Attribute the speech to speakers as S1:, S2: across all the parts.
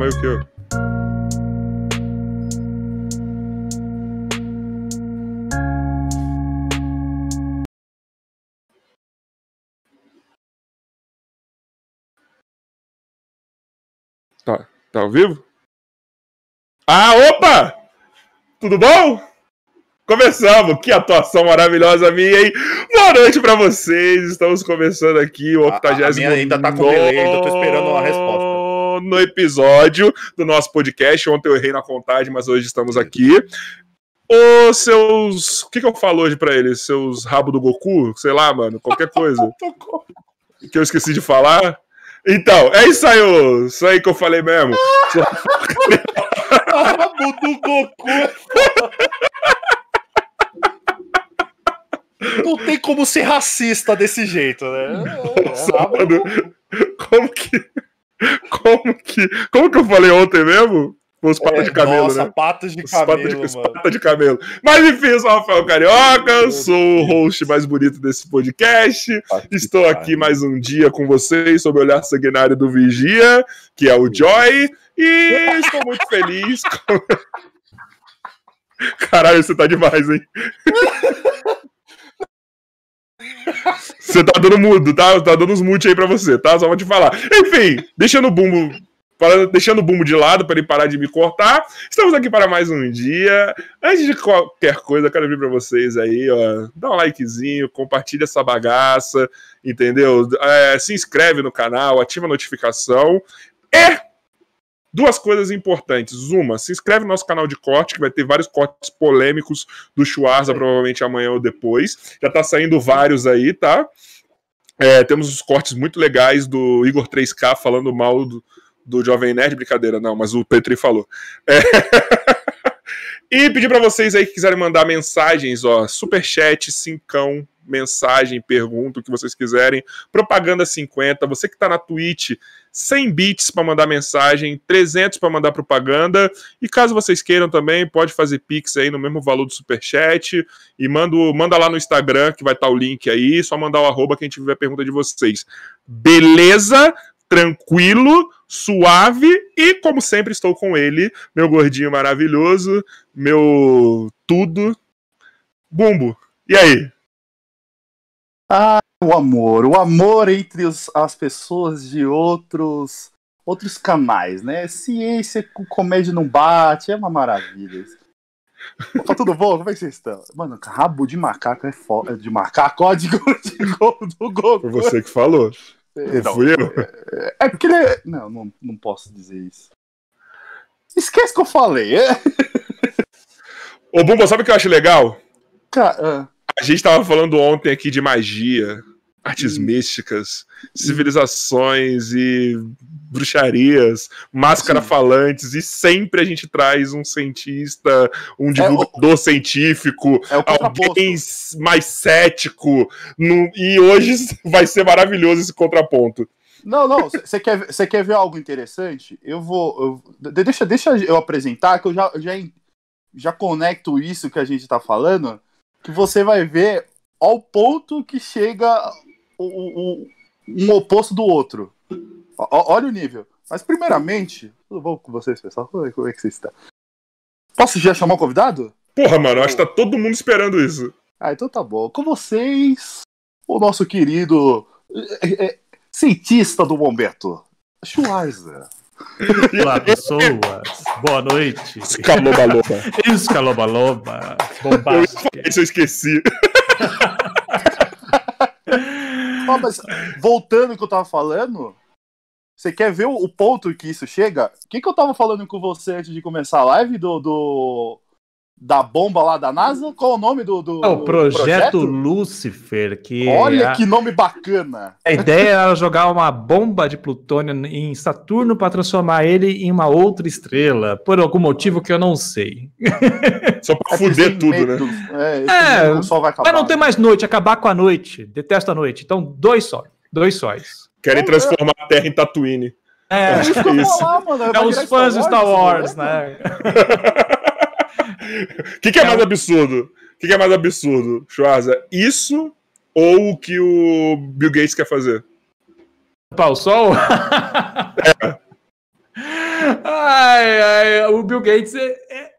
S1: calma aí o que eu. Tá, tá ao vivo? Ah, opa! Tudo bom? Começamos! Que atuação maravilhosa minha, hein? Boa noite pra vocês! Estamos começando aqui o 80
S2: A minha ainda tá com delay, ainda tô esperando uma resposta.
S1: No episódio do nosso podcast. Ontem eu errei na contagem, mas hoje estamos aqui. Os seus. O que, que eu falo hoje pra eles? Seus rabo do Goku? Sei lá, mano, qualquer coisa. que eu esqueci de falar. Então, é isso aí, ô. isso aí que eu falei mesmo.
S2: Rabo do Goku. Não tem como ser racista desse jeito, né?
S1: Nossa, mano, como que. Como que. Como que eu falei ontem mesmo? Os patas
S2: É,
S1: de camelo,
S2: nossa,
S1: né?
S2: patas de
S1: Os patas
S2: camelo,
S1: de, os
S2: mano.
S1: patas de camelo. Mas enfim, eu sou o Rafael Carioca, sou o host mais bonito desse podcast. Estou aqui mais um dia com vocês sob o olhar sanguinário do Vigia, que é o Joy, e estou muito feliz. Com... Caralho, você tá demais, hein? Você tá dando mudo, tá? Tá dando uns mute aí pra você, tá? Só vou te falar. Enfim, deixando o bumbo. Deixando o bumbo de lado para ele parar de me cortar, estamos aqui para mais um dia. Antes de qualquer coisa, quero vir para vocês aí, ó. Dá um likezinho, compartilha essa bagaça, entendeu? É, se inscreve no canal, ativa a notificação. E duas coisas importantes. Uma, se inscreve no nosso canal de corte, que vai ter vários cortes polêmicos do Schwarza, provavelmente amanhã ou depois. Já tá saindo vários aí, tá? É, temos os cortes muito legais do Igor 3K falando mal do, do Jovem Nerd, brincadeira, não, mas o Petri falou. É. E pedir para vocês aí que quiserem mandar mensagens, ó, superchat, cincão, mensagem, pergunta, o que vocês quiserem. Propaganda 50, você que tá na Twitch, 100 bits para mandar mensagem, 300 para mandar propaganda. E caso vocês queiram também, pode fazer pix aí no mesmo valor do superchat e manda, o- manda lá no Instagram que vai estar o link aí, só mandar o arroba que a gente tiver pergunta de vocês. Beleza? Tranquilo, suave e como sempre estou com ele, meu gordinho maravilhoso, meu tudo. Bumbo. E aí?
S3: Ah, o amor. O amor entre os- as pessoas de outros outros canais, né? Ciência com comédia não bate, é uma maravilha. Tá tudo bom? Como é que vocês estão? Mano, rabo de macaco é foda. De macaco, código de gol do Goku.
S1: Foi você que falou. Não
S3: Não,
S1: fui eu?
S3: é porque ele é... Não, não, não posso dizer isso. Esquece que eu falei. É...
S1: Ô, Bumbo, sabe o que eu acho legal?
S3: Cara,
S1: A gente tava falando ontem aqui de magia, artes
S3: Hum.
S1: místicas, civilizações e bruxarias, máscara
S3: Sim.
S1: falantes, e sempre a gente traz um cientista, um divulgador científico,
S3: é o contraposto.
S1: alguém mais cético, no- e hoje vai ser maravilhoso esse contraponto.
S3: Não, não, você quer, quer ver algo interessante? Eu vou. eu- de- deixa, deixa eu apresentar, que eu já, já, já conecto isso que a gente tá falando, que você vai ver ao ponto que chega o, o- o- um oposto do outro. Ó- olha o nível. Mas, primeiramente, tudo bom com vocês, pessoal? Como é que vocês estão? Posso já chamar o convidado?
S1: Porra, mano, eu acho que tá todo mundo esperando isso.
S3: Ah, então tá bom. Com vocês, o nosso querido é, é, cientista do momento, Schwarzer.
S4: Olá, pessoas. Boa noite.
S1: Escaloba loba.
S4: Escaloba loba. Bombástica.
S1: Isso eu esqueci.
S3: Ó, mas voltando ao que eu tava falando, você quer ver o, o ponto que isso chega? O que, que eu tava falando com você antes de começar a live do, do- da bomba lá da NASA? Qual é o nome do, do,
S4: É o
S3: do
S4: projeto Lúcifer, que
S3: Olha
S4: a,
S3: que nome bacana!
S4: a ideia era jogar uma bomba de plutônio em Saturno para transformar ele em uma outra estrela, por algum motivo que eu não sei.
S1: Só pra
S3: É
S1: fuder tudo,
S3: medo.
S1: né?
S3: É,
S4: É,
S3: só vai acabar.
S4: Mas não tem mais noite, acabar com a noite. Detesto a noite. Então, dois sóis. Dois sóis.
S1: Querem transformar a Terra em Tatooine.
S4: É,
S1: é isso.
S3: Falar, mano,
S4: é os fãs de Star Wars,
S3: isso,
S4: né?
S1: O que, que é, mais absurdo? O que, que é mais absurdo, Schwarza? Isso ou o que o Bill Gates quer fazer?
S4: Pau sol? Ai, ai, o Bill Gates é, é-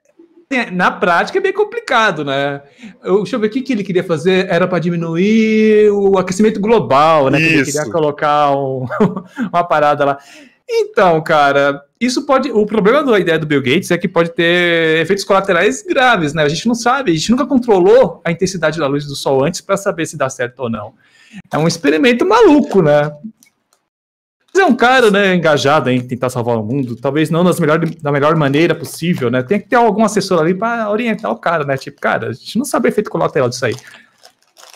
S4: é- na prática é bem complicado, né? Eu- deixa eu ver o que, que ele queria fazer. Era para diminuir o aquecimento global, né? Que ele
S1: Isso.
S4: queria colocar um- uma parada lá. Então, cara, isso pode. O problema da ideia do Bill Gates é que pode ter efeitos colaterais graves, né? A gente não sabe, a gente nunca controlou a intensidade da luz do sol antes para saber se dá certo ou não. É um experimento maluco, né? Mas é um cara, né, engajado em tentar salvar o mundo, talvez não das melhor, da melhor maneira possível, né? Tem que ter algum assessor ali para orientar o cara, né? Tipo, cara, a gente não sabe efeito colateral disso aí.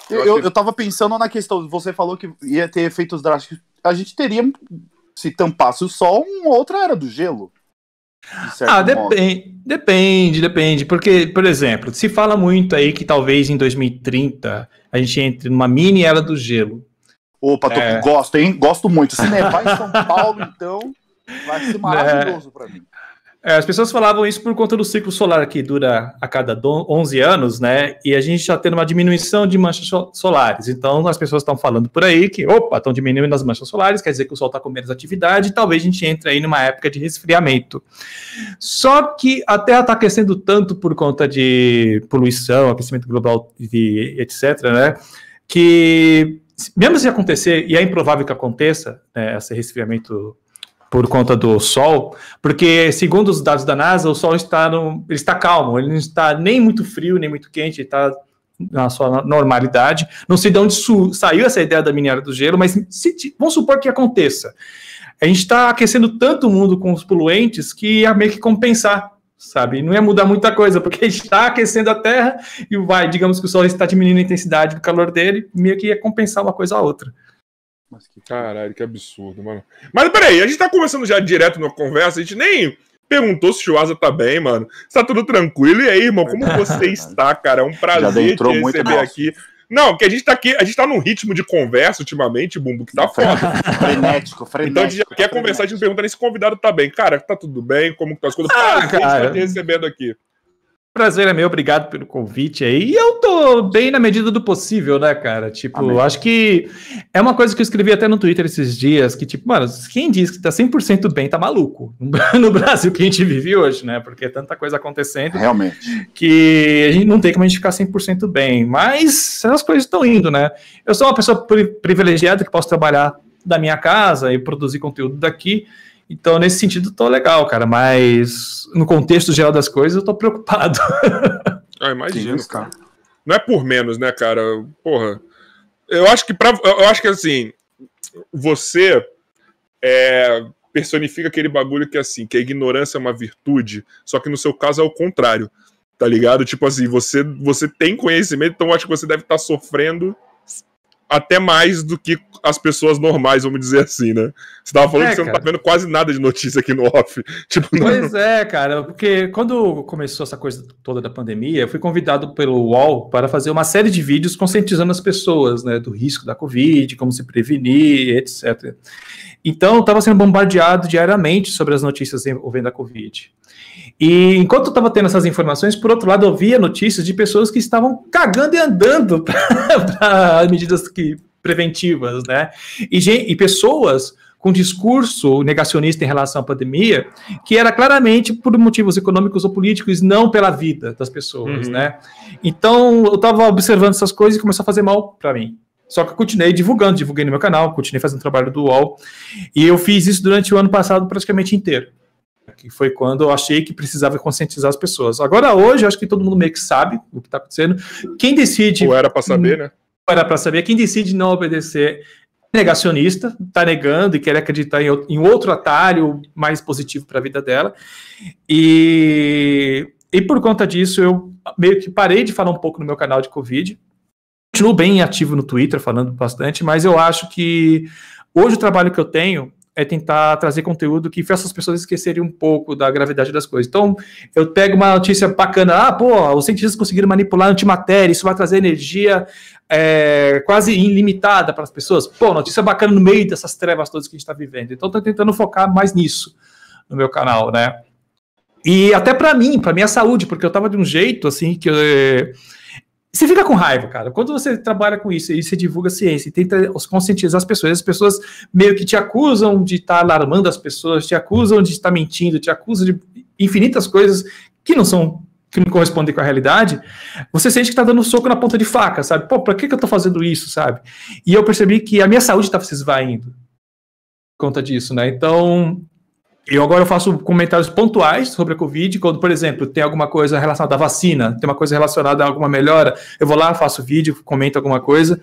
S5: Eu, eu, eu tava pensando na questão, você falou que ia ter efeitos drásticos. A gente teria, se tampasse o sol, uma outra era do gelo. de
S4: Ah, depende, depende, depende, porque, por exemplo, se fala muito aí que talvez em 2030 a gente entre numa mini era do gelo.
S5: Opa, tô,
S4: É.
S5: gosto, hein? Gosto muito. Se nevar em São Paulo, então, vai ser maravilhoso pra mim.
S4: É, as pessoas falavam isso por conta do ciclo solar que dura a cada do- 11 anos, né? E a gente está tendo uma diminuição de manchas so- solares. Então as pessoas estão falando por aí que, opa, estão diminuindo as manchas solares, quer dizer que o Sol está com menos atividade, e talvez a gente entre aí numa época de resfriamento. Só que a Terra está aquecendo tanto por conta de poluição, aquecimento global e etc., né? Que mesmo se acontecer, e é improvável que aconteça, né, esse resfriamento por conta do Sol, porque segundo os dados da NASA, o Sol está no, ele está calmo, ele não está nem muito frio nem muito quente, ele está na sua normalidade. Não sei de onde saiu essa ideia da miniera do gelo, mas se vamos supor que aconteça. A gente está aquecendo tanto o mundo com os poluentes que ia meio que compensar, sabe? Não ia mudar muita coisa, porque a gente está aquecendo a Terra e vai, digamos que o Sol está diminuindo a intensidade do calor dele, meio que ia compensar uma coisa a outra.
S5: Mas que-
S1: Caralho, que absurdo, mano. Mas peraí, a gente tá começando já direto na conversa, a gente nem perguntou se o Chuasa tá bem, mano. Se tá tudo tranquilo. E aí, irmão, como você está, cara? É um prazer te receber
S5: mal.
S1: aqui. Não, porque a gente tá aqui, a gente tá num ritmo de conversa ultimamente, Bumbo, que tá foda.
S5: Frenético, frenético.
S1: Então a gente já quer conversar, a gente não pergunta nem se o convidado tá bem. Cara, tá tudo bem? Como que tá as coisas?
S4: Ah,
S1: Prazer
S4: cara.
S1: te recebendo aqui.
S4: Prazer é meu, obrigado pelo convite aí. E eu tô bem na medida do possível, né, cara? Tipo,
S5: Amém.
S4: acho que é uma coisa que eu escrevi até no Twitter esses dias, que tipo, mano, quem diz que tá 100% bem tá maluco. No Brasil que a gente vive hoje, né? Porque é tanta coisa acontecendo
S5: Realmente.
S4: que a gente não tem como a gente ficar 100% bem. Mas as coisas estão indo, né? Eu sou uma pessoa pri- privilegiada que posso trabalhar da minha casa e produzir conteúdo daqui. Então, nesse sentido, tô legal, cara. Mas no contexto geral das coisas, eu tô preocupado.
S1: Ah, imagino,
S5: Sim,
S1: cara. Não é por menos, né, cara? Porra. Eu acho que pra, eu acho que assim, você é, personifica aquele bagulho que assim, que a ignorância é uma virtude, só que no seu caso é o contrário. Tá ligado? Tipo assim, você você tem conhecimento, então eu acho que você deve estar sofrendo até mais do que as pessoas normais, vamos dizer assim, né? Você tava falando
S4: É,
S1: que você não
S4: cara.
S1: tá vendo quase nada de notícia aqui no off. Tipo, não,
S4: Pois é, cara, porque quando começou essa coisa toda da pandemia, eu fui convidado pelo UOL para fazer uma série de vídeos conscientizando as pessoas, né, do risco da Covid, como se prevenir, etc. Então, eu estava sendo bombardeado diariamente sobre as notícias envolvendo a Covid. E enquanto eu estava tendo essas informações, por outro lado, eu via notícias de pessoas que estavam cagando e andando para medidas que, preventivas, né? E, e pessoas com discurso negacionista em relação à pandemia, que era claramente por motivos econômicos ou políticos, não pela vida das pessoas,
S1: Uhum.
S4: né? Então, eu estava observando essas coisas e começou a fazer mal para mim. Só que eu continuei divulgando, divulguei no meu canal, continuei fazendo trabalho do UOL, e eu fiz isso durante o ano passado praticamente inteiro. Que foi quando eu achei que precisava conscientizar as pessoas. Agora, hoje, eu acho que todo mundo meio que sabe o que está acontecendo. Quem decide
S1: ou era pra saber, né?
S4: era para saber quem decide não obedecer negacionista, está negando e quer acreditar em outro atalho mais positivo para a vida dela. E, e por conta disso, eu meio que parei de falar um pouco no meu canal de Covid. Continuo bem ativo no Twitter, falando bastante, mas eu acho que hoje o trabalho que eu tenho é tentar trazer conteúdo que faça as pessoas esquecerem um pouco da gravidade das coisas. Então, eu pego uma notícia bacana, ah, pô, os cientistas conseguiram manipular antimatéria, isso vai trazer energia é, quase ilimitada para as pessoas. Pô, notícia bacana no meio dessas trevas todas que a gente está vivendo. Então, estou tentando focar mais nisso no meu canal, né? E até para mim, para minha saúde, porque eu estava de um jeito assim que eu, você fica com raiva, cara. Quando você trabalha com isso e você divulga ciência e tenta conscientizar as pessoas, as pessoas meio que te acusam de estar tá alarmando as pessoas, te acusam de estar mentindo, te acusam de infinitas coisas que não são que não correspondem com a realidade, você sente que está dando um soco na ponta de faca, sabe? Pô, pra que, que eu estou fazendo isso, sabe? E eu percebi que a minha saúde estava se esvaindo por conta disso, né? Então, eu agora eu faço comentários pontuais sobre a Covid, quando, por exemplo, tem alguma coisa relacionada à vacina, tem uma coisa relacionada a alguma melhora, eu vou lá, faço vídeo, comento alguma coisa.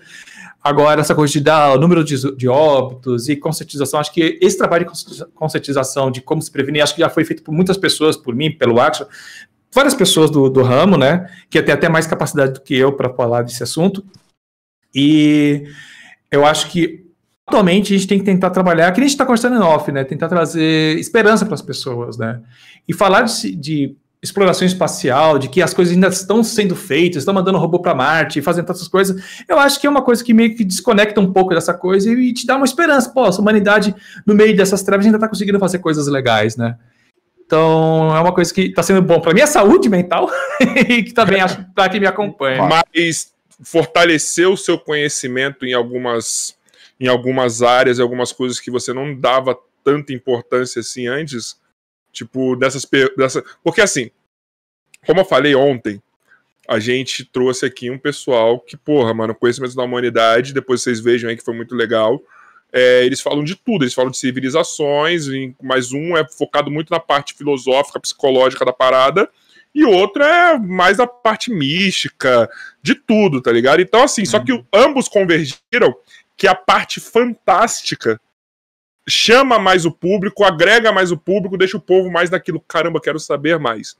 S4: Agora, essa coisa de dar o número de, de óbitos e conscientização, acho que esse trabalho de conscientização de como se prevenir, acho que já foi feito por muitas pessoas, por mim, pelo Axel, várias pessoas do, do ramo, né, que tem até mais capacidade do que eu para falar desse assunto. E eu acho que Atualmente a gente tem que tentar trabalhar, que a gente está conversando em off, né? Tentar trazer esperança para as pessoas, né? E falar de, de, exploração espacial, de que as coisas ainda estão sendo feitas, estão mandando robô para Marte, fazendo tantas coisas, eu acho que é uma coisa que meio que desconecta um pouco dessa coisa e, e te dá uma esperança. Pô, a humanidade, no meio dessas trevas, ainda está conseguindo fazer coisas legais, né? Então, é uma coisa que está sendo bom para minha saúde mental e que também acho para quem me acompanha.
S1: Mas fortalecer o seu conhecimento em algumas em algumas áreas, algumas coisas que você não dava tanta importância assim antes, tipo, dessas. Dessa... Porque assim, como eu falei ontem, a gente trouxe aqui um pessoal que, porra, mano, conhecimento da humanidade, depois vocês vejam aí que foi muito legal. É, eles falam de tudo, eles falam de civilizações, mas um é focado muito na parte filosófica, psicológica da parada, e outro é mais a parte mística, de tudo, tá ligado? Então, assim, uhum. só que ambos convergiram que a parte fantástica chama mais o público, agrega mais o público, deixa o povo mais naquilo, caramba, quero saber mais.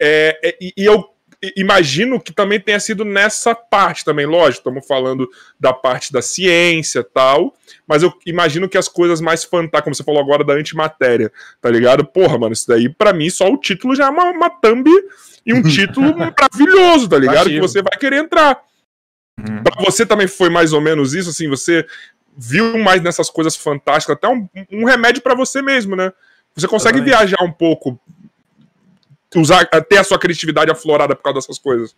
S1: É, é, e, eu imagino que também tenha sido nessa parte também, lógico, estamos falando da parte da ciência tal, mas eu imagino que as coisas mais fantásticas, como você falou agora da antimatéria, tá ligado? Porra, mano, isso daí para mim só o título já é uma, uma thumb e um título maravilhoso, tá ligado? Que você vai querer entrar. Uhum. Pra você também foi mais ou menos isso, assim, você viu mais nessas coisas fantásticas, até um, um remédio para você mesmo, né? Você consegue viajar um pouco, usar, ter a sua criatividade aflorada por causa dessas coisas.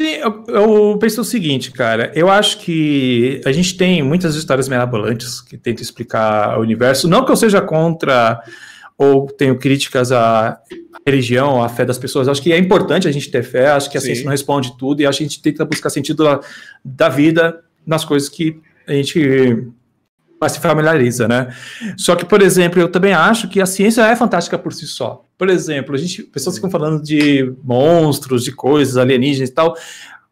S4: Sim, eu, eu penso o seguinte, cara. Eu acho que a gente tem muitas histórias mirabolantes que tentam explicar o universo. Não que eu seja contra ou tenho críticas à religião, à fé das pessoas. Acho que é importante a gente ter fé, acho que a Sim. ciência não responde tudo e a gente tenta buscar sentido da, da vida nas coisas que a gente se familiariza, né? Só que, por exemplo, eu também acho que a ciência é fantástica por si só. Por exemplo, a gente, pessoas ficam falando de monstros, de coisas alienígenas e tal,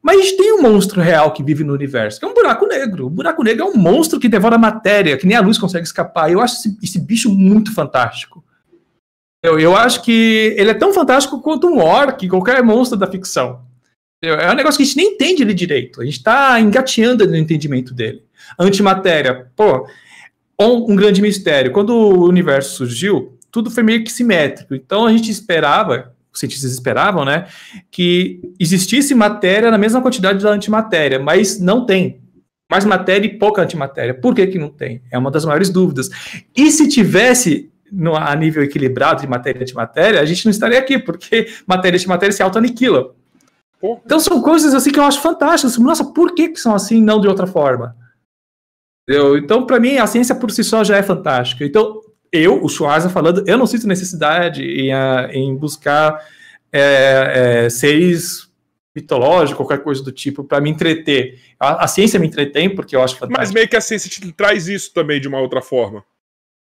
S4: mas a gente tem um monstro real que vive no universo, que é um buraco negro. O buraco negro é um monstro que devora matéria, que nem a luz consegue escapar. Eu acho esse, esse bicho muito fantástico. Eu, eu acho que ele é tão fantástico quanto um orc, qualquer monstro da ficção. É um negócio que a gente nem entende ele direito. A gente está engateando no entendimento dele. Antimatéria, pô, um, um, grande mistério. Quando o universo surgiu, tudo foi meio que simétrico. Então a gente esperava, os cientistas esperavam, né, que existisse matéria na mesma quantidade da antimatéria, mas não tem. Mais matéria e pouca antimatéria. Por que, que não tem? É uma das maiores dúvidas. E se tivesse no, a nível equilibrado de matéria e antimatéria, a gente não estaria aqui, porque matéria e antimatéria se auto-aniquilam. Então são coisas assim que eu acho fantásticas. Nossa, por que, que são assim não de outra forma? Eu, então, para mim, a ciência por si só já é fantástica. Então, eu, o Schwarzer falando, eu não sinto necessidade em, em buscar é, é, seres mitológicos, qualquer coisa do tipo, para me entreter. A, a, ciência me entretém porque eu acho
S1: fantástico. Mas meio que a ciência te traz isso também de uma outra forma.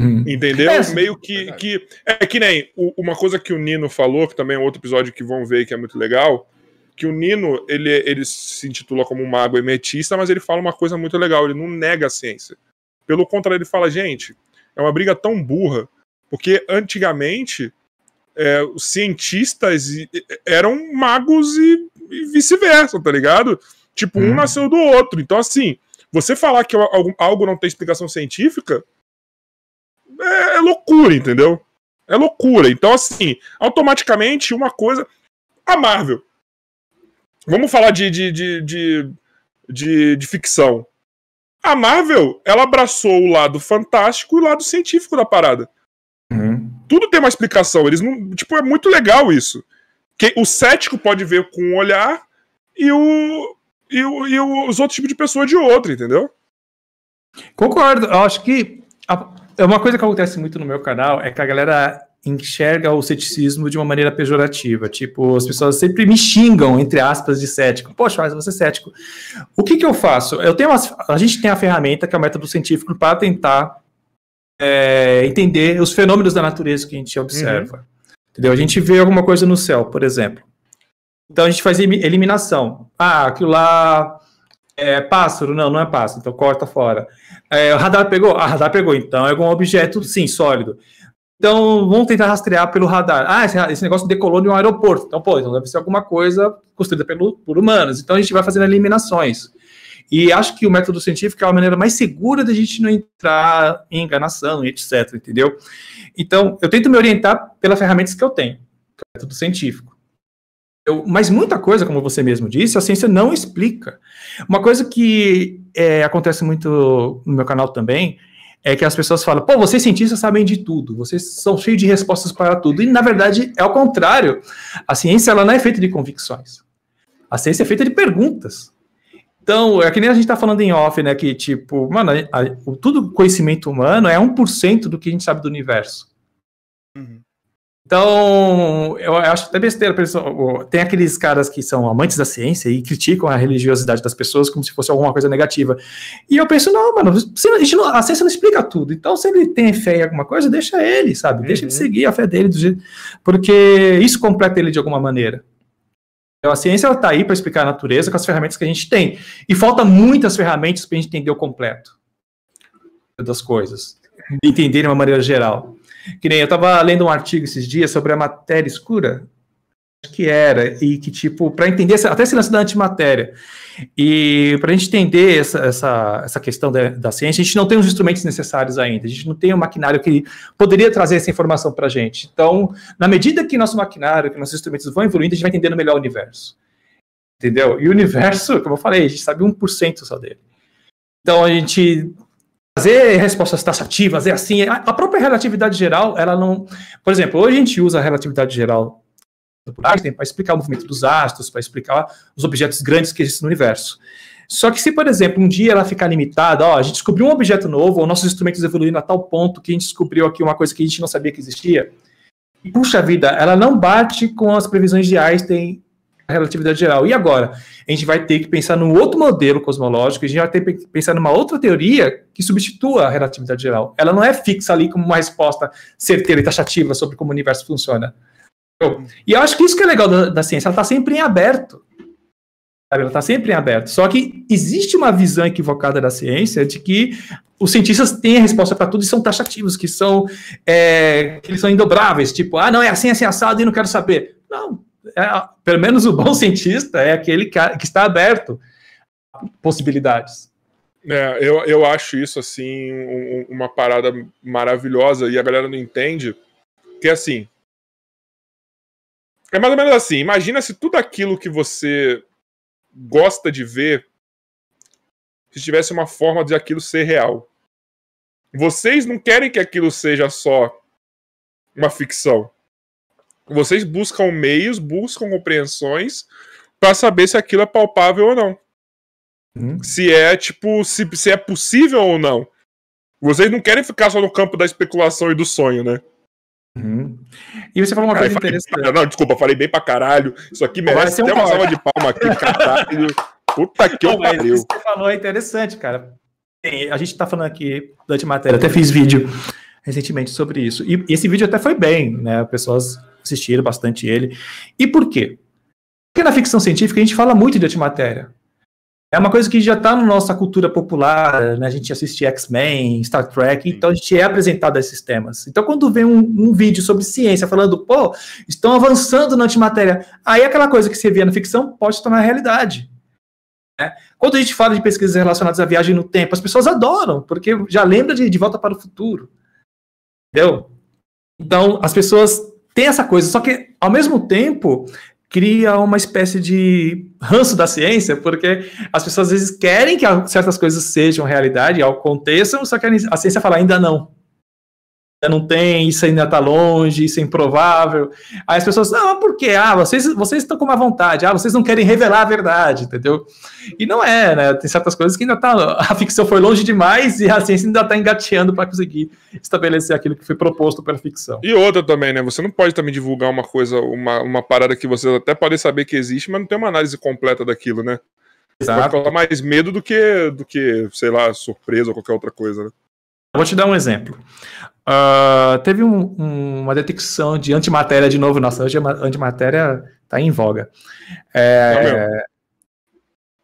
S1: Hum. Entendeu? É, Meio que, que. É que nem o, uma coisa que o Nino falou, que também é outro episódio que vão ver que é muito legal. Que o Nino, ele, ele se intitula como um mago emetista, mas ele fala uma coisa muito legal, ele não nega a ciência. Pelo contrário, ele fala, gente, é uma briga tão burra, porque antigamente é, os cientistas eram magos e, e vice-versa, tá ligado? Tipo, um hum. nasceu do outro. Então, assim, você falar que algo, algo não tem explicação científica é, é loucura, entendeu? É loucura. Então, assim, automaticamente uma coisa. A Marvel. Vamos falar de, de, de, de, de, de ficção. A Marvel, ela abraçou o lado fantástico e o lado científico da parada. Uhum. Tudo tem uma explicação. Eles não. Tipo, é muito legal isso. Que o cético pode ver com um olhar e, o, e, o, e os outros tipos de pessoa de outro, entendeu?
S4: Concordo. Eu acho que a, uma coisa que acontece muito no meu canal é que a galera enxerga o ceticismo de uma maneira pejorativa. Tipo, as pessoas sempre me xingam, entre aspas, de cético. Poxa, mas você é cético. O que, que eu faço? Eu tenho uma, a gente tem a ferramenta que é o método científico para tentar é, entender os fenômenos da natureza que a gente observa. Uhum. Entendeu? A gente vê alguma coisa no céu, por exemplo. Então a gente faz eliminação. Ah, aquilo lá é pássaro? Não, não é pássaro, então corta fora. É, o radar pegou? Ah, radar pegou, então é algum objeto, sim, sólido. Então, vamos tentar rastrear pelo radar. Ah, esse, esse, negócio decolou de um aeroporto. Então, pô, então deve ser alguma coisa construída pelo, por humanos. Então, a gente vai fazendo eliminações. E acho que o método científico é a maneira mais segura da gente não entrar em enganação, etc, entendeu? Então, eu tento me orientar pelas ferramentas que eu tenho, que é o método científico. Eu, mas muita coisa, como você mesmo disse, a ciência não explica. Uma coisa que é, acontece muito no meu canal também é que as pessoas falam, pô, vocês cientistas sabem de tudo, vocês são cheios de respostas para tudo. E, na verdade, é o contrário. A ciência ela não é feita de convicções. A ciência é feita de perguntas. Então, é que nem a gente está falando em off, né? Que, tipo, mano, a, a, o, tudo conhecimento humano é 1% do que a gente sabe do universo. Uhum. Então, eu acho até besteira. Tem aqueles caras que são amantes da ciência e criticam a religiosidade das pessoas como se fosse alguma coisa negativa. E eu penso, não, mano, a, a ciência não explica tudo. Então, se ele tem fé em alguma coisa, deixa ele, sabe? Deixa ele uhum. seguir a fé dele, do jeito, porque isso completa ele de alguma maneira. Então, a ciência está aí para explicar a natureza com as ferramentas que a gente tem. E falta muitas ferramentas para a gente entender o completo das coisas, entender de uma maneira geral. Que nem eu estava lendo um artigo esses dias sobre a matéria escura, que era, e que, tipo, para entender até esse lance da antimatéria. E para a gente entender essa, essa, essa questão da, da, ciência, a gente não tem os instrumentos necessários ainda, a gente não tem um maquinário que poderia trazer essa informação para a gente. Então, na medida que nosso maquinário, que nossos instrumentos vão evoluindo, a gente vai entendendo melhor o universo. Entendeu? E o universo, como eu falei, a gente sabe 1% só dele. Então, a gente fazer respostas taxativas, é assim, a própria relatividade geral, ela não... Por exemplo, hoje a gente usa a relatividade geral do Einstein para explicar o movimento dos astros, para explicar os objetos grandes que existem no universo. Só que se, por exemplo, um dia ela ficar limitada, ó, a gente descobriu um objeto novo, ou nossos instrumentos evoluíram a tal ponto que a gente descobriu aqui uma coisa que a gente não sabia que existia, e, puxa vida, ela não bate com as previsões de Einstein a relatividade geral. E agora? A gente vai ter que pensar num outro modelo cosmológico, a gente vai ter que pensar numa outra teoria que substitua a relatividade geral. Ela não é fixa ali como uma resposta certeira e taxativa sobre como o universo funciona. E eu acho que isso que é legal da, da ciência, ela está sempre em aberto. Ela está sempre em aberto. Só que existe uma visão equivocada da ciência de que os cientistas têm a resposta para tudo e são taxativos, que são, é, que são indobráveis. Tipo, ah, não, é assim, assim, assado e não quero saber. Não, é, pelo menos o bom cientista é aquele que, que está aberto a possibilidades.
S1: É, eu, eu acho isso, assim, um, uma parada maravilhosa e a galera não entende que, assim, é mais ou menos assim, imagina se tudo aquilo que você gosta de ver se tivesse uma forma de aquilo ser real. Vocês não querem que aquilo seja só uma ficção. Vocês buscam meios, buscam compreensões para saber se aquilo é palpável ou não. Hum. Se é, tipo, se, se é possível ou não. Vocês não querem ficar só no campo da especulação e do sonho, né?
S4: Uhum. E você falou uma coisa interessante.
S1: Não, desculpa, falei bem pra caralho. Isso aqui merece até um uma salva de palma aqui, caralho. Puta que pariu. Isso
S4: que você falou é interessante, cara. A gente tá falando aqui da matéria, até fiz vídeo recentemente sobre isso. E esse vídeo até foi bem, né? Pessoas assistiram bastante ele. E por quê? Porque na ficção científica a gente fala muito de antimatéria. É uma coisa que já está na nossa cultura popular, né? A gente assiste X-Men, Star Trek, então a gente é apresentado a esses temas. Então, quando vem um, um, vídeo sobre ciência falando, pô, estão avançando na antimatéria, aí aquela coisa que você via na ficção pode se tornar realidade. Né? Quando a gente fala de pesquisas relacionadas à viagem no tempo, as pessoas adoram, porque já lembra de De Volta para o Futuro. Entendeu? Então, as pessoas têm essa coisa, só que, ao mesmo tempo, cria uma espécie de ranço da ciência, porque as pessoas às vezes querem que certas coisas sejam realidade, aconteçam, só que a ciência fala ainda não. Não tem, isso ainda está longe, isso é improvável. Aí as pessoas, não, por quê? Ah, vocês, vocês estão com uma vontade, ah, vocês não querem revelar a verdade, entendeu? E não é, né? Tem certas coisas que ainda tá. A ficção foi longe demais e a ciência ainda está engateando para conseguir estabelecer aquilo que foi proposto pela ficção.
S1: E outra também, né? Você não pode também divulgar uma coisa, uma, uma parada que você até pode saber que existe, mas não tem uma análise completa daquilo, né? Exato. Vai causar mais medo do que, do que, sei lá, surpresa ou qualquer outra coisa, né?
S4: Vou te dar um exemplo. Uh, teve um, um, uma detecção de antimatéria de novo. Nossa, hoje a antimatéria está em voga. É,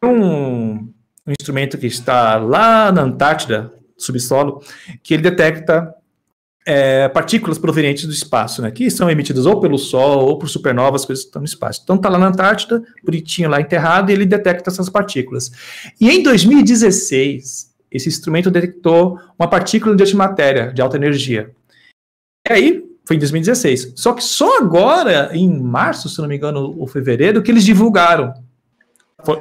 S4: um, um, instrumento que está lá na Antártida, subsolo, que ele detecta é, partículas provenientes do espaço, né, que são emitidas ou pelo Sol ou por supernovas, coisas que estão no espaço. Então está lá na Antártida, bonitinho lá enterrado, e ele detecta essas partículas. E em 2016 esse instrumento detectou uma partícula de antimatéria de alta energia. E aí, foi em 2016. Só que só agora, em março, se não me engano, ou fevereiro, que eles divulgaram.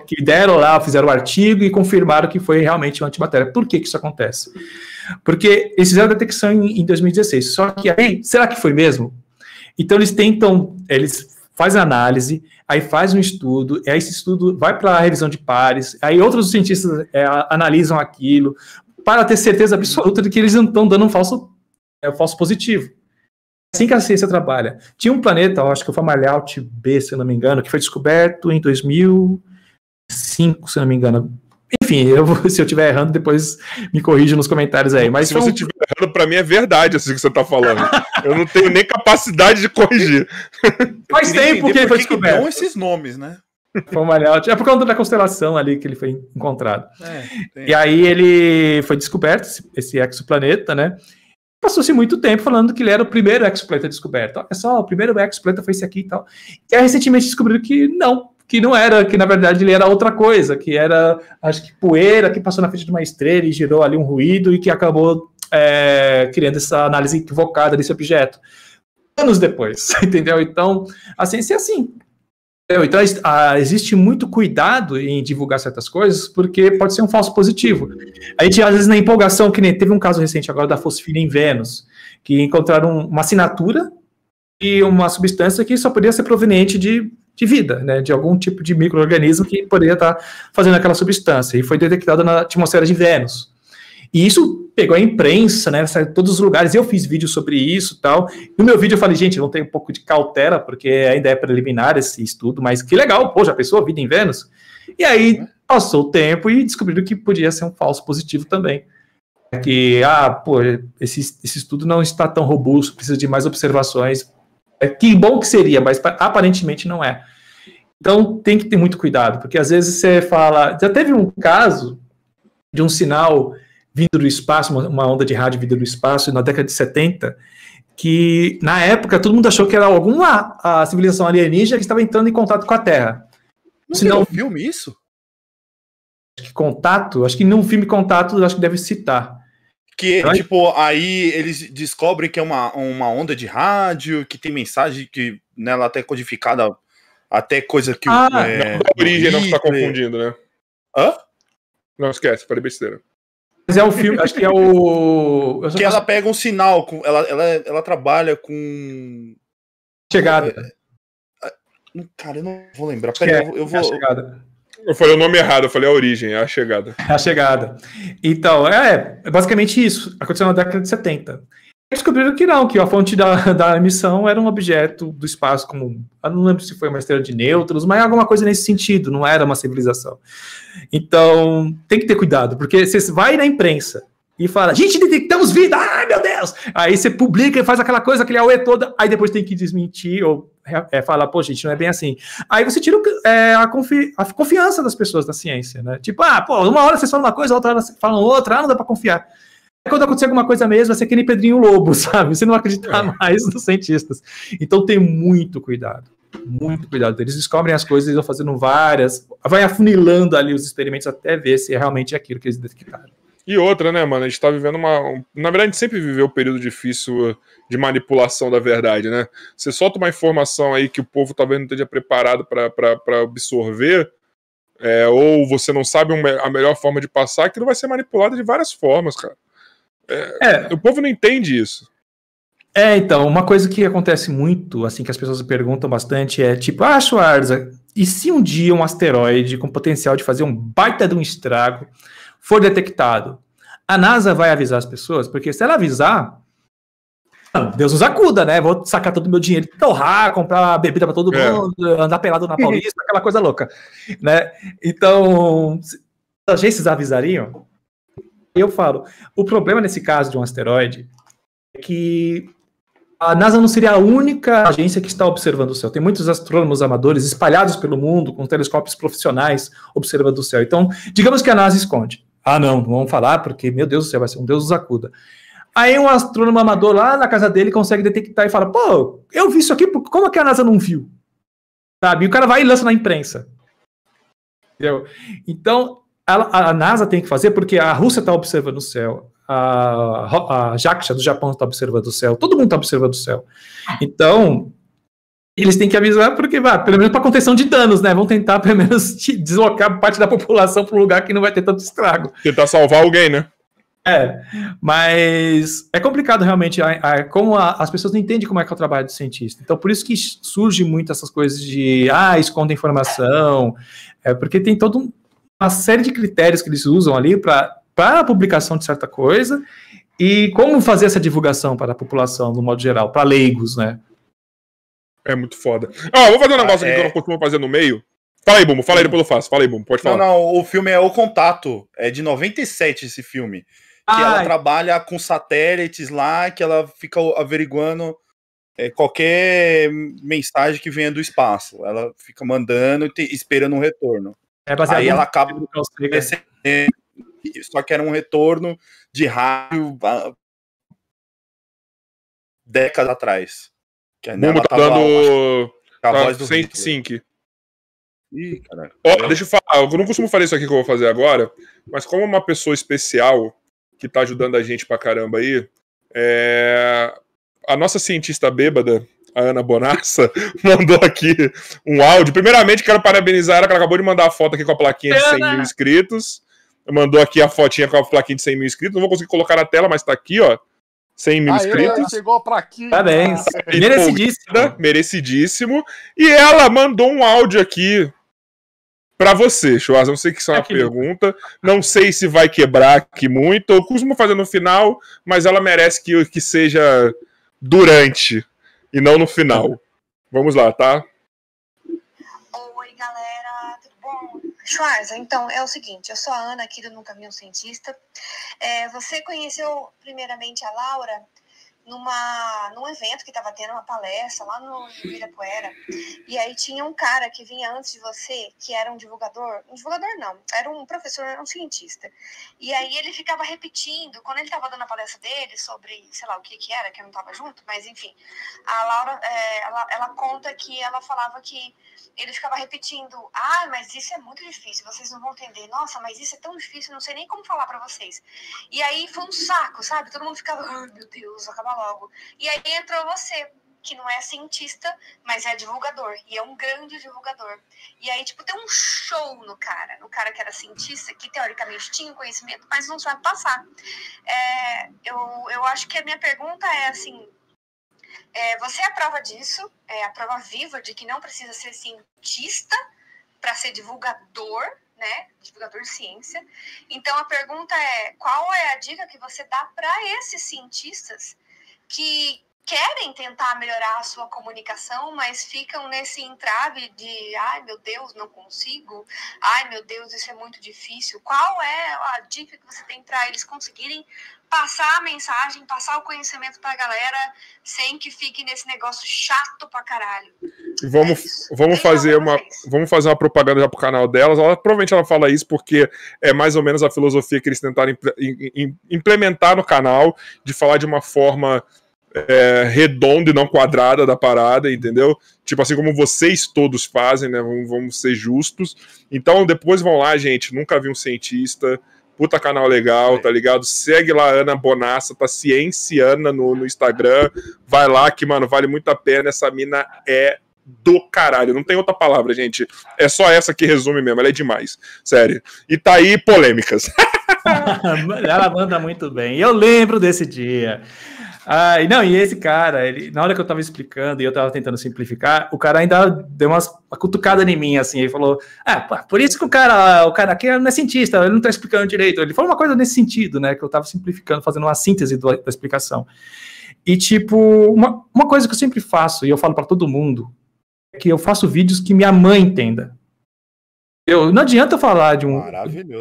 S4: Que deram lá, fizeram o artigo e confirmaram que foi realmente uma antimatéria. Por que, que isso acontece? Porque eles fizeram a detecção em, em 2016. Só que aí, será que foi mesmo? Então eles tentam, eles fazem análise, aí faz um estudo, aí esse estudo vai para a revisão de pares, aí outros cientistas é, analisam aquilo, para ter certeza absoluta de que eles não estão dando um falso, é, um falso positivo. Assim que a ciência trabalha. Tinha um planeta, acho que foi Malhaut B, se não me engano, que foi descoberto em 2005, se não me engano. Enfim, eu, se eu estiver errando, depois me corrija nos comentários aí. Mas
S1: se você estiver errando, para mim é verdade assim que você está falando. eu não tenho nem capacidade de corrigir.
S4: Faz tempo que ele foi descoberto. São
S5: esses nomes, né?
S4: Foi É por conta da constelação ali que ele foi encontrado. É, e aí ele foi descoberto, esse, esse exoplaneta, né? Passou-se muito tempo falando que ele era o primeiro exoplaneta descoberto. Olha só, o primeiro exoplaneta foi esse aqui e tal. E aí recentemente descobriram que não, que não era, que na verdade ele era outra coisa, que era, acho que poeira que passou na frente de uma estrela e gerou ali um ruído e que acabou é, criando essa análise equivocada desse objeto. Anos depois, entendeu? Então, a ciência é assim. Então, a, existe muito cuidado em divulgar certas coisas, porque pode ser um falso positivo. A gente, às vezes, na empolgação, que nem teve um caso recente agora da fosfina em Vênus, que encontraram uma assinatura e uma substância que só podia ser proveniente de de vida, né, de algum tipo de microorganismo que poderia estar fazendo aquela substância, e foi detectado na atmosfera de Vênus. E isso pegou a imprensa, né, em todos os lugares, eu fiz vídeo sobre isso tal, no meu vídeo eu falei, gente, não tem um pouco de cautela, porque ainda é preliminar esse estudo, mas que legal, pô, já pensou a vida em Vênus? E aí passou o tempo e descobriram que podia ser um falso positivo também. Que, ah, pô, esse, esse estudo não está tão robusto, precisa de mais observações que bom que seria, mas aparentemente não é. Então tem que ter muito cuidado, porque às vezes você fala. Já teve um caso de um sinal vindo do espaço, uma onda de rádio vindo do espaço, na década de 70, que na época todo mundo achou que era alguma a civilização alienígena que estava entrando em contato com a Terra.
S5: Não Senão, um filme isso?
S4: Acho que contato, acho que num filme contato, acho que deve citar.
S5: Que, Ai. tipo, aí eles descobrem que é uma, uma onda de rádio, que tem mensagem que nela até codificada, até coisa que.
S1: Ah, é, não, a origem não está confundindo, né?
S5: Hã?
S1: Não esquece, falei besteira.
S4: Mas é o filme, acho que é o.
S5: Que ela pega um sinal, com, ela, ela, ela trabalha com.
S4: Chegada.
S5: É, cara, eu não vou lembrar. Pera, é, eu, eu vou. É
S4: chegada.
S1: Eu falei o nome errado, eu falei a origem, a chegada.
S4: A chegada. Então, é, é basicamente isso. Aconteceu na década de 70. Descobriram que não, que a fonte da, da emissão era um objeto do espaço comum. Eu não lembro se foi uma estrela de nêutrons, mas alguma coisa nesse sentido, não era uma civilização. Então, tem que ter cuidado, porque você vai na imprensa e fala, gente, detectamos vida, ai meu Deus! Aí você publica e faz aquela coisa, aquele auê toda, aí depois tem que desmentir ou é, falar, pô, gente, não é bem assim. Aí você tira é, a, confi a, confiança das pessoas da ciência, né? Tipo, ah, pô, uma hora vocês falam uma coisa, outra hora falam outra, ah, não dá pra confiar. Aí quando acontecer alguma coisa mesmo, vai ser aquele Pedrinho Lobo, sabe? Você não vai acreditar é. mais nos cientistas. Então tem muito cuidado. Muito cuidado. Eles descobrem as coisas, eles vão fazendo várias, vai afunilando ali os experimentos até ver se é realmente aquilo que eles detectaram.
S1: E outra, né, mano? A gente tá vivendo uma. Na verdade, a gente sempre viveu um período difícil de manipulação da verdade, né? Você solta uma informação aí que o povo talvez não esteja preparado para absorver, é, ou você não sabe a melhor forma de passar, aquilo vai ser manipulado de várias formas, cara. É, é. O povo não entende isso.
S4: É, então, uma coisa que acontece muito, assim, que as pessoas perguntam bastante é tipo, ah, Schwarza, e se um dia um asteroide com potencial de fazer um baita de um estrago for detectado? A NASA vai avisar as pessoas? Porque se ela avisar, Deus nos acuda, né? Vou sacar todo o meu dinheiro, torrar, comprar bebida para todo
S1: É.
S4: mundo, andar pelado na Paulista, aquela coisa louca, né? Então, as agências avisariam, eu falo, o problema nesse caso de um asteroide é que a NASA não seria a única agência que está observando o céu. Tem muitos astrônomos amadores espalhados pelo mundo, com telescópios profissionais observando o céu. Então, digamos que a NASA esconde. Ah, não, não vamos falar, porque, meu Deus do céu, vai ser um Deus nos acuda. Aí um astrônomo amador lá na casa dele consegue detectar e fala: pô, eu vi isso aqui, como que a NASA não viu? Sabe? E o cara vai e lança na imprensa. Entendeu? Então, a, a NASA tem que fazer, porque a Rússia está observando o céu, a, a do Japão está observando o céu, todo mundo está observando o céu. Então, eles têm que avisar, porque, vai, pelo menos para contenção de danos, né? Vão tentar, pelo menos, deslocar parte da população para um lugar que não vai ter tanto estrago.
S1: Tentar salvar alguém, né?
S4: É, mas é complicado realmente, a- a- como a- as pessoas não entendem como é que é o trabalho do cientista. Então, por isso que surge muito essas coisas de, ah, esconda informação, é, porque tem toda um- uma série de critérios que eles usam ali para a publicação de certa coisa e como fazer essa divulgação para a população, no modo geral, para leigos, né?
S1: É muito foda. Ó, vou fazer um negócio
S5: Ah,
S1: aqui que
S5: é.
S1: eu não costumo fazer no meio. Fala aí, Bumbo. Fala aí, depois eu faço. Fala aí, Bumbo. Pode
S5: Não,
S1: falar.
S5: não, o filme é O Contato. É de 97 esse filme. Que ela
S4: Ah,
S5: trabalha com satélites lá, que ela fica averiguando é, qualquer mensagem que venha do espaço. Ela fica mandando e te- esperando um retorno.
S4: é baseado
S5: Aí ela acaba só que era um retorno de rádio ah, décadas atrás. Que
S1: Bumbo tá dando.
S5: que a
S1: Tá
S5: voz do
S1: sem
S5: Hitler.
S1: sync.
S5: Ih, caralho.
S1: Ó, deixa eu falar. Eu não costumo fazer isso aqui que eu vou fazer agora, mas como uma pessoa especial que tá ajudando a gente pra caramba aí, é... a nossa cientista bêbada, a Ana Bonassa, mandou aqui um áudio. Primeiramente, quero parabenizar ela, que ela acabou de mandar a foto aqui com a plaquinha de 100 mil inscritos. Mandou aqui a fotinha com a plaquinha de 100 mil inscritos. Não vou conseguir colocar na tela, mas tá aqui, ó. 100 mil
S5: Aê,
S1: inscritos.
S5: chegou pra aqui.
S4: Parabéns. Merecidíssimo.
S1: Empolgada, merecidíssimo. E ela mandou um áudio aqui pra você, Schwarz. Não sei que isso é uma
S4: Ah,
S1: pergunta. Não sei se vai quebrar aqui muito. Eu costumo fazer no final, mas ela merece que, que seja durante e não no final. Vamos lá, tá?
S6: Schwarza, então é o seguinte, eu sou a Ana aqui do Vi um Cientista. É, você conheceu primeiramente a Laura numa, num evento que estava tendo uma palestra lá no Ibirapuera. E aí tinha um cara que vinha antes de você, que era um divulgador. Um divulgador não, era um professor, era um cientista. E aí ele ficava repetindo, quando ele estava dando a palestra dele sobre, sei lá, o que que era, que eu não estava junto, mas enfim. A Laura, é, ela, ela conta que ela falava que ele ficava repetindo: Ah, mas isso é muito difícil, vocês não vão entender. Nossa, mas isso é tão difícil, não sei nem como falar pra vocês. E aí foi um saco, sabe? Todo mundo ficava: Ai, meu Deus, acaba logo. E aí entrou você, que não é cientista, mas é divulgador. E é um grande divulgador. E aí, tipo, tem um show no cara, no cara que era cientista, que teoricamente tinha conhecimento, mas não sabe passar. É, eu, eu acho que a minha pergunta é assim. É, você é a prova disso, é a prova viva de que não precisa ser cientista para ser divulgador, né? Divulgador de ciência. Então a pergunta é: qual é a dica que você dá para esses cientistas que querem tentar melhorar a sua comunicação, mas ficam nesse entrave de ai meu Deus, não consigo, ai meu Deus, isso é muito difícil. Qual é a dica que você tem para eles conseguirem passar a mensagem, passar o conhecimento para a galera, sem que fique nesse negócio chato pra caralho?
S1: Vamos,
S6: É
S1: vamos fazer uma, vamos fazer uma propaganda já pro canal delas. Ela, provavelmente ela fala isso porque é mais ou menos a filosofia que eles tentaram imple- im- im- implementar no canal, de falar de uma forma é, redonda e não quadrada da parada, entendeu? Tipo assim como vocês todos fazem, né? Vamos, vamos ser justos. Então depois vão lá, gente. Nunca vi um cientista. Puta canal legal, tá ligado? Segue lá, Ana Bonassa, tá Cienciana no, no Instagram. Vai lá que, mano, vale muito a pena. Essa mina é do caralho. Não tem outra palavra, gente. É só essa que resume mesmo. Ela é demais. Sério. E tá aí polêmicas.
S4: Ela manda muito bem. Eu lembro desse dia. Ah, não, e esse cara, ele, na hora que eu tava explicando e eu tava tentando simplificar, o cara ainda deu umas, uma cutucada em mim, assim, ele falou, ah, por isso que o cara, o cara aqui não é cientista, ele não tá explicando direito. Ele falou uma coisa nesse sentido, né, que eu tava simplificando, fazendo uma síntese do, da explicação. E, tipo, uma, uma coisa que eu sempre faço, e eu falo para todo mundo, é que eu faço vídeos que minha mãe entenda. Eu, não adianta falar de um.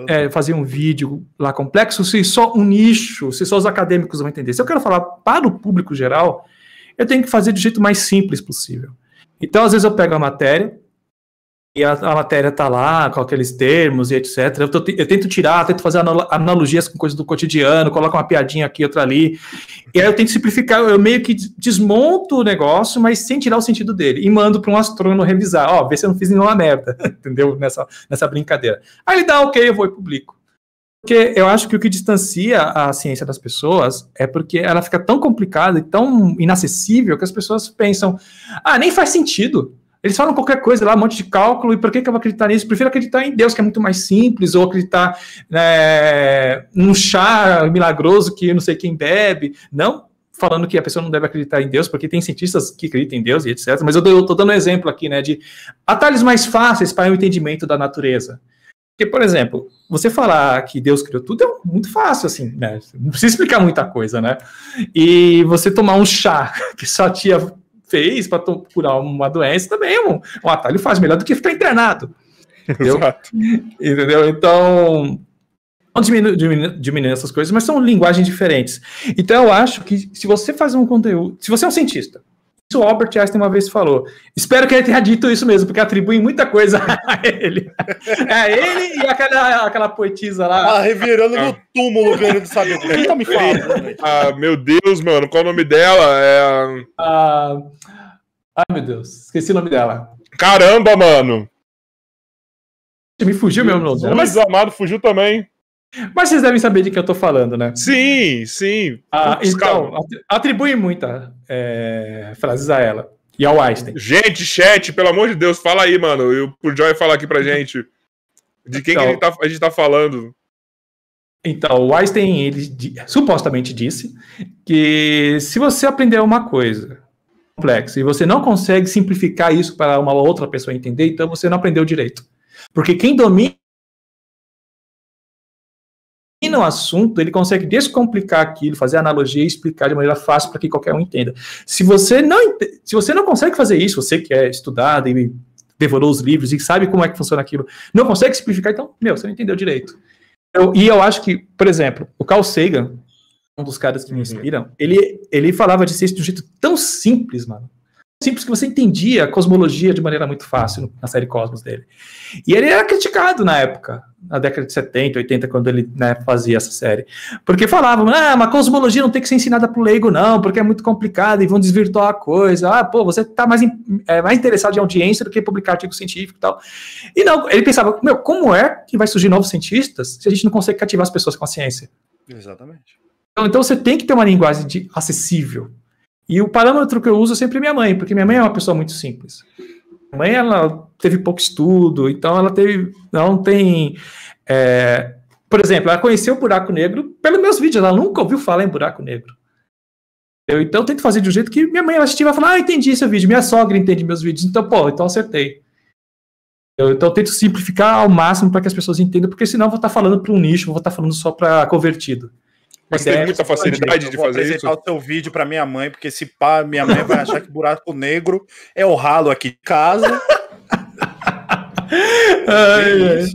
S4: É, fazer um vídeo lá complexo se só um nicho, se só os acadêmicos vão entender. Se eu quero falar para o público geral, eu tenho que fazer do jeito mais simples possível. Então, às vezes, eu pego a matéria, e a, a matéria tá lá com aqueles termos e etc. Eu, tô, eu tento tirar, tento fazer analogias com coisas do cotidiano, coloco uma piadinha aqui, outra ali. E aí eu tento simplificar, eu meio que desmonto o negócio, mas sem tirar o sentido dele. E mando para um astrônomo revisar. Ó, vê se eu não fiz nenhuma merda, entendeu? Nessa, nessa brincadeira. Aí ele dá ok, eu vou e publico. Porque eu acho que o que distancia a ciência das pessoas é porque ela fica tão complicada e tão inacessível que as pessoas pensam: ah, nem faz sentido. Eles falam qualquer coisa lá, um monte de cálculo, e por que, que eu vou acreditar nisso? Prefiro acreditar em Deus, que é muito mais simples, ou acreditar é, num chá milagroso que não sei quem bebe. Não falando que a pessoa não deve acreditar em Deus, porque tem cientistas que acreditam em Deus e etc. Mas eu estou dando um exemplo aqui, né, de atalhos mais fáceis para o entendimento da natureza. Porque, por exemplo, você falar que Deus criou tudo é muito fácil, assim, né? Não precisa explicar muita coisa, né? E você tomar um chá que só tia fez para curar uma doença também um, um atalho faz melhor do que ficar internado. Entendeu? Exato. Entendeu? Então, não diminuir, diminuir essas coisas, mas são linguagens diferentes. Então, eu acho que se você faz um conteúdo, se você é um cientista, isso o Albert Einstein uma vez falou. Espero que ele tenha dito isso mesmo, porque atribui muita coisa a ele. É ele e aquela, aquela poetisa lá.
S5: Ah, revirando no túmulo, querendo saber. Quem tá me falando?
S1: Ah, meu Deus, mano, qual o nome dela? É.
S4: Ah, ai, meu Deus, esqueci o nome dela.
S1: Caramba, mano!
S4: Me fugiu meu nome
S1: dela. Mas Amado fugiu também.
S4: Mas vocês devem saber de que eu tô falando, né?
S1: Sim, sim.
S4: Ah, então, atribui muita é, frases a ela. E ao Einstein.
S1: Gente, chat, pelo amor de Deus, fala aí, mano. E o Joy falar aqui pra gente. De quem então, que a gente, tá, a gente tá falando?
S4: Então, o Einstein, ele supostamente disse que se você aprender uma coisa complexa e você não consegue simplificar isso para uma outra pessoa entender, então você não aprendeu direito. Porque quem domina no assunto, ele consegue descomplicar aquilo, fazer analogia e explicar de maneira fácil para que qualquer um entenda. Se você não se você não consegue fazer isso, você que é estudado e devorou os livros e sabe como é que funciona aquilo, não consegue simplificar, então, meu, você não entendeu direito. Eu, e eu acho que, por exemplo, o Carl Sagan, um dos caras que me uhum. inspiram, ele, ele falava de ciência de um jeito tão simples, mano simples que você entendia a cosmologia de maneira muito fácil na série Cosmos dele. E ele era criticado na época, na década de 70, 80, quando ele né, fazia essa série. Porque falavam, ah, mas cosmologia não tem que ser ensinada pro leigo, não, porque é muito complicado e vão desvirtuar a coisa. Ah, pô, você tá mais, é, mais interessado em audiência do que publicar artigo científico e tal. E não, ele pensava, meu, como é que vai surgir novos cientistas se a gente não consegue cativar as pessoas com a ciência?
S5: Exatamente.
S4: Então, então você tem que ter uma linguagem de, acessível. E o parâmetro que eu uso é sempre minha mãe, porque minha mãe é uma pessoa muito simples. Mãe, ela teve pouco estudo, então ela teve, não tem, é, por exemplo, ela conheceu o buraco negro pelos meus vídeos, ela nunca ouviu falar em buraco negro. Eu, então, eu tento fazer de um jeito que minha mãe assistir vai falar, ah, entendi seu vídeo, minha sogra entende meus vídeos, então, pô, então acertei. Eu, então, eu tento simplificar ao máximo para que as pessoas entendam, porque senão eu vou estar falando para um nicho, vou estar falando só para convertido.
S1: Mas tem muita facilidade de fazer isso?
S5: Eu vou apresentar o seu vídeo para minha mãe, porque se pá, minha mãe vai achar que buraco negro é o ralo aqui de casa.
S1: ai.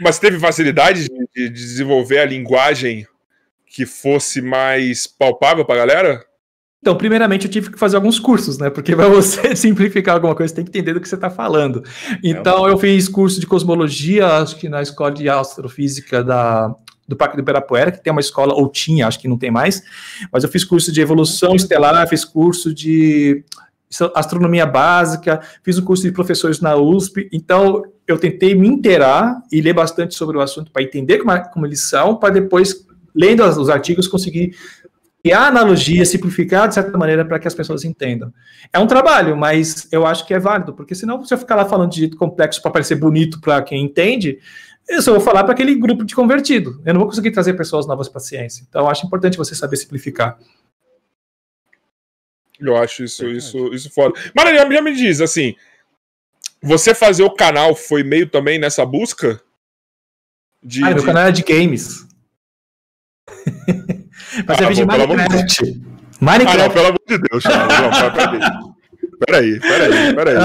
S1: Mas teve facilidade de, de desenvolver a linguagem que fosse mais palpável para a galera?
S4: Então, primeiramente, eu tive que fazer alguns cursos, né? Porque para você simplificar alguma coisa, você tem que entender do que você está falando. Então, é eu fiz curso de cosmologia, acho que na escola de astrofísica da do Parque do Ibirapuera, que tem uma escola, ou tinha, acho que não tem mais, mas eu fiz curso de evolução estelar, fiz curso de astronomia básica, fiz um curso de professores na USP, então eu tentei me inteirar e ler bastante sobre o assunto para entender como, como, eles são, para depois, lendo os artigos, conseguir criar analogia, simplificar de certa maneira para que as pessoas entendam. É um trabalho, mas eu acho que é válido, porque senão se eu ficar lá falando de jeito complexo para parecer bonito para quem entende, eu só vou falar para aquele grupo de convertido. Eu não vou conseguir trazer pessoas novas para a ciência. Então, eu acho importante você saber simplificar.
S1: Eu acho isso, isso, isso foda. Mas já, me diz, assim, você fazer o canal foi meio também nessa busca?
S4: De, ah, de... meu canal era de games. Mas ah, é vídeo de Minecraft.
S1: Minecraft. Ah, não, pelo amor de Deus, Charles. Não, peraí. Peraí, peraí.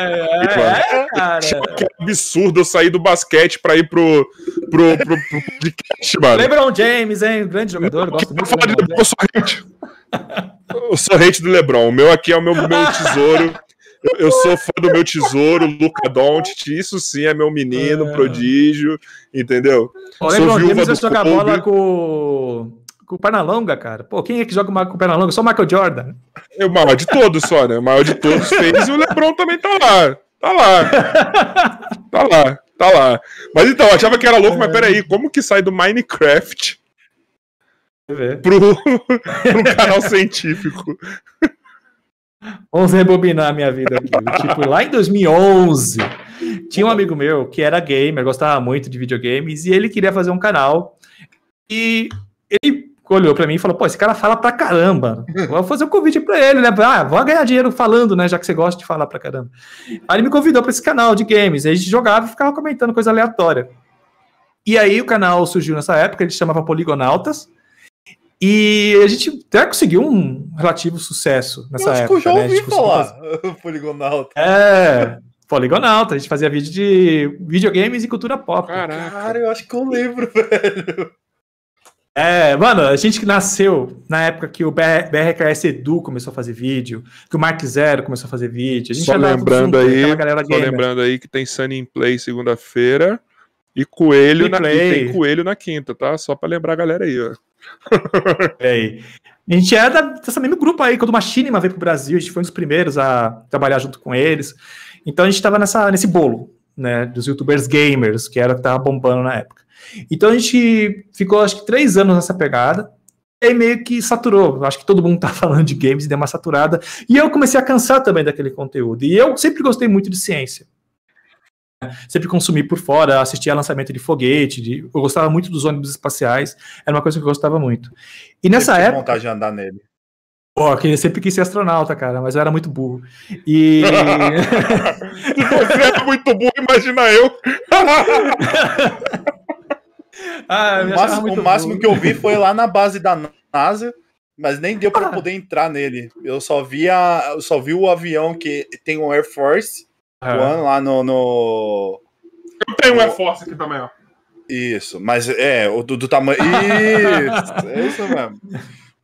S1: É, é, cara. Que absurdo eu sair do basquete pra ir pro, pro, pro, pro
S4: podcast, mano. LeBron James, hein? Grande jogador. Gosto muito
S1: do LeBron. Eu sou hate. Eu sou hate do LeBron. O meu aqui é o meu, meu tesouro. Eu, eu, sou fã do meu tesouro, Luca Doncic. Isso sim é meu menino, é. prodígio, entendeu?
S4: O LeBron James joga bola com com perna longa, cara. Pô, quem é que joga com perna longa? Só o Michael Jordan.
S1: É o maior de todos só, né? O maior de todos fez e o LeBron também tá lá. Tá lá. Tá lá. Tá lá. Mas então, achava que era louco, mas peraí, como que sai do Minecraft pro, pro canal científico?
S4: Vamos rebobinar a minha vida aqui. Tipo, lá em 2011, tinha um amigo meu que era gamer, gostava muito de videogames, e ele queria fazer um canal. E ele olhou para mim e falou: pô, esse cara fala pra caramba. Vou fazer um convite para ele, né? Ah, vou ganhar dinheiro falando, né? Já que você gosta de falar pra caramba. Aí ele me convidou para esse canal de games. Aí a gente jogava e ficava comentando coisa aleatória. E aí o canal surgiu nessa época, ele chamava Poligonautas. E a gente até conseguiu um relativo sucesso nessa eu acho época. Que eu já
S3: né? ouvi
S4: né?
S3: falar, fazer... Poligonauta.
S4: É, Poligonauta. A gente fazia vídeo de videogames e cultura pop.
S3: Caraca. Cara, eu acho que eu lembro, velho.
S4: É, mano, a gente que nasceu na época que o BR, BRKS Edu começou a fazer vídeo, que o Mark Zero começou a fazer vídeo. A gente
S1: só lembrando aí, só lembrando aí que tem Sunny in Play segunda-feira e Coelho na, e tem Coelho na quinta, tá? Só para lembrar a galera aí, ó.
S4: aí. A gente é da, dessa mesmo grupo aí, quando o Machinima veio pro Brasil, a gente foi um dos primeiros a trabalhar junto com eles. Então a gente tava nessa, nesse bolo, né, dos youtubers gamers, que era o que tava bombando na época. Então a gente ficou, acho que, três anos nessa pegada. E meio que saturou. Acho que todo mundo tá falando de games e deu uma saturada. E eu comecei a cansar também daquele conteúdo. E eu sempre gostei muito de ciência. Sempre consumi por fora, assistia a lançamento de foguete, de... eu gostava muito dos ônibus espaciais, era uma coisa que eu gostava muito. E nessa sempre época.
S3: vontade de andar nele.
S4: Pô, eu sempre quis ser astronauta, cara, mas eu era muito burro. E.
S1: Você era muito burro, imagina eu.
S3: Ah, o máximo, o máximo que eu vi foi lá na base da NASA, mas nem deu para ah. poder entrar nele. Eu só vi, a, eu só vi o avião que tem um Air Force. One lá no, no.
S1: Eu tenho um Air Force aqui também, ó.
S3: Isso, mas é, o do, do tamanho. Isso, é isso mesmo.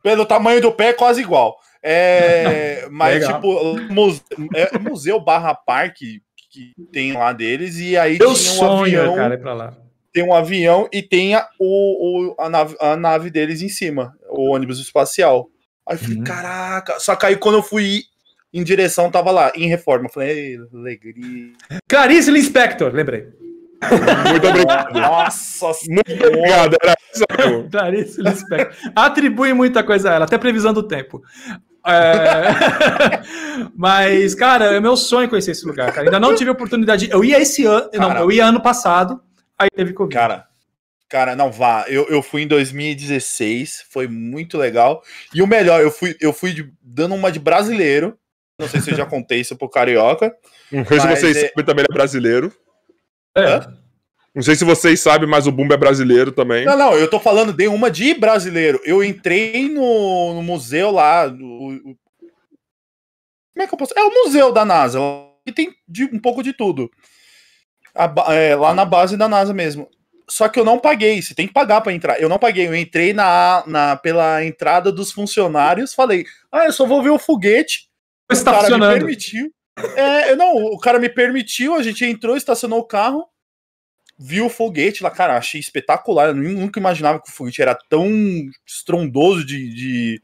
S3: Pelo tamanho do pé, é quase igual. É, mas, Legal. tipo, museu, é, museu barra parque que tem lá deles, e aí
S4: eu tinha um sonho, avião. Cara, ir pra lá
S3: tem um avião e tem a, o, o, a, nave, a nave deles em cima, o ônibus espacial. Aí eu falei, uhum. caraca. Só que aí quando eu fui em direção, tava lá, em reforma. Eu falei, alegria.
S4: Clarice Lispector, lembrei.
S1: Muito obrigado.
S3: Nossa
S1: Muito obrigado. Era
S4: Clarice Lispector. Atribui muita coisa a ela, até previsão do tempo. É... Mas, cara, é meu sonho conhecer esse lugar, cara. Ainda não tive oportunidade. Eu ia esse ano, não, eu ia ano passado, Aí teve Covid.
S3: Cara, cara, não vá. Eu, eu fui em 2016, foi muito legal. E o melhor, eu fui, eu fui de, dando uma de brasileiro. Não sei se eu já contei isso pro Carioca.
S1: Não sei se vocês é... sabem, também é brasileiro. É. Não sei se vocês sabem, mas o Bumba é brasileiro também.
S3: Não, não, eu tô falando de uma de brasileiro. Eu entrei no, no museu lá. No, como é que eu posso. É o museu da NASA. E tem de, um pouco de tudo a, é, lá na base da NASA mesmo. Só que eu não paguei, você tem que pagar para entrar. Eu não paguei, eu entrei na, na, pela entrada dos funcionários, falei, ah, eu só vou ver o foguete.
S4: O cara
S3: me permitiu. É, não, o cara me permitiu, a gente entrou, estacionou o carro, viu o foguete lá, cara, achei espetacular. Eu nunca imaginava que o foguete era tão estrondoso de, de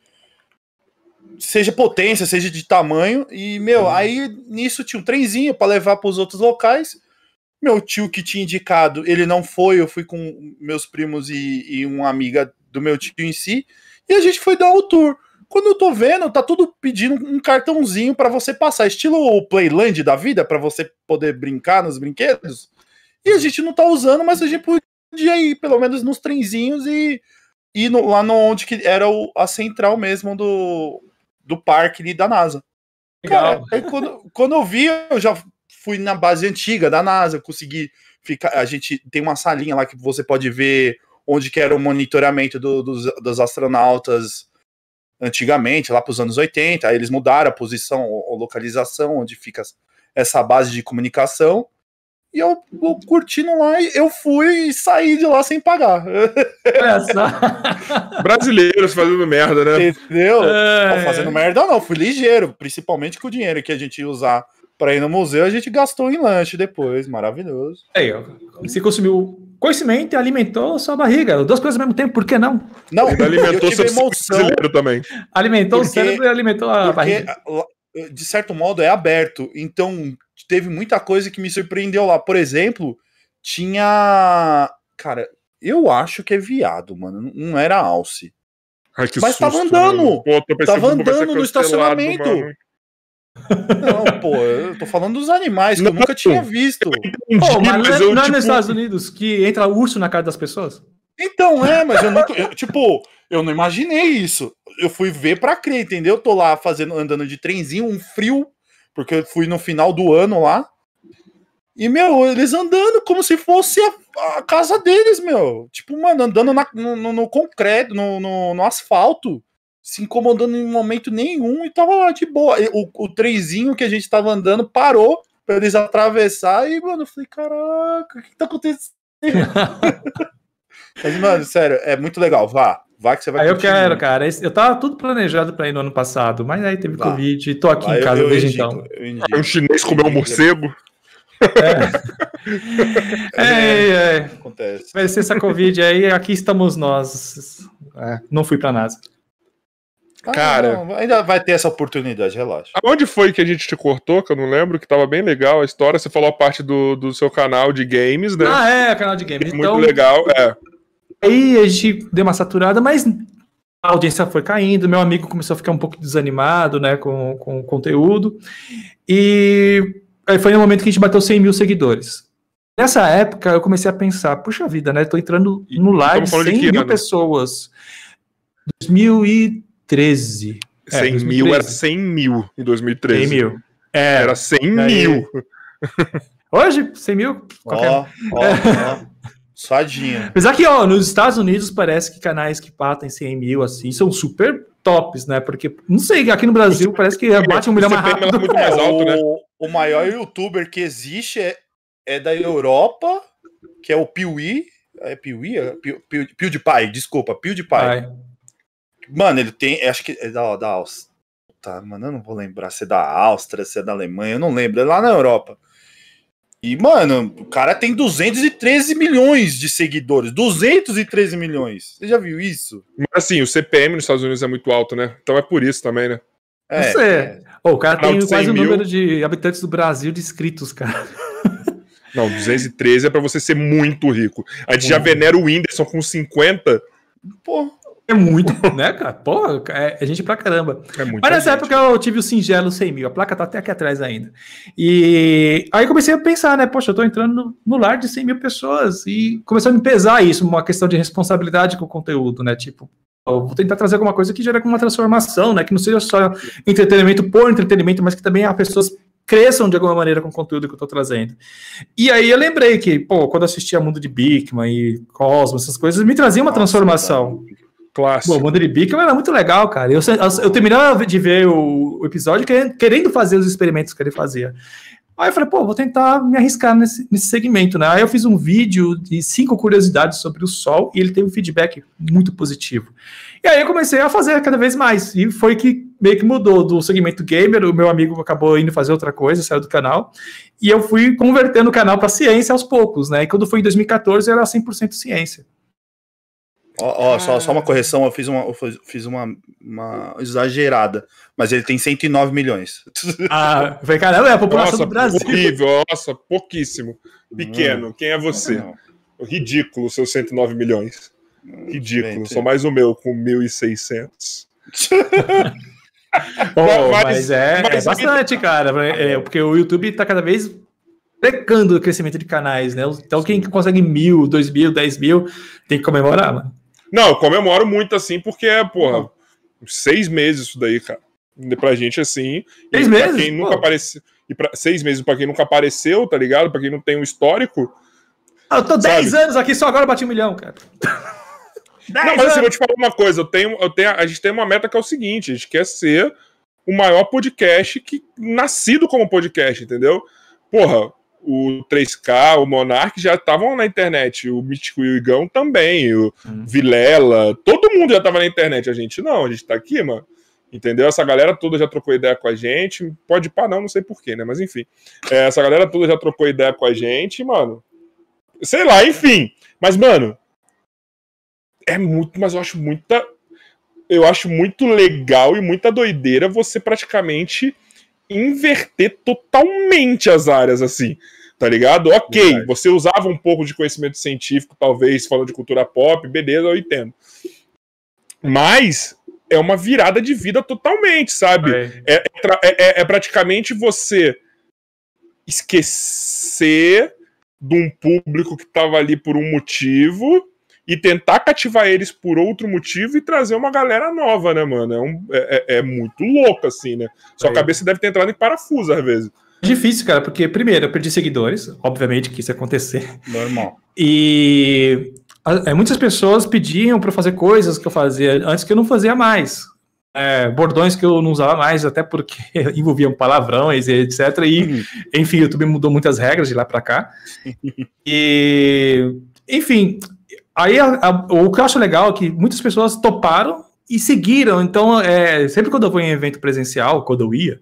S3: seja potência, seja de tamanho. E, meu, uhum. aí nisso tinha um trenzinho para levar para os outros locais. Meu tio que tinha indicado, ele não foi, eu fui com meus primos e, e uma amiga do meu tio em si, e a gente foi dar o tour. Quando eu tô vendo, tá tudo pedindo um cartãozinho para você passar, estilo o Playland da vida, para você poder brincar nos brinquedos. E a gente não tá usando, mas a gente podia ir, pelo menos nos trenzinhos e ir no, lá no onde que era o, a central mesmo do, do parque ali da NASA. Cara, aí quando, quando eu vi, eu já fui na base antiga da NASA, consegui ficar. A gente tem uma salinha lá que você pode ver onde que era o monitoramento do- dos, dos astronautas antigamente, lá para os anos 80. Aí eles mudaram a posição ou localização onde fica essa base de comunicação. E eu, eu curtindo lá, e eu fui e saí de lá sem pagar.
S4: Só.
S1: Brasileiros fazendo merda, né?
S3: Entendeu?
S4: É.
S3: Não, fazendo merda não, fui ligeiro, principalmente com o dinheiro que a gente ia usar para ir no museu, a gente gastou em lanche depois, maravilhoso.
S4: Aí, ó. Você consumiu conhecimento e alimentou sua barriga. Duas coisas ao mesmo tempo, por que não?
S3: Não,
S1: Ele alimentou
S3: eu
S1: seu
S3: emoção,
S1: também.
S4: Alimentou
S3: Porque-
S4: o cérebro e alimentou a
S3: porque,
S4: barriga.
S3: de certo modo, é aberto, então teve muita coisa que me surpreendeu lá. Por exemplo, tinha... Cara, eu acho que é viado, mano, não era alce.
S1: Ai, que
S3: Mas tava
S1: susto,
S3: andando.
S1: mano. Pô,
S3: Tava andando no estacionamento.
S1: mano.
S3: Não, pô, eu tô falando dos animais que eu
S1: Não.
S3: nunca tinha visto.
S1: Entendi,
S4: Pô, mas não é,
S1: eu,
S4: não é
S1: tipo,
S4: nos Estados Unidos que entra urso na cara das pessoas?
S3: Então, é, mas eu nunca. eu, tipo, eu não imaginei isso. Eu fui ver pra crer, entendeu? Eu tô lá fazendo, andando de trenzinho, um frio, porque eu fui no final do ano lá. E, meu, eles andando como se fosse a, a casa deles, meu. Tipo, mano, andando na- no, no- no concreto, no, no- no asfalto, se incomodando em momento nenhum e tava lá de boa. E o, o trenzinho que a gente tava andando parou pra eles atravessar e, mano, eu falei, caraca, o que, que tá acontecendo? Mas, mano, sério, é muito legal. Vá, vá que você vai
S4: Aí eu quero, cara. Eu tava tudo planejado pra ir no ano passado, mas aí teve
S3: Vai.
S4: Covid e tô aqui
S3: Vai,
S4: em casa
S3: eu- eu
S4: desde
S3: indico,
S4: então.
S3: eu.
S1: Um chinês comeu um morcego.
S4: É, é,
S3: Acontece.
S4: vai ser essa Covid aí, aqui estamos nós. É, não fui pra NASA.
S3: Ah,
S1: Cara.
S3: não, ainda vai ter essa oportunidade, relaxa.
S1: Aonde foi que a gente te cortou? Que eu não lembro, que tava bem legal a história. Você falou a parte do, do seu canal de games, né?
S4: Ah, é, canal de games.
S1: Muito
S4: Então,
S1: legal. É.
S4: aí a gente deu uma saturada, mas a audiência foi caindo, meu amigo começou a ficar um pouco desanimado, né, com, com o conteúdo, e aí foi no momento que a gente bateu 100 mil seguidores. Nessa época, eu comecei a pensar, puxa vida, né, tô entrando no live de
S1: Estamos falando de
S4: 100
S1: que
S4: mil
S1: ano?
S4: pessoas. 2013. É,
S1: 100 mil
S4: 2013.
S1: era 100 mil em 2013.
S4: 100 mil. É,
S1: Era 100
S4: Aí-
S1: mil.
S4: hoje, 100 mil, qualquer
S3: Ó, ó, ó. Suadinho.
S4: Apesar que, ó, nos Estados Unidos parece que canais que batem 100 mil, assim, são super tops, né? Porque, não sei, aqui no Brasil parece que bate um milhão mais
S1: é
S4: rápido.
S1: muito mais
S3: É,
S1: alto,
S3: o,
S1: né?
S3: o maior youtuber que existe é, é da Europa, que é o Piuí. É Piuí? É Pew- Pew- PewDiePie, desculpa, PewDiePie.
S4: Vai.
S3: Mano, ele tem, acho que é da, da Áustria. Tá, mano, eu não vou lembrar se é da Áustria, se é da Alemanha, eu não lembro, é lá na Europa. E, mano, o cara tem 213 milhões de seguidores. 213 milhões. Você já viu isso?
S1: Mas assim, o CPM nos Estados Unidos é muito alto, né? Então é por isso também, né?
S3: É,
S4: Não sei. Ô, o cara tem
S1: de 100
S4: quase o número de habitantes do Brasil de inscritos, cara.
S1: Não, 213 é pra você ser muito rico. A gente já
S4: Uhum.
S1: venera o Whindersson com 50.
S3: Pô,
S4: É muito, né, cara? Pô, é, é gente pra caramba.
S1: É muito
S4: Mas nessa época eu tive o singelo 100 mil, a placa tá até aqui atrás ainda. E aí comecei a pensar, né? Poxa, eu tô entrando no, no lar de 100 mil pessoas e começou a me pesar isso, uma questão de responsabilidade com o conteúdo, né? Tipo, eu vou tentar trazer alguma coisa que gere uma transformação, né? Que não seja só entretenimento por entretenimento, mas que também as pessoas cresçam de alguma maneira com o conteúdo que eu tô trazendo. E aí eu lembrei que, pô, quando eu assistia Mundo de Bigman e Cosmos, essas coisas, me trazia uma
S3: Nossa,
S4: transformação. O
S1: Clássico.
S4: Mundo de Bigman era muito legal, cara. Eu, eu, eu terminava de ver o, o episódio querendo, querendo fazer os experimentos que ele fazia. Aí eu falei, pô, vou tentar me arriscar nesse, nesse segmento, né? Aí eu fiz um vídeo de cinco curiosidades sobre o Sol e ele teve um feedback muito positivo. E aí eu comecei a fazer cada vez mais. E foi que meio que mudou do segmento gamer. O meu amigo acabou indo fazer outra coisa, saiu do canal. E eu fui convertendo o canal para ciência aos poucos, né? E quando foi em 2014 era 100% ciência.
S3: Ó, ó, só, só uma correção, eu fiz uma, eu fiz- fiz uma, uma exagerada, mas ele tem 109 milhões.
S4: Ah, eu falei, caramba, é a população
S1: Nossa,
S4: do Brasil.
S1: horrível. Nossa, pouquíssimo. Pequeno. Quem é você?
S3: Não,
S1: Ridículo, seus 109 milhões. Ridículo.
S3: gente.
S1: Sou mais o meu, com 1.600.
S4: Pô,
S1: Mas-
S4: mas, é,
S1: mas-
S4: é bastante, cara. É, porque o YouTube tá cada vez pecando o crescimento de canais, né? Então quem consegue mil, dois mil, dez mil, tem que comemorar, mano.
S1: Não, eu comemoro muito assim, porque é, porra, uns seis meses isso daí, cara. Pra gente, assim.
S4: Seis
S1: pra
S4: meses?
S1: Quem nunca
S4: Pô.
S1: apareceu. E pra, seis meses pra quem nunca apareceu, tá ligado? Pra quem não tem um histórico.
S4: Ah, Eu tô 10
S1: Sabe?
S4: anos aqui, só agora eu bati um milhão, cara.
S1: Não,
S4: 10
S1: mas assim,
S4: anos.
S1: vou te falar uma coisa. Eu tenho, eu tenho, a gente tem uma meta que é o seguinte: a gente quer ser o maior podcast que nascido como podcast, entendeu? Porra, o 3K, o Monark já estavam na internet, o Mítico e o Igão também, o
S4: Hum.
S1: Vilela, todo mundo já tava na internet, a gente não, a gente tá aqui, mano. Entendeu? Essa galera toda já trocou ideia com a gente. Pode pá, não, não sei porquê, né? Mas enfim. É, essa galera toda já trocou ideia com a gente, mano. Sei lá, enfim. Mas, mano, é muito, mas eu acho muita. Eu acho muito legal e muita doideira você praticamente inverter totalmente as áreas assim. Tá ligado? Ok,
S5: Verdade.
S1: você usava um pouco de conhecimento científico, talvez, falando de cultura pop, beleza, eu entendo. Mas é uma virada de vida totalmente, sabe?
S4: É.
S1: É, é é- é- é praticamente você esquecer de um público que estava ali por um motivo e tentar cativar eles por outro motivo e trazer uma galera nova, né, mano? É, um- é- é- é muito louco, assim, né? Sua
S4: É.
S1: cabeça deve ter entrado em parafuso às vezes.
S4: Difícil, cara, porque primeiro eu perdi seguidores, obviamente que isso ia acontecer.
S5: Normal.
S4: E a- é, muitas pessoas pediam para fazer coisas que eu fazia antes que eu não fazia mais. É, bordões que eu não usava mais, até porque envolviam palavrões e etc. E, enfim, o YouTube mudou muitas regras de lá para cá. E, enfim, aí a- a- o que eu acho legal é que muitas pessoas toparam e seguiram. Então, é, sempre quando eu vou em evento presencial, quando eu ia,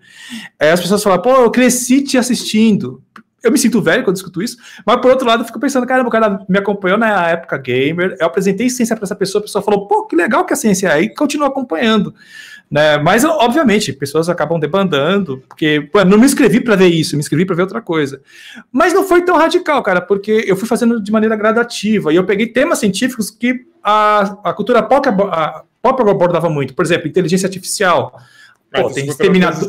S4: é, as pessoas falam, pô, eu cresci te assistindo. Eu me sinto velho quando escuto isso, mas por outro lado eu fico pensando, caramba, o cara me acompanhou na época gamer, eu apresentei ciência para essa pessoa, a pessoa falou, pô, que legal que a ciência é, e continua acompanhando. Né? Mas, obviamente, pessoas acabam debandando, porque pô, não me inscrevi para ver isso, me inscrevi para ver outra coisa. Mas não foi tão radical, cara, porque eu fui fazendo de maneira gradativa, e eu peguei temas científicos que a, a cultura pop, abo- a, pop abordava muito, por exemplo, inteligência artificial. Pô,
S1: Mas
S4: tem exterminador.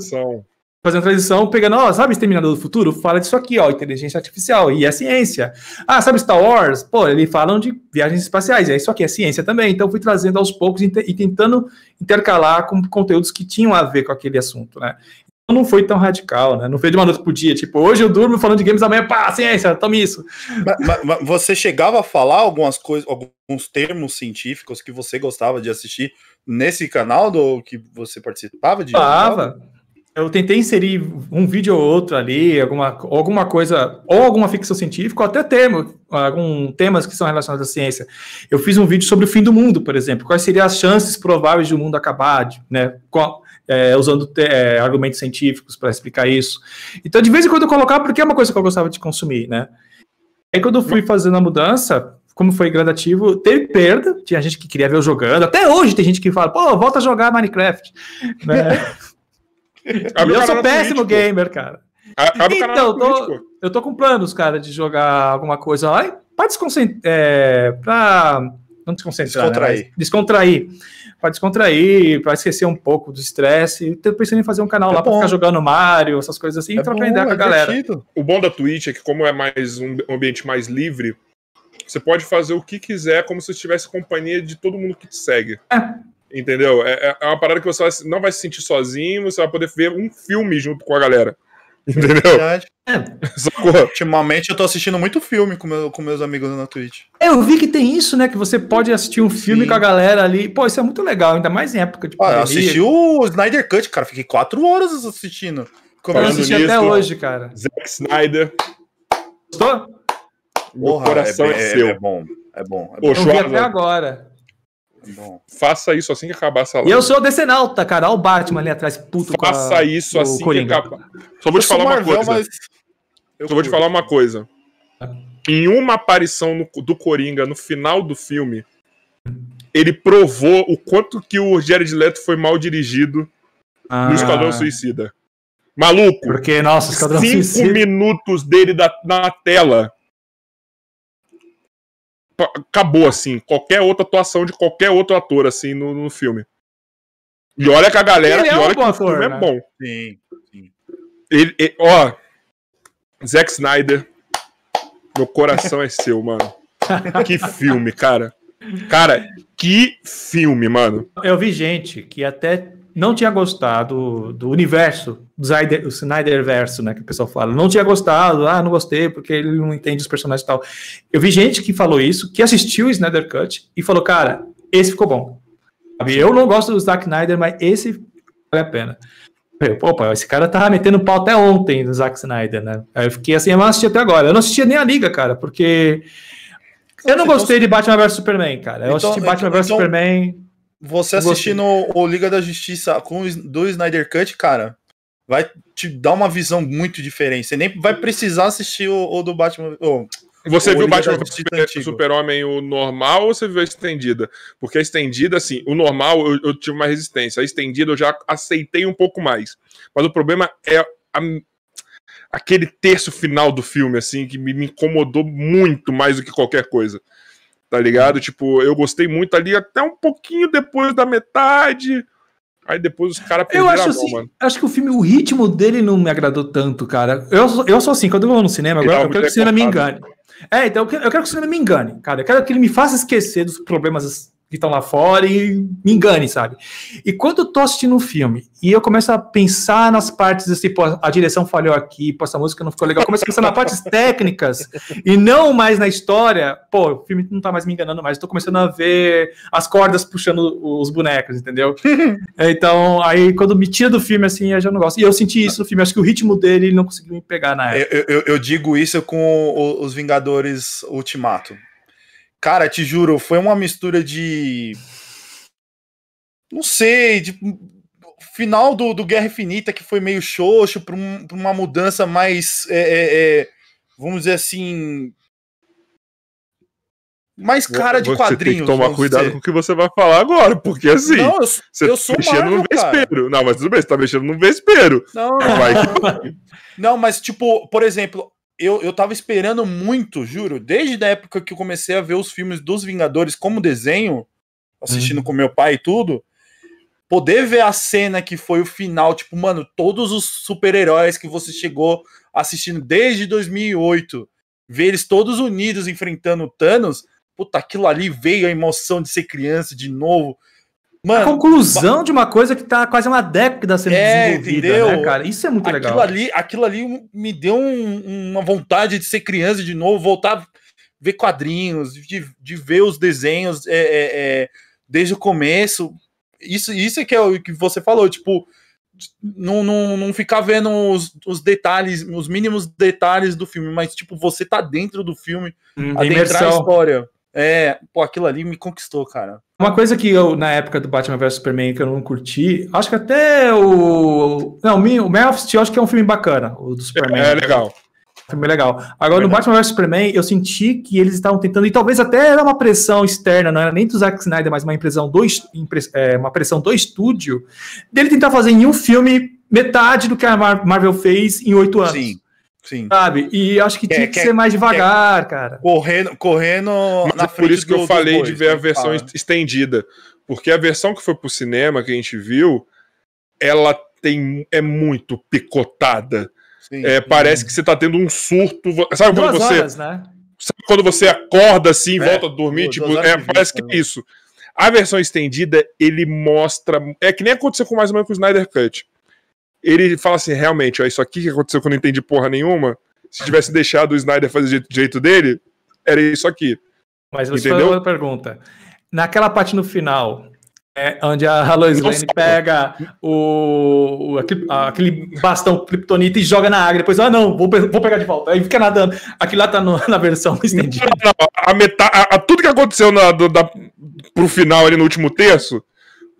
S4: Fazendo transição, pegando, ó, sabe Exterminador do Futuro? Fala disso aqui, ó, inteligência artificial, e é ciência. Ah, sabe Star Wars? Pô, eles falam de viagens espaciais, é isso aqui, é ciência também. Então fui trazendo aos poucos e te- tentando intercalar com conteúdos que tinham a ver com aquele assunto, né? Então não foi tão radical, né? Não foi de uma noite pro dia, tipo, hoje eu durmo falando de games, amanhã, pá, ciência, tome isso.
S5: Ma- ma- ma- você chegava a falar algumas coisas, alguns termos científicos que você gostava de assistir nesse canal do que você participava de?
S4: Falava. Eu tentei inserir um vídeo ou outro ali, alguma, alguma coisa, ou alguma ficção científica, ou até termo, algum, temas que são relacionados à ciência. Eu fiz um vídeo sobre o fim do mundo, por exemplo. Quais seriam as chances prováveis de o mundo acabar, né? é, usando é, argumentos científicos para explicar isso. Então, de vez em quando eu colocava, porque é uma coisa que eu gostava de consumir, né? Aí, quando eu fui fazendo a mudança, como foi gradativo, teve perda. Tinha gente que queria ver eu jogando. Até hoje tem gente que fala, pô, volta a jogar Minecraft. Né?
S1: Abre
S4: E eu sou péssimo gamer, cara.
S1: A- Abre o canal
S4: Então, tô-. Eu tô com planos, cara, de jogar alguma coisa lá e pra desconcentrar. É, pra. Não desconcentrar.
S5: Descontrair.
S4: Né, descontrair. Pra descontrair, pra esquecer um pouco do estresse. Tô pensando em fazer um canal
S5: É
S4: lá pra
S5: bom.
S4: ficar jogando Mario, essas coisas assim, e
S5: É
S4: trocar
S5: bom,
S4: ideia com a
S5: é
S4: galera.
S1: O bom da Twitch é que, como é mais um ambiente mais livre, você pode fazer o que quiser, como se tivesse companhia de todo mundo que te segue.
S4: É.
S1: Entendeu? É, é- é uma parada que você não vai se sentir sozinho, você vai poder ver um filme junto com a galera. Entendeu?
S5: Verdade.
S1: Sacou?
S5: Ultimamente eu tô assistindo muito filme com, meu, com meus amigos na Twitch.
S4: Eu vi que tem isso, né? Que você pode assistir um filme
S5: Sim.
S4: com a galera ali. Pô, isso é muito legal, ainda mais em época de
S5: Ah, eu
S4: pandemia.
S5: assisti o Snyder Cut, cara. Fiquei quatro horas assistindo.
S4: Eu
S1: Falando
S4: assisti até
S1: nisso,
S4: hoje, cara.
S1: Zack Snyder,
S4: Gostou?
S5: Porra,
S1: coração é,
S5: é,
S1: seu.
S5: é bom. É bom. É
S1: Pô,
S5: bom.
S4: Eu vi até agora.
S5: Bom.
S1: Faça isso assim que acabar essa
S4: E
S1: live.
S4: eu sou o Decenalta, cara. Olha o Batman ali atrás, puto com a-
S1: Faça isso assim que
S4: Coringa.
S1: acabar. Só vou
S5: Eu
S1: te falar uma
S5: Marvel,
S1: coisa.
S5: mas eu
S1: Só vou te falar uma coisa. Em uma aparição no- do Coringa no final do filme, ele provou o quanto que o Jared Leto foi mal dirigido
S4: Ah,
S1: no Esquadrão Suicida. Maluco,
S4: Porque, nossa, Esquadrão
S1: cinco
S4: Suicida.
S1: minutos dele da- na tela. Acabou, assim. Qualquer outra atuação de qualquer outro ator, assim, no, no filme. E olha que a galera.
S4: Ele é um
S1: olha que
S4: bom
S1: o filme
S4: ator,
S1: é
S4: né?
S1: bom.
S5: Sim.
S1: Ele, ele- ó, Zack Snyder, meu coração é seu, mano. Que filme, cara. Cara, que filme, mano.
S4: Eu vi gente que até não tinha gostado do universo, do Snyder, o Snyder verso, né, que o pessoal fala. Não tinha gostado, ah, não gostei porque ele não entende os personagens e tal. Eu vi gente que falou isso, que assistiu o Snyder Cut e falou, cara, esse ficou bom. Eu não gosto do Zack Snyder, mas esse vale a pena. Eu, Opa, esse cara tava metendo pau até ontem no Zack Snyder, né? Aí eu fiquei assim, eu não assisti até agora. Eu não assistia nem a Liga, cara, porque eu não
S3: Então,
S4: gostei de Batman vs Superman, cara. Eu
S3: Então-
S4: assisti Batman
S3: então-
S4: vs Superman.
S3: Você
S4: gostei.
S3: assistindo o Liga da Justiça com do Snyder Cut, cara, vai te dar uma visão muito diferente. Você nem vai precisar assistir o, o do Batman. o-
S1: Você
S3: O
S1: viu o Batman. Super-Homem o normal ou você viu a estendida? Porque a estendida, assim, o normal eu, eu tive mais resistência. A estendida eu já aceitei um pouco mais. Mas o problema é a- aquele terço final do filme, assim, que me, me incomodou muito mais do que qualquer coisa. Tá ligado? Tipo, eu gostei muito ali até um pouquinho depois da metade. Aí depois os caras
S4: Eu acho
S1: mão,
S4: assim,
S1: mano.
S4: acho que o filme, o ritmo dele não me agradou tanto, cara. Eu, sou- eu sou assim, quando eu vou no cinema, agora, eu quero que o cinema me engane. É, então eu quero, eu quero que o cinema me engane, cara. Eu quero que ele me faça esquecer dos problemas que estão lá fora e me engane, sabe? E quando eu tô assistindo um filme e eu começo a pensar nas partes assim, pô, a direção falhou aqui, pô, essa música não ficou legal, eu começo a pensar nas partes técnicas e não mais na história, pô, o filme não tá mais me enganando mais, eu tô começando a ver as cordas puxando os bonecos, entendeu? Então, aí quando me tira do filme, assim, eu já não gosto. E eu senti isso no filme, acho que o ritmo dele não conseguiu me pegar na época.
S3: Eu, eu- eu digo isso com os Vingadores Ultimato. Cara, te juro, foi uma mistura de. Não sei, de. Final do, do Guerra Infinita que foi meio xoxo para um, pra uma mudança mais. é, é, é, vamos dizer assim. Mais cara de
S1: você
S3: quadrinhos.
S1: tem que tomar cuidado
S3: dizer.
S1: com o que você vai falar agora, porque assim.
S3: Não, eu,
S1: Você
S3: eu
S1: tá
S3: sou
S1: mexendo
S3: Marvel,
S1: no
S3: cara.
S1: vespeiro. Não, mas tudo bem, você tá mexendo no vespeiro.
S3: Não, Não, mas tipo, por exemplo, eu, eu tava esperando muito, juro, desde a época que eu comecei a ver os filmes dos Vingadores como desenho, assistindo com meu pai e tudo, poder ver a cena que foi o final, tipo, mano, todos os super-heróis que você chegou assistindo desde 2008, ver eles todos unidos enfrentando o Thanos, puta, aquilo ali veio a emoção de ser criança de novo.
S4: A
S3: Mano,
S4: conclusão de uma coisa que tá quase uma década sendo
S3: É,
S4: desenvolvida,
S3: entendeu?
S4: né, cara? Isso é muito
S3: aquilo
S4: legal.
S3: ali, aquilo ali me deu um- uma vontade de ser criança de novo, voltar a ver quadrinhos, de, de ver os desenhos é, é, é, desde o começo. Isso, isso é que é o que você falou, tipo, não, não, não ficar vendo os, os detalhes, os mínimos detalhes do filme, mas tipo, você tá dentro do filme,
S4: Hum,
S3: adentrar a
S4: imersão.
S3: história. É, pô, aquilo ali me conquistou, cara.
S4: Uma coisa que eu, na época do Batman vs Superman, que eu não curti, acho que até o. Não, o Man of Steel acho que é um filme bacana, o do Superman.
S1: É legal.
S4: Um filme legal. Agora, no Batman vs Superman, eu senti que eles estavam tentando, e talvez até era uma pressão externa, não era nem do Zack Snyder, mas uma impressão do, é, uma pressão do estúdio, dele tentar fazer em um filme metade do que a Mar- Marvel fez em oito anos.
S3: Sim, sim.
S4: Sabe? E acho que
S3: Quer-
S4: tinha que
S3: quer-
S4: ser mais devagar, cara.
S3: Correndo, correndo
S1: Mas
S3: na
S1: é por
S3: frente
S1: isso que eu falei
S3: dos
S1: de ver a
S3: né, que
S1: versão
S3: fala.
S1: estendida. Porque a versão que foi pro cinema, que a gente viu, ela tem é muito picotada.
S3: Sim.
S1: É, parece que você tá tendo um surto. Sabe quando
S4: Duas
S1: você,
S4: horas, né?
S1: sabe quando você acorda assim,
S3: É,
S1: volta a dormir?
S3: duas-
S1: tipo,
S3: duas
S1: é, parece que
S3: né?
S1: é isso. A versão estendida, ele mostra. É que nem aconteceu com mais ou menos com o Snyder Cut. Ele fala assim: realmente, ó, isso aqui que aconteceu que eu não entendi porra nenhuma. Se tivesse deixado o Snyder fazer do jeito, dele, era isso aqui.
S4: Mas você
S1: Entendeu?
S4: uma pergunta. Naquela parte no final, é, onde a Lois Lane pega o, o- aquele, aquele bastão kryptonita e joga na água, depois, ah, não, vou, vou pegar de volta. Aí fica nadando. Aquilo lá tá no- na versão estendida.
S1: Não, não, a metade, a- a- tudo que aconteceu na, do, da, pro final ali no último terço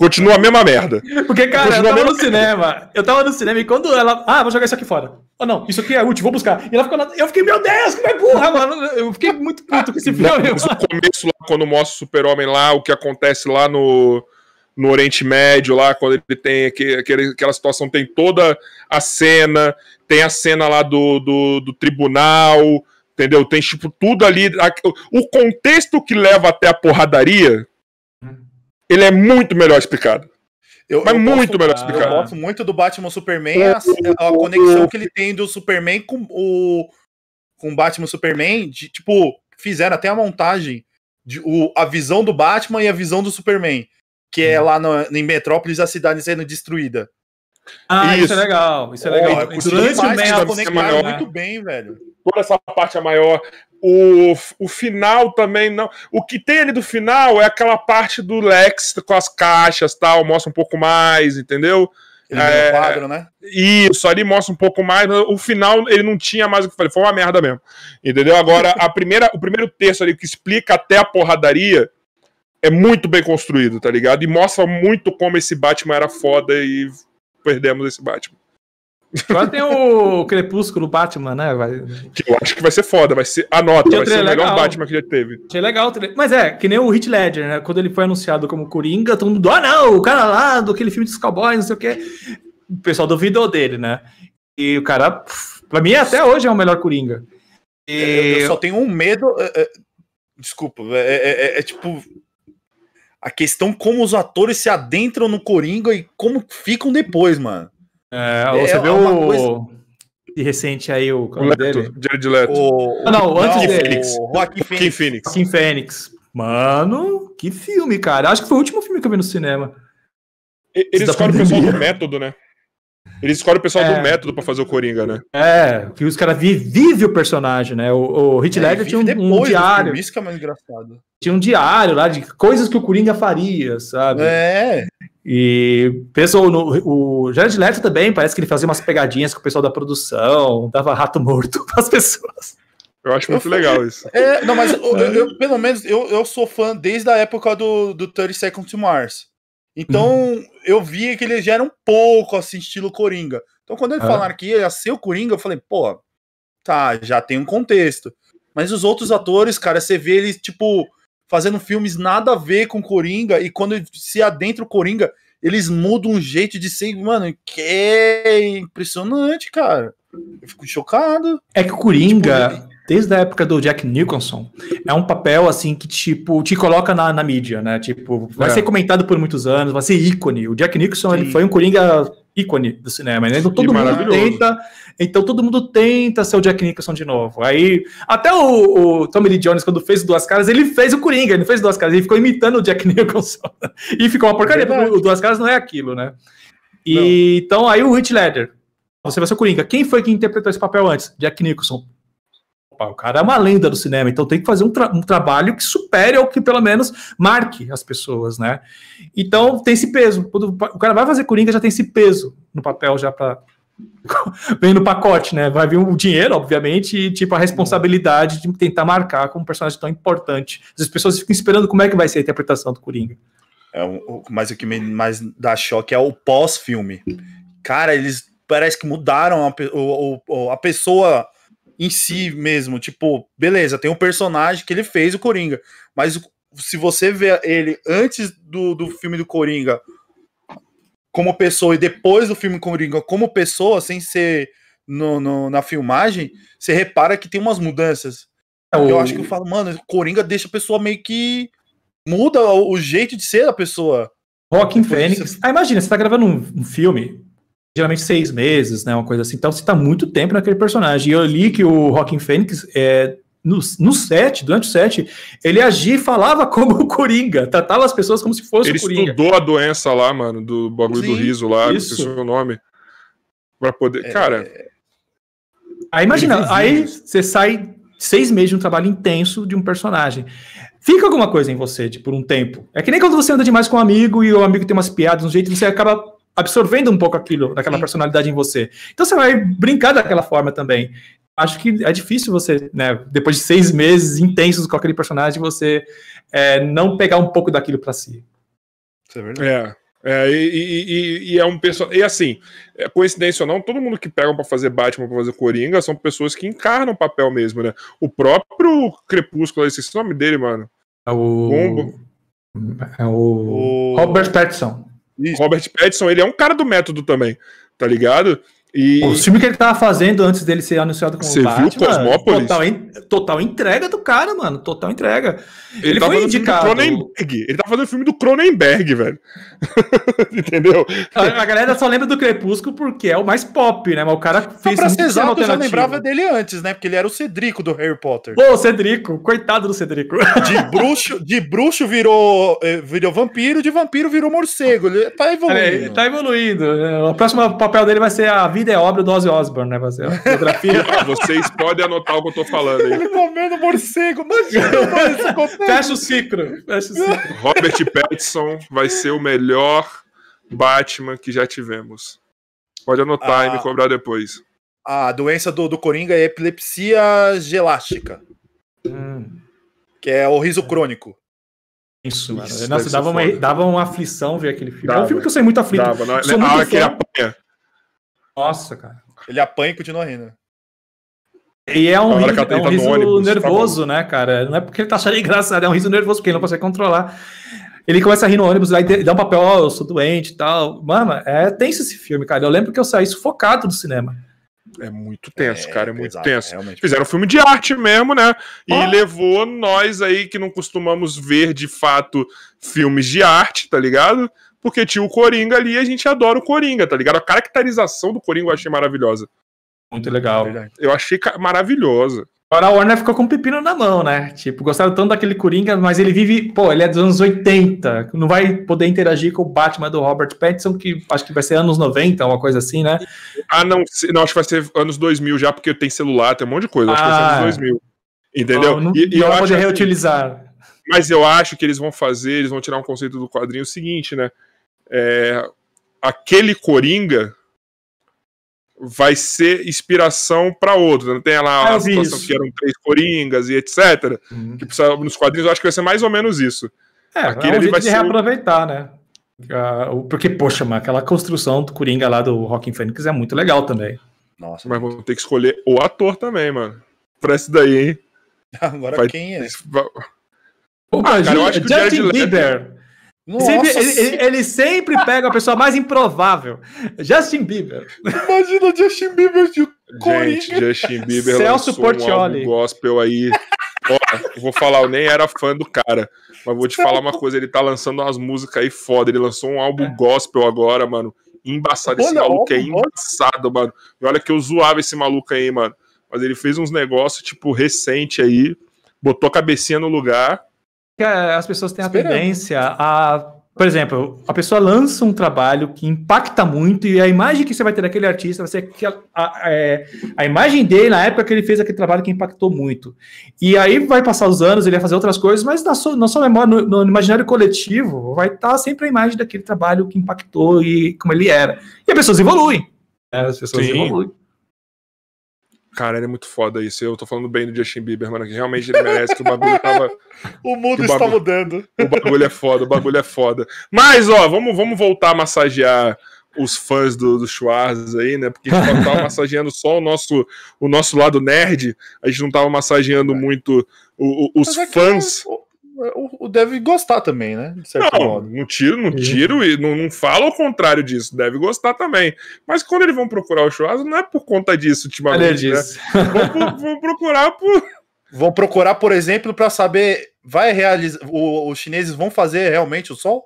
S1: continua a mesma merda.
S4: Porque, cara, eu
S1: Continua
S4: tava
S1: mesmo.
S4: no cinema, eu tava no cinema e quando ela, ah, vou jogar isso aqui fora. Oh, não, isso aqui é útil, vou buscar. E ela ficou, na- eu fiquei, meu Deus, que é burra, mano. Eu fiquei muito puto com esse filme.
S1: Mas no começo, lá, quando mostra o Super-Homem lá, o que acontece lá no, no Oriente Médio, lá, quando ele tem aquele- aquela situação, tem toda a cena, tem a cena lá do, do, do tribunal, entendeu? Tem, tipo, tudo ali. a- o contexto que leva até a porradaria, ele é muito melhor explicado.
S3: Eu,
S1: Mas
S3: eu
S1: muito
S3: gosto-
S1: melhor
S3: Eu
S1: explicado.
S3: gosto muito do Batman Superman, a, a conexão que ele tem do Superman com o com o Batman Superman, de, tipo, fizeram até a montagem de o, a visão do Batman e a visão do Superman. que é lá no, em Metrópolis a cidade sendo destruída.
S4: Ah, isso,
S1: Isso.
S4: é legal. Isso é legal.
S3: eu consegui
S1: Durante o Man
S3: conectaram
S1: maior,
S3: muito bem, velho.
S1: Toda essa parte é maior. O, o final também não. O que tem ali do final é aquela parte do Lex com as caixas tal, mostra um pouco mais, entendeu?
S3: Ele
S1: É.
S3: quadro, né?
S1: Isso, ali mostra um pouco mais. mas O final, ele não tinha mais o que fazer. Foi uma merda mesmo. Entendeu? Agora, a primeira, o primeiro texto ali que explica até a porradaria é muito bem construído, tá ligado? E mostra muito como esse Batman era foda e perdemos esse Batman.
S4: Agora tem o Crepúsculo Batman, né? Vai...
S1: Que eu acho que vai ser foda, vai ser. Anota, vai ser o
S4: legal.
S1: melhor Batman que já teve.
S4: Achei legal. Mas é, que nem o Heath Ledger, né? Quando ele foi anunciado como Coringa, todo mundo, ah, não, o cara lá do aquele filme dos cowboys, não sei o quê. O pessoal duvidou dele, né? E o cara, pff, pra mim, até hoje é o melhor Coringa.
S3: Eu,
S4: E...
S3: eu só tenho um medo. é, é, desculpa, é, é- é- é tipo. A questão como os atores se adentram no Coringa e como ficam depois, mano.
S4: É,
S3: É
S4: você vê
S3: uma
S4: o.
S3: coisa-
S4: De recente aí, o. É o
S1: Leto? Jared Leto.
S3: O,
S4: Ah, não, antes
S1: dele.
S3: O Joaquim
S1: Kim
S3: Phoenix.
S1: Phoenix.
S4: Joaquim Fênix. Mano, que filme, cara. Acho que foi o último filme que eu vi no cinema.
S1: Eles escolhem o pessoal do método, né? Eles escolhem o pessoal
S4: É.
S1: do método pra fazer o Coringa, né?
S4: É, que os caras vi, vive o personagem, né? O, o Heath
S3: É,
S4: Ledger
S3: vive
S4: tinha um, um diário.
S3: filme, Isso que é mais engraçado.
S4: Tinha um diário lá de coisas que o Coringa faria, sabe?
S3: É.
S4: E pessoal, no, o Jared Leto também, parece que ele fazia umas pegadinhas com o pessoal da produção, dava rato morto pras pessoas.
S1: Eu acho muito legal isso.
S3: É, não, mas eu- eu- eu- pelo menos eu, eu sou fã desde a época do, do 30 Seconds to Mars. Então eu via que ele já era um pouco assim, estilo Coringa. Então quando eles
S4: Ah.
S3: falaram que ia ser o Coringa, eu falei, pô, tá, já tem um contexto. Mas os outros atores, cara, você vê eles, tipo, fazendo filmes nada a ver com Coringa, e quando se adentra o Coringa, eles mudam um jeito de ser, mano, que é impressionante, cara. Eu fico chocado.
S4: É que o Coringa,
S3: Tipo,
S4: desde a época do Jack Nicholson, é um papel assim que, tipo, te coloca na, na mídia, né? Tipo, vai
S1: É.
S4: ser comentado por muitos anos, vai ser ícone. O Jack Nicholson, ele
S3: Sim.
S4: foi um Coringa ícone do cinema, né? Então todo mundo
S1: maravilhoso.
S4: tenta, então todo mundo tenta ser o Jack Nicholson de novo. Aí, até o, o Tommy Lee Jones, quando fez Duas Caras, ele fez o Coringa, ele fez Duas Caras, ele ficou imitando o Jack Nicholson. e ficou uma porcaria,
S3: Verdade.
S4: porque o Duas Caras não é aquilo, né? E, então, aí o Heath Ledger, você vai ser o Coringa. Quem foi que interpretou esse papel antes? Jack Nicholson. Opa, o cara é uma lenda do cinema, então tem que fazer um, tra- um trabalho que supere ou que pelo menos marque as pessoas, né? Então tem esse peso. Quando o cara vai fazer Coringa, já tem esse peso no papel já para vem no pacote, né? Vai vir o dinheiro, obviamente, e tipo a responsabilidade de tentar marcar como um personagem tão importante. As pessoas ficam esperando como é que vai ser a interpretação do Coringa.
S3: É, o- mas o que me mais dá choque é o pós-filme. Cara, eles parece que mudaram a, o- a pessoa em si mesmo. Tipo, beleza, tem um personagem que ele fez o Coringa, mas se você vê ele antes do, do filme do Coringa como pessoa e depois do filme Coringa como pessoa, sem ser no, no- na filmagem, você repara que tem umas mudanças. Eu acho que eu falo, mano, Coringa deixa a pessoa meio que muda o, jeito de ser a pessoa. Depois
S4: Fênix. Ah, imagina, você tá gravando um, um filme, geralmente seis meses, né? Uma coisa assim. Então você tá muito tempo naquele personagem. E eu li que o Joaquim Fênix, é, no, no set, durante o set, ele agia e falava como o Coringa, tratava as pessoas como se fosse
S1: Ele
S4: o Coringa.
S1: estudou a doença lá, mano, do bagulho do
S3: Sim,
S1: riso lá,
S4: isso.
S1: esqueci o nome. Pra poder. Cara,
S4: Aí imagina,
S1: Ele
S4: aí você sai seis meses de um trabalho intenso de um personagem. Fica alguma coisa em você, tipo, por um tempo. É que nem quando você anda demais com um amigo e o amigo tem umas piadas, um jeito, você acaba absorvendo um pouco aquilo, daquela
S3: Sim.
S4: personalidade em você. Então você vai brincar daquela forma também. Acho que é difícil você, né, depois de seis meses intensos com aquele personagem, você é, não pegar um pouco daquilo pra si.
S3: Isso é verdade.
S1: é. É, e, e- e- é um personagem. E assim, é coincidência ou não, todo mundo que pegam pra fazer Batman, pra fazer Coringa, são pessoas que encarnam o papel mesmo, né? O próprio Crepúsculo, esse o nome dele, mano.
S4: É o.
S1: Pombo.
S4: É o.
S3: O-
S4: Robert Pattinson.
S3: Isso.
S1: Robert Pattinson, ele é um cara do método também, tá ligado? E
S4: O filme que ele tava fazendo antes dele ser anunciado como
S1: Você viu
S4: Batman,
S1: Cosmópolis?
S4: Total, en- total entrega do cara, mano. Total entrega.
S1: ele,
S4: Ele
S1: tá
S4: foi indicado.
S1: Cronenberg. Ele tá fazendo filme do Cronenberg, velho. Entendeu?
S4: A, a galera só lembra do Crepúsculo porque é o mais pop, né? Mas o cara fez
S3: pra ser exato, eu já lembrava dele antes, né? Porque ele era o Cedrico do Harry Potter.
S4: Pô, Cedrico, coitado do Cedrico.
S3: De bruxo, de bruxo virou, eh, virou vampiro, de vampiro virou morcego. Ele tá
S4: É,
S3: evoluindo.
S4: tá evoluindo. O próximo papel dele vai ser a vida é obra do Ozzy Osbourne, né? Vai ser a biografia.
S1: Ah, Vocês podem anotar o que eu tô falando aí.
S3: Ele comendo morcego. Imagina.
S4: Fecha o ciclo. Fecha o ciclo.
S1: Robert Pattinson vai ser o melhor Batman que já tivemos. Pode anotar
S3: Ah.
S1: e me cobrar depois.
S3: A doença do, do Coringa é epilepsia gelástica,
S4: Hum,
S3: que é o riso crônico.
S4: isso, mano.
S1: Isso,
S4: Nossa, dava uma, dava uma aflição ver aquele filme. é
S1: Dava.
S4: um filme que eu sei muito aflito.
S1: Dava, não é?
S4: Sou muito
S1: Ah, que ele
S4: fã.
S1: apanha.
S4: Nossa, cara.
S3: Ele apanha e continua rindo.
S4: E é um riso,
S1: tá
S4: é um riso
S1: ônibus, tá
S4: nervoso, né, cara? Não é porque ele tá achando engraçado, é um riso nervoso, porque ele não consegue controlar. Ele começa a rir no ônibus, aí dá um papel, ó, eu sou doente e tal. Mano, é tenso esse filme, cara. Eu lembro que eu saí sufocado do cinema.
S1: É muito tenso, cara, é muito
S3: pesado,
S1: tenso.
S3: realmente.
S1: Fizeram um filme de arte mesmo, né? E
S4: Ah.
S1: levou nós aí que não costumamos ver de fato filmes de arte, tá ligado? Porque tinha o Coringa ali e a gente adora o Coringa, tá ligado? A caracterização do Coringa eu achei maravilhosa.
S4: Muito legal.
S1: Eu achei maravilhosa.
S4: Agora a Warner ficou com um pepino na mão, né? Tipo, gostaram tanto daquele Coringa, mas ele vive, pô, ele é dos anos 80, não vai poder interagir com o Batman do Robert Pattinson, que acho que vai ser anos 90, uma coisa assim, né?
S1: Ah, não, não, acho que vai ser anos 2000 já, porque tem celular, tem um monte de coisa. Acho que vai ser
S4: Ah.
S1: anos 2000. Entendeu?
S4: Não,
S1: E- e
S4: não
S1: eu
S4: vai
S1: acho
S4: poder
S1: assim,
S4: reutilizar.
S1: Mas eu acho que eles vão fazer, eles vão tirar um conceito do quadrinho seguinte, né? É, aquele Coringa vai ser inspiração para outro. Não tem lá
S4: Ah,
S1: a situação
S4: isso.
S1: que eram três Coringas e etc. Que precisa, nos quadrinhos eu acho que vai ser mais ou menos isso.
S4: É,
S1: Aquele
S4: é um
S1: vai
S4: de
S1: ser o-
S4: reaproveitar, né? Ah, Porque, poxa, mano, aquela construção do Coringa lá do Rockin' Fênix é muito legal também.
S3: Nossa,
S1: Mas vão ter que escolher o ator também, mano. Pra esse daí, hein?
S3: agora
S1: vai-
S3: quem é?
S4: Opa,
S1: cara, eu acho que o Jared
S4: Justin
S1: Leto-
S4: Bieber.
S3: Nossa,
S4: Sempre- ele, ele- ele sempre pega a pessoa mais improvável. Justin Bieber.
S3: imagina o Justin Bieber de Coringa.
S1: Gente, Justin Bieber
S4: Celso
S1: lançou um
S4: Portiolli.
S1: álbum gospel aí. Ó, eu vou falar, eu nem era fã do cara, mas vou te falar uma coisa, ele tá lançando umas músicas aí foda, ele lançou um álbum gospel agora, mano, embaçado, esse
S3: Olha,
S1: maluco é embaçado, mano, e olha que eu zoava esse maluco aí, mano, mas ele fez uns negócios, tipo, recente aí, botou a cabecinha no lugar,
S4: que é, as pessoas têm a
S3: Esperando.
S4: tendência a. Por exemplo, a pessoa lança um trabalho que impacta muito e a imagem que você vai ter daquele artista vai ser que a, a, é, a imagem dele na época que ele fez aquele trabalho que impactou muito. E aí vai passar os anos, ele vai fazer outras coisas, mas na sua, na sua memória, no, no imaginário coletivo, vai estar sempre a imagem daquele trabalho que impactou e como ele era. E as pessoas evoluem. né? As pessoas
S1: Sim.
S4: evoluem.
S1: Cara, ele é muito foda isso, eu tô falando bem do Justin Bieber, mano, que realmente ele merece, que o bagulho tava...
S3: O mundo está
S1: bagulho.
S3: mudando.
S1: O bagulho é foda, o bagulho é foda. Mas, ó, vamos, vamos voltar a massagear os fãs do, do Schwarz aí, né? Porque a gente tava massageando só o nosso, o nosso lado nerd, a gente não tava massageando muito o- o- os
S3: é
S1: fãs.
S3: O, o- o deve gostar também, né? De certo
S1: Não,
S3: modo.
S1: não tiro, não tiro e não, não falo ao contrário disso, deve gostar também. Mas quando eles vão procurar o Schwarz, não é por conta disso, ultimamente, né?
S4: disso.
S1: Vão, vão procurar por.
S3: Vão procurar, por exemplo, para saber, vai realizar, o- os chineses vão fazer realmente o sol?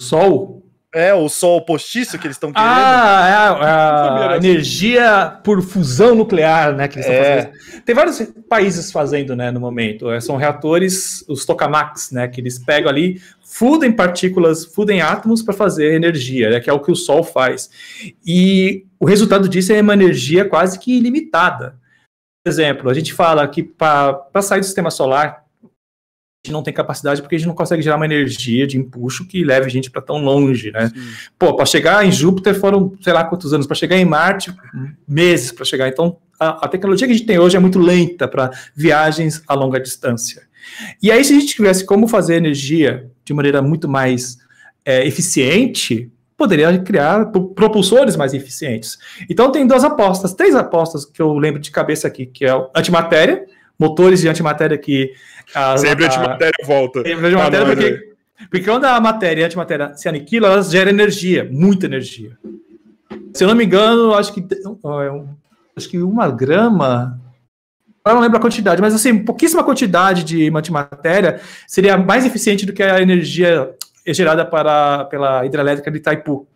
S4: Sol.
S3: É, o sol postiço que eles estão querendo?
S4: Ah, é a,
S1: dessa.
S4: energia por fusão nuclear, né? Que eles estão
S3: É.
S4: fazendo. Tem vários países fazendo, né, no momento. É, São reatores, os tokamaks, né? Que eles pegam ali, fudem partículas, fudem átomos para fazer energia, né, que é o que o Sol faz. E o resultado disso é uma energia quase que ilimitada. Por exemplo, a gente fala que para sair do sistema solar, não tem capacidade porque a gente não consegue gerar uma energia de empuxo que leve a gente para tão longe, né? Pô, para chegar em Júpiter foram, sei lá quantos anos, para chegar em Marte, meses para chegar. Então, a, a tecnologia que a gente tem hoje é muito lenta para viagens a longa distância. E aí, se a gente tivesse como fazer energia de maneira muito mais é, eficiente, poderia criar pro- propulsores mais eficientes. Então, tem duas apostas, três apostas que eu lembro de cabeça aqui, que é antimatéria, motores de antimatéria que... a-
S1: Sempre a
S4: a-
S1: antimatéria volta.
S4: Sempre de
S1: Ah,
S4: matéria,
S1: não,
S4: porque, porque quando a matéria e a antimatéria se aniquilam, elas geram energia, muita energia. Se eu não me engano, acho que acho que uma grama eu não lembro a quantidade, mas assim, pouquíssima quantidade de antimatéria seria mais eficiente do que a energia gerada para, pela hidrelétrica de Itaipu.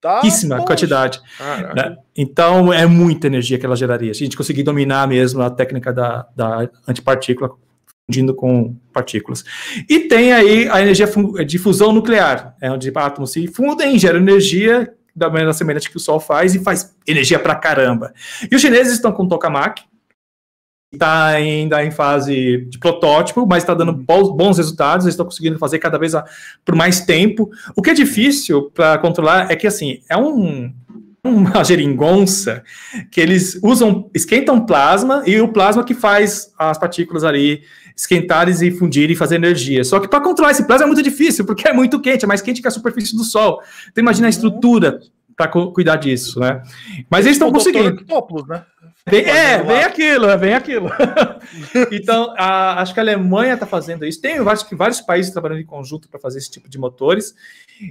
S4: Tá, pouquíssima poxa. quantidade. Né? Então, é muita energia que ela geraria. Se a gente conseguir dominar mesmo a técnica da, da antipartícula, fundindo com partículas. E tem aí a energia de fusão nuclear, é onde átomos se fundem, geram energia da maneira semelhante que o Sol faz e faz energia pra caramba. E os chineses estão com o tokamak, está ainda em fase de protótipo, mas está dando bons resultados, eles estão conseguindo fazer cada vez por mais tempo. O que é difícil para controlar é que, assim, é um, uma geringonça que eles usam, esquentam plasma e o plasma que faz as partículas ali esquentarem e fundirem e fazer energia. Só que para controlar esse plasma é muito difícil, porque é muito quente, é mais quente que a superfície do Sol. Então imagina a estrutura para cuidar disso, né? Mas eles estão conseguindo. Octópolis, né? Vem, é, vem aquilo, vem aquilo. então, a, acho que a Alemanha está fazendo isso. Tem acho que vários países trabalhando em conjunto para fazer esse tipo de motores.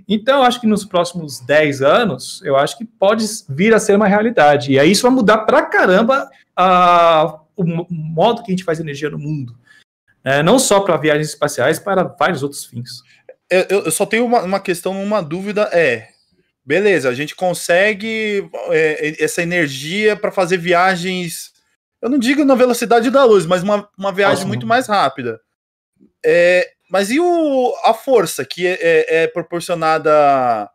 S4: Então, acho que nos próximos 10 anos, eu acho que pode vir a ser uma realidade. E aí isso vai mudar para caramba a, o modo que a gente faz energia no mundo. É, não só para viagens espaciais, para vários outros fins.
S3: Eu, eu só tenho uma, uma questão, uma dúvida, é beleza, a gente consegue é, essa energia para fazer viagens, eu não digo na velocidade da luz, mas uma, uma viagem Nossa, muito mais rápida. É, mas e o, a força que é, é, é proporcionada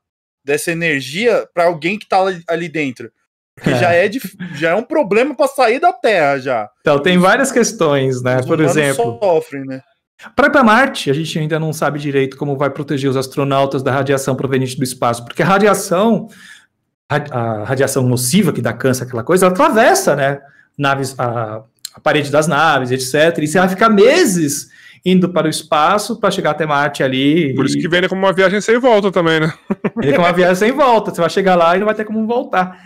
S3: dessa energia para alguém que está ali dentro? Porque já, é de, já é um problema para sair da Terra já.
S4: Então, tem várias questões, né? Por exemplo. Sofrem, né? Para ir para Marte, a gente ainda não sabe direito como vai proteger os astronautas da radiação proveniente do espaço, porque a radiação, a radiação nociva que dá câncer, aquela coisa, ela atravessa, né, naves, a, a parede das naves, etc. E você vai ficar meses indo para o espaço para chegar até Marte ali.
S1: Por e... isso que vem como uma viagem sem volta também, né?
S4: Vem como uma viagem sem volta. Você vai chegar lá e não vai ter como voltar.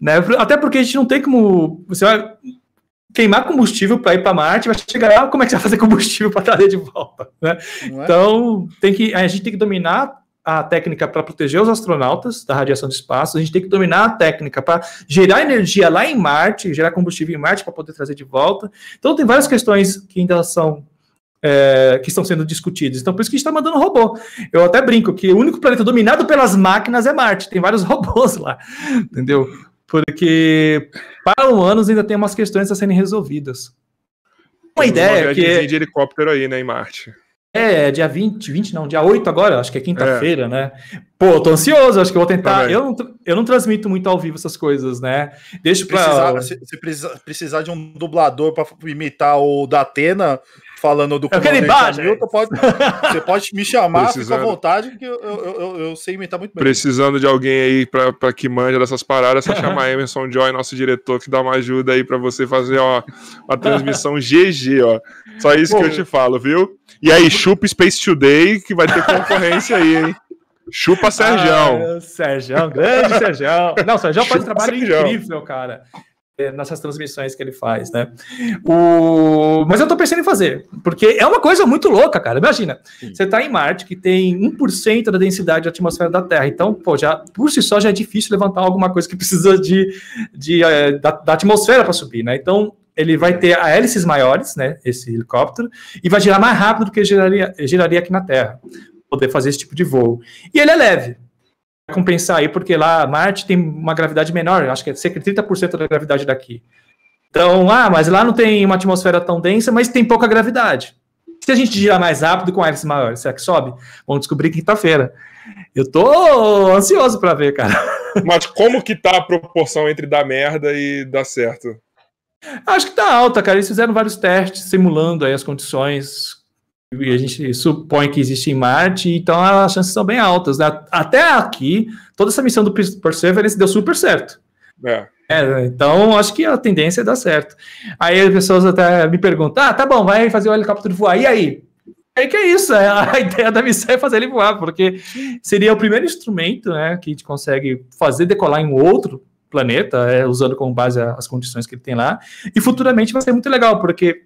S4: Né? Até porque a gente não tem como. Você vai queimar combustível para ir para Marte, vai chegar lá, como é que você vai fazer combustível para trazer de volta? Né? É? Então, tem que, a gente tem que dominar a técnica para proteger os astronautas da radiação do espaço, a gente tem que dominar a técnica para gerar energia lá em Marte, gerar combustível em Marte para poder trazer de volta. Então, tem várias questões que ainda são é, que estão sendo discutidas. Então, por isso que a gente está mandando robô. Eu até brinco que o único planeta dominado pelas máquinas é Marte. Tem vários robôs lá, entendeu? Porque para humanos ainda tem umas questões a serem resolvidas.
S1: Uma tem ideia uma que é... de helicóptero aí, né, em Marte.
S4: É, dia 20, 20 não, dia 8 agora, acho que é quinta-feira, é. né? Pô, tô ansioso, acho que eu vou tentar. Eu não, eu não transmito muito ao vivo essas coisas, né?
S3: Deixa pra. Se precisar, precisar de um dublador para imitar o da Atena, falando do
S4: comandante
S3: Hamilton, pode, você pode me chamar, Precisando. fica à vontade, que eu, eu, eu, eu, sei imitar muito bem.
S1: Precisando de alguém aí pra, pra que manja dessas paradas, é só chamar Emerson Joy, nosso diretor, que dá uma ajuda aí pra você fazer, ó, uma transmissão GG, ó. Só isso Pô. que eu te falo, viu? E aí, chupa Space Today, que vai ter concorrência aí, hein? Chupa Serjão.
S4: Ah, Serjão, grande Serjão. Não, Serjão faz um trabalho Serjão. incrível, cara. É, nessas transmissões que ele faz, né? O... Mas eu tô pensando em fazer, porque é uma coisa muito louca, cara. Imagina, Sim. você tá em Marte, que tem 1% da densidade da atmosfera da Terra, então, pô, já por si só já é difícil levantar alguma coisa que precisa de, de, é, da, da atmosfera para subir, né? Então, ele vai ter hélices maiores, né? Esse helicóptero, e vai girar mais rápido do que giraria, giraria aqui na Terra, poder fazer esse tipo de voo. E ele é leve, compensar aí, porque lá Marte tem uma gravidade menor, acho que é cerca de 30% da gravidade daqui. Então, ah, mas lá não tem uma atmosfera tão densa, mas tem pouca gravidade. Se a gente girar mais rápido com hélices maiores, será que sobe? Vamos descobrir quinta-feira. Eu tô ansioso para ver, cara.
S1: Mas como que tá a proporção entre dar merda e dar certo?
S4: Acho que tá alta, cara. Eles fizeram vários testes simulando aí as condições e a gente supõe que existe em Marte, então as chances são bem altas. Né? Até aqui, toda essa missão do Perseverance deu super certo. É. É, então, acho que a tendência é dar certo. Aí as pessoas até me perguntam: ah, tá bom, vai fazer o helicóptero voar. E aí? É que é isso, é, a ideia da missão é fazer ele voar, porque seria o primeiro instrumento né, que a gente consegue fazer decolar em outro planeta, é, usando como base as condições que ele tem lá, e futuramente vai ser muito legal, porque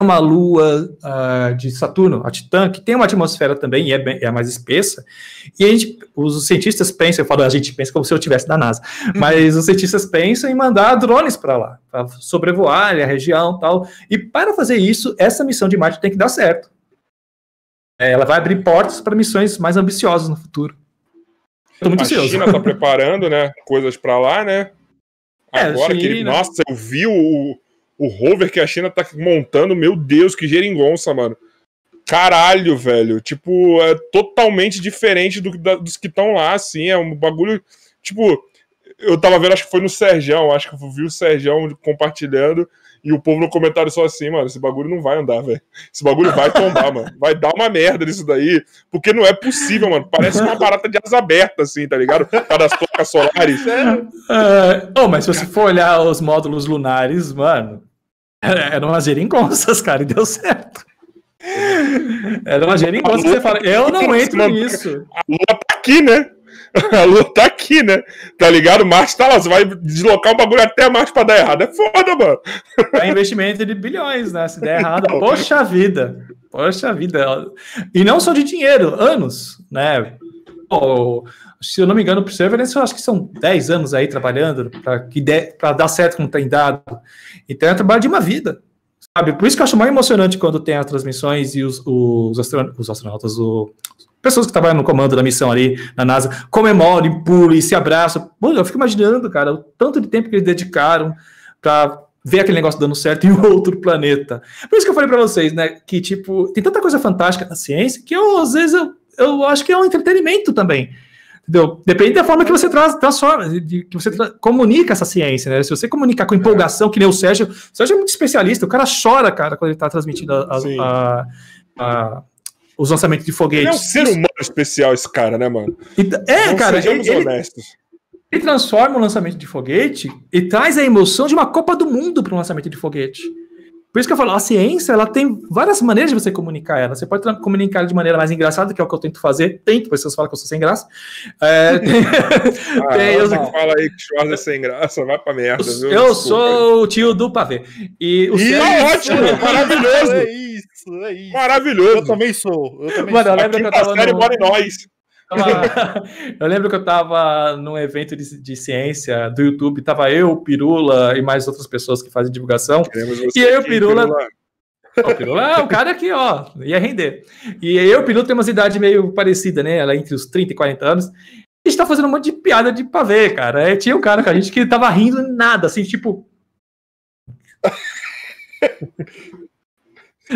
S4: uma lua uh, de Saturno, a Titã, que tem uma atmosfera também e é, bem, é mais espessa. E a gente, os cientistas pensam, eu falo, a gente pensa como se eu tivesse da NASA, uhum. mas os cientistas pensam em mandar drones para lá, para sobrevoar a região tal. E para fazer isso, essa missão de Marte tem que dar certo. É, ela vai abrir portas para missões mais ambiciosas no futuro.
S1: Tô muito a ansioso. China está preparando, né, coisas para lá, né? É, Agora é, que ele, nossa, eu vi o o rover que a China tá montando, meu Deus, que geringonça, mano. Caralho, velho. Tipo, é totalmente diferente do, da, dos que estão lá, assim. É um bagulho. Tipo, eu tava vendo, acho que foi no Serjão, acho que eu vi o Serjão compartilhando. E o povo no comentário só assim, mano, esse bagulho não vai andar, velho. Esse bagulho vai tombar, mano. Vai dar uma merda nisso daí. Porque não é possível, mano. Parece uma barata de asa aberta, assim, tá ligado? Para as placas solares.
S4: É, oh, mas se você for olhar os módulos lunares, mano, eram umas geringonças, cara, e deu certo. Era uma geringonça que você fala, eu não entro nisso.
S1: A lua tá aqui, né? A lua tá aqui, né? Tá ligado? Marte tá lá. Você vai deslocar o bagulho até Marte pra dar errado. É foda, mano.
S4: É investimento de bilhões, né? Se der errado, poxa vida. Poxa vida. E não só de dinheiro, anos, né? Se eu não me engano, o Perseverance, eu acho que são 10 anos aí trabalhando para dar certo como tem dado. Então é trabalho de uma vida. Sabe? Por isso que eu acho mais emocionante quando tem as transmissões e os, os, astronautas, os astronautas o, pessoas que trabalham no comando da missão ali na NASA comemoram, pulam e se abraçam. Eu fico imaginando, cara, o tanto de tempo que eles dedicaram para ver aquele negócio dando certo em outro planeta. Por isso que eu falei para vocês, né, que tipo, tem tanta coisa fantástica na ciência que eu às vezes eu, eu acho que é um entretenimento também. Entendeu? Depende da forma que você traz, transforma, de, que você tra comunica essa ciência, né? Se você comunicar com empolgação, que nem o Sérgio, o Sérgio é muito especialista, o cara chora, cara, quando ele está transmitindo a, a, a, os lançamentos de foguetes. Ele é um
S1: ser humano especial, esse cara, né, mano?
S4: é, Não cara, ele, honestos. Ele transforma o lançamento de foguete e traz a emoção de uma Copa do Mundo para um lançamento de foguete. Por isso que eu falo, a ciência, ela tem várias maneiras de você comunicar ela. Você pode comunicar de maneira mais engraçada, que é o que eu tento fazer. Tento, vocês falam que eu sou sem graça. É, tem,
S1: ah, tem, eu, fala aí que Schwarz é sem graça, vai pra merda.
S4: Viu? Eu Desculpa sou aí. o tio do pavê.
S1: E o Ih, é ótimo, maravilhoso. É isso, é isso. Maravilhoso.
S5: Eu também sou. Eu também
S4: Mano,
S5: sou.
S4: eu lembro que eu tava série
S1: no... mora em nós.
S4: eu lembro que eu tava num evento de, de, ciência do YouTube, tava eu, Pirula e mais outras pessoas que fazem divulgação. E eu, o Pirula. O Pirula é o cara que, ó, ia render. E eu, o Pirula, tem uma idade meio parecida, né? Ela é entre os 30 e 40 anos. A gente tá fazendo um monte de piada de pavê, cara. E tinha um cara com a gente que tava rindo nada, assim, tipo.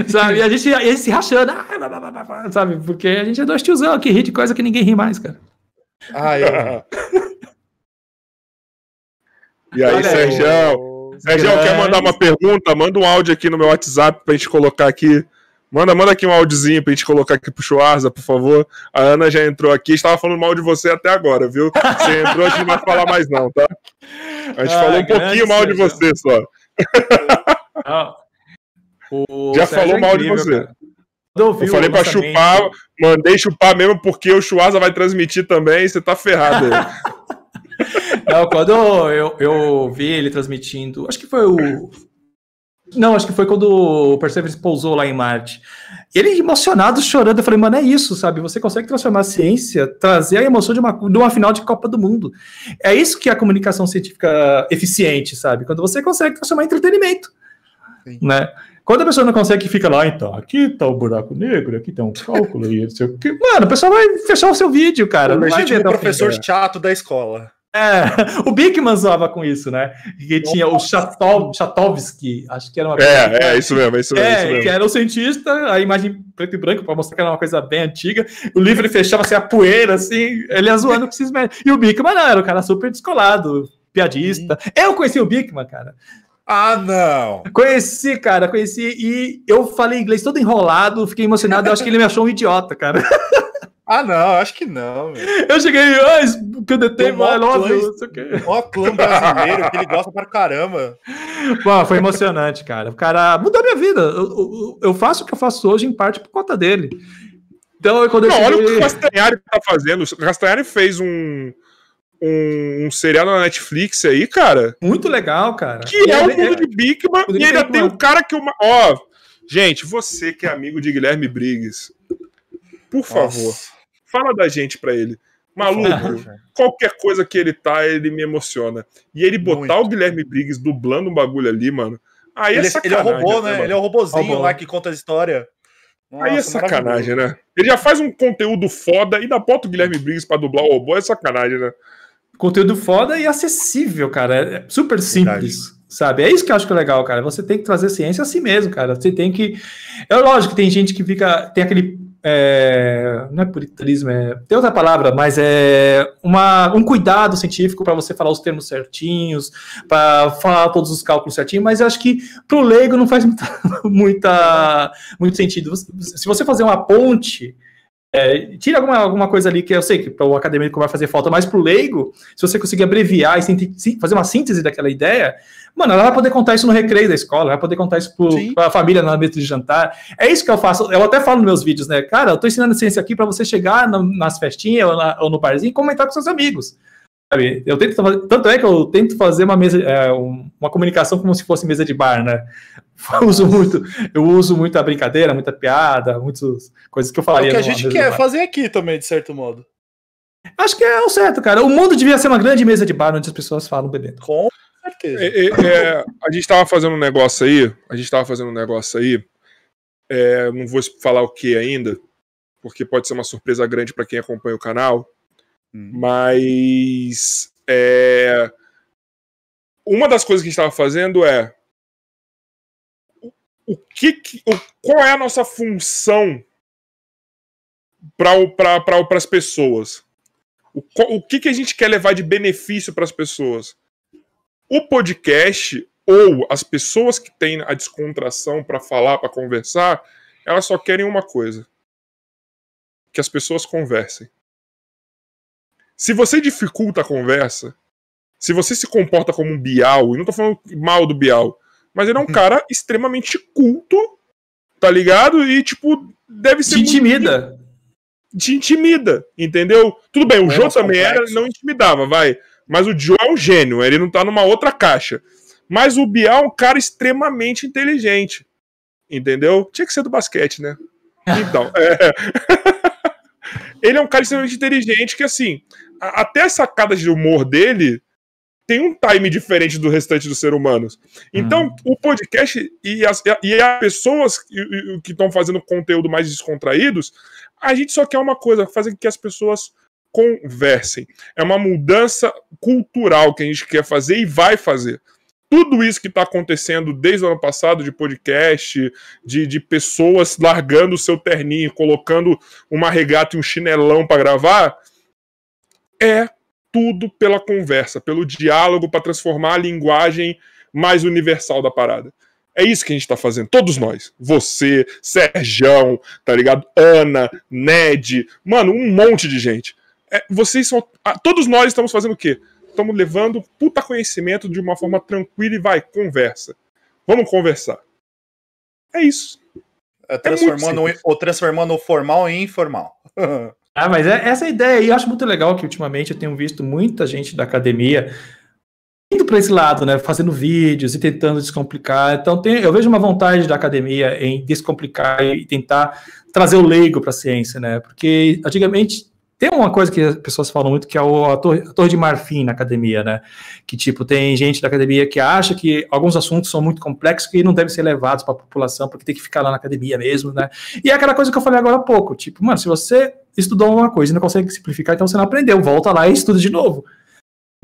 S4: Sabe? E a gente, a gente se rachando, ah, sabe? Porque a gente é dois tiozão que ri de coisa que ninguém ri mais, cara.
S1: Ah, é. e aí, Sérgio? Sérgio, quer mandar uma pergunta? Manda um áudio aqui no meu WhatsApp pra gente colocar aqui. Manda, manda aqui um áudiozinho pra gente colocar aqui pro Schwarza, por favor. A Ana já entrou aqui, estava falando mal de você até agora, viu? Você entrou, a gente não vai falar mais não, tá? A gente ah, falou um pouquinho mal de você só. Ah, o Já Sérgio falou é mal incrível, de você. Eu falei pra chupar, mandei chupar mesmo porque o Chuasa vai transmitir também e você tá ferrado.
S4: Não, quando eu, eu vi ele transmitindo, acho que foi o. Não, acho que foi quando o Perseverance pousou lá em Marte. Ele emocionado, chorando, eu falei, mano, é isso, sabe? Você consegue transformar a ciência, trazer a emoção de uma, de uma final de Copa do Mundo. É isso que é a comunicação científica eficiente, sabe? Quando você consegue transformar em entretenimento. Sim. Né? Quando a pessoa não consegue, fica lá, então, aqui tá o buraco negro, aqui tem um cálculo e não sei o que. Mano, a pessoa vai fechar o seu vídeo, cara.
S5: O legítimo professor chato da escola.
S4: É, o Bigman zoava com isso, né? Que tinha o Chatov, Chatovsky, acho que era uma
S1: coisa. É, é, isso mesmo, é isso mesmo. É, isso mesmo.
S4: que era o cientista, a imagem preto e branco, para mostrar que era uma coisa bem antiga. O livro ele fechava assim, a poeira, assim, ele ia zoando com esses E o Bigman não, era um cara super descolado, piadista. Eu conheci o Bigman, cara.
S5: Ah, não!
S4: Conheci, cara, conheci e eu falei inglês todo enrolado, fiquei emocionado, eu acho que ele me achou um idiota, cara.
S5: Ah, não, acho que não. Meu.
S4: Eu cheguei, ah, que eu detei, mano, óbvio,
S5: Ó, clã brasileiro, que ele gosta pra caramba.
S4: Pô, foi emocionante, cara. O cara mudou minha vida. Eu, eu, eu, faço o que eu faço hoje em parte por conta dele. Então, quando eu
S1: não, cheguei... olha o que o Castanhari tá fazendo. O Castanhari fez um um, um serial na Netflix aí, cara.
S4: Muito legal, cara.
S1: Que é, é o mundo é, de Bigman. E ainda tem o cara que. Uma, ó, Gente, você que é amigo de Guilherme Briggs, por favor,
S3: Nossa.
S1: fala da gente pra ele. Maluco, qualquer coisa que ele tá, ele me emociona. E ele botar
S3: Muito.
S1: o Guilherme Briggs dublando um bagulho ali, mano. Aí
S3: Ele,
S1: é
S3: ele é o
S1: sacanagem.
S3: robô,
S1: né,
S3: né?
S1: mano?
S3: Ele é o robozinho
S4: Robô.
S3: lá que conta a história.
S1: Aí é
S3: Nossa,
S1: sacanagem, né? Ele já faz um conteúdo foda e ainda bota o Guilherme Briggs pra dublar o robô, é sacanagem, né?
S4: Conteúdo foda e acessível, cara. É super simples, sabe? É isso que eu acho que é legal, cara. Você tem que trazer ciência assim mesmo, cara. Você tem que. É lógico que tem gente que fica. Tem aquele. é, Não é puritanismo, é. Tem outra palavra, mas é uma, um cuidado científico para você falar os termos certinhos, para falar todos os cálculos certinhos, mas eu acho que pro leigo não faz muita, muita- muito sentido. Se você fazer uma ponte. É, tira alguma, alguma coisa ali que eu sei que para o acadêmico vai fazer falta, mas para o leigo, se você conseguir abreviar e fazer uma síntese daquela ideia, mano, ela vai poder contar isso no recreio da escola, vai poder contar isso para a família na mesa de jantar. É isso que eu faço. Eu até falo nos meus vídeos, né? Cara, eu tô ensinando ciência aqui para você chegar na- nas festinhas ou, na- ou no barzinho e comentar com seus amigos. Sabe? Eu tento fazer- tanto é que eu tento fazer uma mesa, é, um- uma comunicação como se fosse mesa de bar, né? Eu uso muito, eu uso muita brincadeira, muita piada, muitas coisas que eu
S3: É
S4: falaria.
S3: o que a gente quer fazer aqui também, de certo modo.
S4: Acho que é o certo, cara. O mundo devia ser uma grande mesa de bar onde as pessoas falam bebendo.
S3: Com certeza.
S1: É, é, é, a gente tava fazendo um negócio aí, a gente tava fazendo um negócio aí, é, não vou falar o que ainda, porque pode ser uma surpresa grande para quem acompanha o canal,
S3: Hum.
S1: mas é, uma das coisas que a gente estava fazendo é o- o que, que- o- qual é a nossa função para pra, as pessoas? O, o que, que a gente quer levar de benefício para as pessoas? O podcast ou as pessoas que têm a descontração para falar, para conversar, elas só querem uma coisa: que as pessoas conversem. Se você dificulta a conversa, se você se comporta como um Bial, e não tô falando mal do Bial, mas ele é um cara extremamente culto, tá ligado? E, tipo, deve ser
S4: Te intimida.
S1: te intimida, entendeu? Tudo bem, o
S3: É
S1: também era, não intimidava, vai. Mas o Joe é um gênio, ele não tá numa outra caixa. Mas o Bial é um cara extremamente inteligente, entendeu? Tinha que ser do basquete, né? Então, é. ele é um cara extremamente inteligente que, assim, até as sacadas de humor dele tem um time diferente do restante dos seres humanos. Então, o podcast e as, e as pessoas que- que estão fazendo conteúdo mais descontraídos, a gente só quer uma coisa, fazer com que as pessoas conversem. É uma mudança cultural que a gente quer fazer e vai fazer. Tudo isso que está acontecendo desde o ano passado, de podcast, de, de pessoas largando o seu terninho, colocando uma regata e um chinelão para gravar, é tudo pela conversa, pelo diálogo, para transformar a linguagem mais universal da parada. É isso que a gente tá fazendo, todos nós. Você, Serjão, tá ligado? Ana, Ned, mano, um monte de gente. É, vocês são. ah, Todos nós estamos fazendo o quê? Estamos levando puta conhecimento de uma forma tranquila e vai, conversa. Vamos conversar. É isso.
S3: É transformando,
S1: muito
S3: o, transformando o formal em informal.
S4: Ah, mas é essa ideia. E eu acho muito legal que ultimamente eu tenho visto muita gente da academia indo para esse lado, né? Fazendo vídeos e tentando descomplicar. Então, tem, eu vejo uma vontade da academia em descomplicar e tentar trazer o leigo para a ciência, né? Porque antigamente tem uma coisa que as pessoas falam muito que é o, a, torre, a torre de marfim na academia, né? Que tipo, tem gente da academia que acha que alguns assuntos são muito complexos e não devem ser levados para a população, porque tem que ficar lá na academia mesmo, né? E é aquela coisa que eu falei agora há pouco, tipo, mano, se você estudou uma coisa e não consegue simplificar, então você não aprendeu, volta lá e estuda de novo.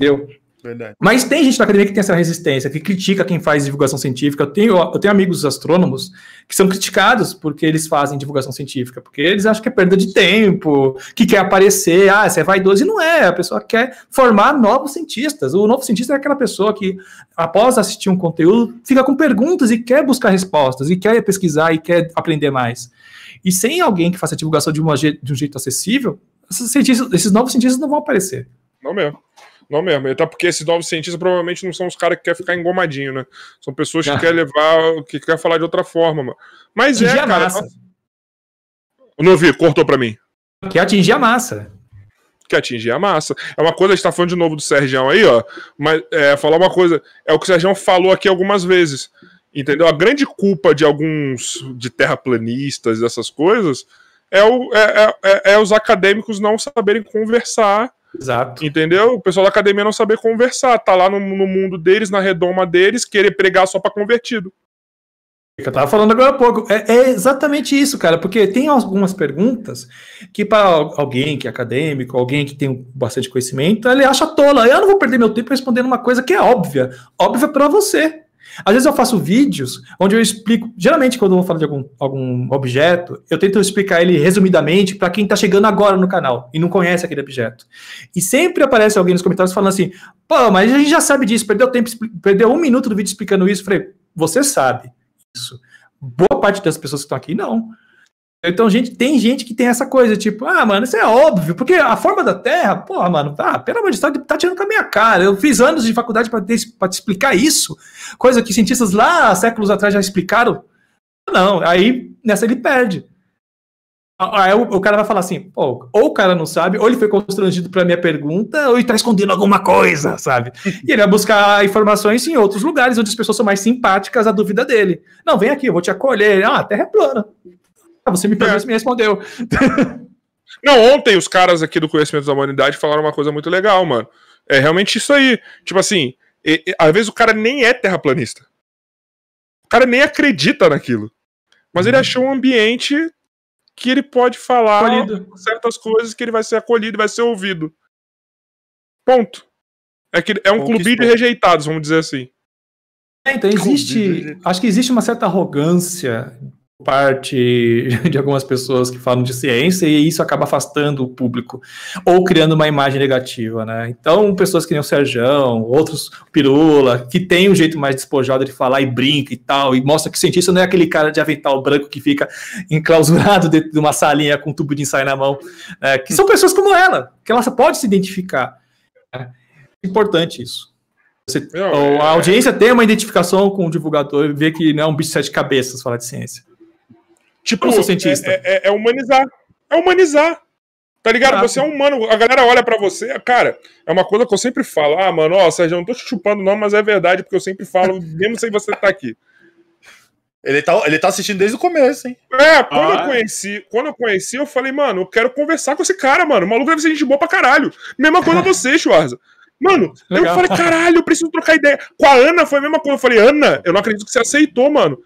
S4: Entendeu?
S3: Verdade.
S4: Mas tem gente da academia que tem essa resistência, que critica quem faz divulgação científica. Eu tenho, eu tenho amigos astrônomos que são criticados porque eles fazem divulgação científica, porque eles acham que é perda de tempo, que quer aparecer, ah, você é vaidoso. E não é, a pessoa quer formar novos cientistas. O novo cientista é aquela pessoa que, após assistir um conteúdo, fica com perguntas e quer buscar respostas, e quer pesquisar e quer aprender mais. E sem alguém que faça a divulgação de, uma, de um jeito acessível, esses, esses novos cientistas não vão aparecer.
S1: Não mesmo. Não mesmo. Até porque esses novos cientistas provavelmente não são os caras que querem ficar engomadinho, né? São pessoas que
S4: Ah.
S1: querem levar, que querem falar de outra forma, mano. Mas
S4: Atingir
S1: é,
S4: a
S1: cara.
S4: massa.
S1: Não ouvi, cortou pra mim.
S4: Que atingir a massa.
S1: Que atingir a massa. É uma coisa, a gente tá falando de novo do Sergião aí, ó. Mas é, falar uma coisa, é o que o Sergião falou aqui algumas vezes. Entendeu? A grande culpa de alguns de terraplanistas, dessas coisas, é, o, é, é, é os acadêmicos não saberem conversar.
S4: Exato.
S1: Entendeu? O pessoal da academia não saber conversar, tá lá no, no mundo deles, na redoma deles, querer pregar só para convertido.
S4: que eu tava falando agora há pouco. É, é, exatamente isso, cara, porque tem algumas perguntas que para alguém que é acadêmico, alguém que tem bastante conhecimento, ele acha tola. Eu não vou perder meu tempo respondendo uma coisa que é óbvia. Óbvia para você. Às vezes eu faço vídeos onde eu explico, geralmente quando eu vou falar de algum, algum objeto, eu tento explicar ele resumidamente para quem está chegando agora no canal e não conhece aquele objeto. E sempre aparece alguém nos comentários falando assim: pô, mas a gente já sabe disso, perdeu tempo, perdeu um minuto do vídeo explicando isso. Eu falei, você sabe isso. Boa parte das pessoas que estão aqui, não. Então, gente, tem gente que tem essa coisa, tipo, ah, mano, isso é óbvio, porque a forma da Terra, porra, mano, ah, pelo amor de Deus, tá tirando com a minha cara. Eu fiz anos de faculdade para te explicar isso, coisa que cientistas lá séculos atrás já explicaram. Não, aí nessa ele perde. Aí o, o cara vai falar assim, ou o cara não sabe, ou ele foi constrangido pra minha pergunta, ou ele tá escondendo alguma coisa, sabe? E ele vai buscar informações em outros lugares onde as pessoas são mais simpáticas à dúvida dele. Não, vem aqui, eu vou te acolher. Ah, a Terra é plana. Ah, você me perguntou, é. me respondeu.
S1: Não, ontem os caras aqui do Conhecimento da Humanidade falaram uma coisa muito legal, mano. É realmente isso aí. Tipo assim, e, e, às vezes o cara nem é terraplanista. O cara nem acredita naquilo. Mas ele uhum. achou um ambiente que ele pode falar acolhido. certas coisas que ele vai ser acolhido, vai ser ouvido. Ponto. É, que, é um clube de rejeitados, vamos dizer assim.
S4: É, então existe. Acho que existe uma certa arrogância parte de algumas pessoas que falam de ciência e isso acaba afastando o público ou criando uma imagem negativa, né? Então, pessoas que nem o Serjão, outros Pirula, que tem um jeito mais despojado de falar e brinca e tal, e mostra que cientista não é aquele cara de avental branco que fica enclausurado dentro de uma salinha com um tubo de ensaio na mão, né? que são pessoas como ela, que ela pode se identificar. É importante isso. Você, não, a é- audiência tem uma identificação com o divulgador e vê que não é um bicho de sete cabeças falar de ciência.
S1: Tipo, eu cientista. É, é, é, humanizar. É humanizar. Tá ligado? Você é humano, a galera olha para você, cara, é uma coisa que eu sempre falo. Ah, mano, ó, Sérgio, eu não tô te chupando, não, mas é verdade, porque eu sempre falo, mesmo sem você tá aqui.
S3: Ele tá, ele tá assistindo desde o começo, hein?
S1: É, quando ah, eu conheci, quando eu conheci, eu falei, mano, eu quero conversar com esse cara, mano. O maluco deve ser gente boa pra caralho. Mesma coisa você, Schwarza. Mano, Legal. eu falei, caralho, eu preciso trocar ideia. Com a Ana foi a mesma coisa. Eu falei, Ana, eu não acredito que você aceitou, mano.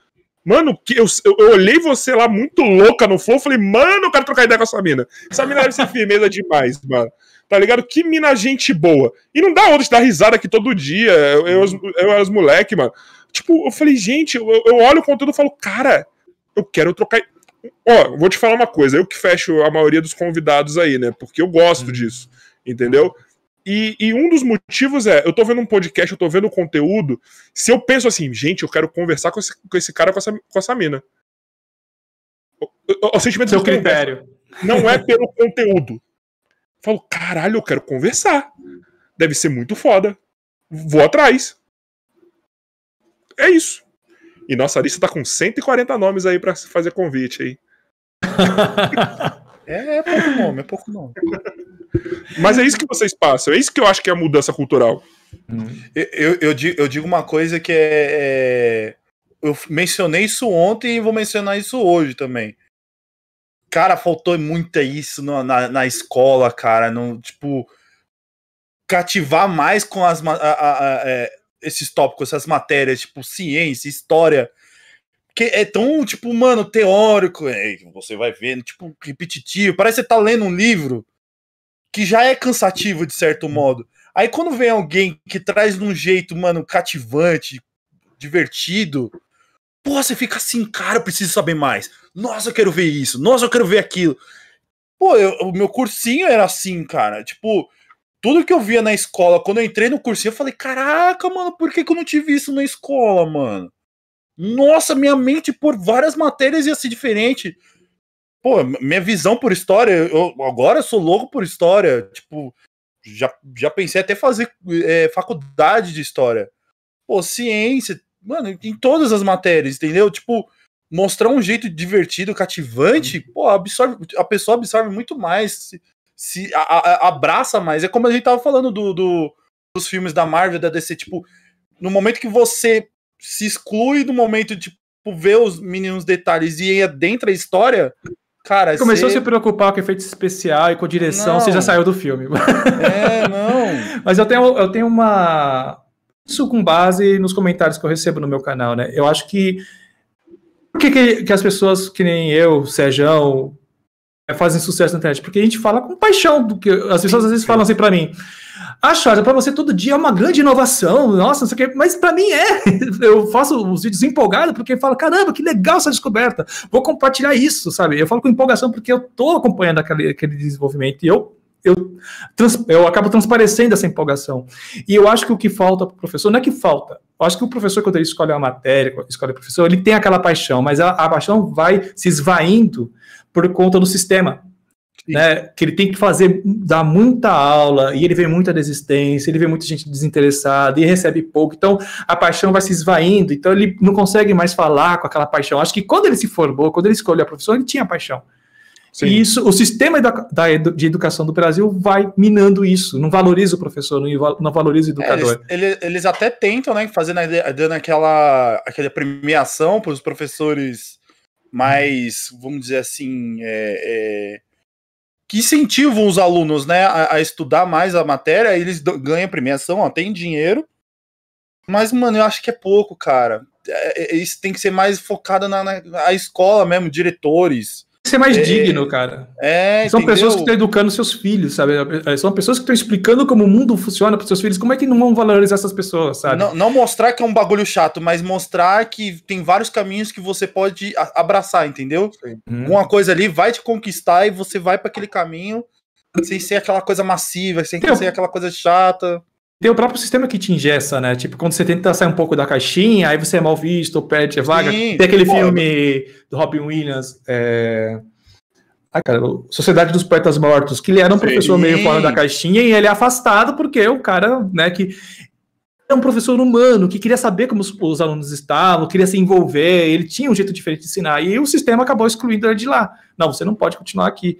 S1: Mano, que eu, eu, olhei você lá muito louca no flow, falei, mano, eu quero trocar ideia com essa mina. Essa mina deve ser firmeza demais, mano. Tá ligado? Que mina gente boa. E não dá outra de dar risada aqui todo dia. Eu, eu, eu as moleque, mano. Tipo, eu falei, gente, eu, eu olho o conteúdo e falo, cara, eu quero trocar. Ó, vou te falar uma coisa, eu que fecho a maioria dos convidados aí, né? Porque eu gosto hum. disso, entendeu? E, e, um dos motivos é, eu tô vendo um podcast, eu tô vendo conteúdo, se eu penso assim, gente, eu quero conversar com esse, com esse cara, com essa, com essa mina. O, o, o sentimento
S4: Seu critério.
S1: Não é pelo conteúdo. Eu falo, caralho, eu quero conversar. Deve ser muito foda. Vou atrás. É isso. E nossa lista tá com 140 nomes aí para fazer convite aí.
S3: é, é pouco nome, é pouco nome.
S1: Mas é isso que vocês passam, é isso que eu acho que é a mudança cultural.
S3: Eu, eu, eu, digo, eu digo uma coisa que é, é, Eu mencionei isso ontem e vou mencionar isso hoje também. Cara, faltou muito isso na, na, na escola, cara. No, tipo, cativar mais com as, a, a, a, é, esses tópicos, essas matérias, tipo, ciência, história. Que é tão, tipo, mano, teórico. É, você vai vendo, tipo, repetitivo. Parece que você tá lendo um livro que já é cansativo de certo modo. Aí quando vem alguém que traz de um jeito, mano, cativante, divertido, pô, você fica assim, cara, eu preciso saber mais. Nossa, eu quero ver isso. Nossa, eu quero ver aquilo. Pô, eu, o meu cursinho era assim, cara. Tipo, tudo que eu via na escola, quando eu entrei no cursinho, eu falei, caraca, mano, por que, que eu não tive isso na escola, mano? Nossa, minha mente por várias matérias ia ser diferente pô, minha visão por história, eu, agora eu sou louco por história, tipo, já, já pensei até fazer é, faculdade de história. Pô, ciência, mano, em todas as matérias, entendeu? Tipo, mostrar um jeito divertido, cativante, uhum. pô, absorve, a pessoa absorve muito mais, se, se a, a, abraça mais. É como a gente tava falando do, do, dos filmes da Marvel, da DC, tipo, no momento que você se exclui do momento de tipo, ver os mínimos detalhes e adentra a história, cara.
S4: Começou
S3: cê-
S4: a se preocupar com efeito especial e com direção,
S3: Não.
S4: você já saiu do filme.
S3: É, não.
S4: Mas eu tenho, eu tenho uma. Isso com base nos comentários que eu recebo no meu canal, né? Eu acho que. Por que, que, que as pessoas que nem eu, Sejão, eh, fazem sucesso na internet? Porque a gente fala com paixão. Do que, as pessoas às vezes falam assim pra mim. Ah, Charles, pra você todo dia é uma grande inovação, nossa, não sei o quê. Mas pra mim é. Eu faço os vídeos empolgado porque falo, caramba, que legal essa descoberta. Vou compartilhar isso, sabe? Eu falo com empolgação porque eu tô acompanhando aquele, aquele desenvolvimento e eu eu, trans- eu acabo transparecendo essa empolgação. E eu acho que o que falta para o professor não é que falta. Eu acho que o professor, quando ele escolhe uma matéria, escolhe o professor, ele tem aquela paixão, mas a, a paixão vai se esvaindo por conta do sistema. Né, que ele tem que fazer, dar muita aula, e ele vê muita desistência, ele vê muita gente desinteressada, e recebe pouco, então a paixão vai se esvaindo, então ele não consegue mais falar com aquela paixão. Acho que quando ele se formou, quando ele escolheu a profissão, ele tinha paixão.
S1: Sim.
S4: E isso, o sistema da edu- de educação do Brasil vai minando isso, não valoriza o professor, não, não valoriza o
S3: É,
S4: educador.
S3: eles, ele- eles até tentam, né, fazer na- dando aquela, aquela premiação para os professores mais, vamos dizer assim, é, é, que incentivam os alunos, né, a, a estudar mais a matéria. Eles ganham premiação, ó, tem dinheiro. Mas, mano, eu acho que é pouco, cara. É, é, isso tem que ser mais focado na, na escola mesmo, diretores.
S4: Ser mais
S3: É,
S4: digno, cara.
S3: É,
S4: São
S3: entendeu?
S4: pessoas que estão educando seus filhos, sabe? É, São pessoas que estão explicando como o mundo funciona para seus filhos. Como é que não vão valorizar essas pessoas, sabe?
S3: Não, não mostrar que é um bagulho chato, mas mostrar que tem vários caminhos que você pode abraçar, entendeu?
S4: Hum.
S3: Uma coisa ali vai te conquistar e você vai para aquele caminho sem ser aquela coisa massiva, sem ser aquela coisa chata.
S4: Tem o próprio sistema que te ingessa, né? Tipo, quando você tenta sair um pouco da caixinha, aí você é mal visto, ou perde a vaga.
S3: Sim,
S4: Tem aquele filme do Robin Williams, é... Ai, cara, Sociedade dos Poetas Mortos, que ele era um
S1: Sim.
S4: professor meio fora da caixinha e ele é afastado porque o cara, né, que é um professor humano, que queria saber como os, os alunos estavam, queria se envolver, ele tinha um jeito diferente de ensinar, e o sistema acabou excluindo ele de lá. Não, você não pode continuar aqui.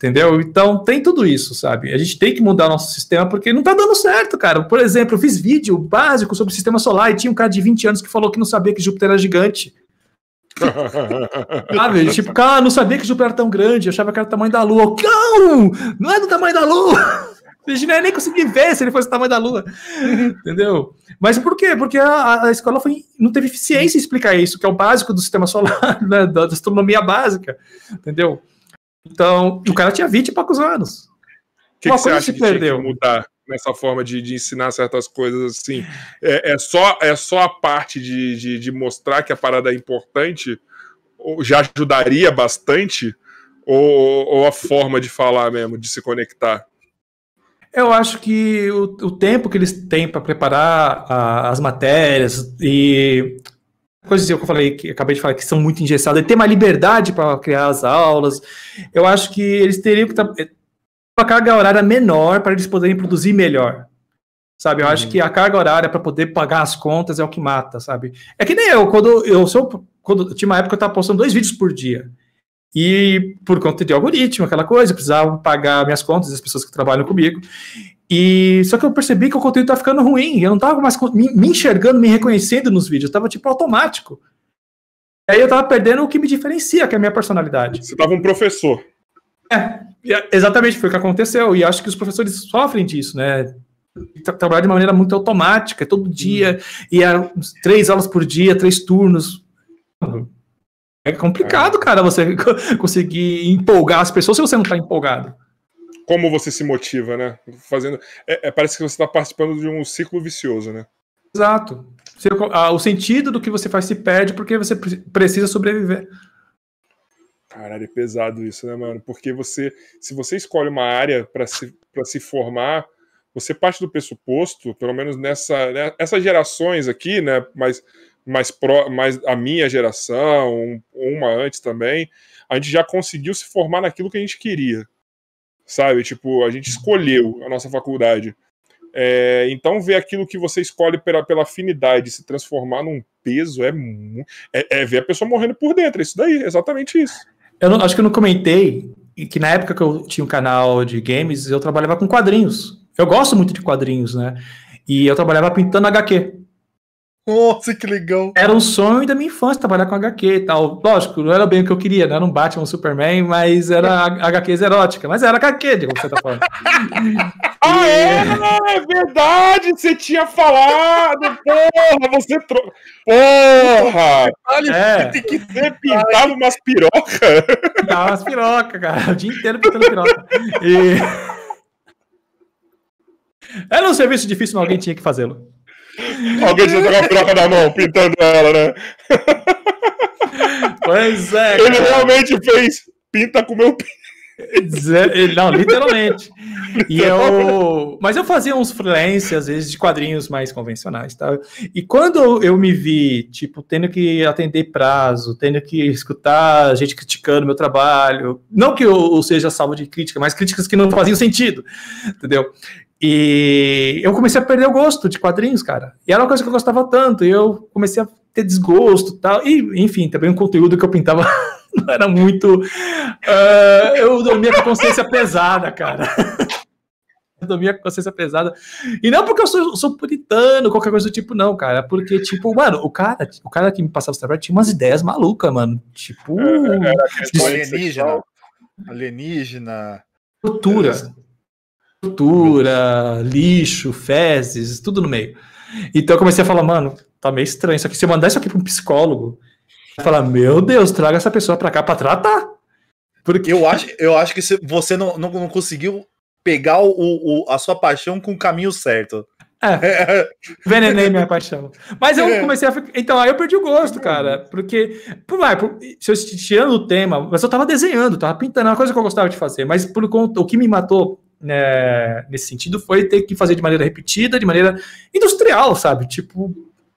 S4: Entendeu? Então tem tudo isso, sabe? A gente tem que mudar nosso sistema porque não tá dando certo, cara. Por exemplo, eu fiz vídeo básico sobre o sistema solar e tinha um cara de 20 anos que falou que não sabia que Júpiter era gigante. Sabe? tipo, cara, não sabia que Júpiter era tão grande, eu achava que era o tamanho da Lua. Não! Não é do tamanho da Lua! A gente não ia nem conseguir ver se ele fosse o tamanho da Lua. Entendeu? Mas por quê? Porque a, a escola foi, não teve eficiência em explicar isso, que é o básico do sistema solar, né, da astronomia básica. Entendeu? Então, o cara tinha 20 e poucos anos.
S1: O que,
S4: Uma
S1: que você acha que
S4: perdeu.
S1: que mudar nessa forma de, de ensinar certas coisas assim? É, é só, é só a parte de, de, de mostrar que a parada é importante? Já ajudaria bastante? Ou, ou a forma de falar mesmo, de se conectar?
S4: Eu acho que o, o tempo que eles têm para preparar a- as matérias e coisas que eu falei que acabei de falar que são muito engessadas, e ter mais liberdade para criar as aulas, eu acho que eles teriam que estar uma carga horária menor para eles poderem produzir melhor. Sabe, eu acho que a carga horária para poder pagar as contas é o que mata, sabe? É que nem eu, quando eu sou quando tinha uma época que eu estava postando dois vídeos por dia. E por conta de algoritmo, aquela coisa, eu precisava pagar minhas contas, as pessoas que trabalham comigo. E só que eu percebi que o conteúdo tá ficando ruim, eu não tava mais me, me enxergando, me reconhecendo nos vídeos, tava tipo automático. E aí eu tava perdendo o que me diferencia, que é a minha personalidade.
S1: Você tava um professor.
S4: E é- exatamente, foi o que aconteceu. E acho que os professores sofrem disso, né? Tra- Trabalhar de maneira muito automática, todo dia, e é três aulas por dia, três turnos. É complicado, cara, você co- conseguir empolgar as pessoas se você não tá empolgado.
S1: Como você se motiva, né? Fazendo. é- é, parece que você está participando de um ciclo vicioso, né?
S4: Exato. Ah, o sentido do que você faz se perde porque você pre- precisa sobreviver.
S1: Caralho, é pesado isso, né, mano? Porque você, se você escolhe uma área para se, pra se formar, você parte do pressuposto, pelo menos nessa, né, essas gerações aqui, né, mais, mais, pró, mais a minha geração, um- uma antes também, a gente já conseguiu se formar naquilo que a gente queria, sabe? Tipo, a gente escolheu a nossa faculdade. É, então, ver aquilo que você escolhe pela, pela afinidade se transformar num peso é, é, é ver a pessoa morrendo por dentro. É isso daí, exatamente isso.
S4: Eu não- acho que eu não comentei que na época que eu tinha um canal de games, eu trabalhava com quadrinhos. Eu gosto muito de quadrinhos, né? E eu trabalhava pintando HQ.
S3: Nossa, que legal.
S4: Era um sonho da minha infância trabalhar com HQ e tal. Lógico, não era bem o que eu queria, não era um Batman, um Superman, mas era HQs erótica. Mas era HQ, de como você tá falando.
S1: Ah, é? É verdade! Você tinha falado! Porra, você trou... Porra!
S3: Olha,
S4: É.
S3: tem que
S1: Você pintava umas pirocas?
S4: Dava umas pirocas, cara. O dia inteiro pintando piroca. E... Era um serviço difícil, mas alguém tinha que fazê-lo.
S1: Alguém tinha com a piroca na mão, pintando ela, né?
S4: Pois é,
S1: Ele
S4: cara.
S1: realmente fez pinta com meu
S4: Não, literalmente. E eu... Mas eu fazia uns freelance, às vezes, de quadrinhos mais convencionais, tá? E quando eu me vi, tipo, tendo que atender prazo, tendo que escutar gente criticando meu trabalho, não que eu seja salvo de crítica, mas críticas que não faziam sentido, entendeu? E eu comecei a perder o gosto de quadrinhos, cara. E era uma coisa que eu gostava tanto, e eu comecei a ter desgosto e tal. E, enfim, também o conteúdo que eu pintava não era muito. ah, eu dormia com a consciência pesada, cara. Eu dormia com a consciência pesada. E não porque eu sou, sou puritano, qualquer coisa do tipo, não, cara. Porque, tipo, mano, o cara, o cara que me passava esse trabalho tinha umas ideias malucas, mano. Tipo,
S3: alienígena. Alienígena.
S4: tortura. Tortura, lixo, fezes, tudo no meio. Então eu comecei a falar, mano, tá meio estranho. Só que se eu mandar isso aqui pra um psicólogo, vai falar, meu Deus, traga essa pessoa pra cá pra tratar. Porque
S3: Eu acho, eu acho que você não, não, não conseguiu pegar o, o- a sua paixão com o caminho certo.
S4: É, envenenei minha paixão. Mas eu comecei a ficar. Então, aí eu perdi o gosto, cara. Porque, por, vai, por- se eu tirando o tema, mas eu tava desenhando, tava pintando, é uma coisa que eu gostava de fazer. Mas por conta, o que me matou né, nesse sentido foi ter que fazer de maneira repetida, de maneira industrial, sabe? Tipo,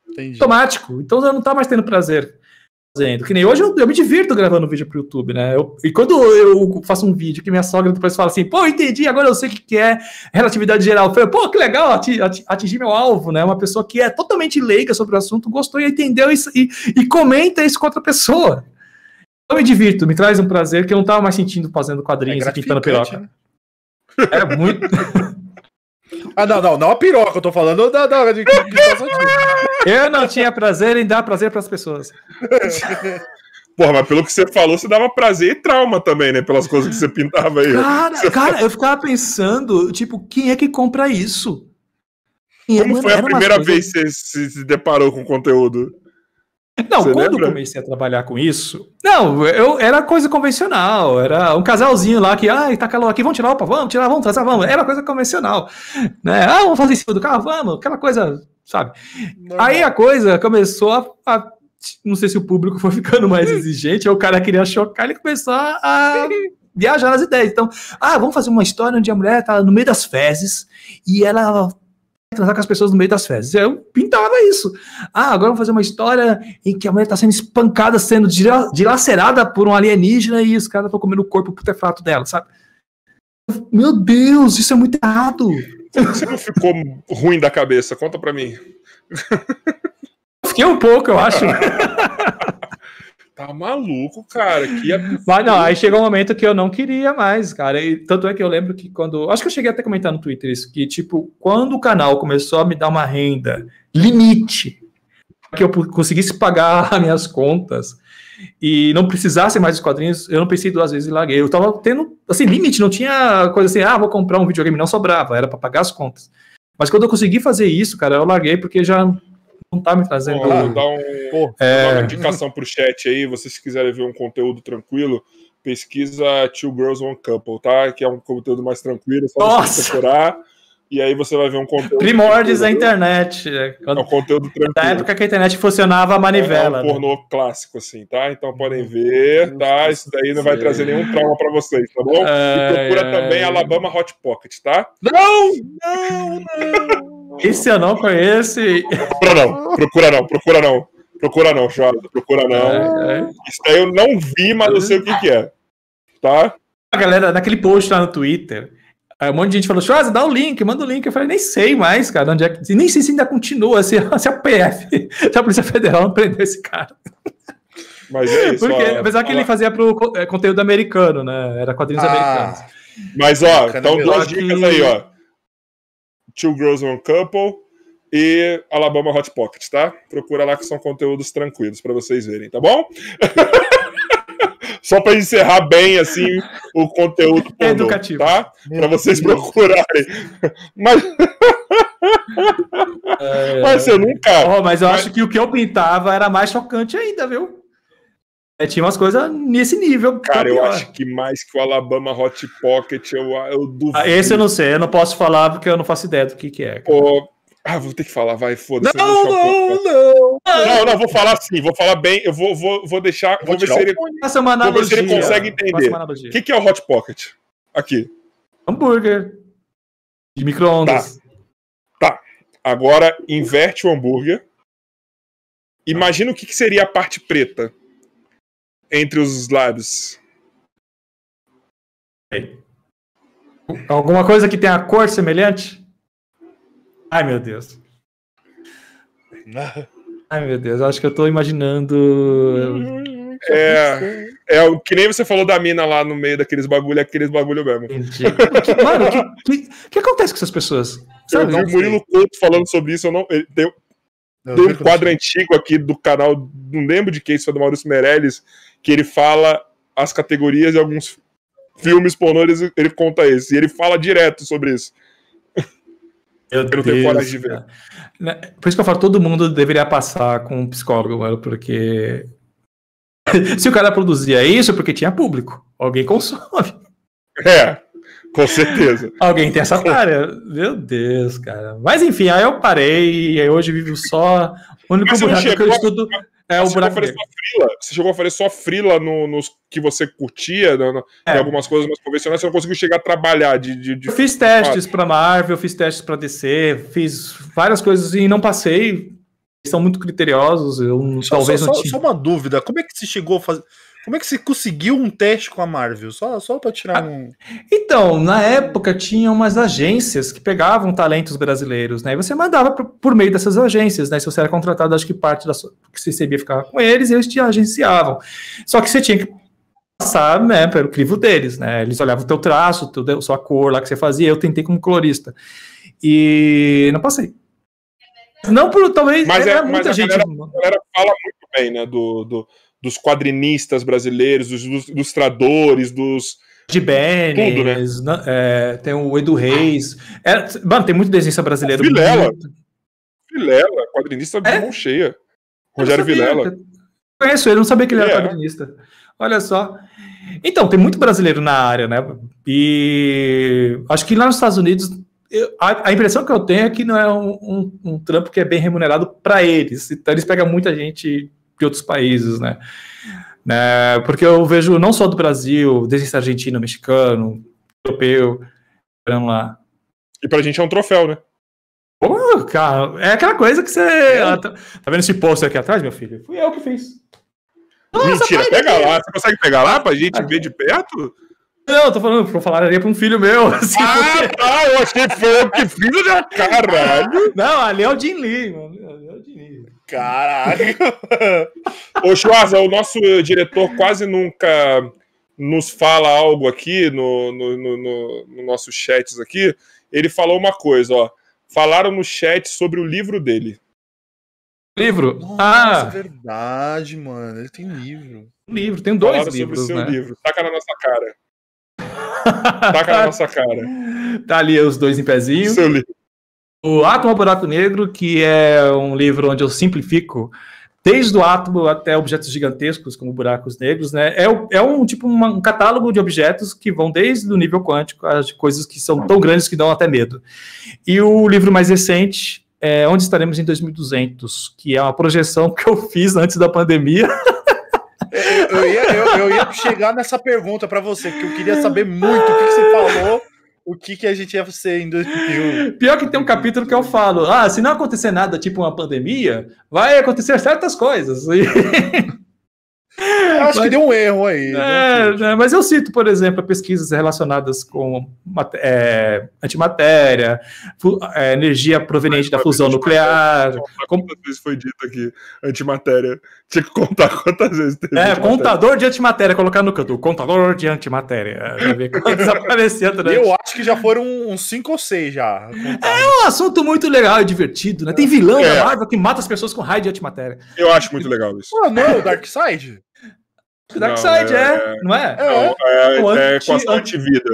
S3: Entendi.
S4: automático. Então eu não tá mais tendo prazer fazendo. Que nem hoje eu, eu me divirto gravando vídeo pro YouTube, né? Eu- e quando eu faço um vídeo que minha sogra depois fala assim, pô, entendi, agora eu sei o que, que é relatividade geral. Eu falei, pô, que legal, ati- ati- atingir meu alvo, né? Uma pessoa que é totalmente leiga sobre o assunto, gostou e entendeu isso e, e comenta isso com outra pessoa. Eu me divirto, me traz um prazer que eu não tava mais sentindo fazendo quadrinhos e pintando piroca.
S3: né?
S4: É muito.
S3: Ah, não, não, não a piroca, eu tô falando da, da de, de, de-
S4: eu não tinha prazer em dar prazer pras pessoas.
S1: Porra, mas pelo que você falou, você dava prazer e trauma também, né? Pelas coisas que você pintava aí.
S4: Cara, cara, eu ficava pensando, tipo, quem é que compra isso? E
S1: Como
S4: era-
S1: foi a primeira
S4: coisas-
S1: vez que você se, se deparou com o conteúdo?
S4: Não,
S1: Você
S4: quando
S1: lembra?
S4: eu comecei a trabalhar com isso, não, eu era coisa convencional, era um casalzinho lá que, ai, tá calor aqui, vamos tirar roupa, vamos tirar, vamos trazer, vamos, era coisa convencional, né? Ah, vamos fazer em cima do carro, vamos, aquela coisa, sabe? Aí a coisa começou a, a- não sei se o público foi ficando mais exigente, ou o cara queria chocar, ele começou a, viajar nas ideias. Então, ah, vamos fazer uma história onde a mulher tá no meio das fezes e ela transar com as pessoas no meio das fezes. Eu pintava isso. Ah, agora vamos fazer uma história em que a mulher tá sendo espancada, sendo dila- dilacerada por um alienígena e os caras estão comendo o corpo putrefato dela, sabe? Meu Deus, isso é muito errado.
S1: Você não ficou ruim da cabeça? Conta pra mim.
S4: Fiquei um pouco, eu acho.
S1: Tá maluco, cara. Que absurdo.
S4: Mas não, aí chegou um momento que eu não queria mais, cara. E tanto é que eu lembro que quando. Acho que eu cheguei até a comentar no Twitter isso, que, tipo, quando o canal começou a me dar uma renda limite, que eu conseguisse pagar as minhas contas e não precisasse mais dos quadrinhos, eu não pensei duas vezes e larguei. Eu tava tendo, assim, limite, não tinha coisa assim, ah, vou comprar um videogame, não sobrava, era para pagar as contas. Mas quando eu consegui fazer isso, cara, eu larguei porque já não tá me trazendo.
S1: Dar, um, dar uma indicação pro chat aí. Vocês quiserem ver um conteúdo tranquilo, pesquisa Two Girls One Couple, tá? Que é um conteúdo mais tranquilo, é só
S4: Nossa!
S1: você procurar. E aí você vai ver um conteúdo.
S4: Primórdios da internet. né?
S1: É um conteúdo tranquilo.
S4: Da época que a internet funcionava a manivela.
S1: É um
S4: né?
S1: pornô clássico, assim, tá? Então podem ver, tá? Isso daí não vai trazer nenhum trauma pra vocês, tá bom? E
S4: Ai,
S1: procura
S4: ai.
S1: também Alabama Hot Pocket, tá?
S3: Não, não, não.
S4: Esse eu não conheço. e-
S1: Procura não, procura não, procura não. Procura não, Jorge, procura não.
S4: É, é.
S1: Isso daí eu não vi, mas eu sei o que, que é. Tá?
S4: A galera, naquele post lá no Twitter, aí um monte de gente falou: Chosa, dá o link, manda o link. Eu falei: nem sei mais, cara, onde é que. Nem sei se ainda continua, se, se a PF, se a Polícia Federal não prendeu esse cara.
S1: Mas é isso.
S4: Porque,
S1: ó.
S4: apesar que ele fazia pro co- é, conteúdo americano, né? Era quadrinhos americanos.
S3: Ah,
S1: Mas, ó, então duas dicas
S4: que-
S1: aí, ó. Two Girls One Couple. e Alabama Hot Pocket, tá? Procura lá que são conteúdos tranquilos para vocês verem, tá bom? Só para encerrar bem assim o conteúdo
S4: pornô, educativo,
S1: tá? Para vocês procurarem. Mas
S4: é...
S1: mas eu nunca.
S4: Oh, mas eu mas... acho que o que eu pintava era mais chocante ainda, viu? É, tinha umas coisas nesse nível.
S1: Cara, eu acho que mais que o Alabama Hot Pocket, eu, eu duvido.
S4: Ah, esse eu não sei, eu não posso falar porque eu não faço ideia do que, que é.
S1: Pô, ah, vou ter que falar, vai, foda-se.
S3: Não, não, não,
S1: não. Não, vou falar assim, vou falar bem, eu vou, vou, vou deixar. Vou, vou ver se ele,
S4: vou ver se
S1: ele consegue entender. O que, que é o Hot Pocket? Aqui.
S4: Hambúrguer. De micro-ondas.
S1: Tá. tá. Agora inverte o hambúrguer. Imagina o que, que seria a parte preta entre os lábios.
S4: Alguma coisa que tenha cor semelhante? Ai, meu Deus. Ai, meu Deus, acho que eu tô imaginando.
S1: É, é o que nem você falou da mina lá no meio daqueles bagulho, aqueles bagulho mesmo.
S4: Mano, o que, que, que, acontece com essas pessoas?
S1: Sabe? Eu vi o Murilo Couto falando sobre isso, eu não. Ele deu, deu um quadro antigo aqui do canal, não lembro de quem, isso foi do Maurício Meirelles, que ele fala as categorias de alguns filmes pornô, ele conta esse. E ele fala direto sobre isso.
S4: Meu eu não tenho coragem de ver. Né, por isso que eu falo, todo mundo deveria passar com um psicólogo, mano, porque. Se o cara produzia isso, é porque tinha público. Alguém consome.
S1: É, com certeza.
S4: Alguém tem essa área. Meu Deus, cara. Mas enfim, aí eu parei e hoje vivo só. O único buraco que eu estudo. É o buraco
S1: frila, você chegou a fazer só frila no, nos que você curtia, no, no, é. em algumas coisas mais convencionais, você não conseguiu chegar a trabalhar de. de, de...
S4: Eu fiz testes para Marvel, fiz testes para DC, fiz várias coisas e não passei. Eles são muito criteriosos. Eu
S3: só, talvez só, não tinha... só uma dúvida: como é que você chegou a fazer. Como é que você conseguiu um teste com a Marvel? Só, só para tirar ah, um.
S4: Então, na época tinha umas agências que pegavam talentos brasileiros, né? E você mandava por meio dessas agências, né? Se você era contratado, acho que parte da sua, que você recebia ficava com eles e eles te agenciavam. Só que você tinha que passar, né, pelo crivo deles, né? Eles olhavam o teu traço, a sua cor lá que você fazia. Eu tentei como colorista e não passei. Não por talvez.
S1: Mas, é, muita mas gente. A galera, a galera fala muito bem, né? do, do dos quadrinistas brasileiros, dos ilustradores, dos.
S4: De Benes, né? é, tem o Edu Reis. É, mano, tem muito desenhista brasileiro.
S1: Vilela. Muito... Vilela, quadrinista de é? mão cheia. Rogério Vilela.
S4: Conheço ele, não sabia que ele, ele era é. quadrinista. Olha só. Então, tem muito brasileiro na área, né? E acho que lá nos Estados Unidos eu, a, a, impressão que eu tenho é que não é um, um, um trampo que é bem remunerado para eles. Então eles pegam muita gente de outros países, né? né? Porque eu vejo não só do Brasil, desde argentino, mexicano, europeu, vamos lá.
S1: E pra gente é um troféu, né?
S4: Pô, cara, é aquela coisa que você. É. Tá, tá, vendo esse post aqui atrás, meu filho? Fui eu que fiz.
S1: Nossa, Mentira, pega lá. Você consegue pegar lá pra gente ver de perto?
S4: Não, tô falando, eu falaria pra um filho meu.
S1: Assim, ah, porque... tá, eu achei que foi eu que fiz, já, caralho.
S4: Não, ali é o Jim Lee, mano. Ali é o Jim
S1: Lee. Caralho! Ô, Schwarza, o nosso diretor quase nunca nos fala algo aqui no, no, no, no, no nossos chats aqui. Ele falou uma coisa, ó. Falaram no chat sobre o livro dele.
S4: Livro?
S3: Nossa, ah! é verdade, mano. Ele tem livro.
S4: Um livro, tem dois Falaram livros. Sobre o seu
S1: né? livro. Taca na nossa cara. Taca na nossa cara.
S4: Tá ali os dois em pezinho. Seu livro. O Átomo Buraco Negro, que é um livro onde eu simplifico desde o átomo até objetos gigantescos, como buracos negros, né? É, é um tipo uma, um catálogo de objetos que vão desde o nível quântico às coisas que são tão grandes que dão até medo. E o livro mais recente é Onde Estaremos em 2200, que é uma projeção que eu fiz antes da pandemia.
S3: Eu ia, eu, eu ia chegar nessa pergunta para você, que eu queria saber muito o que, que você falou o que, que a gente ia ser em 2021.
S4: Pior que tem um capítulo que eu falo: ah, se não acontecer nada, tipo uma pandemia, vai acontecer certas coisas.
S3: Eu acho que deu um erro aí.
S4: É, né, mas eu cito, por exemplo, pesquisas relacionadas com é, antimatéria, é, energia proveniente da fusão nuclear. como-
S1: Quantas vezes foi dito aqui antimatéria? Tinha que contar quantas vezes teve.
S4: É, contador de antimatéria, colocar no canto, contador de antimatéria. Pra ver quantos durante.
S3: Eu acho que já foram uns 5 ou 6 já.
S4: É um assunto muito legal e divertido, né? Tem vilão
S1: É.
S4: da Marvel que mata as pessoas com raio de antimatéria.
S1: Eu acho muito legal isso.
S3: Pô, não é o Darkseid?
S4: Darkseid,
S1: Não,
S4: é,
S1: é-
S4: não é?
S1: Não, é,
S4: O
S1: é
S4: anti-
S1: antivida.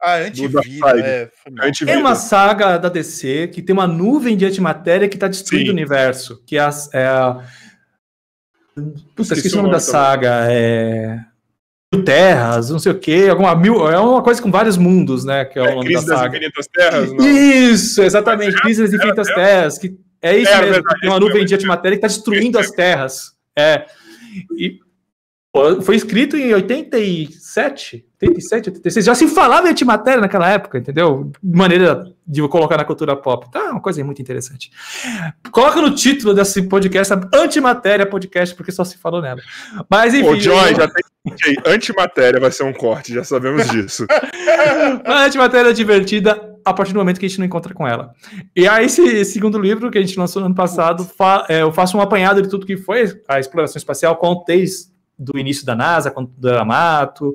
S3: Ah,
S1: Do
S3: antivida.
S1: Darkseid.
S3: É, foi mal.
S1: Antivida.
S4: Tem uma saga da DC que tem uma nuvem de antimatéria que tá destruindo
S1: Sim.
S4: o universo. Que é a. É a... Puta, esqueci, o nome da
S1: também.
S4: saga. É. Mil Terras, não sei o quê. Alguma mil... É uma coisa com vários mundos, né? Que é, o
S1: É,
S4: nome
S1: Crise
S4: da
S1: das
S4: saga.
S1: Infinitas Terras? Não.
S4: Isso, exatamente. Crise das Infinitas Terras. Que é isso
S1: É,
S4: mesmo.
S1: verdade,
S4: tem uma nuvem de antimatéria que tá destruindo as terras. É. E foi escrito em 87, 87, 86. Já se falava antimatéria naquela época, entendeu? De maneira de colocar na cultura pop. Tá, uma coisa muito interessante. Coloca no título desse podcast Antimatéria Podcast, porque só se falou nela. Mas enfim.
S1: Ô, Joy,
S4: eu-
S1: já tem. Antimatéria vai ser um corte, já sabemos disso.
S4: A antimatéria é divertida a partir do momento que a gente não encontra com ela. E aí, esse segundo livro que a gente lançou no ano passado, fa- é, eu faço um apanhado de tudo que foi a exploração espacial, contei do início da NASA, com do Amato,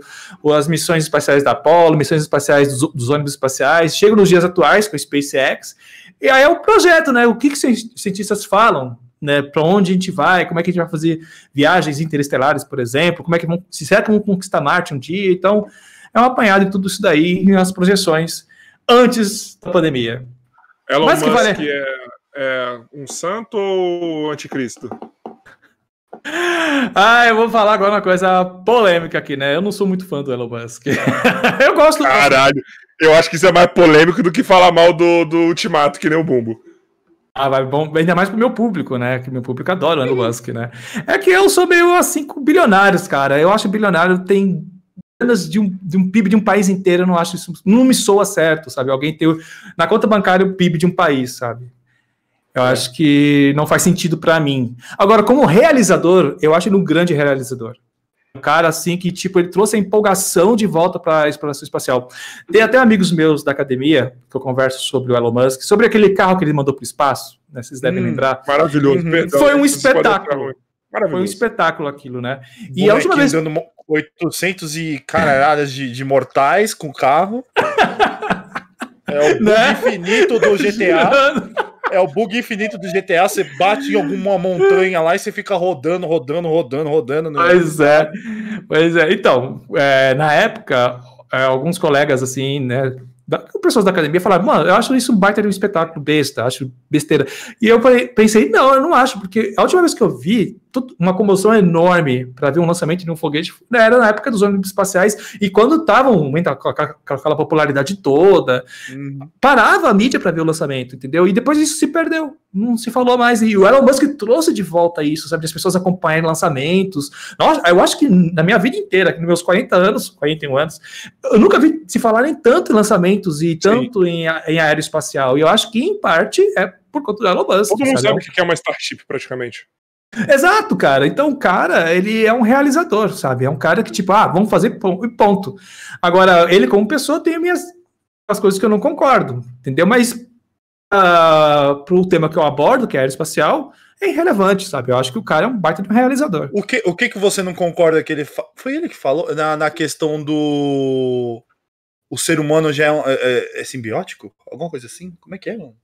S4: as missões espaciais da Apollo, missões espaciais dos, dos ônibus espaciais, chego nos dias atuais com o SpaceX, e aí é o projeto, né? O que, que os cientistas falam, né? Para onde a gente vai, como é que a gente vai fazer viagens interestelares, por exemplo, como é que vão, se será que vão conquistar Marte um dia? Então, é um apanhado de tudo isso daí e as projeções antes da pandemia.
S1: Elon
S4: Mas que
S1: Musk
S4: vale-
S1: é, é um santo ou anticristo?
S4: Ah, eu vou falar agora uma coisa polêmica aqui, né? Eu não sou muito fã do Elon Musk. eu gosto.
S1: Caralho, eu acho que isso é mais polêmico do que falar mal do, do Ultimato, que nem o Bumbo.
S4: Ah, vai bom, ainda mais pro meu público, né? Que meu público adora o Elon Musk, né? É que eu sou meio assim com bilionários, cara. Eu acho que bilionário tem apenas de um, de um PIB de um país inteiro, eu não acho isso, não me soa certo, sabe? Alguém ter na conta bancária o PIB de um país, sabe? Eu acho que não faz sentido pra mim. Agora, como realizador, eu acho ele um grande realizador. Um cara assim que, tipo, ele trouxe a empolgação de volta para a exploração espacial. Tem até amigos meus da academia que eu converso sobre o Elon Musk, sobre aquele carro que ele mandou para o espaço, né? Vocês devem
S3: Hum.
S4: lembrar.
S1: Maravilhoso,
S3: Uhum.
S1: perdão.
S4: Foi um espetáculo. Foi um espetáculo aquilo, né? E a última vez.
S3: dando mo- 800 e caralhadas de, de mortais com o carro. É o
S4: Né?
S3: infinito do GTA. É o bug infinito do GTA. Você bate em alguma montanha lá e você fica rodando, rodando, rodando, rodando. né?
S4: Pois é, pois é. Então, é, na época, é, alguns colegas, assim, né, pessoas da academia falaram, mano, eu acho isso um baita de um espetáculo besta, acho besteira. E eu pensei, não, eu não acho, porque a última vez que eu vi uma comoção enorme para ver um lançamento de um foguete era na época dos ônibus espaciais, e quando estavam com aquela- popularidade toda,
S3: Hum,
S4: parava a mídia para ver o lançamento, entendeu? E depois isso se perdeu, não se falou mais. E o Elon Musk trouxe de volta isso, sabe? As pessoas acompanharem lançamentos. Nossa, eu acho que na minha vida inteira, nos meus 40 anos, 41 anos, eu nunca vi se falarem tanto em lançamentos e tanto em, em aeroespacial. E eu acho que, em parte, é por conta do Elon Musk.
S1: Todo mundo
S4: sabe
S1: o que é uma Starship, praticamente.
S4: Exato, cara. Então, o cara, ele é um realizador, sabe? É um cara que, tipo, ah, vamos fazer e ponto. Agora, ele, como pessoa, tem minhas as coisas que eu não concordo, entendeu? Mas uh, pro tema que eu abordo, que é aeroespacial, é irrelevante, sabe? Eu acho que o cara é um baita de um realizador.
S3: O que, o que que você não concorda que ele. fa- Foi ele que falou na, na questão do. O ser humano já é, um- é- é- é simbiótico? Alguma coisa assim? Como é que é, mano?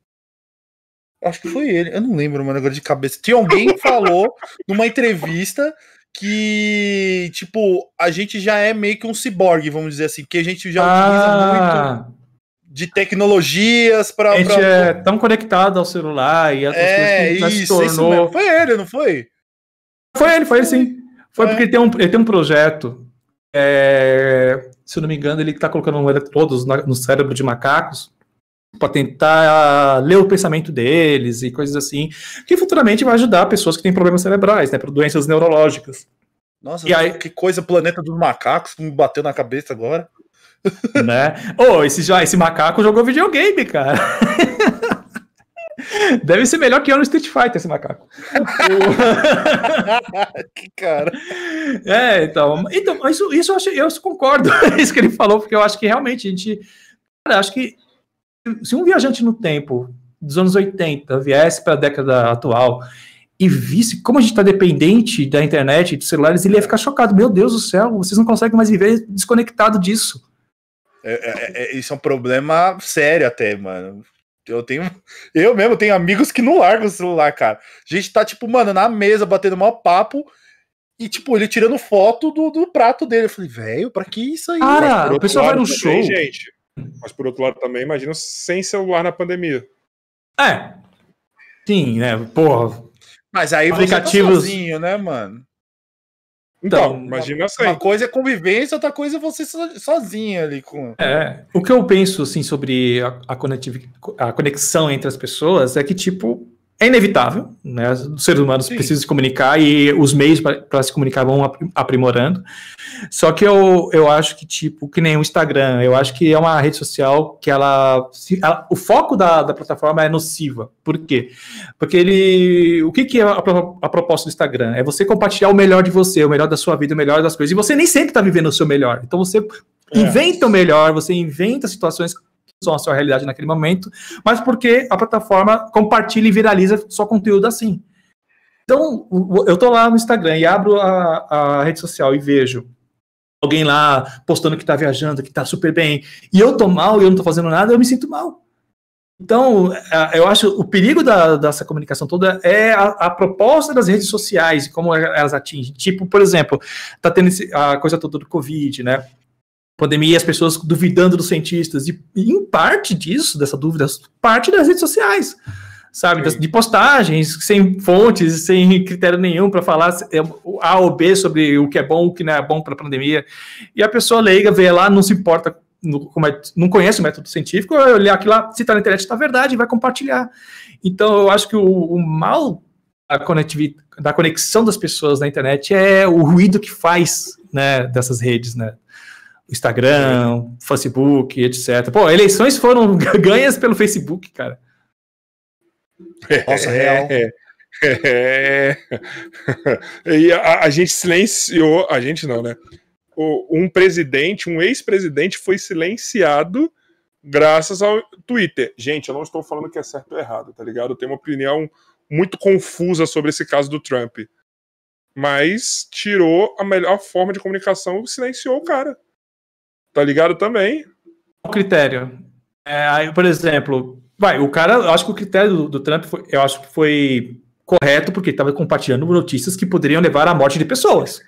S3: Acho que foi ele. Eu não lembro, mano, agora de cabeça. Tinha alguém que falou numa entrevista que, tipo, a gente já é meio que um ciborgue, vamos dizer assim, que a gente já utiliza muito
S4: Ah,
S3: de tecnologias pra.
S4: a gente
S3: pra-
S4: é tão conectado ao celular e outras
S3: É,
S4: coisas que se
S3: isso, isso
S4: tornou...
S3: Foi ele, não foi?
S4: Foi ele, foi ele sim. Foi
S3: É.
S4: porque ele tem um, ele tem um projeto, é, se eu não me engano, ele está colocando eletrodos no cérebro de macacos para tentar ler o pensamento deles e coisas assim, que futuramente vai ajudar pessoas que têm problemas cerebrais, né, para doenças neurológicas,
S3: Nossa,
S4: E aí-
S3: que coisa, Planeta dos Macacos, me bateu na cabeça agora.
S4: né? Oh, esse, já- esse macaco jogou videogame, cara. Deve ser melhor que eu no Street Fighter, esse macaco.
S3: que cara.
S4: É, então, então isso, isso eu, acho, eu concordo com isso que ele falou, porque eu acho que realmente a gente. Cara, acho que se um viajante no tempo dos anos 80 viesse para a década atual e visse como a gente está dependente da internet e dos celulares, ele ia ficar chocado. Meu Deus do céu, vocês não conseguem mais viver desconectado disso.
S3: É, é, é, isso é um problema sério até, mano. Eu tenho. Eu mesmo tenho amigos que não largam o celular, cara. A gente tá, tipo, mano, na mesa, batendo maior papo. E, tipo, ele tirando foto do, do prato dele. Eu falei, velho, pra que isso aí?
S4: Cara, o pessoal vai no show.
S1: Gente, mas por outro lado também, imagina sem celular na pandemia.
S4: É. Sim, né? Porra.
S3: Mas aí
S4: Aplicativos-
S3: você tá sozinho, né, mano?
S1: Então,
S4: Então,
S1: imagina assim.
S3: Uma coisa é convivência, outra coisa é você so- sozinho ali com.
S4: É, o que eu penso assim sobre a, a, a conexão entre as pessoas é que tipo é inevitável, né? Os seres humanos
S3: Sim.
S4: precisam se comunicar e os meios para se comunicar vão apri- aprimorando. Só que eu, eu acho que tipo que nem o Instagram, eu acho que é uma rede social que ela, se- ela- o foco da, da plataforma é nociva. Por quê? Porque ele, o que que é a, a proposta do Instagram? É você compartilhar o melhor de você, o melhor da sua vida, o melhor das coisas. E você nem sempre está vivendo o seu melhor. Então você
S3: É.
S4: inventa o melhor, você inventa situações são a sua realidade naquele momento, mas porque a plataforma compartilha e viraliza só conteúdo assim. Então, eu tô lá no Instagram e abro a, a rede social e vejo alguém lá postando que tá viajando, que tá super bem, e eu tô mal e eu não tô fazendo nada, eu me sinto mal. Então, a- eu acho o perigo da, dessa comunicação toda é a, a proposta das redes sociais e como elas atingem. Tipo, por exemplo, tá tendo a coisa toda do Covid, né? Pandemia, as pessoas duvidando dos cientistas, e, e em parte disso, dessa dúvida, parte das redes sociais, sabe? Das- de postagens, sem fontes, sem critério nenhum para falar é, A ou B sobre o que é bom, o que não é bom para a pandemia. E a pessoa leiga vê lá, não se importa, no- é- não conhece o método científico, vai olhar aquilo lá, se está na internet, está verdade, e vai compartilhar. Então, eu acho que o, o mal da, da conexão das pessoas na internet é o ruído que faz né, dessas redes, né? Instagram, Facebook, etc. Pô, eleições foram ganhas pelo Facebook, cara.
S3: Nossa, real.
S1: É, é. E a, a gente silenciou, a gente não, né? O- um presidente, um ex-presidente foi silenciado graças ao Twitter. Gente, eu não estou falando que é certo ou errado, tá ligado? Eu tenho uma opinião muito confusa sobre esse caso do Trump. Mas tirou a melhor forma de comunicação e silenciou o cara. Tá ligado também?
S4: O critério. É, aí, por exemplo, vai, o cara, eu acho que o critério do, do Trump, foi, eu acho que foi correto, porque ele estava compartilhando notícias que poderiam levar à morte de pessoas.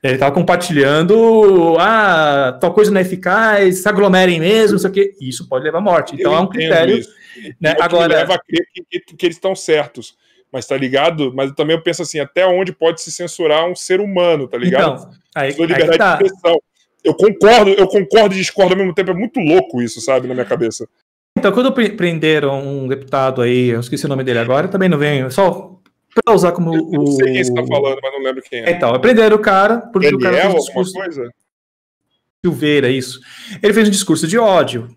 S4: Ele estava compartilhando, ah, tal coisa não é eficaz, se aglomerem mesmo, isso aqui. Isso pode levar à morte. Então
S1: Eu
S4: é um critério.
S1: isso.
S4: Né?
S1: É que
S4: Agora,
S1: leva a crer que, que- que eles estão certos. Mas tá ligado? Mas também eu penso assim, até onde pode se censurar um ser humano, tá ligado?
S4: então, aí, que
S1: liberdade
S4: tá.
S1: de expressão. Eu concordo, eu concordo e discordo ao mesmo tempo. É muito louco isso, sabe, na minha cabeça.
S4: Então, quando pre- prenderam um deputado aí, eu esqueci o nome dele agora, também não venho, só para usar como
S1: Eu
S4: o.
S1: não sei quem você tá falando, mas não lembro quem é.
S4: Então, prenderam o cara, porque o cara fez um
S1: alguma
S4: discurso.
S1: coisa?
S4: Silveira, isso. Ele fez um discurso de ódio.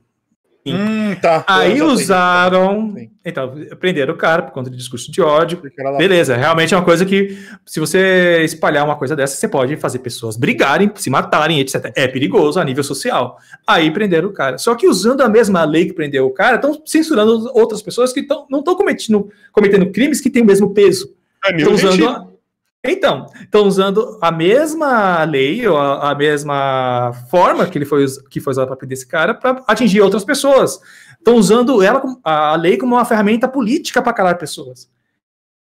S3: Hum, tá.
S4: Aí
S3: sei.
S4: usaram. Então, prenderam o cara por conta de discurso de ódio. Beleza, realmente é uma coisa que, se você espalhar uma coisa dessa, você pode fazer pessoas brigarem, se matarem, etc. É perigoso a nível social. Aí prenderam o cara. Só que usando a mesma lei que prendeu o cara, estão censurando outras pessoas que tão, não estão cometendo, cometendo crimes que têm o mesmo peso.
S1: Danilo
S4: Estão usando. A- Então, estão usando a mesma lei, ou a, a mesma forma que ele foi, que foi usada para prender esse cara, para atingir outras pessoas. Estão usando ela, a lei como uma ferramenta política para calar pessoas.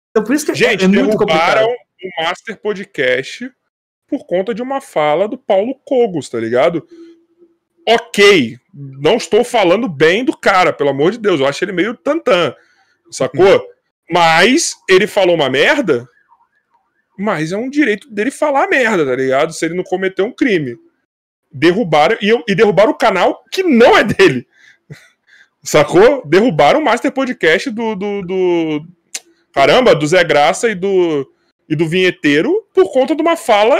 S4: Então, por isso que é-
S1: Gente,
S4: é muito complicado.
S1: o Master Podcast por conta de uma fala do Paulo Cogos, tá ligado? Ok, não estou falando bem do cara, pelo amor de Deus, eu acho ele meio tantã, sacou? Mas ele falou uma merda, mas é um direito dele falar merda, tá ligado? Se ele não cometeu um crime. Derrubaram, e, e derrubaram o canal que não é dele. Sacou? Derrubaram o Master Podcast do, do, do- Caramba, do Zé Graça e do, e do Vinheteiro por conta de uma fala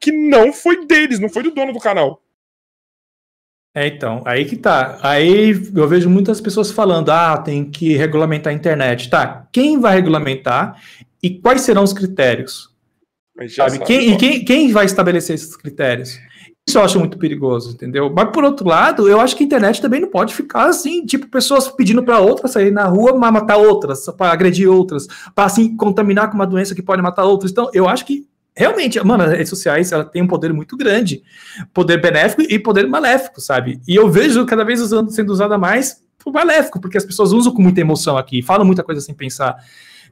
S1: que não foi deles, não foi do dono do canal.
S4: É, então, aí que tá. Aí eu vejo muitas pessoas falando, ah, tem que regulamentar a internet. Tá, quem vai regulamentar e quais serão os critérios? Sabe?
S1: sabe
S4: Quem, e quem, quem vai estabelecer esses critérios? Isso eu acho muito perigoso, entendeu? Mas por outro lado, eu acho que a internet também não pode ficar assim, tipo, pessoas pedindo para outras sair na rua, mas matar outras, para agredir outras, para assim contaminar com uma doença que pode matar outras. Então, eu acho que realmente, mano, as redes sociais ela tem um poder muito grande, poder benéfico e poder maléfico, sabe? E eu vejo cada vez usando, sendo usada mais por maléfico, porque as pessoas usam com muita emoção aqui, falam muita coisa sem pensar,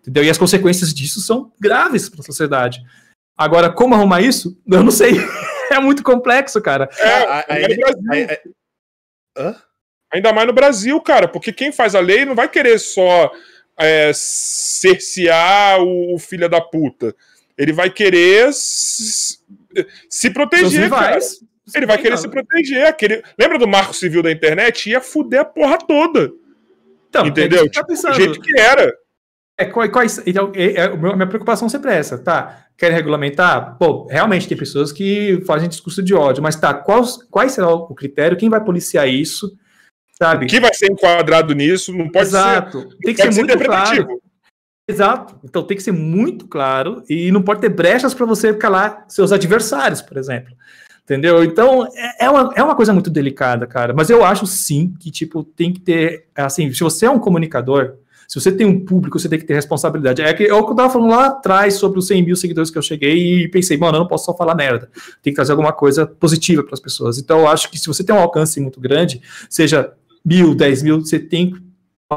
S4: entendeu? E as consequências disso são graves para a sociedade. Agora, como arrumar isso? Eu não sei. é muito complexo, cara.
S1: É, ainda, mais no Brasil. Hã? ainda mais no Brasil, cara, porque quem faz a lei não vai querer só é, cercear o, o filho da puta. Ele vai querer se, se proteger, cara. Ele vai querer se proteger. Aquele... Lembra do marco civil da internet? Ia fuder a porra toda. Então, Entendeu? Tá tipo, do jeito que era.
S4: É, quais, então, é, é, minha preocupação sempre é essa, tá? Querem regulamentar? Pô, realmente tem pessoas que fazem discurso de ódio, mas tá, qual, qual será o critério? Quem vai policiar isso? Sabe?
S1: Que vai ser enquadrado nisso? Não pode
S4: Exato. ser. Tem que ser muito claro. Exato. Então tem que ser muito claro e não pode ter brechas para você calar seus adversários, por exemplo. Entendeu? Então é, é uma, é uma coisa muito delicada, cara. Mas eu acho sim que, tipo, tem que ter. Assim, se você é um comunicador, se você tem um público, você tem que ter responsabilidade. É que eu estava falando lá atrás sobre os 100 mil seguidores que eu cheguei e pensei, mano, eu não posso só falar merda. Tem que trazer alguma coisa positiva para as pessoas. Então, eu acho que se você tem um alcance muito grande, seja mil, dez mil, você tem que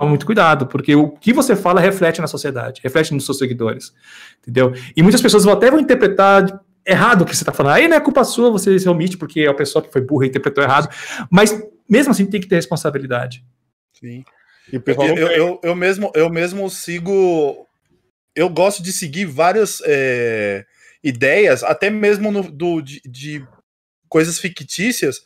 S4: muito cuidado, porque o que você fala reflete na sociedade, reflete nos seus seguidores. Entendeu? E muitas pessoas até vão interpretar errado o que você está falando. Aí não é culpa sua, você se omite porque é a pessoa que foi burra e interpretou errado. Mas mesmo assim tem que ter responsabilidade.
S3: Sim. E eu, eu, eu, eu, mesmo, eu mesmo sigo. Eu gosto de seguir várias é, ideias, até mesmo no, do, de, de, coisas fictícias.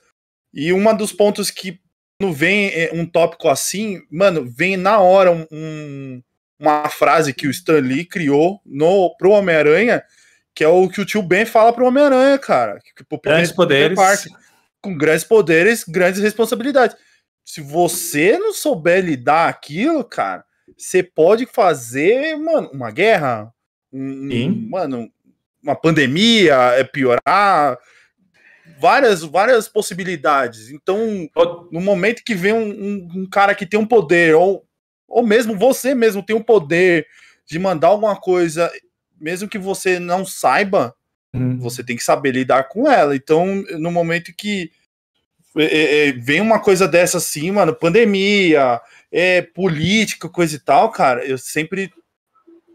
S3: E um dos pontos que quando vem é, um tópico assim, mano, vem na hora um, um, uma frase que o Stan Lee criou no, pro Homem-Aranha, que é o que o tio Ben fala pro Homem-Aranha, cara. Que,
S4: que, grandes poderes. Parte,
S3: com grandes poderes, grandes responsabilidades se você não souber lidar aquilo, cara, você pode fazer, mano, uma guerra, um, mano, uma pandemia, é piorar, várias, várias possibilidades. Então, no momento que vem um, um, um, cara que tem um poder, ou, ou mesmo você mesmo tem um poder de mandar alguma coisa, mesmo que você não saiba, uhum. você tem que saber lidar com ela. Então, no momento que é, é, é, vem uma coisa dessa assim, mano, pandemia, é, política, coisa e tal, cara, eu sempre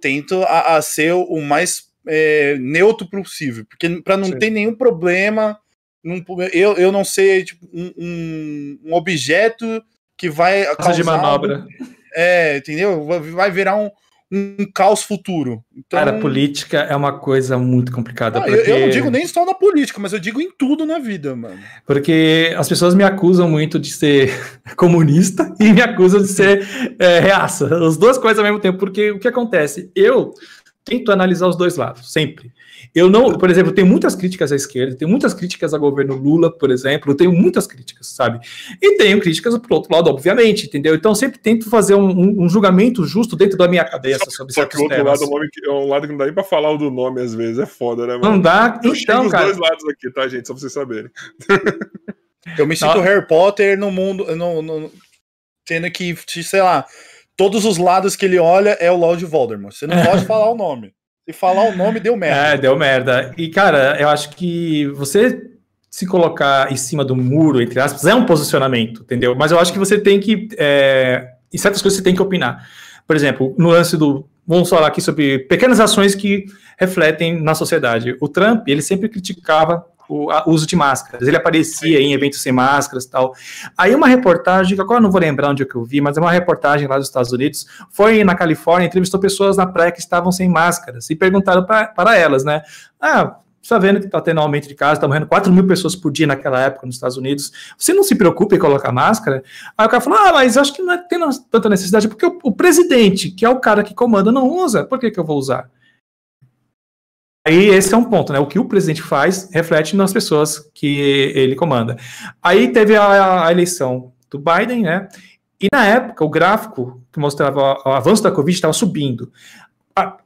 S3: tento a, a ser o mais é, neutro possível, porque para não Sim. ter nenhum problema, não, eu, eu não ser tipo, um, um, um objeto que vai
S4: causar de manobra.
S3: é, entendeu? Vai virar um, um caos futuro.
S4: Então, Cara, política é uma coisa muito complicada.
S3: Não, porque... eu, eu, não digo nem só na política, mas eu digo em tudo na vida, mano.
S4: Porque as pessoas me acusam muito de ser comunista e me acusam de ser é, reaça. As duas coisas ao mesmo tempo. Porque o que acontece? Eu tento analisar os dois lados, sempre. Eu não, por exemplo, tenho muitas críticas à esquerda, tenho muitas críticas ao governo Lula, por exemplo, eu tenho muitas críticas, sabe? E tenho críticas pro outro lado, obviamente, entendeu? Então sempre tento fazer um, um, um julgamento justo dentro da minha cabeça
S1: sobre Só que o outro temas. lado é um lado que não dá nem pra falar o do nome às vezes, é foda, né,
S4: mano? Não dá, eu então, cara.
S1: os dois lados aqui, tá, gente? Só pra vocês saberem.
S3: eu me sinto Harry Potter no mundo, no, no, tendo que, sei lá, todos os lados que ele olha é o Lord Voldemort. Você não pode falar o nome. Se falar o nome, deu merda.
S4: É, deu merda. E, cara, eu acho que você se colocar em cima do muro, entre aspas, é um posicionamento, entendeu? Mas eu acho que você tem que. É, em certas coisas você tem que opinar. Por exemplo, no lance do. Vamos falar aqui sobre pequenas ações que refletem na sociedade. O Trump, ele sempre criticava o uso de máscaras. Ele aparecia em eventos sem máscaras tal. Aí uma reportagem, agora não vou lembrar onde é que eu vi, mas é uma reportagem lá dos Estados Unidos, foi na Califórnia, entrevistou pessoas na praia que estavam sem máscaras e perguntaram pra, para elas, né? Ah, está vendo que está tendo aumento de casos, está morrendo 4 mil pessoas por dia naquela época nos Estados Unidos. Você não se preocupa em colocar máscara? Aí o cara falou: Ah, mas acho que não é, tem tanta necessidade, porque o, o, presidente, que é o cara que comanda, não usa, por que, que eu vou usar? Aí esse é um ponto, né? O que o presidente faz reflete nas pessoas que ele comanda. Aí teve a, a eleição do Biden, né? E na época, o gráfico que mostrava o avanço da Covid estava subindo.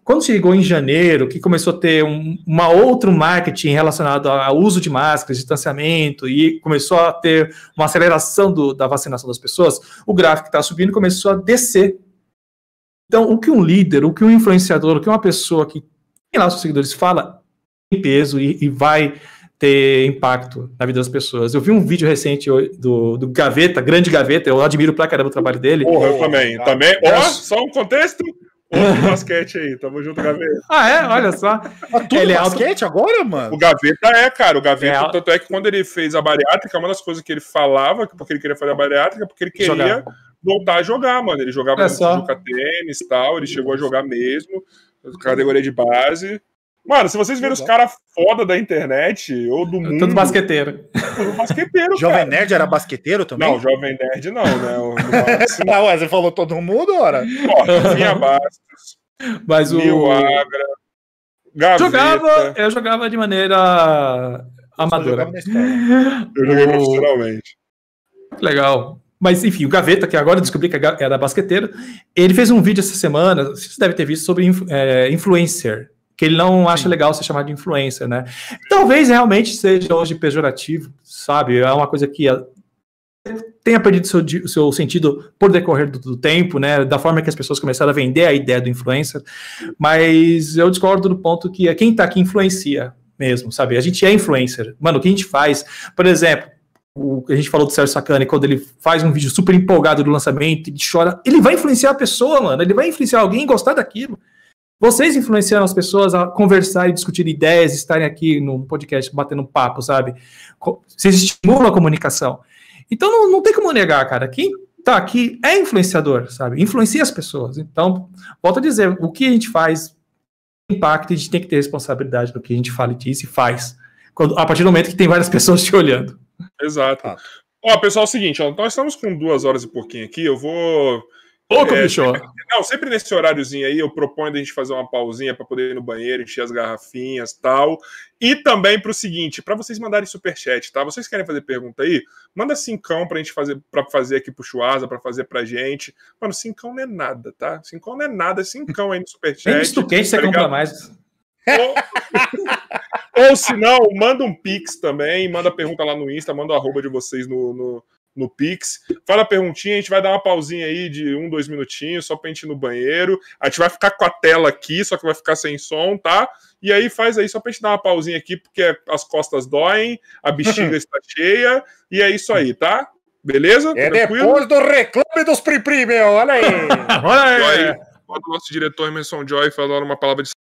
S4: Quando chegou em janeiro, que começou a ter um, uma outro marketing relacionado ao uso de máscaras, distanciamento, e começou a ter uma aceleração do, da vacinação das pessoas, o gráfico que estava subindo começou a descer. Então, o que um líder, o que um influenciador, o que uma pessoa que tem lá os seus seguidores fala, tem peso e, e vai ter impacto na vida das pessoas. Eu vi um vídeo recente do, do Gaveta, grande Gaveta, eu admiro pra caramba o trabalho dele.
S1: Porra, eu também. Cara. também. Ó, só um contexto. Outro basquete aí, tamo junto, Gaveta.
S4: Ah, é? Olha só.
S3: Ah, tudo ele é basquete alto... agora, mano?
S1: O Gaveta é, cara. O Gaveta, é... tanto é que quando ele fez a bariátrica, uma das coisas que ele falava, porque ele queria fazer a bariátrica, porque ele queria jogar. voltar a jogar, mano. Ele jogava é no tênis e tal, ele chegou a jogar mesmo, categoria de base. Mano, se vocês verem os caras foda da internet ou do mundo.
S4: Tudo basqueteiro.
S1: Tudo basqueteiro.
S3: Jovem. Nerd era basqueteiro também?
S1: Não, Jovem Nerd não, né? O,
S3: não, ué, você falou todo mundo, ora?
S1: Ó, Vinha Bastos.
S4: Mas o. Agra. Gaveta. Jogava, eu jogava de maneira amadora.
S1: Eu joguei o... profissionalmente.
S4: Legal. Mas, enfim, o Gaveta, que agora descobri que era basqueteiro, ele fez um vídeo essa semana, vocês devem ter visto, sobre é, influencer que ele não acha legal ser chamado de influencer, né? Talvez realmente seja hoje pejorativo, sabe? É uma coisa que tenha perdido seu, seu sentido por decorrer do, do, tempo, né? Da forma que as pessoas começaram a vender a ideia do influencer. Mas eu discordo do ponto que é quem tá aqui influencia mesmo, sabe? A gente é influencer. Mano, o que a gente faz, por exemplo, o a gente falou do Sérgio Sacani, quando ele faz um vídeo super empolgado do lançamento, ele chora, ele vai influenciar a pessoa, mano. Ele vai influenciar alguém gostar daquilo. Vocês influenciaram as pessoas a conversar e discutir ideias, estarem aqui no podcast batendo papo, sabe? Vocês estimulam a comunicação. Então não, não tem como negar, cara. Quem tá aqui é influenciador, sabe? Influencia as pessoas. Então, volto a dizer, o que a gente faz impacta a gente tem que ter responsabilidade do que a gente fala e diz e faz. Quando, a partir do momento que tem várias pessoas te olhando.
S1: Exato. Ó, pessoal, é o seguinte, ó, nós estamos com duas horas e pouquinho aqui. Eu vou
S4: Louco, é, bicho.
S1: Sempre, não, sempre nesse horáriozinho aí, eu proponho a gente fazer uma pausinha para poder ir no banheiro, encher as garrafinhas tal. E também para o seguinte, para vocês mandarem superchat, tá? Vocês querem fazer pergunta aí? Manda cincão pra gente fazer, para fazer aqui pro Chuasa, para fazer pra gente. Mano, cincão não é nada, tá? Cincão não é nada, é cincão aí no superchat. Nem
S4: misto quente tá você compra mais.
S1: Ou, ou se não, manda um pix também, manda pergunta lá no Insta, manda o arroba de vocês no, no no Pix. Fala a perguntinha, a gente vai dar uma pausinha aí de um, dois minutinhos, só pra gente ir no banheiro. A gente vai ficar com a tela aqui, só que vai ficar sem som, tá? E aí faz aí só pra gente dar uma pausinha aqui, porque as costas doem, a bexiga está cheia, e é isso aí, tá? Beleza?
S3: É depois do reclame dos Pripri, meu, olha aí.
S1: olha aí. O nosso diretor Emerson Joy falando uma palavra de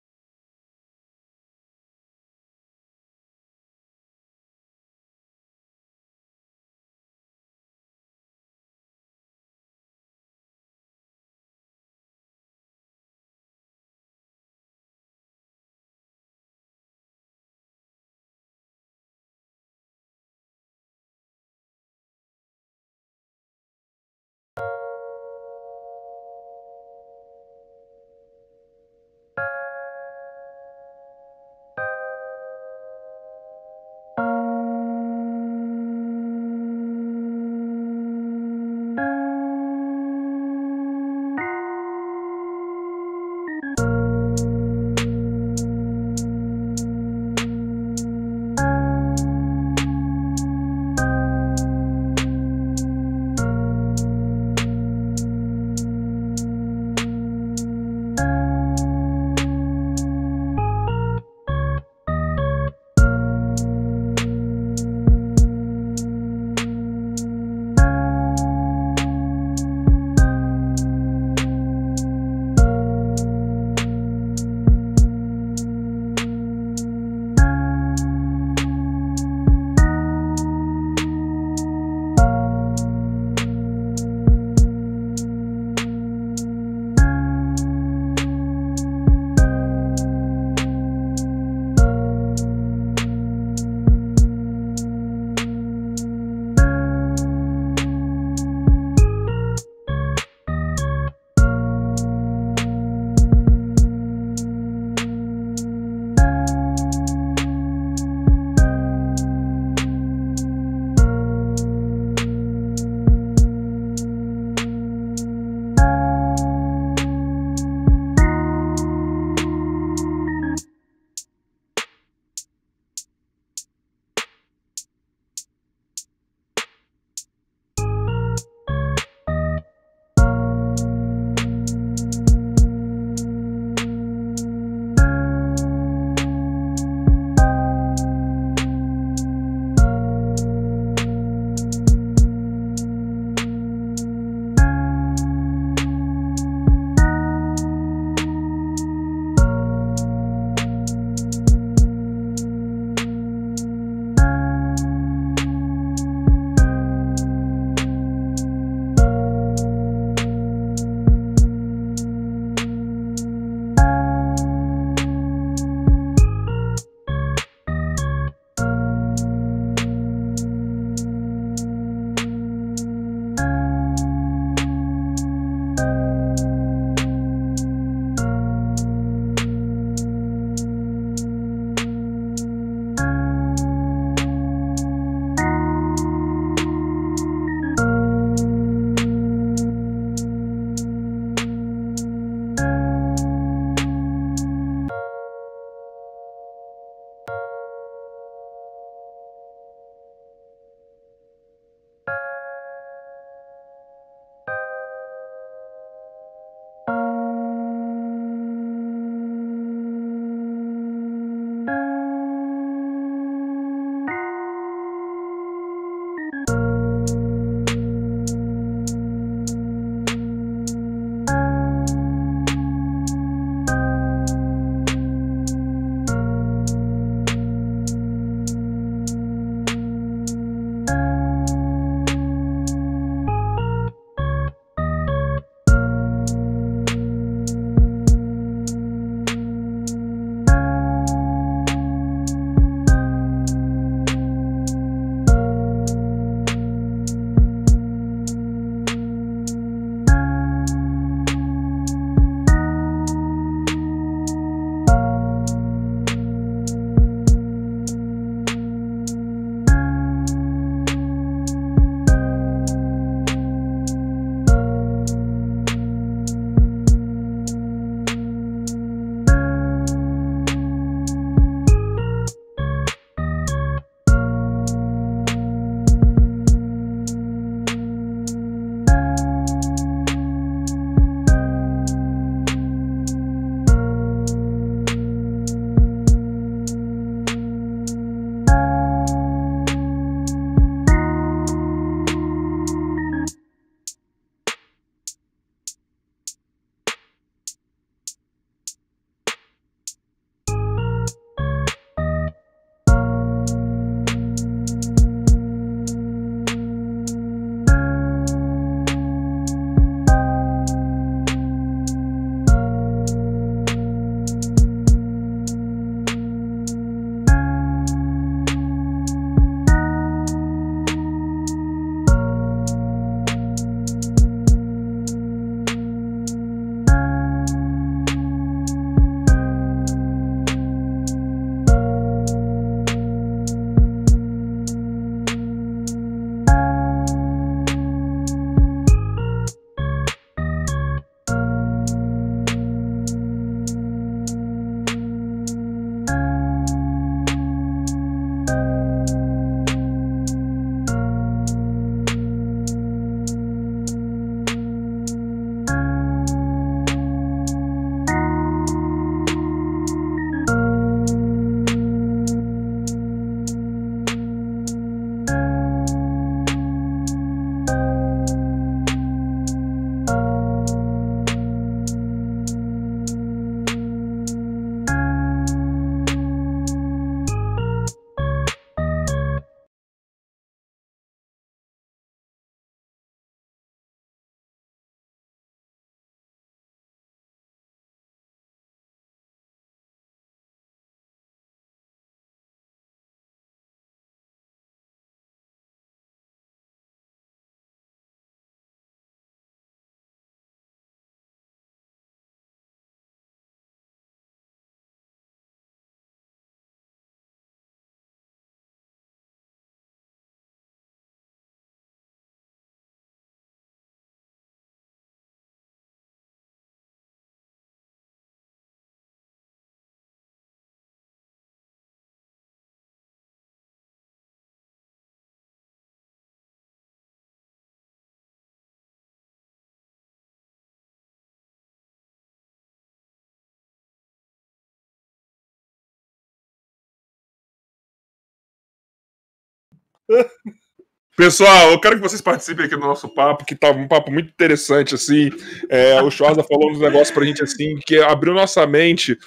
S1: Pessoal, eu quero que vocês participem aqui do nosso papo, que tá um papo muito interessante, assim. É, o Schwarza falou uns negócios pra gente, assim, que abriu nossa mente.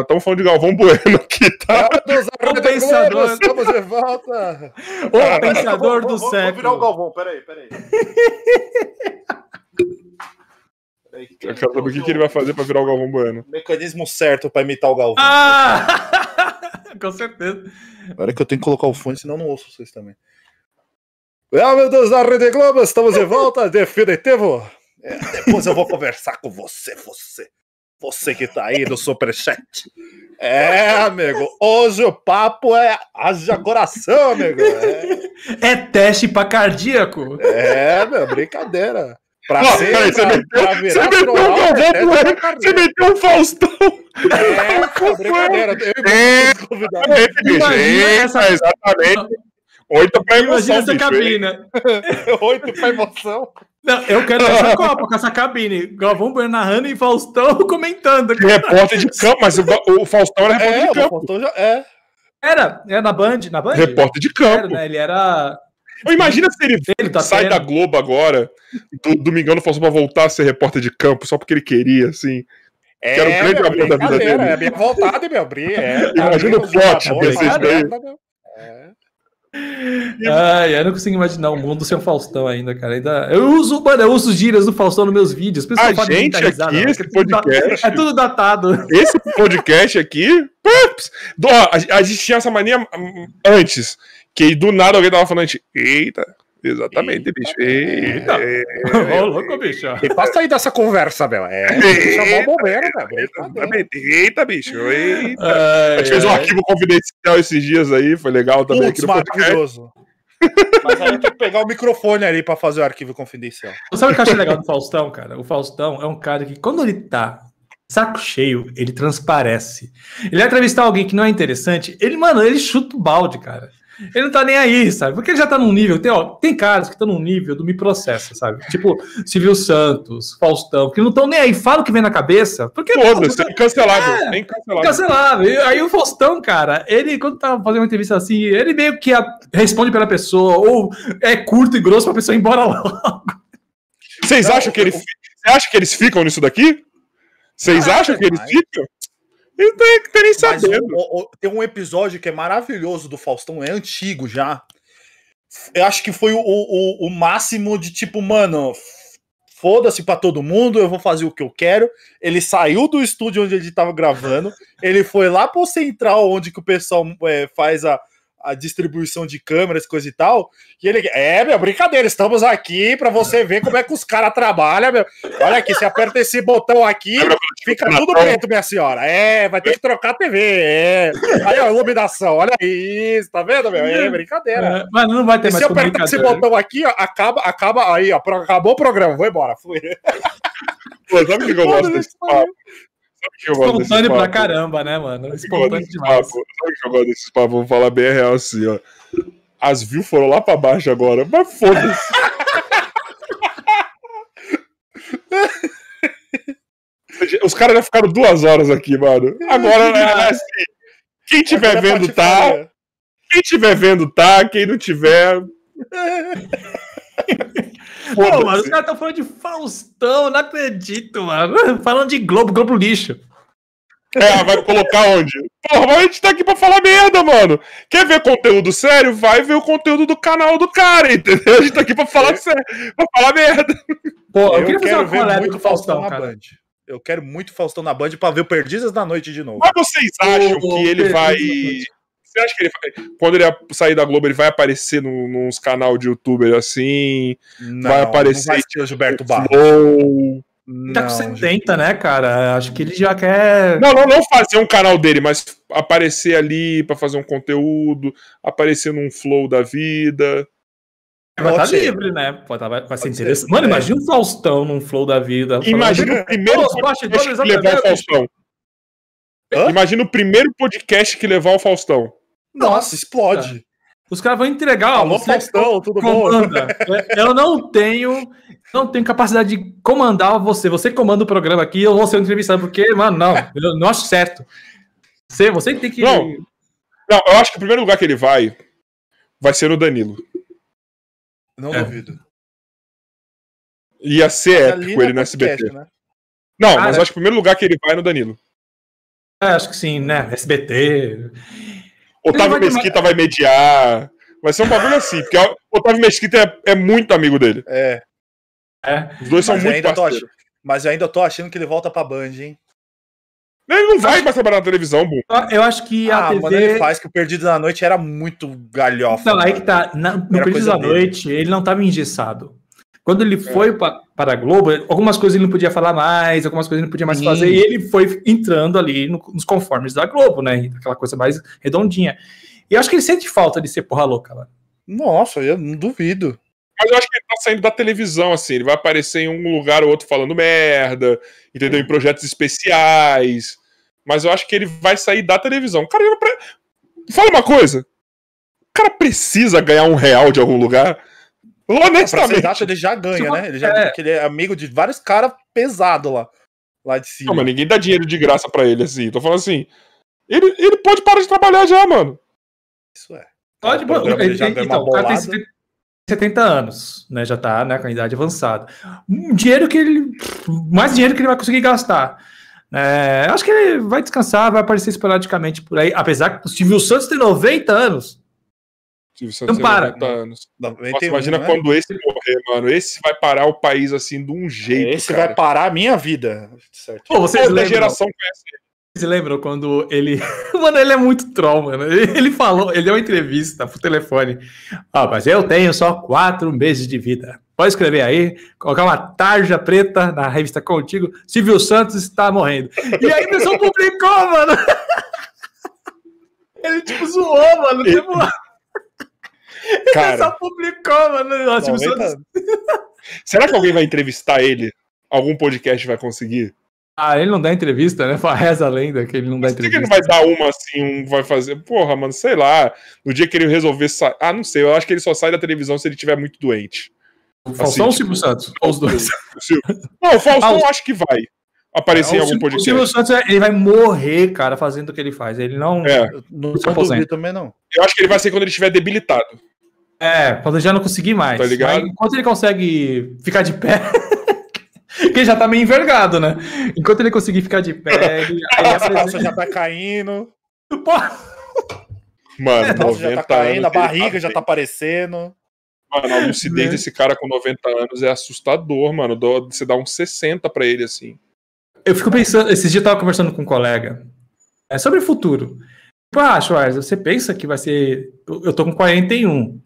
S1: Estamos falando de Galvão Bueno aqui, tá?
S3: O
S4: pensador.
S3: Estamos de volta.
S4: O pensador do
S5: Vou- vou- Vou
S4: século.
S5: virar o Galvão, peraí, peraí. Peraí,
S1: Eu quero saber o que, que ele vai fazer pra virar o Galvão Bueno.
S3: Mecanismo certo pra imitar o Galvão.
S4: Ah! Com certeza.
S3: Agora que eu tenho que colocar o fone, senão eu não ouço vocês também. Ah, meu Deus, da Rede Globo, estamos de volta, definitivo. É, depois eu vou conversar com você, você. Você que tá aí no Superchat. É, amigo, hoje o papo é haja coração, amigo. É,
S4: É teste pra cardíaco.
S3: é meu, brincadeira. Pra ser,
S1: peraí, você
S3: pra,
S1: meteu-
S3: pra
S1: Você meteu o
S3: astronauta,
S1: Galvão
S3: é
S1: você meteu o Faustão.
S3: É, meu, brincadeira. Eu
S1: É.
S3: e.
S4: Imagina
S1: Eita,
S4: essa-
S1: Exatamente. Oito pra
S4: Imagina
S1: emoção,
S4: essa
S1: bicho.
S4: cabine.
S3: Oito pra emoção.
S4: Não, eu quero essa Copa com essa cabine. Galvão Bueno narrando e Faustão comentando.
S1: De repórter de campo, mas o, o Faustão era repórter
S3: É,
S1: de
S3: o
S1: campo.
S3: Faustão já é.
S4: Era, era na Band? Na Band?
S1: Repórter de
S4: Era,
S1: campo.
S4: né? Ele era.
S1: Ou Imagina se ele
S4: Ele tá
S1: sai
S4: tendo.
S1: da Globo agora, do Domingão do Faustão pra voltar a ser repórter de campo, só porque ele queria, assim.
S3: É,
S1: Que era o grande amor da vida dele.
S3: É minha vontade, meu. Bri, é,
S1: Imagina o plot desses daí.
S3: É.
S4: Ai, eu não consigo imaginar o mundo sem o Faustão ainda, cara. Ainda... Eu uso, mano, eu uso os gírias do Faustão nos meus vídeos.
S1: A
S4: eu
S1: gente
S4: risada,
S1: aqui,
S4: né?
S1: esse
S4: É
S1: podcast-
S4: É tudo datado.
S1: Esse podcast aqui. Pups, a gente tinha essa mania hum, antes. Que do nada alguém tava falando, gente, eita, exatamente, bicho. Eita.
S4: Ô, louco, bicho.
S3: E passa aí dessa conversa, meu. É, chamou o bombeiro. Brincadeira.
S1: Exatamente. Eita, bicho. Eita.
S4: Ai,
S1: A gente fez um
S4: ai.
S1: arquivo confidencial esses dias aí, foi legal também
S3: Putz, maravilhoso. Mas aí tenho que pegar o microfone ali pra fazer o arquivo confidencial.
S4: Sabe o que eu acho legal do Faustão, cara? O Faustão é um cara que, quando ele tá saco cheio, ele transparece. Ele vai entrevistar alguém que não é interessante, ele, mano, ele chuta o balde, cara. Ele não tá nem aí, sabe? Porque ele já tá num nível. Tem, ó, tem caras que estão num nível do me processa, sabe? Tipo, Silvio Santos, Faustão, que não estão nem aí, fala o que vem na cabeça. Porque
S1: Foda-se, é cancelável. É incancelável.
S4: Cancelável. Aí o Faustão, cara, ele, quando tá fazendo uma entrevista assim, ele meio que a- responde pela pessoa, ou é curto e grosso pra pessoa ir embora logo.
S1: Vocês acham que eles, você acha que eles ficam nisso daqui? Vocês
S3: Ah,
S1: acham que eles ficam? Não ter nem sabendo.
S3: tem um episódio que é maravilhoso do Faustão, é antigo já. Eu acho que foi o, o, o máximo de tipo, mano, foda-se pra todo mundo, eu vou fazer o que eu quero. Ele saiu do estúdio onde ele tava gravando, ele foi lá pro central onde que o pessoal é, faz a, a distribuição de câmeras, coisa e tal. E ele, é, meu, brincadeira, estamos aqui pra você ver como é que os caras trabalham, meu. Olha aqui, você aperta esse botão aqui, Fica tudo preto, minha senhora. É, vai ter que trocar a TV. É. Aí, ó, iluminação. Olha isso, tá vendo, meu? É brincadeira.
S4: É, Mas não vai ter
S3: E
S4: mais
S3: se eu apertar esse
S4: comunicador.
S3: botão aqui, ó, acaba, acaba aí, ó. Acabou o programa, vou embora. Fui.
S1: Pô, sabe o que, que eu gosto desse papo?
S4: Espontâneo pra
S1: papo?
S4: caramba, né, mano? Espontâneo demais.
S1: papo? Sabe que eu gosto desses papos? Vou falar bem a real assim, ó. As views foram lá pra baixo agora, mas foda-se. Os caras já ficaram duas horas aqui, mano. Agora, é assim, quem tiver
S3: Agora
S1: vendo tá, quem tiver vendo tá, quem não tiver.
S4: Pô, mano, os caras estão falando de Faustão, não acredito, mano. Falando de Globo, Globo lixo.
S1: É, vai colocar onde? Porra, mas a gente tá aqui pra falar merda, mano. Quer ver conteúdo sério? Vai ver o conteúdo do canal do cara, entendeu? A gente tá aqui pra falar sério, pra falar merda.
S4: Pô, eu,
S3: Eu,
S4: queria fazer
S3: quero
S4: uma
S3: Faustão
S4: Faustão,
S3: na
S4: cara.
S3: Band. Eu quero muito Faustão na Band pra ver o Perdidas da Noite de novo.
S1: Mas vocês acham que ele vai. Você acha que ele vai... Quando ele sair da Globo, ele vai aparecer num, nos canal de youtuber assim?
S3: Não,
S1: vai aparecer,
S3: Não vai ser o Gilberto Barros.
S1: Flow?
S4: Ele tá com
S3: Não,
S4: 70, né, cara? Acho que ele já quer.
S1: Não, não, não fazer um canal dele, mas aparecer ali pra fazer um conteúdo, aparecer num flow da vida.
S4: vai estar
S3: ser.
S4: livre, né? Pode tá- vai, vai ser interessante. Mano,
S3: É.
S4: imagina o Faustão num flow da vida.
S1: Imagina o primeiro podcast que levar o Faustão.
S3: Hã?
S1: Imagina o primeiro podcast que levar o Faustão.
S3: Nossa, explode.
S4: Os caras vão entregar, ó.
S3: Alô,
S4: você
S3: Faustão, tudo bom?
S4: comanda. Eu não tenho, não tenho capacidade de comandar você. Você comanda o programa aqui, eu vou ser entrevistado, porque, mano, não, eu não acho certo. Você, você tem que.
S1: Não. Não, eu acho que o primeiro lugar que ele vai vai ser no Danilo.
S3: Não
S4: É.
S3: duvido.
S1: Ia ser
S3: Ali
S1: épico
S3: é
S1: ele no SBT.
S3: podcast, né?
S1: Não,
S4: Cara.
S1: mas eu acho que o primeiro lugar que ele vai é no Danilo.
S4: É, acho que sim, né? SBT.
S1: Otávio Mesquita vai mediar. Vai ser um bagulho assim, porque o Otávio Mesquita é, é muito amigo dele.
S3: É,
S4: É.
S1: Os dois são
S3: mas, eu
S1: muito parceiros.
S3: ach... mas eu ainda tô achando que ele volta pra Band, hein?
S1: Ele não vai mais trabalhar na televisão, Bum.
S4: Eu acho que a
S3: ah,
S4: TV.
S3: mano, ele faz que o Perdido da Noite era muito galhofa.
S4: Não, aí que tá. Na, no
S3: coisa
S4: da
S3: dele.
S4: Noite, ele não estava engessado. Quando
S1: É.
S4: ele foi pa- para a Globo, algumas coisas ele não podia falar mais, algumas coisas ele não podia mais
S3: Sim.
S4: fazer, e ele foi entrando ali no- nos conformes da Globo, né? Aquela coisa mais redondinha. E eu acho que ele sente falta de ser porra louca, mano.
S3: Nossa, eu não duvido.
S1: Mas eu acho que ele tá saindo da televisão, assim. Ele vai aparecer em um lugar ou outro falando merda, entendeu? Em projetos especiais. Mas eu acho que ele vai sair da televisão. Cara, ele não pre... Fala uma coisa. O cara precisa ganhar um real de algum lugar?
S3: Pra ser
S1: Honestamente.
S3: exato, ele já ganha, né? Ele já
S4: é.
S3: porque ele é amigo de vários caras pesados lá. Lá de cima.
S1: Não, mas ninguém dá dinheiro de graça pra ele, assim. Tô falando assim. Ele, ele pode parar de trabalhar já, mano.
S3: Isso é.
S4: Pode,
S3: O programa
S4: ele,
S3: ele já
S4: ele-
S3: ganha
S4: então,
S3: uma
S4: o cara tem
S3: bolada.
S4: 70, 70 anos, né? Já tá né, com a idade avançada. Um dinheiro que ele. Mais dinheiro que ele vai conseguir gastar. É, eu acho que ele vai descansar, vai aparecer esporadicamente por aí. Apesar que o Silvio Santos tem 90 anos.
S1: Santos
S4: Não para.
S1: 90 anos.
S3: 91,
S1: Nossa, imagina
S3: né?
S1: quando esse morrer, mano. Esse vai parar o país assim de um jeito.
S3: Esse
S1: cara.
S3: vai parar a minha vida. Certo.
S4: Pô, vocês
S1: Toda
S4: lembram,
S1: geração conhece ele.
S4: vocês lembram quando ele. Mano, ele é muito troll, mano. Ele falou, ele deu uma entrevista pro telefone. Ah, mas eu tenho só quatro meses de vida. Pode escrever aí, colocar uma tarja preta na revista Contigo. Silvio Santos está morrendo. E aí o pessoal publicou, mano. Ele tipo zoou, mano. Tipo,
S1: Cara,
S4: pessoal publicou, mano. Ó, Silvio
S3: 90
S4: Santos.
S1: será que alguém vai entrevistar ele? Algum podcast vai conseguir?
S4: Ah, ele não dá entrevista, né? Reza a lenda que ele não dá
S1: Por que ele
S4: entrevista.
S1: vai dar uma assim, um vai fazer? Porra, mano, sei lá. No dia que ele resolver sair. Ah, não sei. Eu acho que ele só sai da televisão se ele estiver muito doente.
S4: O Faustão ou o
S1: assim,
S4: Silvio Santos? Ou os dois.
S1: O Silvio- Não, o Faustão
S4: Ah,
S1: acho que vai aparecer em
S4: o,
S1: algum
S4: Silvio, o
S1: podcast.
S4: Silvio Santos ele vai morrer, cara, fazendo o que ele faz. Ele não.
S1: É,
S3: Não,
S4: Se
S3: não
S4: aposenta.
S3: também, não.
S1: eu acho que ele vai ser quando ele estiver debilitado.
S4: É, quando ele já não conseguir mais.
S1: Tá ligado?
S4: Mas enquanto ele consegue ficar de pé. que ele já tá meio envergado, né? Enquanto ele conseguir ficar de pé, ele,
S3: A calça
S4: apresenta-
S3: já tá caindo,
S4: Pô,
S1: Mano,
S3: a calça já
S1: 90
S3: tá caindo, a barriga já tá aparecendo.
S1: Mano, a lucidez
S4: Né?
S1: desse cara com 90 anos é assustador, mano. Você dá uns 60 pra ele, assim.
S4: Eu fico pensando, esses dias eu tava conversando com um colega é, sobre o futuro. Tipo, ah, Schwarz, você pensa que vai ser. Eu eu tô com 41.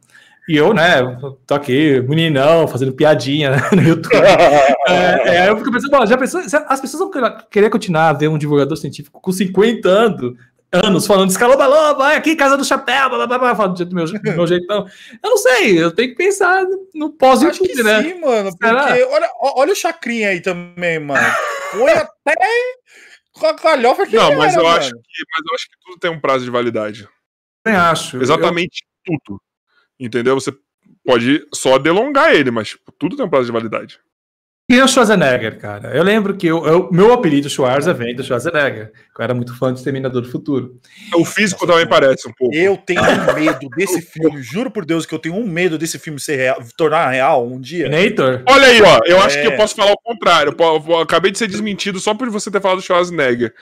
S4: E eu, né, tô aqui, meninão, fazendo piadinha no YouTube. É, é, aí eu fico pensando, já pensou, as pessoas vão querer- continuar a ver um divulgador científico com 50 anos, anos falando de escaloba loba, aqui, casa do chapéu, blá, blá, blá, blá, falando do jeito- do meu, do meu jeitão. Eu não sei, eu tenho que pensar no
S3: Acho que
S4: pós-YouTube, né?
S3: sim, mano.
S4: Será?
S3: Porque olha, olha o Chacrinha aí também, mano. Foi até com a galhofa que
S1: Não,
S3: era,
S1: mas eu,
S3: mano.
S1: acho que, mas eu acho que tudo tem um prazo de validade.
S4: Eu acho.
S1: Exatamente tudo. Entendeu? Você pode só delongar ele, mas tipo, tudo tem um prazo de validade.
S4: E o Schwarzenegger, cara. Eu lembro que eu, eu- meu apelido Schwarza vem do Schwarzenegger. que Eu era muito fã de Exterminador do Futuro.
S1: O físico
S3: Nossa,
S1: também
S3: cara.
S1: parece um pouco.
S3: Eu tenho um medo desse filme, juro por Deus que eu tenho um medo desse filme ser real, tornar real um dia.
S4: Terminator?
S1: Olha aí, ó. Eu acho
S3: É.
S1: que eu posso falar o contrário. Eu eu acabei de ser desmentido só por você ter falado do Schwarzenegger.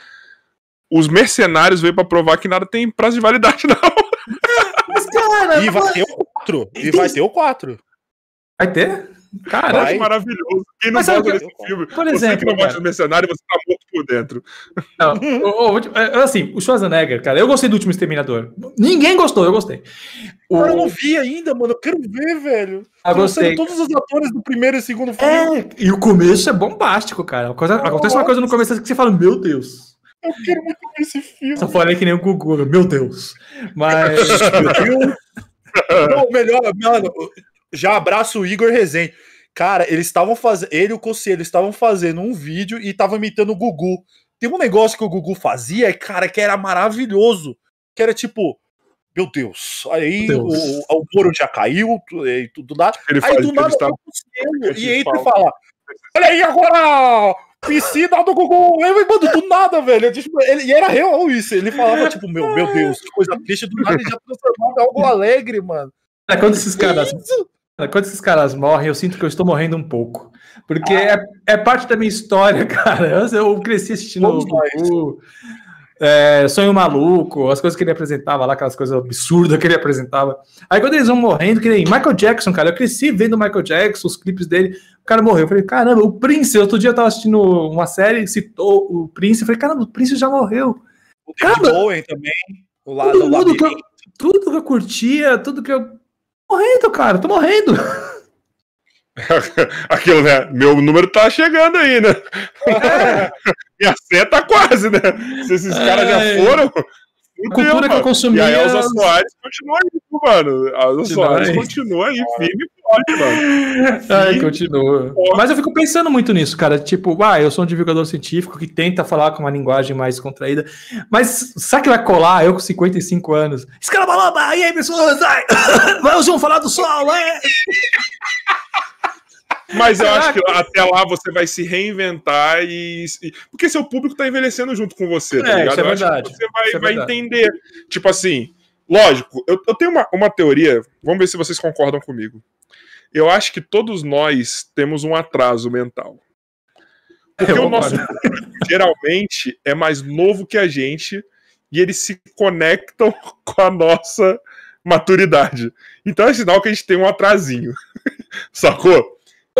S1: Os mercenários veio pra provar que nada tem prazo de validade, não.
S4: Mas, cara,
S3: E vai ter o 4. E vai ter o 4.
S4: vai ter? Cara,
S1: que maravilhoso. Quem não gosta desse filme?
S4: por
S1: você que
S4: exemplo,
S1: não gosta
S4: cara.
S1: dos mercenários, você tá morto por dentro.
S4: não, ô, vou te- é, assim, o Schwarzenegger, cara, eu gostei do último Exterminador. Ninguém gostou, eu gostei. O,
S3: Cara, eu não vi ainda, mano. Eu quero ver, velho.
S4: eu
S3: Trouxeram
S4: gostei.
S3: todos os atores do primeiro e segundo filme.
S4: É, e o começo é bombástico, cara. Acontece uma coisa no começo que você fala, meu Deus.
S3: Eu quero muito ver esse filme.
S4: Só falei que nem o Gugu, meu Deus. Mas.
S3: Não, melhor, mano, já abraço o Igor Rezende. Cara, eles estavam fazendo. Ele e o Conselho estavam fazendo um vídeo e estavam imitando o Gugu. Tem um negócio que o Gugu fazia, cara, que era maravilhoso. Que era tipo. Meu Deus. Aí
S4: Meu Deus.
S3: O, o Moro já caiu, e tudo nada.
S1: Ele
S3: Aí do nada
S1: te
S3: e entra e fala: Olha aí agora! Piscina do Gugu! Aí, mano, do nada, velho. Tipo, ele, e era real isso. Ele falava, tipo, meu, meu Deus, que coisa triste, do nada ele já transformava em algo alegre, mano.
S4: Cara, quando esses caras. Quando esses caras morrem, eu sinto que eu estou morrendo um pouco. Porque é, é parte da minha história, cara. Eu, eu cresci assistindo
S3: Todos
S4: o é, Sonho Maluco, as coisas que ele apresentava lá, aquelas coisas absurdas que ele apresentava. Aí quando eles vão morrendo, que nem Michael Jackson, cara, eu cresci vendo o Michael Jackson, os clipes dele, o cara morreu. Eu falei, caramba, o Prince, outro dia eu tava assistindo uma série, citou o Prince, eu falei, caramba, o Prince já morreu.
S3: O David
S4: Cara,
S3: Bowie também. O lado
S4: Tudo,
S3: do
S4: tudo, que eu, tudo que eu curtia, tudo que eu. Morrendo, cara, tô morrendo.
S1: Aquilo, né? Meu número tá chegando aí, né? Minha senha tá quase, né? Se esses caras já foram.
S4: A cultura que eu consumia.
S1: E a Elza Soares continua aí, mano. A Elza. Soares continua aí, firme e forte, mano.
S4: Ai, continua. Mas eu fico pensando muito nisso, cara. Tipo, ah, eu sou um divulgador científico que tenta falar com uma linguagem mais contraída. Mas sabe que vai colar? Eu com 55 anos. Escarabalaba! E aí, pessoas? Ai, vamos falar do sol, é?
S1: Mas eu acho que até lá você vai se reinventar e. Porque seu público tá envelhecendo junto com você, tá
S4: É,
S1: ligado?
S4: isso é verdade.
S1: você vai,
S4: Isso é
S1: vai
S4: verdade.
S1: entender. Tipo assim, lógico, eu, eu tenho uma, uma teoria, vamos ver se vocês concordam comigo. Eu acho que todos nós temos um atraso mental. Porque
S4: Eu
S1: o nosso geralmente é mais novo que a gente e eles se conectam com a nossa maturidade. Então é sinal que a gente tem um atrasinho. Sacou?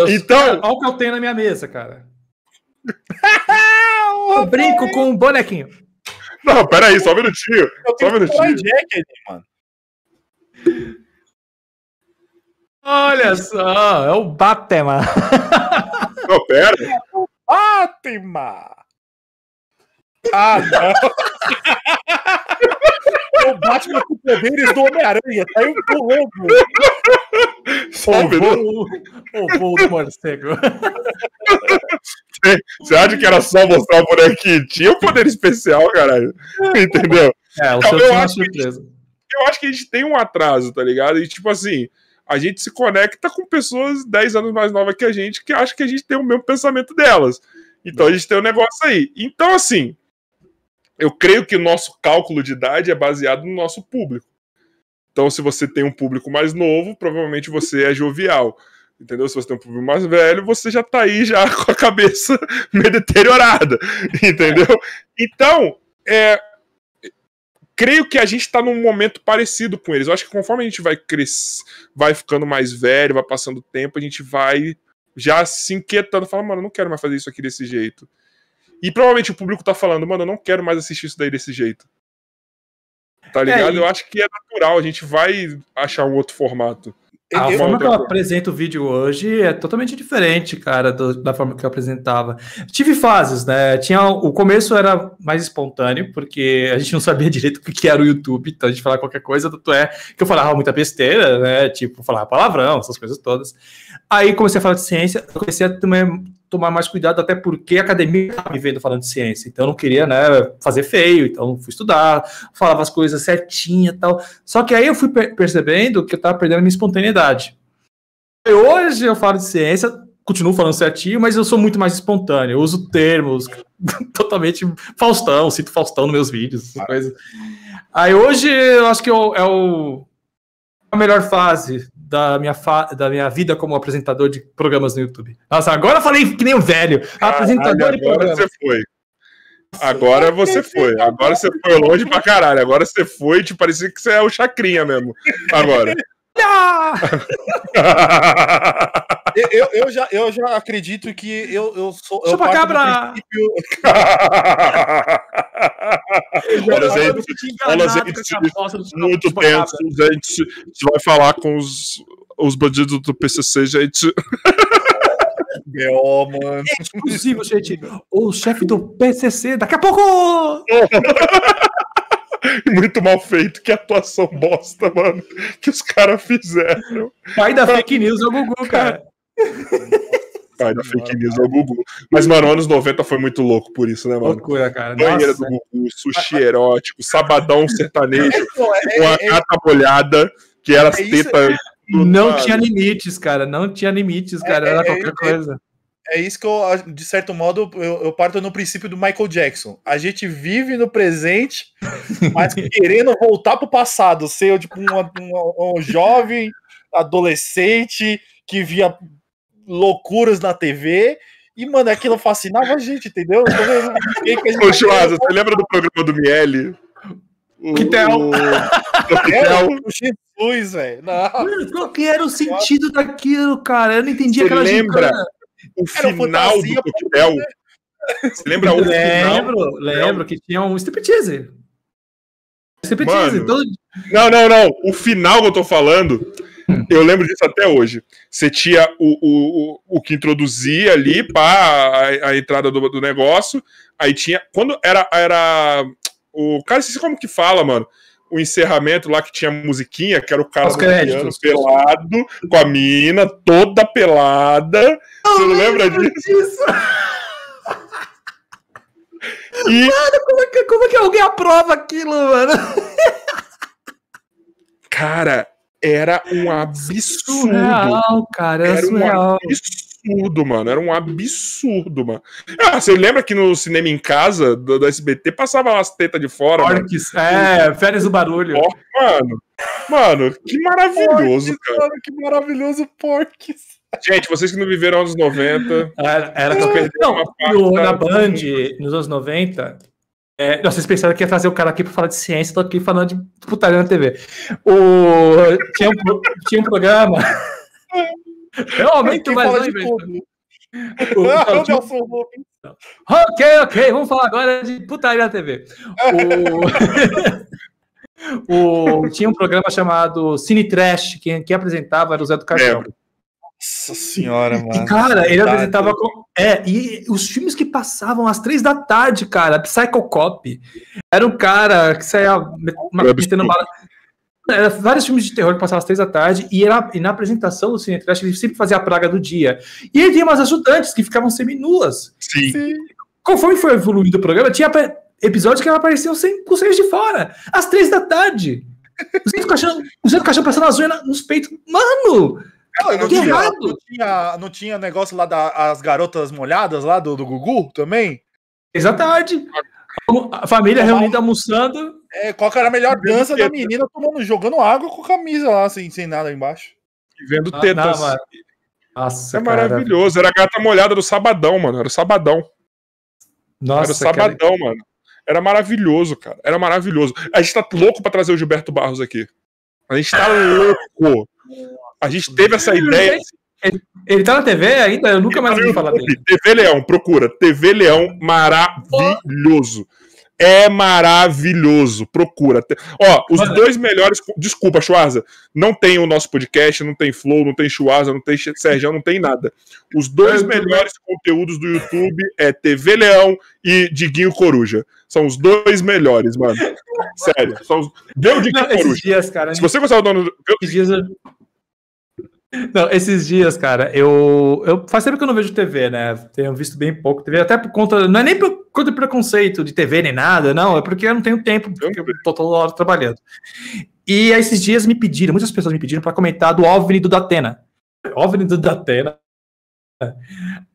S1: Então-
S4: Cara, olha o que eu tenho na minha mesa, cara. Eu brinco com um bonequinho.
S1: Não, peraí, só um minutinho.
S3: Eu
S1: Só um minutinho.
S3: Samurai Jack ali, mano.
S4: Olha só, é o Batman.
S1: Não, pera.
S3: Batman! Ah, não! É o Batman com poderes do Homem-Aranha, saiu do logo.
S1: Só um
S4: O o voo do morcego.
S1: Você acha que era só mostrar o bonequinho? Tinha um poder especial, caralho. Entendeu?
S4: É, o seu
S1: eu acho que-
S4: surpresa.
S1: Eu acho que a gente tem um atraso, tá ligado? E tipo assim, a gente se conecta com pessoas 10 anos mais novas que a gente que acham que a gente tem o mesmo pensamento delas. Então a gente tem um negócio aí. Então, assim, eu creio que o nosso cálculo de idade é baseado no nosso público. Então, se você tem um público mais novo, provavelmente você é jovial. Entendeu? Se você tem um público mais velho, você já tá aí já com a cabeça meio deteriorada. Entendeu? Então, é, creio que a gente tá num momento parecido com eles. Eu acho que conforme a gente vai crescer, vai ficando mais velho, vai passando tempo, a gente vai já se inquietando, falando, mano, não quero mais fazer isso aqui desse jeito. E provavelmente o público tá falando, mano, eu não quero mais assistir isso daí desse jeito. Tá ligado?
S4: e-
S1: Eu acho que é natural, a gente vai achar um outro formato.
S4: A
S3: Eu-
S4: forma que eu apresento o vídeo hoje é totalmente diferente, cara, do- da forma que eu apresentava. Tive fases, né? Tinha, o começo era mais espontâneo, porque a gente não sabia direito o que era o YouTube, então a gente falava qualquer coisa, tanto é que eu falava muita besteira, né? Tipo, falava palavrão, essas coisas todas. Aí comecei a falar de ciência, eu comecei a tomar, tomar mais cuidado, até porque a academia estava me vendo falando de ciência, então eu não queria, né, fazer feio, então fui estudar, falava as coisas certinha e tal. Só que aí eu fui per- percebendo que eu tava perdendo a minha espontaneidade. E Hoje eu falo de ciência, continuo falando certinho, mas eu sou muito mais espontâneo. Eu uso termos totalmente Faustão, cito Faustão nos meus vídeos, coisas. Aí hoje eu acho que eu- é o, a melhor fase da minha, fa- da minha vida como apresentador de programas no YouTube. Nossa, agora eu falei que nem um velho. apresentador
S1: Caralho,
S4: de
S1: agora
S4: programa.
S1: você foi. Agora você foi. Agora você foi longe pra caralho. Agora você foi, te parecia que você é o Chacrinha mesmo. Agora.
S3: Eu, eu, eu já, eu já acredito que eu, eu sou. eu
S4: Chupa
S3: do
S4: cabra!
S3: princípio-
S1: Olha,
S4: Eu
S1: gente, olha,
S4: enganado
S1: gente, muito tenso, gente. A gente vai falar com os, os bandidos do PCC, gente.
S3: B.O., mano.
S4: Exclusivo, gente. O chefe do PCC, daqui a pouco!
S1: Muito mal feito. Que atuação bosta, mano. Que os caras fizeram.
S4: Pai da fake news é o Gugu, cara.
S1: Pai da fake news é o Gugu. Mas, mano, anos 90 foi muito louco por isso, né, mano?
S4: Loucura, cara.
S1: Banheira
S4: Nossa.
S1: do Gugu, sushi erótico, sabadão sertanejo,
S3: Pô, é-
S1: com a
S3: é- é-
S1: molhada, que era as
S3: É
S1: tetas.
S4: Não tinha limites, cara. Não tinha limites, cara. Era
S3: é-
S4: qualquer
S3: é-
S4: coisa.
S3: É isso que eu, de certo modo, eu, eu, parto no princípio do Michael Jackson. A gente vive no presente, mas querendo voltar pro passado, ser tipo um, um, um jovem adolescente que via loucuras na TV. E, mano, aquilo fascinava a gente, entendeu?
S1: Ô, Chuasa, você lembra do programa do Miele?
S4: Que tel?
S3: O Jesus, velho.
S4: Qual que era o sentido daquilo, cara? Eu não entendi
S1: Você aquela lembra o final do coquetel? Você lembra o
S4: lembro, final? Lembro, que tinha um striptease.
S1: Striptease. Mano, todo... Não, não, não. O final que eu tô falando, eu lembro disso até hoje. Você tinha o, o, o, o que introduzia ali para a, a, entrada do, do negócio. Aí tinha. Quando era, era o cara, sei como que fala, mano. O encerramento lá que tinha musiquinha, que era o cara piano, pelado, com a mina toda pelada. Você não lembra disso?
S4: E... Mano, como é, que, como é que alguém aprova aquilo, mano?
S1: Cara, era um absurdo.
S4: Surreal, cara, era, era surreal. um absurdo
S1: absurdo, mano. Era um absurdo, mano. Ah, você lembra que no cinema em casa do, do SBT passava umas tetas de fora?
S4: Porques, mano? é, férias do barulho.
S1: Oh, mano, mano, que maravilhoso, Porques, cara. Mano,
S3: que maravilhoso, Porques.
S1: Gente, vocês que não viveram anos 90.
S4: Era, era que não, no, na Band, nos anos 90, é, vocês pensaram que ia trazer o cara aqui para falar de ciência, tô aqui falando de putaria na TV. O, tinha, um, tinha um programa Realmente mais de tudo. ok, ok, vamos falar agora de putaria na TV. O... o... Tinha um programa chamado Cine Trash, quem, quem apresentava era o Zé do Cartão. É.
S3: Nossa senhora, mano.
S4: E, cara, ele apresentava com. É, e os filmes que passavam às três da tarde, cara, Psycho Cop. Era um cara que saía metendo bala. Era vários filmes de terror que passavam às três da tarde e, era, e na apresentação do Cine Trash ele sempre fazia a praga do dia. E ele tinha umas ajudantes que ficavam seminuas.
S1: Sim. Sim.
S4: Conforme foi evoluindo o programa, tinha episódios que ela apareciam sem pulseiras de fora, às três da tarde. O caixão, o caixão passando as unhas nos peitos. Mano!
S3: Não, não, tinha, não, tinha, não tinha negócio lá das garotas molhadas lá do, do Gugu também?
S4: Exatamente. A família reunida almoçando.
S3: É, qual que era a melhor dança da menina tomando, jogando água com camisa lá, sem, sem nada embaixo.
S1: E vendo ah, tetas. Não, Nossa, é cara. maravilhoso. Era a gata molhada do sabadão, mano. Era o sabadão. Nossa, era o sabadão, cara... mano. Era maravilhoso, cara. Era maravilhoso. A gente tá louco pra trazer o Gilberto Barros aqui. A gente tá louco. A gente teve essa ideia.
S4: Ele, ele tá na TV ainda? Eu nunca mais ouvi falar dele.
S1: TV Leão, procura. TV Leão, maravilhoso. É maravilhoso. Procura. Ó, os dois melhores. Desculpa, Schwarza. Não tem o nosso podcast, não tem Flow, não tem Schwarza, não tem Sérgio, não tem nada. Os dois melhores conteúdos do YouTube é TV Leão e Diguinho Coruja. São os dois melhores, mano. Sério. São os... O Diguinho não, Coruja.
S4: Dias, cara,
S1: Se você gostar do dono.
S4: Esses dias eu não, esses dias, cara, eu, eu faz tempo que eu não vejo TV, né? Tenho visto bem pouco TV, até por conta. Não é nem por conta de preconceito de TV nem nada, não, é porque eu não tenho tempo, porque eu tô toda hora trabalhando. E esses dias me pediram, muitas pessoas me pediram para comentar do OVNI do Datena. OVNI do Datena.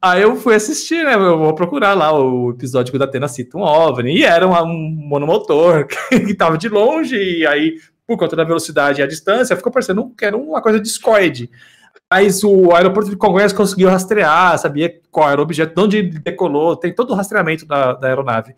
S4: Aí eu fui assistir, né? Eu vou procurar lá o episódio que o Datena cita um OVNI, e era um, um monomotor que tava de longe, e aí por conta da velocidade e a distância, ficou parecendo que era uma coisa discoide. Mas o aeroporto de Congonhas conseguiu rastrear, sabia qual era o objeto, de onde decolou, tem todo o rastreamento da, da aeronave.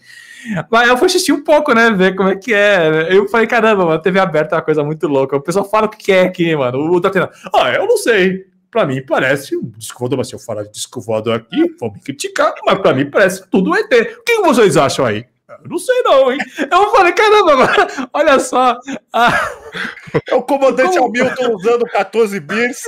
S4: Mas eu fui assistir um pouco, né, ver como é que é. Eu falei, caramba, mano, TV aberta é uma coisa muito louca. O pessoal fala o que é aqui, mano. O Datena, ah, eu não sei. Pra mim parece um disco mas se eu falar de disco aqui, vão me criticar, mas pra mim parece tudo ET. O que vocês acham aí? Não sei não, hein? Eu falei, caramba, mano, olha só. Ah,
S3: é o comandante Como... Hamilton usando 14 beers.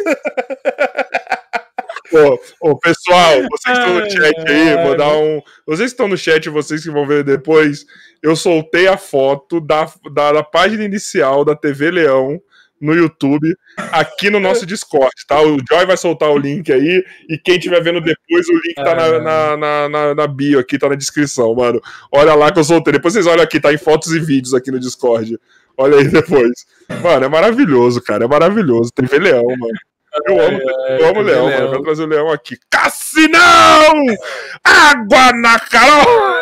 S1: Ô, ô, pessoal, vocês estão no chat aí, vou dar um. Vocês estão no chat, vocês que vão ver depois. Eu soltei a foto da, da, da página inicial da TV Leão no YouTube, aqui no nosso Discord, tá? O Joy vai soltar o link aí, e quem estiver vendo depois, o link tá na, na, na, na, na bio aqui, tá na descrição, mano. Olha lá que eu soltei. Depois vocês olham aqui, tá em fotos e vídeos aqui no Discord. Olha aí depois. Mano, é maravilhoso, cara. É maravilhoso. TV Leão, mano. Eu amo, eu amo o leão, mano. Eu quero trazer o leão aqui. Cassinão! Água na Carol!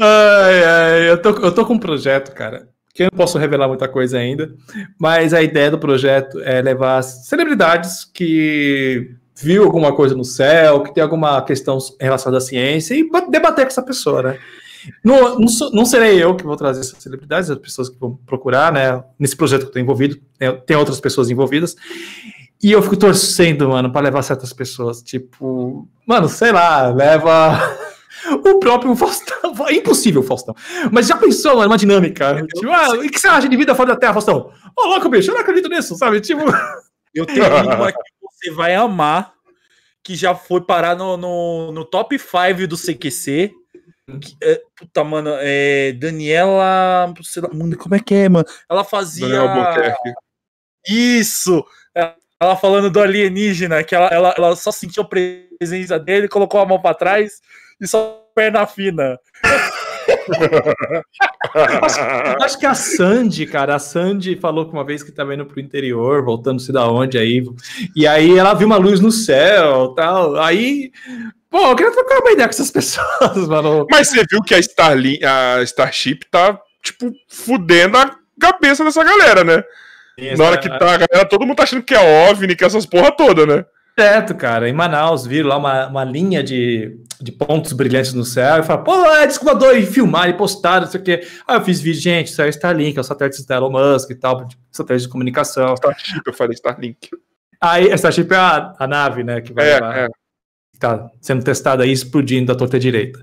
S4: Ai, ai, eu tô, eu tô com um projeto, cara, que eu não posso revelar muita coisa ainda, mas a ideia do projeto é levar celebridades que viu alguma coisa no céu, que tem alguma questão relacionada à ciência e ba- debater com essa pessoa, né? Não, não, não serei eu que vou trazer essas celebridades, as pessoas que vão procurar, né? Nesse projeto que eu tô envolvido, tem, tem outras pessoas envolvidas. E eu fico torcendo, mano, pra levar certas pessoas. Tipo, mano, sei lá, leva o próprio Faustão. É impossível, Faustão. Mas já pensou, mano, uma dinâmica? Tipo, ah, o que você acha de vida fora da Terra, Faustão? Ô, louco, bicho, eu não acredito nisso, sabe? Tipo,
S3: Eu tenho uma que você vai amar, que já foi parar no, no, no top 5 do CQC. Que, é, puta, mano, é Daniela. sei lá, mano, como é que é, mano? Ela fazia. Isso! Ela- Ela falando do alienígena, que ela, ela, ela só sentiu a presença dele, colocou a mão pra trás e só perna fina.
S4: Eu acho que a Sandy, cara, a Sandy falou que uma vez que tava indo pro interior, voltando-se da onde aí, e aí ela viu uma luz no céu tal. Aí, pô, eu queria trocar uma ideia com essas pessoas, mano.
S1: Mas você viu que a, Starlink, a Starship tá, tipo, fudendo a cabeça dessa galera, né? Na hora que tá, a galera, todo mundo tá achando que é OVNI, que é essas porra toda, né?
S4: Certo, cara. Em Manaus, viram lá uma, uma linha de, de pontos brilhantes no céu e falaram, pô, é descobridor, e filmaram e postaram, não sei o quê. Aí eu fiz vídeo, gente, isso é Starlink, é o satélite da Elon Musk e tal, satélite de comunicação.
S1: Starship, eu falei Starlink.
S4: Aí, essa Starship é a, a nave, né, que vai
S1: É,
S4: levar-
S1: é.
S4: tá sendo testada aí, explodindo da torta direita.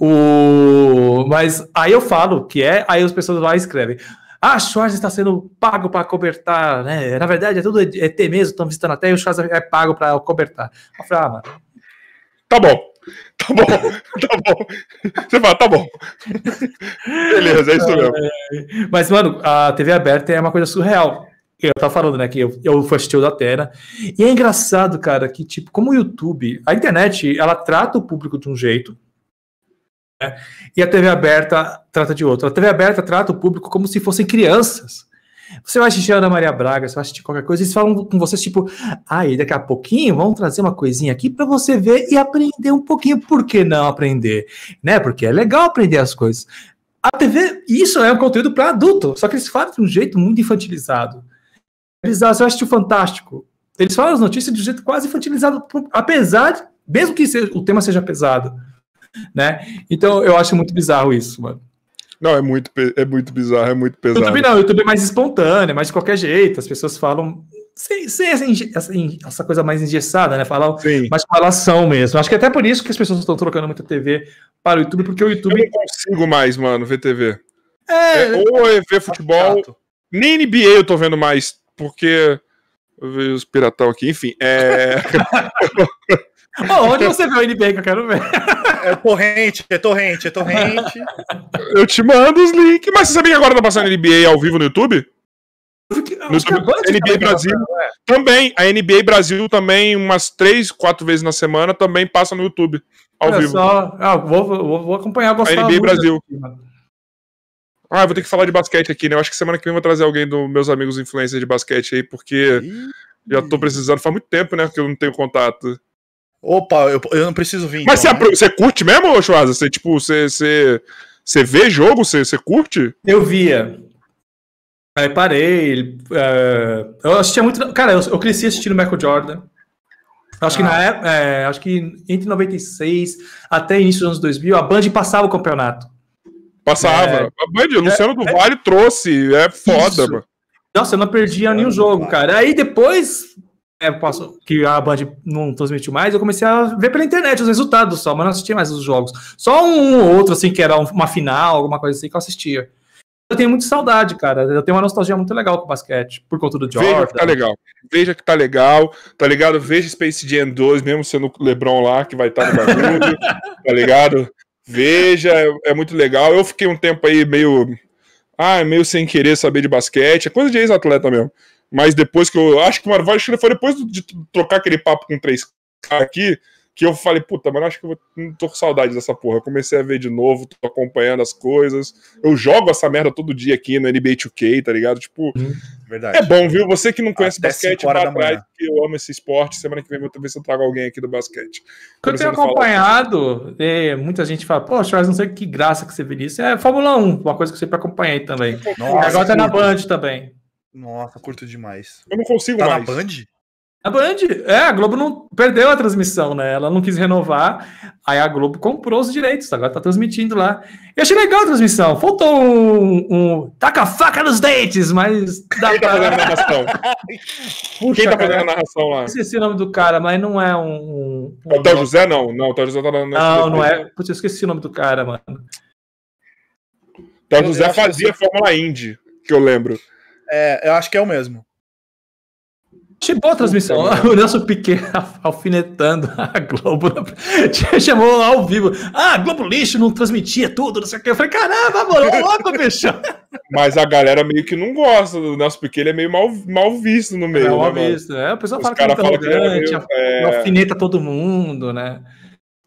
S4: O... Mas aí eu falo que é, aí as pessoas lá escrevem. Ah, Schwarz está sendo pago para cobertar, né? Na verdade, é tudo ET mesmo, estão visitando a Terra e o Schwarz é pago para cobertar. Eu falei, ah, mano,
S1: Tá bom. Tá bom. Tá bom. Você fala, tá bom. Beleza, é isso mesmo.
S4: Mas, mano, a TV aberta é uma coisa surreal. Eu tava falando, né, que eu, eu fui assistir o da Terra. E é engraçado, cara, que, tipo, como o YouTube, a internet, ela trata o público de um jeito, e a TV aberta trata de outro. A TV aberta trata o público como se fossem crianças. Você vai assistir Ana Maria Braga, você vai assistir qualquer coisa, eles falam com vocês, tipo, ah, e daqui a pouquinho vamos trazer uma coisinha aqui para você ver e aprender um pouquinho. Por que não aprender? Né? Porque é legal aprender as coisas. A TV, isso é um conteúdo para adulto, só que eles falam de um jeito muito infantilizado. Eles acham, eu acho fantástico. Eles falam as notícias de um jeito quase infantilizado, apesar, mesmo que o tema seja pesado, né? Então eu acho muito bizarro isso, mano.
S1: Não, é muito, é muito bizarro, é muito pesado.
S4: YouTube não, o YouTube é mais espontâneo, é mais de qualquer jeito, as pessoas falam sem, sem essa, essa, coisa mais engessada, né? Falam
S1: Sim.
S4: mais com relação mesmo. Acho que até por isso que as pessoas estão trocando muita TV para o YouTube, porque o
S1: Eu
S4: YouTube
S1: não consigo mais, mano, ver TV.
S4: é,
S1: É, ou é ver futebol,
S3: Chato.
S1: nem NBA eu tô vendo mais, porque eu vejo os piratão aqui, enfim. É...
S4: Ó, onde você vê o NBA que eu quero ver?
S3: É torrente, é torrente, é torrente.
S1: eu te mando os links. Mas você sabia que agora tá passando NBA ao vivo no YouTube? No
S4: a
S1: YouTube, NBA Brasil.
S4: cara.
S1: Também. A NBA Brasil também, umas três, quatro vezes na semana, também passa no YouTube. Ao
S4: Olha
S1: vivo.
S4: só, ah, vou, vou, vou acompanhar, gostar
S1: NBA
S4: muito
S1: Brasil.
S4: aqui.
S1: Ah, eu vou ter que falar de basquete aqui, né? Eu acho que semana que vem eu vou trazer alguém dos meus amigos influencers de basquete aí, porque já tô precisando. Faz muito tempo, né? Que eu não tenho contato.
S3: Opa, eu, eu não preciso vir.
S1: Mas você,
S3: então, né?
S1: apro- você curte mesmo, Schwarza? Você, tipo, você, você, você vê jogo? Você, você curte?
S4: Eu via. Aí parei. é, eu assistia muito. Cara, eu, eu cresci assistindo Michael Jordan. Acho que na época. é, acho que entre 96 até início dos anos 2000, a Band passava o campeonato.
S1: Passava.
S4: É.
S1: A Band, o Luciano do Vale trouxe. É foda,
S4: Isso.
S1: mano.
S4: Nossa, eu não perdia nenhum jogo, cara. Aí depois é, passou, que a Band não transmitiu mais, eu comecei a ver pela internet os resultados só, mas não assistia mais os jogos. Só um ou outro, assim, que era um- uma final, alguma coisa assim, que eu assistia. Eu tenho muita saudade, cara. Eu tenho uma nostalgia muito legal com o basquete, por conta do
S1: Veja
S4: Jordan.
S1: que tá legal. Veja que tá legal, tá ligado? Veja Space Jam 2, mesmo sendo o Lebron lá, que vai estar no bagulho, tá ligado? Veja, é, é muito legal. Eu fiquei um tempo aí meio. Ah, meio sem querer saber de basquete. É coisa de ex-atleta mesmo. Mas depois que eu. Acho que, acho que foi depois de trocar aquele papo com três caras aqui. que eu falei, puta, mas eu acho que eu vou, não tô com saudade dessa porra. Eu comecei a ver de novo, tô acompanhando as coisas. Eu jogo essa merda todo dia aqui no NBA 2K, tá ligado? Tipo,
S3: Verdade.
S1: é bom, viu? Você que não conhece
S3: Até
S1: basquete,
S3: manhã.
S1: atrás, porque eu amo esse esporte. Semana que vem eu vou ver se eu trago alguém aqui do basquete.
S4: O que eu tenho acompanhado, é, muita gente fala, pô, Charles, não sei que graça que você viu isso. É Fórmula 1, uma coisa que eu sempre acompanhei também.
S3: Nossa,
S4: Agora tá na. Band também.
S3: Nossa, curto demais.
S1: Eu não consigo
S3: Tá na
S1: mais.
S3: Band?
S4: A Band, é, a Globo não perdeu a transmissão, né? Ela não quis renovar, aí a Globo comprou os direitos, agora tá transmitindo lá. Eu achei legal a transmissão. Faltou um. um taca a faca nos dentes, mas dá
S1: Quem tá fazendo a
S4: pra.
S1: narração?
S4: Puxa,
S1: Quem tá
S4: cara,
S1: fazendo a narração lá?
S4: Esqueci o nome do cara, mas não é um. um-
S1: É o Théo José, não. Não, o Théo José tá na.
S4: Não, não é. Putz, eu esqueci o nome do cara, mano.
S1: Théo José fazia Fórmula Indy, que eu lembro.
S3: É, eu acho que é o mesmo.
S4: Achei boa a transmissão. O Nelson Piquet alfinetando a Globo. Chamou ao vivo. Ah, Globo lixo, não transmitia tudo, não sei o que. Eu falei, caramba, mano, louco, bicho.
S1: Mas a galera meio que não gosta do Nelson Piquet, ele é meio mal, mal visto no meio.
S4: É
S1: né,
S4: uma
S1: mano?
S4: vista. É, o pessoal
S1: Os
S4: fala que é
S1: falam que ele era
S4: arrogante,
S1: meio. É,
S4: alfineta todo mundo, né?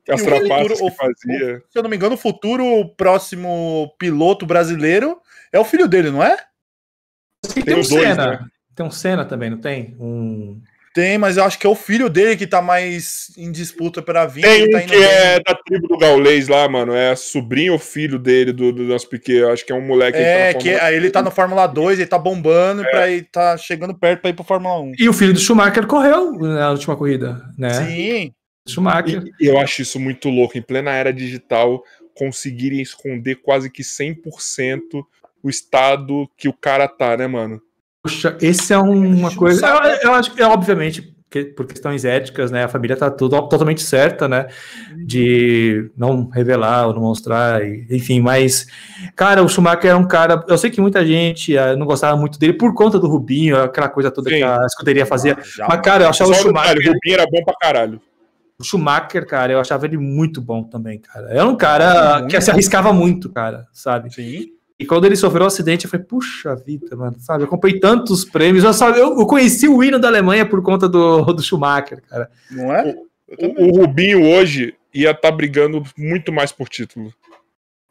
S1: que as trapaças que fazia.
S3: Se eu não me engano, o futuro próximo piloto brasileiro é o filho dele, não é?
S4: Tem,
S1: Tem
S4: um Senna.
S1: né?
S4: Tem um Senna também, não tem? Um...
S3: Tem, mas eu acho que é o filho dele que tá mais em disputa pra vir.
S1: Tem
S3: ele tá
S1: que
S3: bem.
S1: é da tribo do Gaulês lá, mano. É sobrinho ou filho dele, do, do Nelson Piquet. Eu acho que é um moleque
S3: É,
S1: tá
S3: que
S1: Fórmula-
S3: aí ele tá no Fórmula 2, ele tá bombando
S1: É.
S3: pra ele tá chegando perto pra ir pro Fórmula 1.
S4: E o filho do Schumacher correu na última corrida, né?
S3: Sim.
S4: Schumacher.
S1: E eu acho isso muito louco. Em plena era digital, conseguirem esconder quase que 100% o estado que o cara tá, né, mano?
S4: Poxa, esse é uma coisa. Eu, eu acho que, é, obviamente, que, por questões éticas, né? A família tá tudo totalmente certa, né? De não revelar ou não mostrar, e- enfim, mas, cara, o Schumacher era um cara. Eu sei que muita gente ah, não gostava muito dele por conta do Rubinho, aquela coisa toda
S1: Sim.
S4: que a escuderia fazia.
S3: Já-
S4: Mas, cara, eu achava o
S1: um
S4: Schumacher.
S1: o Rubinho era bom pra caralho.
S4: O Schumacher, cara, eu achava ele muito bom também, cara. Era um cara que se arriscava muito, cara, sabe?
S3: Sim.
S4: E quando ele sofreu o acidente, eu falei, puxa vida, mano, sabe? Eu comprei tantos prêmios. Eu, sabe, eu, eu conheci o hino da Alemanha por conta do, do Schumacher, cara.
S3: Não é?
S1: O, o Rubinho hoje ia estar brigando muito mais por título.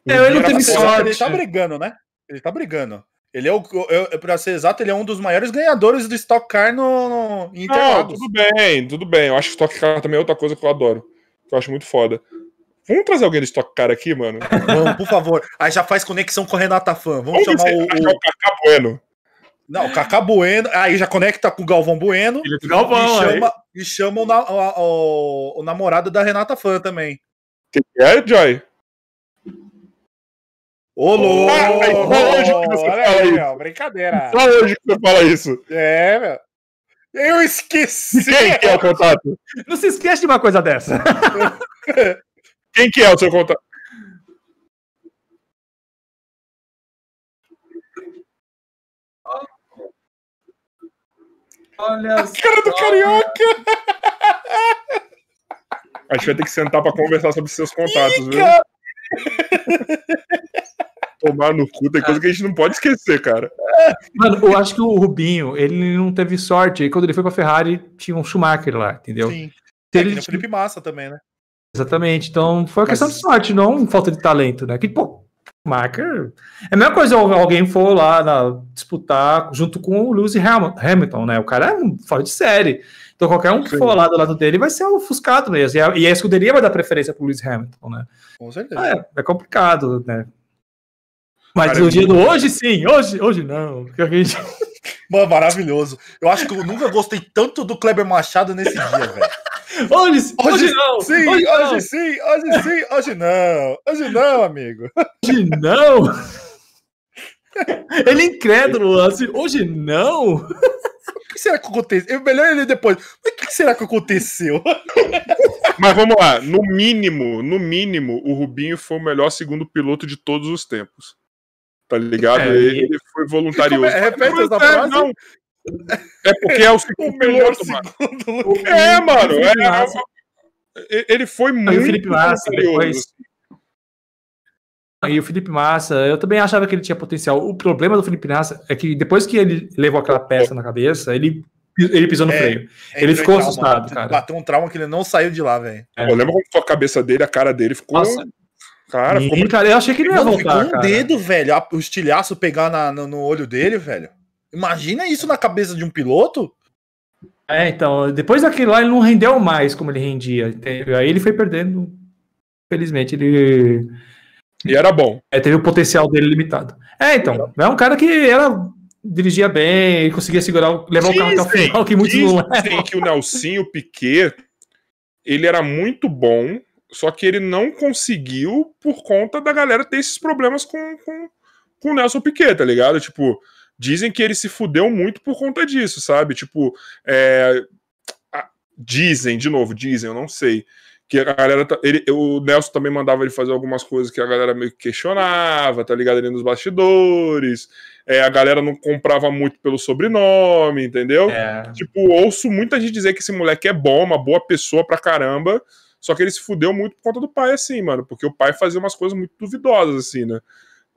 S4: É, ele não teve sorte.
S3: Ele tá brigando, né? Ele tá brigando. Ele é o, eu, pra ser exato, ele é um dos maiores ganhadores do Stock Car no, no
S1: Não,
S3: Interlagos.
S1: tudo bem, tudo bem. Eu acho que Stock Car também é outra coisa que eu adoro. Que eu acho muito foda. Vamos trazer alguém do Stock Car aqui, mano?
S3: Vamos, por favor. Aí já faz conexão com o Renata Fã. Vamos
S1: Vamos
S3: chamar o, o-
S1: o Kaká Bueno.
S3: Não, o Cacá Bueno. Aí já conecta com o Galvão Bueno.
S4: Filho do
S3: e,
S4: Galvão, aí.
S3: chama, e chama o, na- o- o- o namorado da Renata Fã também.
S1: Quem é, Joy?
S3: Ô, louco!
S1: Só hoje que você
S3: Olha
S1: fala
S3: aí,
S1: isso.
S3: meu, brincadeira.
S1: Só hoje que você fala isso.
S3: É, meu. Eu esqueci.
S1: Quem que é o contato?
S4: Não se esquece de uma coisa dessa.
S1: Quem que é o seu contato?
S4: Olha
S3: Cara do carioca.
S1: A gente vai ter que sentar pra conversar sobre seus contatos, viu?
S3: cara.
S1: Tomar no cu tem coisa que a gente não pode esquecer, cara.
S4: Mano, eu acho que o Rubinho, ele não teve sorte. Quando ele foi pra Ferrari, tinha um Schumacher lá, entendeu?
S3: Sim.
S4: Se
S3: É,
S4: ele
S3: Felipe Massa também, né?
S4: Exatamente. Então foi uma
S3: Mas-
S4: questão de sorte, não falta de talento, né? Que, pô, Schumacher. É a mesma coisa alguém for lá na- disputar junto com o Lewis Hamil- Hamilton, né? O cara é um fora de série. Então qualquer um que for lá do lado dele vai ser ofuscado mesmo. E a, e a escuderia vai dar preferência pro Lewis Hamilton, né?
S3: Com certeza.
S4: Ah, é, é complicado, né? Mas
S1: Cara,
S4: no
S1: é
S4: dia do hoje, sim. Hoje, hoje não.
S3: Mano, maravilhoso. Eu acho que eu nunca gostei tanto do Kleber Machado nesse dia, velho.
S4: Hoje, hoje, não.
S3: Sim,
S4: hoje, não.
S3: hoje sim, hoje sim, hoje não. Hoje não, amigo.
S4: Hoje não. Ele é incrédulo, assim, hoje não.
S3: O que será que aconteceu? Melhor ele depois. O que será que aconteceu?
S1: Mas vamos lá, no mínimo, no mínimo, o Rubinho foi o melhor segundo piloto de todos os tempos. Tá ligado?
S4: É,
S1: ele, ele foi voluntarioso.
S3: É? Repete essa
S1: É,
S3: frase.
S1: não. É porque é o
S3: O
S1: segundo
S3: melhor
S1: piloto, mano.
S3: segundo lugar.
S1: É, mano. É-
S4: Massa.
S1: é- ele foi muito
S4: o Felipe Massa, depois. E o Felipe Massa, eu também achava que ele tinha potencial. O problema do Felipe Massa é que depois que ele levou aquela peça na cabeça, ele ele pisou no
S3: É,
S4: freio.
S3: É,
S4: Ele ficou
S3: trauma,
S4: assustado, cara.
S3: Bateu um trauma que ele não saiu de lá, velho.
S4: É.
S1: Eu lembro como ficou a cabeça dele, a cara dele ficou.
S4: Nossa,
S1: cara, ficou
S4: Ih, cara, eu achei que ele ia
S3: Mano, ficou
S4: voltar,
S3: um
S4: cara.
S3: dedo, velho. a- O estilhaço pegar na- no, no olho dele, velho. Imagina isso na cabeça de um piloto.
S4: É, então, depois daquele lá ele não rendeu mais como ele rendia. entendeu? Aí ele foi perdendo. Felizmente, ele
S1: E era bom.
S4: é, teve o potencial dele limitado. É, então, é um cara que era, dirigia bem, conseguia segurar, o- levar o carro até o
S1: Dizem-
S4: final, que muitos não levam.
S1: Dizem que o Nelsinho Piquet, ele era muito bom, só que ele não conseguiu por conta da galera ter esses problemas com, com, com o Nelson Piquet, tá ligado? Tipo, dizem que ele se fudeu muito por conta disso, sabe? Tipo, é, dizem, de novo, dizem, eu não sei. Que a galera. tá- Ele, o Nelson também mandava ele fazer algumas coisas que a galera meio que questionava, tá ligado? Ali nos bastidores. É, a galera não comprava muito pelo sobrenome, entendeu?
S4: É,
S1: Tipo, ouço muita gente dizer que esse moleque é bom, uma boa pessoa pra caramba. Só que ele se fudeu muito por conta do pai, assim, mano. Porque o pai fazia umas coisas muito duvidosas, assim, né?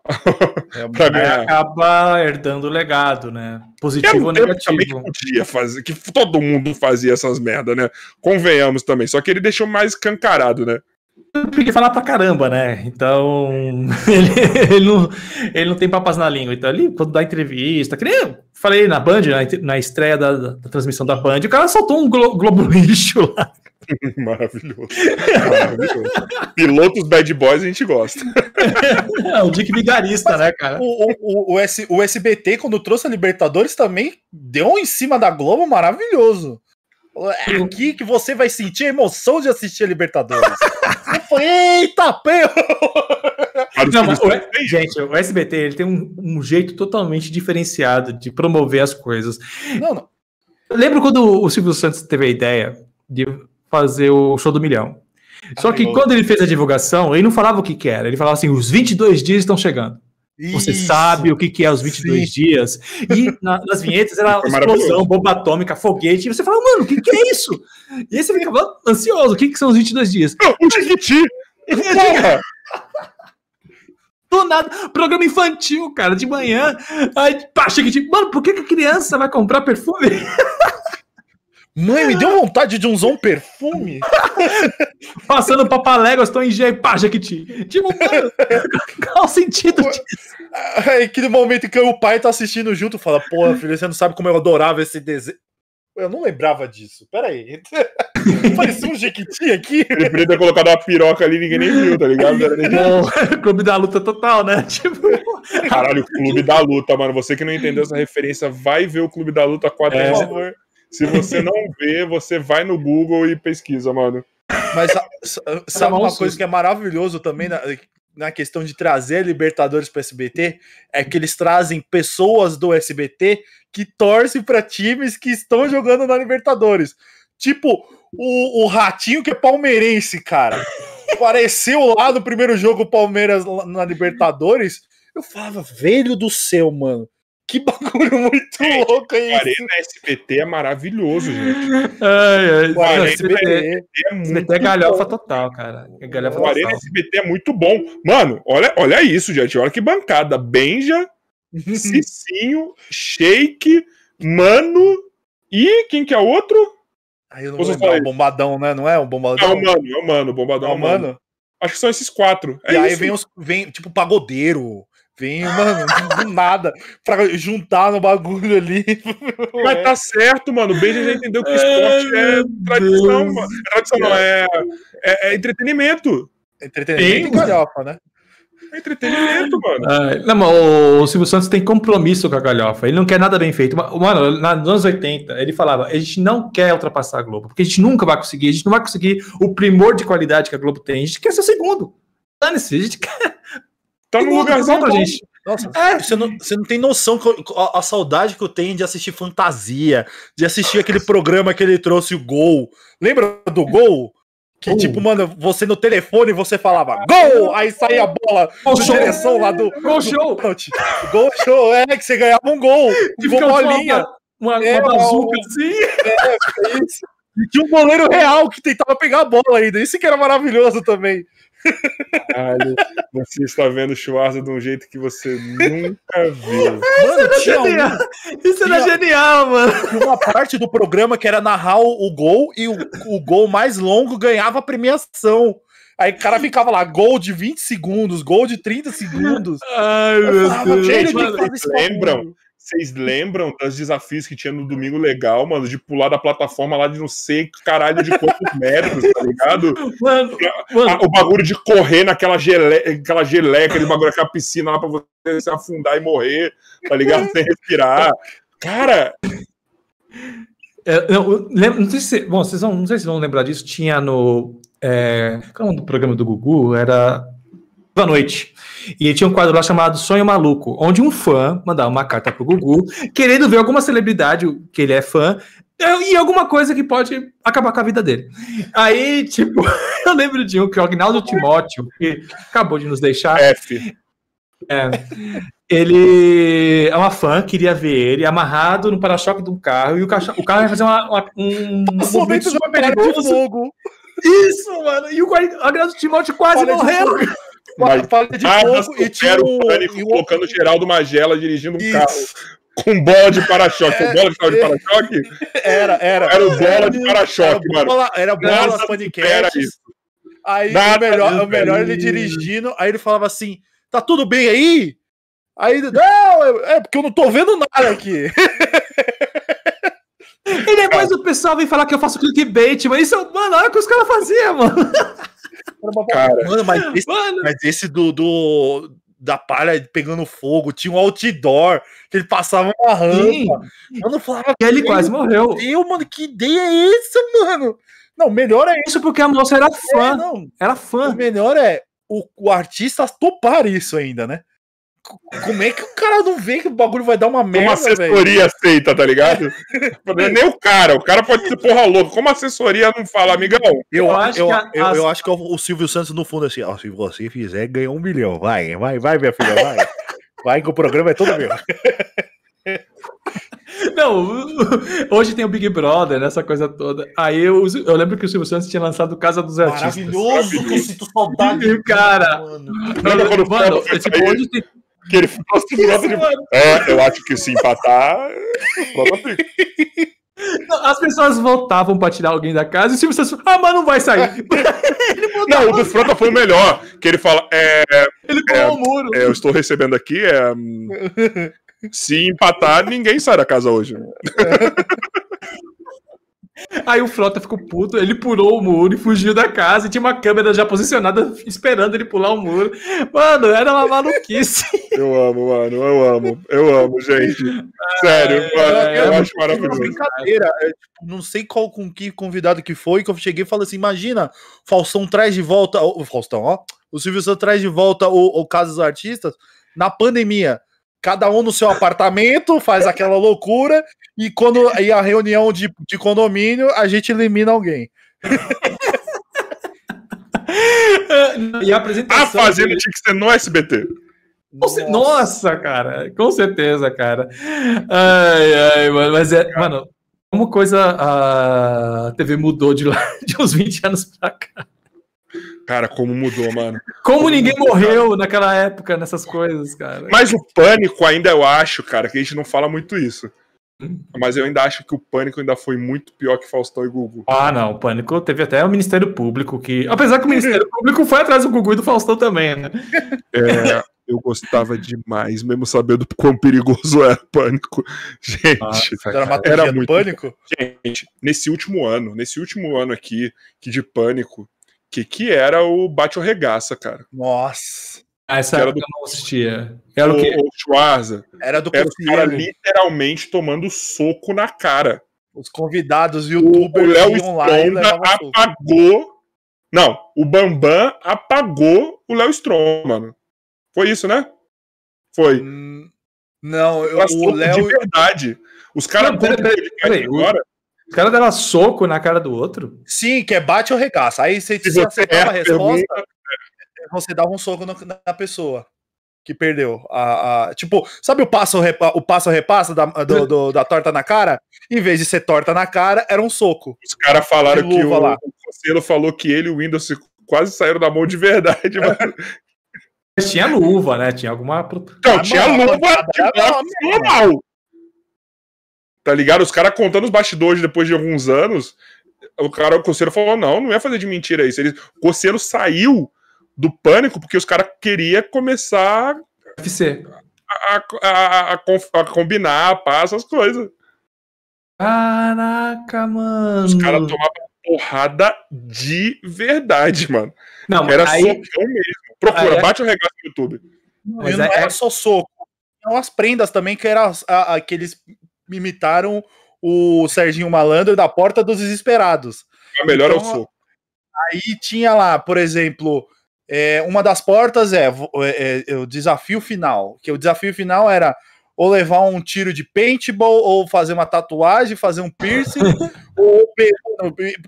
S1: pra
S4: aí
S1: ganhar.
S4: acaba herdando o legado, né?
S1: Era
S4: Positivo ou
S1: também que
S4: negativo.
S1: podia fazer, que todo mundo fazia essas merda, né? Convenhamos também. Só que ele deixou mais escancarado, né?
S4: Porque falar pra caramba, né? Então, ele, ele não, ele não tem papas na língua. Então, ele, quando dá entrevista, que nem eu falei na Band, na, na estreia da, da- transmissão da Band, o cara soltou um glo- globo lixo lá.
S1: Maravilhoso. Maravilhoso. Pilotos bad boys a gente gosta.
S4: É, o Dick Vigarista, né, cara?
S3: O, o, o, o, S- o SBT, quando trouxe a Libertadores, também deu um em cima da Globo maravilhoso. É aqui que você vai sentir a emoção de assistir a Libertadores. Eu falei, eita, pé!
S4: Não, mas o- gente, o SBT ele tem um, um jeito totalmente diferenciado de promover as coisas.
S3: Não, não.
S4: Eu lembro quando o Silvio Santos teve a ideia de fazer o show do milhão. Só que quando ele fez a divulgação, ele não falava o que, que era. Ele falava assim: os 22 dias estão chegando. Você
S3: Isso.
S4: sabe o que, que é os 22 dias. E na- nas vinhetas era explosão, bomba atômica, foguete. E você fala, mano, o que, que é isso? E aí você ficava ansioso: o que, que são os 22 dias?
S1: O Chiquiti! Porra!
S4: Do nada, programa infantil, cara, de manhã. Aí, pá, de. Mano, por que, que a criança vai comprar perfume?
S3: Mãe, me deu vontade de usar um perfume.
S4: Passando papaléguas, estão em G, pá, Jequiti. Tipo, mano, qual o sentido disso?
S3: Aí que no momento que o pai tá assistindo junto, fala, porra, filho, você não sabe como eu adorava esse desenho. Eu não lembrava disso. Pera aí. Parecia um Jequiti aqui.
S1: Ele podia ter colocado uma piroca ali e ninguém nem viu, tá ligado? Não
S4: Clube da luta total, né? Tipo,
S1: Caralho, o Clube da Luta, mano. Você que não entendeu essa referência, vai ver o Clube da Luta 4
S4: É.
S1: por favor. Se você não vê, você vai no Google e pesquisa, mano.
S3: Mas sa- sa- sabe
S4: um
S3: uma coisa que é maravilhoso também na, na questão de trazer Libertadores para SBT? É que eles trazem pessoas do SBT que torcem para times que estão jogando na Libertadores. Tipo, o, o Ratinho, que é palmeirense, cara. Apareceu lá no primeiro jogo Palmeiras na Libertadores. Eu falava, velho do céu, mano. Que bagulho muito louco
S1: O
S3: é isso.
S1: Arena SBT é maravilhoso, gente.
S4: ai, ai,
S3: O Arena
S4: SBT,
S3: SBT.
S1: É muito
S4: SBT é galhofa total, cara. É galhofa
S1: O Arena
S4: total.
S1: SBT é muito bom. Mano, olha, olha isso, gente. Olha que bancada. Benja, Cicinho, Shake, Mano e quem que é o outro?
S3: Aí eu não
S1: Você
S3: vou lembrar,
S1: fala
S3: o bombadão, né? Não é? O
S1: É
S3: bombadão.
S1: o Mano, é o Mano, o Bombadão.
S3: Não,
S1: é o mano.
S3: mano.
S1: Acho que são esses quatro. É
S3: e aí
S1: isso.
S3: vem os. Vem, tipo, pagodeiro. Vem, mano, do nada. Pra juntar no bagulho ali.
S1: Mas tá certo, mano. O Benja já entendeu que esporte é
S4: meu
S1: tradição,
S4: Deus.
S1: mano. É tradição, não, é, é, é entretenimento.
S3: Entretenimento
S4: Sim.
S3: e galhofa, né?
S1: É entretenimento, mano.
S4: Ai, não, mas o, o Silvio Santos tem compromisso com a galhofa. Ele não quer nada bem feito. Mano, na- nos anos 80, ele falava: a gente não quer ultrapassar a Globo, porque a gente nunca vai conseguir, a gente não vai conseguir o primor de qualidade que a Globo tem. A gente quer ser o segundo. Dane-se, a gente quer.
S1: Tá no lugarzinho
S4: pra
S1: bom.
S4: gente.
S3: Nossa,
S4: É.
S3: você, não, você não tem noção eu- a, a saudade que eu tenho de assistir Fantasia, de assistir aquele programa que ele trouxe o Gol. Lembra do Gol? Que,
S4: Gol.
S3: tipo, mano, você no telefone você falava Gol! Aí saía a bola
S4: Gol
S3: na
S4: show.
S3: direção lá do.
S4: Gol
S3: do
S4: show.
S3: pênalti. Gol show, é, que você ganhava um gol.
S4: Que
S3: Tipo,
S4: fica uma,
S3: bolinha.
S4: uma, uma
S3: É,
S4: bazuca
S3: o-
S4: assim.
S3: É isso. E tinha um goleiro real que tentava pegar a bola ainda. Isso que era maravilhoso também.
S1: Caralho, você está vendo o Schwarza de um jeito que você nunca viu.
S3: Mano, tinha,
S4: Genial.
S3: um,
S4: Isso era
S3: Tinha-
S4: genial, mano.
S3: tinha uma parte do programa que era narrar o, gol e o, o gol mais longo ganhava a premiação. Aí o cara ficava lá, gol de 20 segundos, gol de 30 segundos.
S4: Ai,
S3: Eu falava,
S1: Deus.
S3: "Velho,
S1: Gente,
S3: esse
S1: lembram?
S3: Bagulho."
S1: Vocês lembram dos desafios que tinha no Domingo Legal, mano? De pular da plataforma lá de não sei caralho de quantos metros, tá ligado?
S4: Mano, mano,
S1: o bagulho de correr naquela geleia, aquela geleia, aquele bagulho, aquela piscina lá pra você se afundar e morrer, tá ligado? Sem respirar. Cara,
S4: É, não, lembro- não sei se, bom, vocês vão, não sei se vão lembrar disso. Tinha no é, qual é o nome do programa do Gugu era Boa Noite. E tinha um quadro lá chamado Sonho Maluco, onde um fã mandava uma carta pro Gugu, querendo ver alguma celebridade que ele é fã é, e alguma coisa que pode acabar com a vida dele. Aí, tipo, eu lembro de um que é o Agnaldo Timóteo, que acabou de nos deixar.
S1: F.
S4: Ele é uma fã, queria ver ele amarrado no para-choque de um carro e o, cacho- o carro ia fazer uma- uma- um
S3: Passou
S4: movimento super perigoso.
S3: fogo.
S4: Isso, mano. E o Agnaldo Timóteo quase
S3: de
S4: morreu.
S1: Mas-
S3: Palha de fogo e tinha um,
S1: o pânico
S3: e um-
S1: colocando Geraldo Magela dirigindo um carro
S3: Isso.
S1: com bola de para-choque.
S3: É,
S1: bola de carro de
S3: é.
S1: para-choque?
S3: Era, era.
S1: Era o bola de para-choque, mano.
S3: bola, era bola
S1: supera
S3: paniquetes.
S1: isso.
S3: Aí
S1: Nada
S3: o melhor, o melhor ele dirigindo, aí ele falava assim: tá tudo bem aí? Aí não, é- é porque eu não tô vendo nada aqui.
S4: E depois o pessoal vem falar que eu faço clickbait, mas isso, mano, olha o que os caras faziam, mano.
S1: Cara,
S3: Mano, mas esse,
S4: Mano,
S3: mas esse do, do- da palha pegando fogo, tinha um outdoor que ele passava uma rampa. Eu não falava,
S4: E ele quase morreu.
S3: meu, mano, que ideia é essa, mano? Não, melhor é
S4: Isso porque a moça era
S3: isso,
S4: fã.
S3: não.
S4: Era
S3: O
S4: fã.
S3: melhor é o, o artista topar isso ainda, né? Como é que o cara não vê que o bagulho vai dar uma
S1: como
S3: merda, velho?
S1: assessoria aceita, tá ligado? Não é Nem o cara, o cara pode ser porra louca. Como assessoria não fala, amigão?
S3: Eu,
S4: Eu
S3: acho eu,
S4: que a-
S3: eu,
S4: as-
S3: eu acho que o, Silvio Santos no fundo assim, ó, se você fizer, ganha um milhão. Vai, vai, vai, minha filha, vai. Vai que o programa é todo meu.
S4: Não, hoje tem o Big Brother, nessa coisa toda. Aí eu, eu lembro que o Silvio Santos tinha lançado Casa dos Artistas.
S3: Maravilhoso, que eu sinto saudade.
S4: Cara,
S3: mano.
S4: Mano, é tipo, hoje tem.
S1: Que ele ficou se Frota de... É, eu acho que se empatar.
S4: As pessoas voltavam pra tirar alguém da casa e o Silvio Santos ah, mas não vai sair.
S1: Não, o do Frota foi o melhor. Que ele fala, é,
S4: Ele pulou o muro.
S1: é, eu estou recebendo aqui, é, se empatar, ninguém sai da casa hoje.
S4: Aí o Frota ficou puto, ele pulou o muro e fugiu da casa e tinha uma câmera já posicionada esperando ele pular o muro. Mano, era uma maluquice.
S1: Eu amo, mano, eu amo, eu amo, gente. Sério, mano,
S4: é,
S1: eu
S4: é
S1: acho
S3: Uma
S1: maravilhoso.
S3: brincadeira. é, tipo, não sei qual com que convidado que foi, que eu cheguei e falei assim: imagina, Faustão traz de volta. O Faustão, ó. O Silvio Santos traz de volta o, o Caso dos Artistas na pandemia. Cada um no seu apartamento, faz aquela loucura, e quando e a reunião de, de condomínio, a gente elimina alguém.
S4: E a
S1: A
S4: apresentação.
S1: Fazenda
S4: dele-
S1: tinha que ser no SBT.
S4: Cer- Nossa, cara, com certeza, cara. Ai, ai, mano, mas é, mano, como coisa a TV mudou de lá de uns 20 anos pra cá.
S1: Cara, como mudou, mano.
S4: Como ninguém morreu naquela época nessas coisas, cara.
S1: Mas o pânico ainda eu acho, cara, que a gente não fala muito isso. Mas eu ainda acho que o pânico ainda foi muito pior que Faustão e Gugu.
S4: Ah, não, o Pânico teve até o Ministério Público que. Apesar que o Ministério Público foi atrás do Gugu e do Faustão também, né?
S1: É, eu gostava demais, mesmo sabendo quão perigoso era o pânico. Gente,
S3: Dramaturgia
S1: Era
S3: do
S1: muito
S3: pânico.
S1: gente, nesse último ano, nesse último ano aqui, que de pânico, que que era o Bate ou Regaça, cara?
S3: Nossa.
S4: Ah, essa
S1: Que era
S4: época eu não assistia. Era o quê?
S1: O, o Schwarza,
S3: Era do
S1: era o cara literalmente tomando soco na cara.
S3: Os convidados
S1: O
S3: youtubers
S1: Léo
S3: lá e
S1: Stronda
S3: soco.
S1: apagou. Não, o Bambam apagou o Léo Stronda, mano. Foi isso, né? Foi.
S3: Hum, Não, eu- o Léo.
S1: de verdade. Os caras
S4: Não, pera- pera- peraí, o-
S1: agora.
S4: Os caras davam soco na cara do outro?
S3: Sim, que é bate ou regaça. Aí você,
S1: Se
S3: você acertava a resposta,
S1: pergunta,
S3: você dava um soco na pessoa que perdeu. A, a- tipo, sabe o passo repa, o passo repassa da, do- do- da torta na cara? Em vez de ser torta na cara, era um soco.
S1: os caras falaram que o,
S3: lá.
S1: o Conselho falou que ele e o Windows se quase saíram da mão de verdade. Mas...
S4: Mas tinha luva, né? Tinha alguma.
S1: Não,
S3: Ah,
S1: tinha
S3: mano,
S1: luva de
S3: uma
S1: normal. Tá ligado? Os caras contando os bastidores depois de alguns anos. O cara, o Coceiro falou: não, não ia fazer de mentira isso. Ele, o Coceiro saiu do pânico porque os caras queriam começar
S4: UFC.
S1: a, a, a, a combinar, pá, essas coisas.
S4: Caraca, mano.
S1: Os caras tomavam porrada de verdade, mano.
S4: Não,
S1: Era
S4: aí,
S1: socão mesmo. Procura,
S4: aí é-
S1: bate o regaço no YouTube.
S4: Mas
S3: E não
S4: é-
S3: era
S4: é-
S3: só soco. Tinha umas prendas também que eram as- imitaram o Serginho Malandro da Porta dos Desesperados.
S1: A melhor é o
S3: Então,
S1: soco.
S3: Aí tinha lá, por exemplo, é, uma das portas é, vo- é, é, o desafio final. Que o desafio final era ou levar um tiro de paintball, ou fazer uma tatuagem, fazer um piercing, ou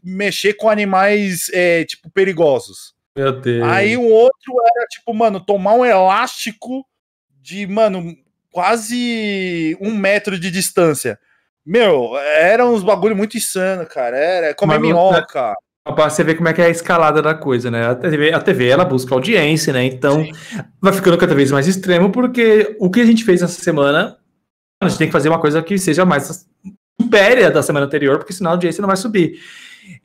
S3: mexer com animais é, tipo perigosos.
S4: Meu Deus.
S3: Aí o outro era tipo, mano, tomar um elástico de, mano, quase um metro de distância. Meu, era uns bagulho muito insano, cara. Era comer
S4: Mas não-
S3: minhoca.
S4: Pra você ver como é que é a escalada da coisa, né? A TV, a TV ela busca audiência, né? Então vai ficando cada vez mais extremo, porque o que a gente fez essa semana, a gente tem que fazer uma coisa que seja mais supéria da semana anterior, porque senão a audiência não vai subir.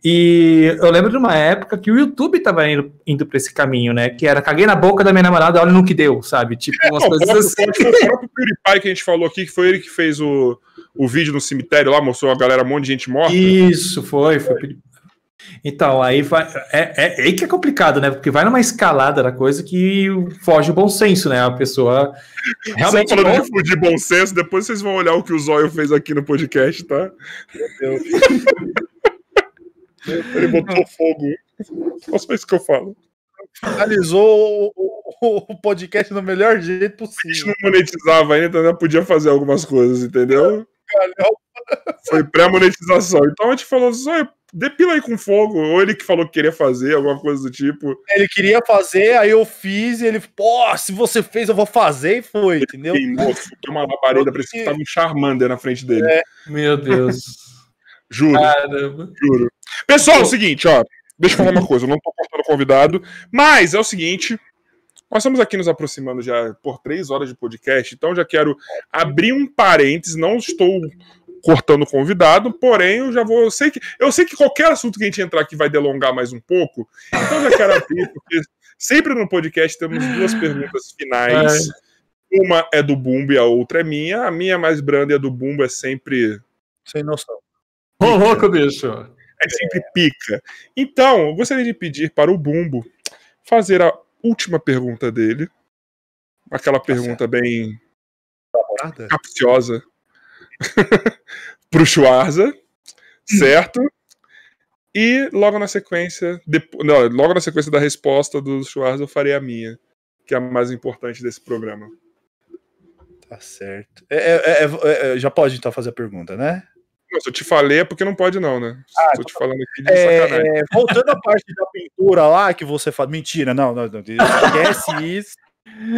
S4: E eu lembro de uma época que o YouTube tava indo, indo pra esse caminho, né? Que era caguei na boca da minha namorada, olha no que deu, sabe? Tipo, umas
S1: Não, o
S4: coisas
S1: próprio,
S4: assim.
S1: foi o próprio PewDiePie que a gente falou aqui, que foi ele que fez o, o vídeo no cemitério lá, mostrou a galera, um monte de gente morta.
S4: Isso, foi, foi. Então, aí vai. É, é, aí que é complicado, né? Porque vai numa escalada da coisa que foge o bom senso, né? A pessoa realmente.
S1: Só falando de fugir bom senso, depois vocês vão olhar o que o Zóio fez aqui no podcast, tá? Ele botou fogo. Só isso que eu falo.
S3: Finalizou o, o- o podcast do melhor jeito
S1: A gente
S3: possível.
S1: não monetizava ainda, então ainda podia fazer algumas coisas, entendeu? Foi pré-monetização. Então a gente falou, Zóio, depila aí com fogo. Ou ele que falou que queria fazer, alguma coisa do tipo.
S3: Ele queria fazer, aí eu fiz, e ele, pô, se você fez, eu vou fazer, e foi, entendeu?
S1: Queimou, tem uma labareda, parecia que tava um Charmander na frente dele.
S4: Meu Deus.
S1: Juro.
S4: Caramba.
S1: Juro. Pessoal, é o seguinte, ó. Deixa eu falar uma coisa, eu não tô cortando o convidado, mas é o seguinte. Nós estamos aqui nos aproximando já por três horas de podcast, então já quero abrir um parênteses, não estou cortando o convidado, porém eu já vou. Eu sei que, eu sei que qualquer assunto que a gente entrar aqui vai delongar mais um pouco, então eu já quero abrir, porque sempre no podcast temos duas perguntas finais. Uma é do Bumbo e a outra é minha. A minha é mais branda e a do Bumbo é sempre
S3: Sem noção.
S4: Ô, louco, bicho.
S1: É sempre pica. Então, eu gostaria de pedir para o Bumbo fazer a última pergunta dele. Aquela pergunta bem
S3: Nada?
S1: capciosa pro Schwarza, certo? E logo na sequência, depo- não, logo na sequência da resposta do Schwarza, eu farei a minha, que é a mais importante desse programa.
S3: Tá certo. É, é, é, é, já pode então fazer a pergunta, né?
S1: Não, se eu te falei é porque não pode não, né? Tô te falando aqui de
S3: É,
S1: sacanagem.
S3: é, voltando à parte da pintura lá que você faz. Mentira, não, não, não. Esquece isso.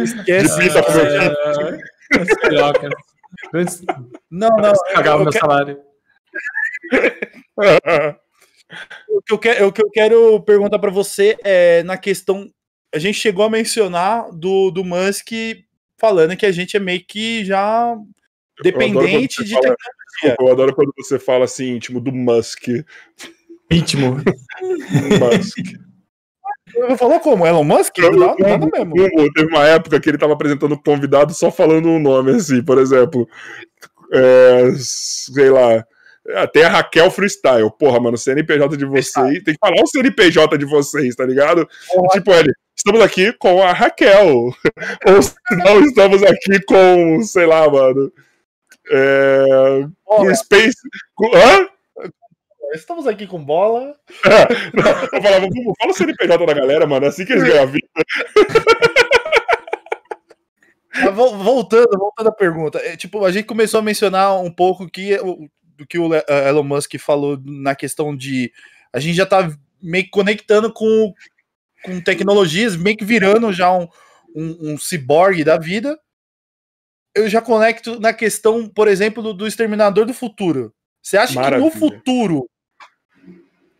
S3: Esquece isso.
S4: É. Antes
S3: Não, não.
S4: pagava
S3: eu
S4: meu
S3: quero-
S4: salário.
S3: o, que eu quero, o que eu quero perguntar pra você é na questão. A gente chegou a mencionar do, do Musk falando que a gente é meio que já dependente de
S1: fala-
S3: tecnologia.
S1: Eu adoro quando você fala assim, íntimo do Musk.
S4: Íntimo.
S1: Musk.
S3: Falou como? Elon Musk?
S1: Eu-
S3: Não, nada mesmo.
S1: Como teve uma época que ele tava apresentando convidado só falando um nome, assim, por exemplo. é, sei lá. Até a Raquel Freestyle. Porra, mano, o CNPJ de vocês. Tem que falar o CNPJ de vocês, tá ligado? Tipo, ele. Estamos aqui com a Raquel. Ou se não, estamos aqui com, sei lá, mano. É, com. Space. Com, hã?
S3: Estamos aqui com bola.
S1: Eu falava, "Vamos, fala o CNPJ da galera, mano. É assim que eles ganham a vida.
S3: Voltando, voltando à pergunta, é, tipo, a gente começou a mencionar um pouco que, o- do que o eh, Elon Musk falou na questão de a gente já tá meio que conectando com, com tecnologias, meio que virando já um, um, um ciborgue da vida. Eu já conecto na questão, por exemplo, do, do Exterminador do Futuro. Você acha que
S1: Maravilha.
S3: no futuro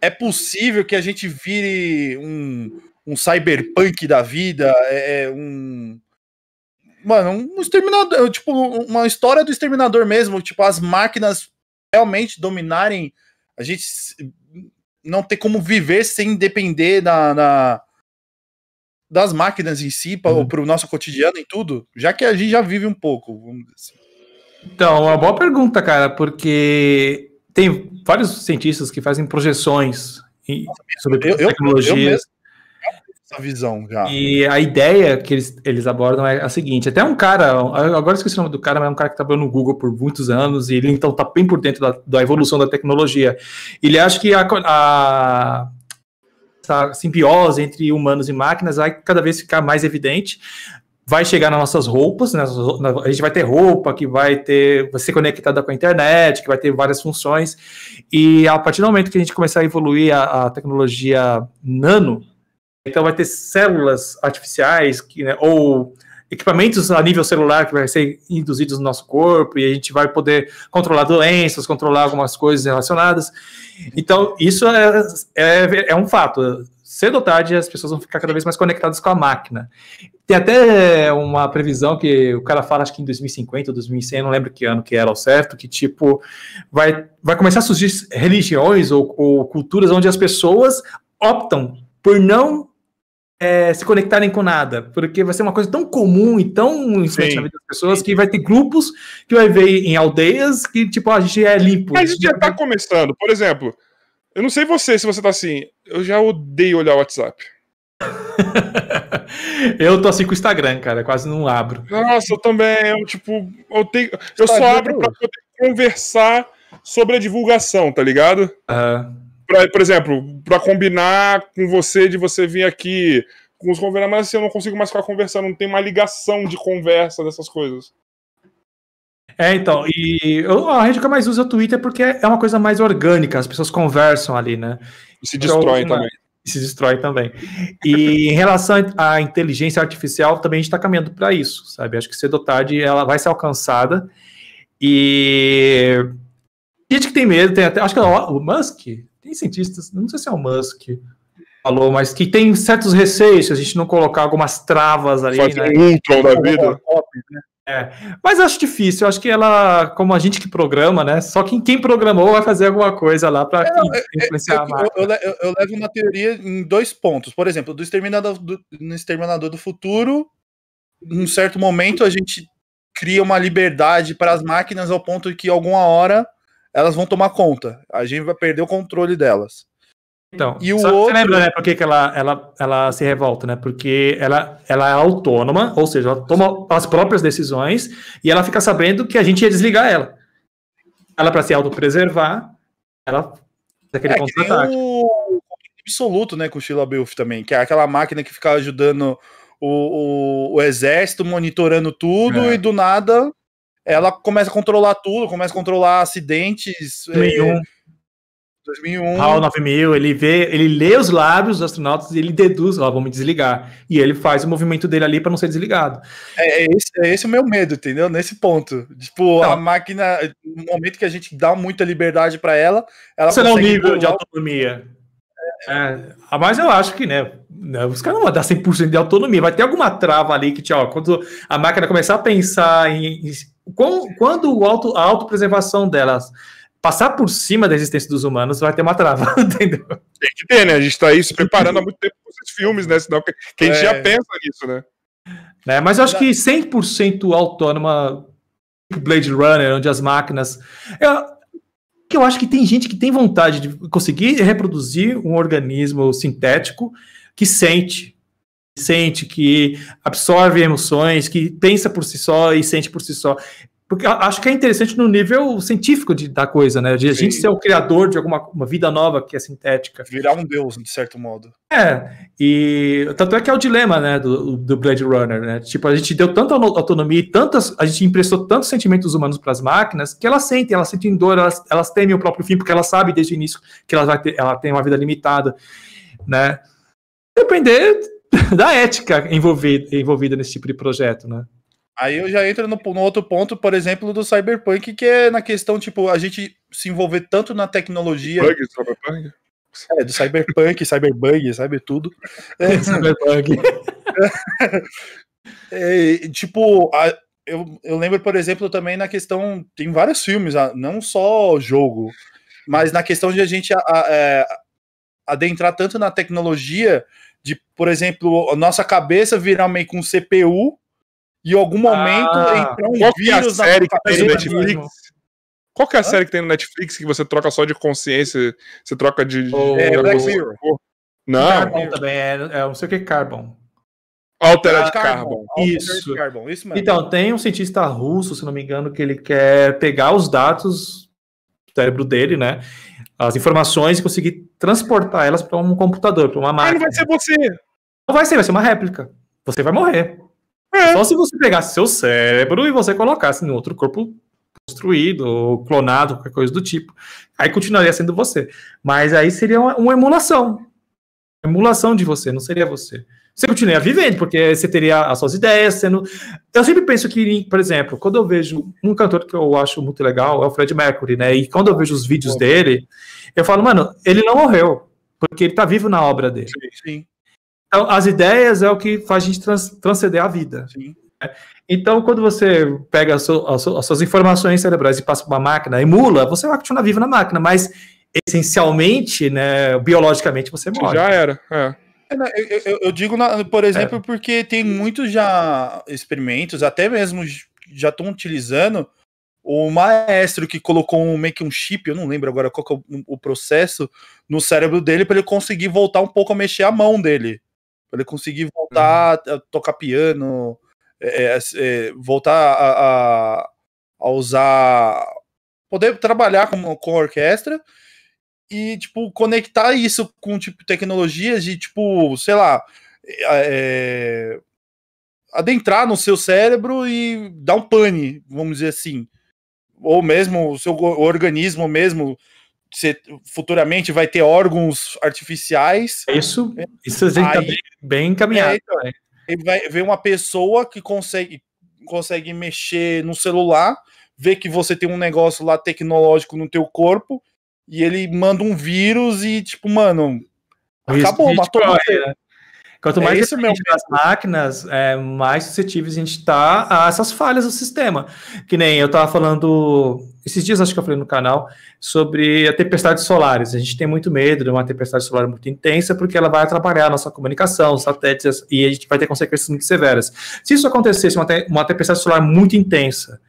S3: é possível que a gente vire um, um cyberpunk da vida, é, é um. Mano, um exterminador, tipo, uma história do exterminador mesmo, tipo, as máquinas realmente dominarem, a gente não ter como viver sem depender da, da das máquinas em si, para uhum. o nosso cotidiano e tudo, já que a gente já vive um pouco, vamos dizer assim.
S4: Então, uma boa pergunta, cara, porque tem vários cientistas que fazem projeções sobre eu, tecnologias. Eu,
S3: essa visão já.
S4: E a ideia que eles, eles abordam é a seguinte: até um cara, agora esqueci o nome do cara, mas é um cara que trabalhou no Google por muitos anos, e ele então tá bem por dentro da, da evolução da tecnologia. Ele acha que a, a essa simbiose entre humanos e máquinas vai cada vez ficar mais evidente vai chegar nas nossas roupas, né? a gente vai ter roupa que vai ter, vai ser conectada com a internet, que vai ter várias funções, e a partir do momento que a gente começar a evoluir a, a tecnologia nano, então vai ter células artificiais que, né, ou equipamentos a nível celular que vai ser induzidos no nosso corpo e a gente vai poder controlar doenças, controlar algumas coisas relacionadas. Então, isso é, é, é um fato cedo ou tarde as pessoas vão ficar cada vez mais conectadas com a máquina. Tem até uma previsão que o cara fala, acho que em 2050 ou 2100, não lembro que ano que era ao certo, que tipo, vai, vai começar a surgir religiões ou, ou culturas onde as pessoas optam por não é, se conectarem com nada, porque vai ser uma coisa tão comum e tão influente na vida das pessoas que vai ter grupos que vai ver em aldeias que, tipo, a gente é limpo.
S1: Mas a gente já tá começando. Por exemplo, eu não sei você, se você tá assim. Eu já odeio olhar o WhatsApp.
S4: eu tô assim com o Instagram, cara, quase não abro.
S1: Nossa, eu também. Eu, tipo, eu, tenho, eu só abro pra poder conversar sobre a divulgação, tá ligado?
S4: Uhum.
S1: Pra, por exemplo, pra combinar com você de você vir aqui com os convidados, mas assim, eu não consigo mais ficar conversando, não tem uma ligação de conversa dessas coisas.
S4: É, então, e eu, a rede que eu mais uso é o Twitter porque é uma coisa mais orgânica, as pessoas conversam ali, né?
S1: E se destrói então, também.
S4: E se destrói também. E em relação à inteligência artificial, também a gente está caminhando para isso, sabe? Acho que cedo ou tarde ela vai ser alcançada. E gente que tem medo, tem até, acho que é o Musk, tem cientistas, não sei se é o Musk, falou, mas que tem certos receios se a gente não colocar algumas travas ali.
S1: Fazer né? um Ultron da vida.
S4: Né? É, mas acho difícil, eu acho que ela, como a gente que programa, né? Só que quem programou vai fazer alguma coisa lá para
S3: é, influenciar eu, a marca. Eu, eu, eu, levo uma teoria em dois pontos. Por exemplo, do Exterminador do, no Exterminador do Futuro, num certo momento a gente cria uma liberdade para as máquinas ao ponto de que alguma hora elas vão tomar conta. A gente vai perder o controle delas.
S4: Então, e o outro... você lembra, né, por que, que ela, ela, ela se revolta, né? Porque ela, ela é autônoma, ou seja, ela toma as próprias decisões e ela fica sabendo que a gente ia desligar ela. Ela, para se autopreservar, ela
S3: aquele é, contra-ataque. O absoluto, né, com o Sheila Belf também, que é aquela máquina que fica ajudando o, o, o exército, monitorando tudo, é. e do nada ela começa a controlar tudo, começa a controlar acidentes.
S4: Nenhum. É, 2001. HAL 9000, ele vê, ele lê os lábios dos astronautas e ele deduz, ó, vamos desligar. E ele faz o movimento dele ali para não ser desligado.
S3: É, é, esse, é esse o meu medo, entendeu? Nesse ponto. Tipo, não. a máquina, no momento que a gente dá muita liberdade para ela, ela
S4: Você não é nível de autonomia. É, mas eu acho que, né, né os caras não vão dar 100% de autonomia, vai ter alguma trava ali que, ó, quando a máquina começar a pensar em, em quando, o auto, a autopreservação delas passar por cima da existência dos humanos vai ter uma trava, entendeu?
S1: Tem que ter, né? A gente tá aí se preparando há muito tempo com esses filmes, né? Senão quem é. já pensa nisso, né?
S4: É, mas eu acho que 100% autônoma, tipo Blade Runner, onde as máquinas. Eu, que eu acho que tem gente que tem vontade de conseguir reproduzir um organismo sintético que sente, sente, que absorve emoções, que pensa por si só e sente por si só. Porque acho que é interessante no nível científico de, da coisa, né? De a gente ser o criador de alguma uma vida nova que é sintética.
S3: Virar um deus, de certo modo.
S4: É, e tanto é que é o dilema, né, do, do Blade Runner, né? Tipo, a gente deu tanta autonomia e tantas, a gente emprestou tantos sentimentos humanos para as máquinas que elas sentem, elas sentem dor, elas, elas temem o próprio fim, porque elas sabem desde o início que ela vai ter, ela tem uma vida limitada, né? Depender da ética envolvida, envolvida nesse tipo de projeto, né?
S3: Aí eu já entro no, no, outro ponto, por exemplo, do Cyberpunk, que é na questão, tipo, a gente se envolver tanto na tecnologia. Bug, Cyberpunk? É, do Cyberpunk, Cyberbug, sabe tudo. É,
S4: Cyberpunk.
S3: é, tipo, a- eu, eu lembro, por exemplo, também na questão. Tem vários filmes, não só jogo, mas na questão de a gente a- a- é, adentrar tanto na tecnologia, de, por exemplo, a nossa cabeça virar meio com CPU e em algum momento
S4: Ah,
S3: entrar um
S1: Qual que é a
S3: vírus na
S1: série que tem no. Netflix? Qual que é a série que tem no Netflix que você troca só de consciência? Você troca de.
S3: É, Black Mirror.
S1: Não,
S4: Carbon também, é, é não sei o que Carbon.
S1: Altered
S3: Ah,
S1: Carbon.
S3: Altered
S4: Isso.
S3: Carbon, isso mesmo.
S4: Então, tem um cientista russo, se não me engano, que ele quer pegar os dados do cérebro dele, né? As informações e conseguir transportar elas para um computador, para uma
S1: Ah, não
S4: máquina.
S1: vai ser você.
S4: Não vai ser, vai ser uma réplica. Você vai morrer.
S1: É.
S4: Só se você pegasse seu cérebro e você colocasse em outro corpo construído, ou clonado, qualquer coisa do tipo. Aí continuaria sendo você. Mas aí seria uma, uma emulação. Emulação de você, não seria você. Você continuaria vivendo, porque você teria as suas ideias sendo. Eu sempre penso que, por exemplo, quando eu vejo um cantor que eu acho muito legal, é o Fred Mercury, né? E quando eu vejo os vídeos dele, eu falo, mano, ele não morreu, porque ele tá vivo na obra dele.
S3: Sim,
S4: Então, as ideias é o que faz a gente trans- transcender a vida.
S3: sim.
S4: Então, quando você pega as suas informações cerebrais e passa para uma máquina, emula, você vai continuar vivo na máquina, mas essencialmente, né, biologicamente, você morre.
S1: Já era. É.
S3: É, Eu, eu- eu digo, na- por exemplo, porque tem muitos já experimentos, até mesmo já estão utilizando o maestro que colocou um, meio que um chip, eu não lembro agora qual que é o, o processo, no cérebro dele para ele conseguir voltar um pouco a mexer a mão dele. Para ele conseguir voltar a tocar piano, é, é, é, voltar a, a- a usar. poder trabalhar com, com orquestra e, tipo, conectar isso com, tipo, tecnologias de, tipo, sei lá, é, adentrar no seu cérebro e dar um pane, vamos dizer assim. Ou mesmo o seu organismo mesmo, você futuramente vai ter órgãos artificiais.
S4: Isso, isso a gente tá
S3: Aí-
S4: bem, bem encaminhado.
S3: É, então,
S4: né?
S3: E vai ver uma pessoa que consegue, consegue mexer no celular, ver que você tem um negócio lá tecnológico no teu corpo, e ele manda um vírus e, tipo, mano,
S4: Isso
S3: acabou, matou você.
S4: né? Quanto
S3: É
S4: mais
S3: esse o meu
S4: dependente das máquinas, é, mais suscetíveis a gente está a essas falhas do sistema. Que nem eu estava falando, esses dias acho que eu falei no canal, sobre a tempestades solares. A gente tem muito medo de uma tempestade solar muito intensa, porque ela vai atrapalhar a nossa comunicação, os satélites, e a gente vai ter consequências muito severas. Se isso acontecesse, uma, te- uma tempestade solar muito intensa,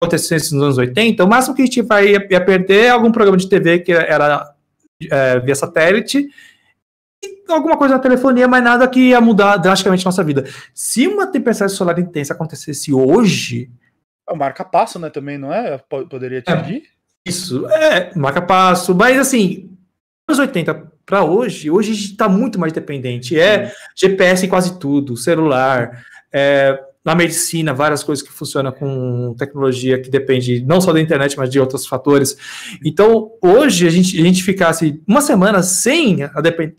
S4: acontecesse nos anos 80, o máximo que a gente vai ia, ia perder é algum programa de TV que era é, via satélite, alguma coisa na telefonia, mas nada que ia mudar drasticamente nossa vida. Se uma tempestade solar intensa acontecesse hoje,
S3: É o marca-passo, né, também, não é? Po- Poderia atingir?
S4: isso é marca passo, mas assim, anos 80 para hoje, hoje a gente está muito mais dependente. É GPS em quase tudo, celular, é, na medicina, várias coisas que funcionam com tecnologia que depende não só da internet, mas de outros fatores. Então, hoje, a gente, a gente ficasse uma semana sem a,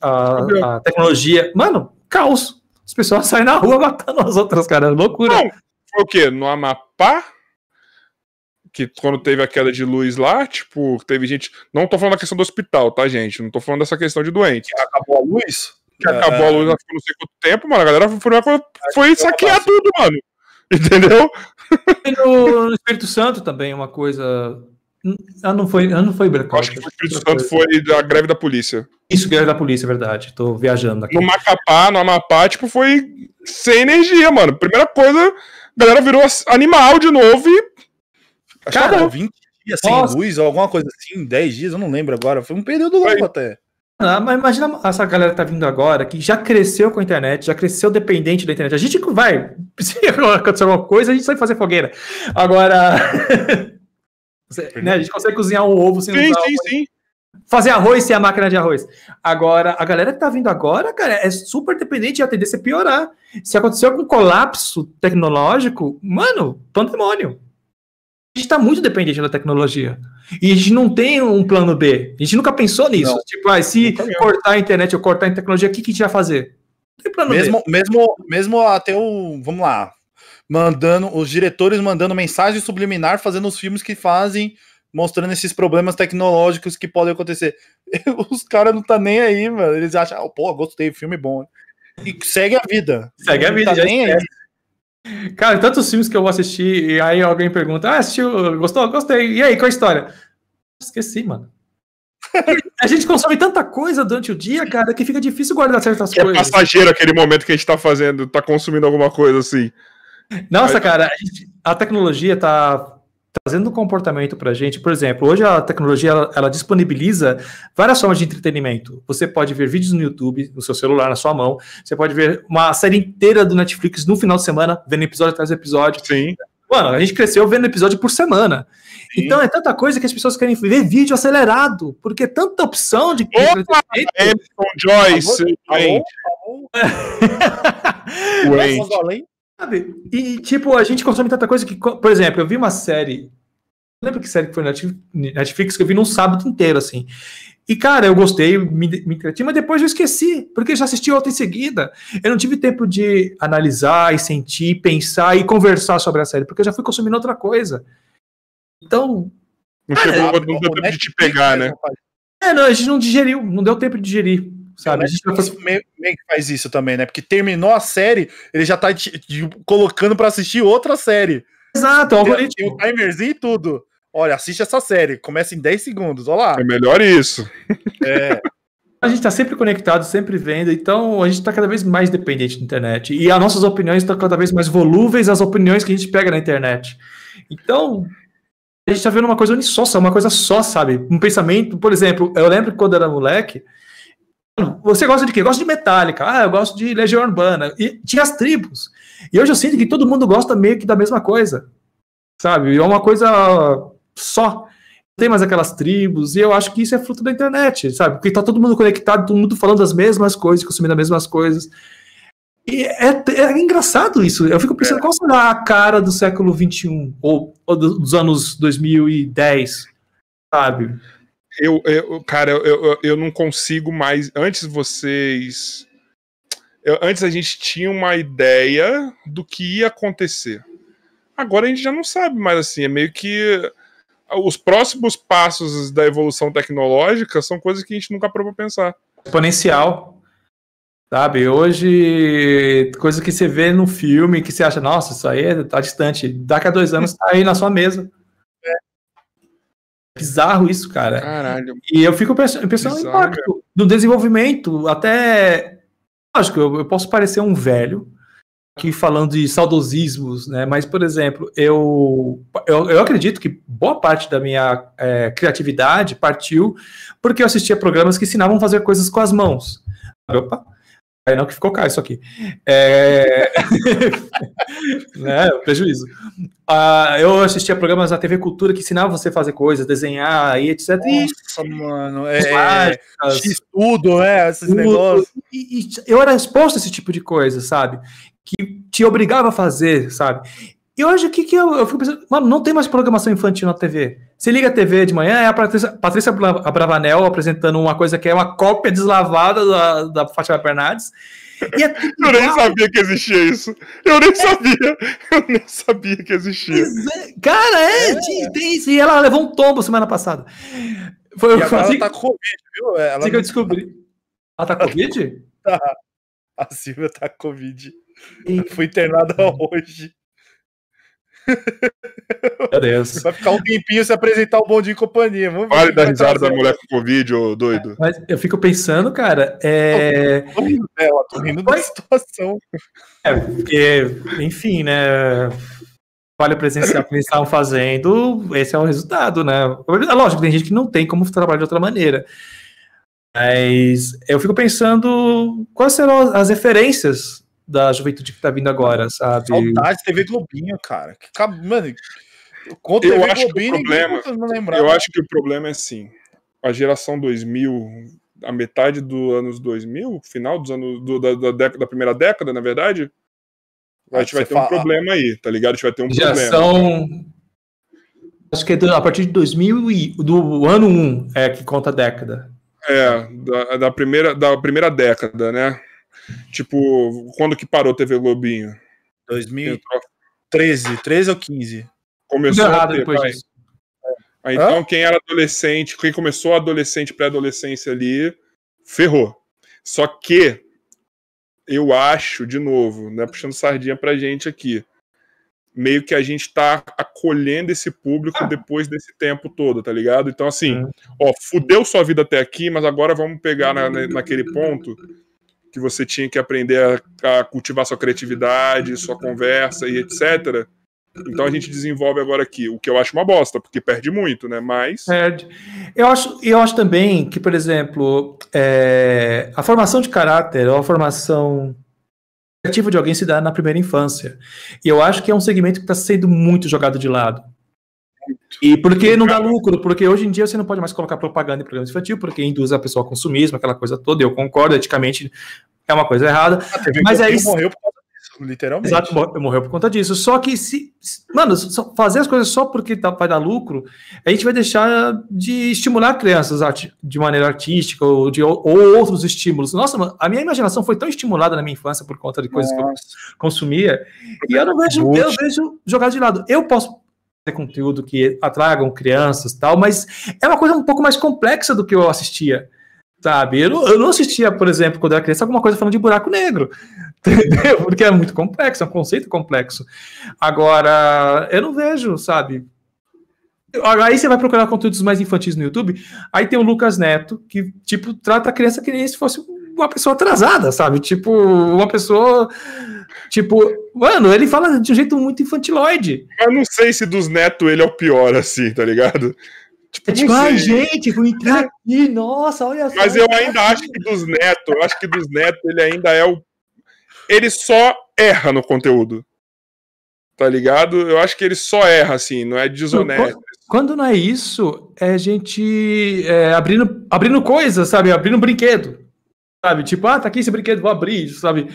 S4: a- a tecnologia, mano, caos. As pessoas saem na rua matando as outras, cara, loucura.
S1: Não, foi o quê? No Amapá? Que quando teve a queda de luz lá, tipo, teve gente. Não tô falando da questão do hospital, tá, gente? Não tô falando dessa questão de doente.
S3: Acabou a luz?
S1: Que acabou a luz não sei quanto tempo, mano. A galera foi, foi, saquear
S3: passo.
S1: tudo, mano. Entendeu?
S4: E no, no Espírito Santo também, uma coisa. Ah, não foi, ah, não foi blackout.
S1: acho que o Espírito Santo foi da greve da polícia.
S4: Isso, guerra da polícia, é verdade. Tô viajando aqui.
S1: No Macapá, no Amapá, tipo, foi sem energia, mano. Primeira coisa, a galera virou animal de novo e.
S3: Cara,
S1: Acabou.
S3: 20 dias sem
S4: Nossa.
S3: luz, ou alguma coisa assim, 10 dias, eu não lembro agora. Foi um período longo
S1: Foi.
S3: até.
S4: Ah, mas imagina essa galera que tá vindo agora, que já cresceu com a internet, já cresceu dependente da internet. A gente vai, se acontecer alguma coisa, a gente sabe fazer fogueira. Agora, né, a gente consegue cozinhar um ovo sem
S1: Sim,
S4: usar
S1: sim, sim.
S4: fazer arroz sem a máquina de arroz. Agora, a galera que tá vindo agora, cara, é super dependente e a tendência é piorar. Se acontecer algum colapso tecnológico, mano, pandemônio. A gente tá muito dependente da tecnologia. E a gente não tem um plano B. A gente nunca pensou nisso.
S3: Não.
S4: Tipo, ah, se
S1: mesmo.
S4: cortar a internet ou cortar a tecnologia, o que, que a gente vai fazer? Não tem plano B.
S3: Mesmo, mesmo, mesmo até o. Vamos lá. Mandando, os diretores mandando mensagem subliminar, fazendo os filmes que fazem mostrando esses problemas tecnológicos que podem acontecer. Os caras não tá nem aí, mano. Eles acham, oh, pô, gostei, filme bom. E segue a vida.
S4: Segue a vida,
S3: tá
S4: já
S3: nem aí.
S4: Cara, tantos filmes que eu vou assistir e aí alguém pergunta: Ah, assistiu? Gostou? Gostei. E aí, qual a história? Esqueci, mano. a gente consome tanta coisa durante o dia, cara, que fica difícil guardar certas
S1: é
S4: coisas.
S1: passageiro aquele momento que a gente tá fazendo, tá consumindo alguma coisa assim.
S4: Nossa, cara, a, gente- a tecnologia tá trazendo um comportamento pra gente. Por exemplo, hoje a tecnologia ela, ela disponibiliza várias formas de entretenimento. Você pode ver vídeos no YouTube, no seu celular, na sua mão. Você pode ver uma série inteira do Netflix no final de semana, vendo episódio atrás de episódio.
S1: Sim.
S4: Mano, a gente cresceu vendo episódio por semana.
S1: Sim.
S4: Então é tanta coisa que as pessoas querem ver vídeo acelerado, porque é tanta opção de
S1: Opa! Emerson Joyce. Wayne? Wayne.
S4: Sabe? E, tipo, a gente consome tanta coisa que, por exemplo, eu vi uma série. Não lembro que série que foi na Netflix- que eu vi num sábado inteiro, assim. E, cara, eu gostei, me, me entreti, mas depois eu esqueci, porque já assisti outra em seguida. Eu não tive tempo de analisar e sentir, pensar e conversar sobre a série, porque eu já fui consumindo outra coisa. Então,
S1: Não chegou, não deu
S3: o
S1: tempo de te pegar, né?
S4: é, não, a gente não digeriu, não deu tempo de digerir, sabe? A gente já foi
S3: meio, meio que faz isso também, né? Porque terminou a série, ele já tá te- te colocando pra assistir outra série.
S4: Exato,
S3: Tem, tem
S4: algoritmo.
S3: o timerzinho e tudo. Olha, assiste essa série, começa em 10 segundos, olha lá.
S1: É melhor isso.
S3: É,
S4: A gente tá sempre conectado, sempre vendo, então a gente tá cada vez mais dependente da internet. E as nossas opiniões estão cada vez mais volúveis às opiniões que a gente pega na internet. Então, a gente tá vendo uma coisa unissossa, uma coisa só, sabe? Um pensamento, por exemplo, eu lembro que quando eu era moleque, você gosta de quê? Eu gosto de Metallica, ah, eu gosto de Legião Urbana, e tinha as tribos. E hoje eu sinto que todo mundo gosta meio que da mesma coisa, sabe? É uma coisa só não tem mais aquelas tribos, e eu acho que isso é fruto da internet, sabe? Porque tá todo mundo conectado, todo mundo falando as mesmas coisas, consumindo as mesmas coisas. E é, é engraçado isso. Eu fico pensando, qual será a cara do século XXI, ou, ou do- dos anos 2010, sabe?
S1: Eu, eu cara, eu, eu, não consigo mais. Antes vocês. eu- antes a gente tinha uma ideia do que ia acontecer. Agora a gente já não sabe mais assim. É meio que. Os próximos passos da evolução tecnológica são coisas que a gente nunca pra pensar.
S4: Exponencial. Sabe, hoje, coisa que você vê no filme, que você acha, nossa, isso aí tá distante. Daqui a dois anos tá aí na sua mesa. Bizarro isso, cara.
S1: Caralho.
S4: E eu fico pensando, pensando no impacto do desenvolvimento, até. Lógico, eu, eu posso parecer um velho aqui falando de saudosismos, né? Mas, por exemplo, eu, eu, eu acredito que boa parte da minha é, criatividade partiu porque eu assistia programas que ensinavam a fazer coisas com as mãos. Opa! Não que ficou caro isso aqui. É... né, prejuízo. Ah, eu assistia programas na TV Cultura que ensinavam você a fazer coisas, desenhar e etc. E
S3: nossa, mano. É,
S4: mágicas,
S3: X-tudo, né? Esses
S4: tudo.
S3: negócios.
S4: E, e eu era exposto a esse tipo de coisa, sabe? Que te obrigava a fazer, sabe? E hoje, o que que eu, eu fico pensando? Mano, não tem mais programação infantil na TV. Você liga a TV de manhã, é a Patrícia, Patrícia Bra- Bravanel apresentando uma coisa que é uma cópia deslavada da, da Fátima Bernardes. E é tudo
S1: Eu nem
S4: igual.
S1: sabia que existia isso. Eu nem sabia. Eu nem sabia que existia.
S4: É. Cara, é, tem- tem isso. E ela levou um tombo semana passada. Foi
S3: E agora
S4: assim,
S3: ela tá com Covid, viu? Ela
S4: assim que eu descobri. Ela tá com Covid?
S3: A Silvia tá com Covid. Fui internada hoje.
S4: Meu Deus.
S3: Vai ficar um tempinho se apresentar o Bom Dia e Companhia. Vamos
S1: Pare da risada da mulher com Covid, ô doido.
S4: Mas eu fico pensando, cara, é.
S3: Tô rindo dela, tô rindo da situação.
S4: É, porque, enfim, né? Olha presencial que eles estavam fazendo, esse é o resultado, né? É lógico, tem gente que não tem como trabalhar de outra maneira. Mas eu fico pensando quais serão as referências da juventude que tá vindo agora, sabe?
S3: Saudades TV Globinho, cara. Que Mano, contra
S1: Eu
S3: TV
S1: acho que o
S3: Globinho,
S1: problema-
S3: me lembrar.
S1: Eu acho que o problema é assim. A geração 2000, a metade dos anos 2000, final dos anos do- da, da, década- da primeira década, na verdade, a gente vai ter um
S3: fala-
S1: problema aí, tá ligado? A gente vai ter um problema.
S4: Geração. Acho que é do- a partir de 2000 e do ano 1 é que conta a década.
S1: É, da, da primeira, da primeira década, né? Tipo, quando que parou a TV Globinho?
S3: 2013, 13 ou 15.
S1: Começou
S4: Tudo
S1: a
S4: errado
S1: ter,
S4: depois
S1: vai,
S4: disso.
S1: Aí, então, quem era adolescente, quem começou adolescente, pré-adolescência ali, ferrou. Só que eu acho, de novo, né, puxando sardinha pra gente aqui, meio que a gente tá acolhendo esse público depois desse tempo todo, tá ligado? Então, assim, ó, fudeu sua vida até aqui, mas agora vamos pegar na, na- naquele ponto que você tinha que aprender a, a cultivar sua criatividade, sua conversa e etc. Então a gente desenvolve agora aqui, o que eu acho uma bosta, porque perde muito, né? Mas.
S4: Perde. Eu acho, eu acho também que, por exemplo, é, a formação de caráter ou a formação criativa de alguém se dá na primeira infância. E eu acho que é um segmento que está sendo muito jogado de lado. E porque não dá lucro, porque hoje em dia você não pode mais colocar propaganda em programa infantil, porque induz a pessoa ao consumismo, aquela coisa toda. Eu concordo, eticamente é uma coisa errada.
S3: A TV
S4: Mas é isso.
S3: morreu por causa disso, literalmente.
S4: Exato, mor- morreu por conta disso. Só que se. Mano, fazer as coisas só porque tá, vai dar lucro, a gente vai deixar de estimular crianças de maneira artística ou, de, ou outros estímulos. Nossa, mano, a minha imaginação foi tão estimulada na minha infância por conta de coisas que eu consumia, e eu não vejo, eu vejo jogar de lado. Eu posso conteúdo que atragam crianças tal, mas é uma coisa um pouco mais complexa do que eu assistia. Sabe? Eu não, eu não assistia, por exemplo, quando eu era criança, alguma coisa falando de buraco negro. Entendeu? Porque é muito complexo, é um conceito complexo. Agora, eu não vejo, sabe? Aí você vai procurar conteúdos mais infantis no YouTube, aí tem o Lucas Neto, que, tipo, trata a criança que nem se fosse uma pessoa atrasada, sabe? Tipo, uma pessoa. Tipo, mano, ele fala de um jeito muito infantiloide.
S1: Eu não sei se dos netos ele é o pior, assim, tá ligado? Tipo,
S4: É tipo, ai,
S1: sei.
S4: gente, vou entrar aqui, nossa, olha só.
S1: Mas eu ainda acho que dos netos, eu acho que dos netos ele ainda é o. Ele só erra no conteúdo. Tá ligado? Eu acho que ele só erra, assim, não é desonesto.
S4: Quando não é isso, é gente é, abrindo, abrindo coisas, sabe? Abrindo brinquedo. Sabe? Tipo, ah, tá aqui esse brinquedo, vou abrir, sabe?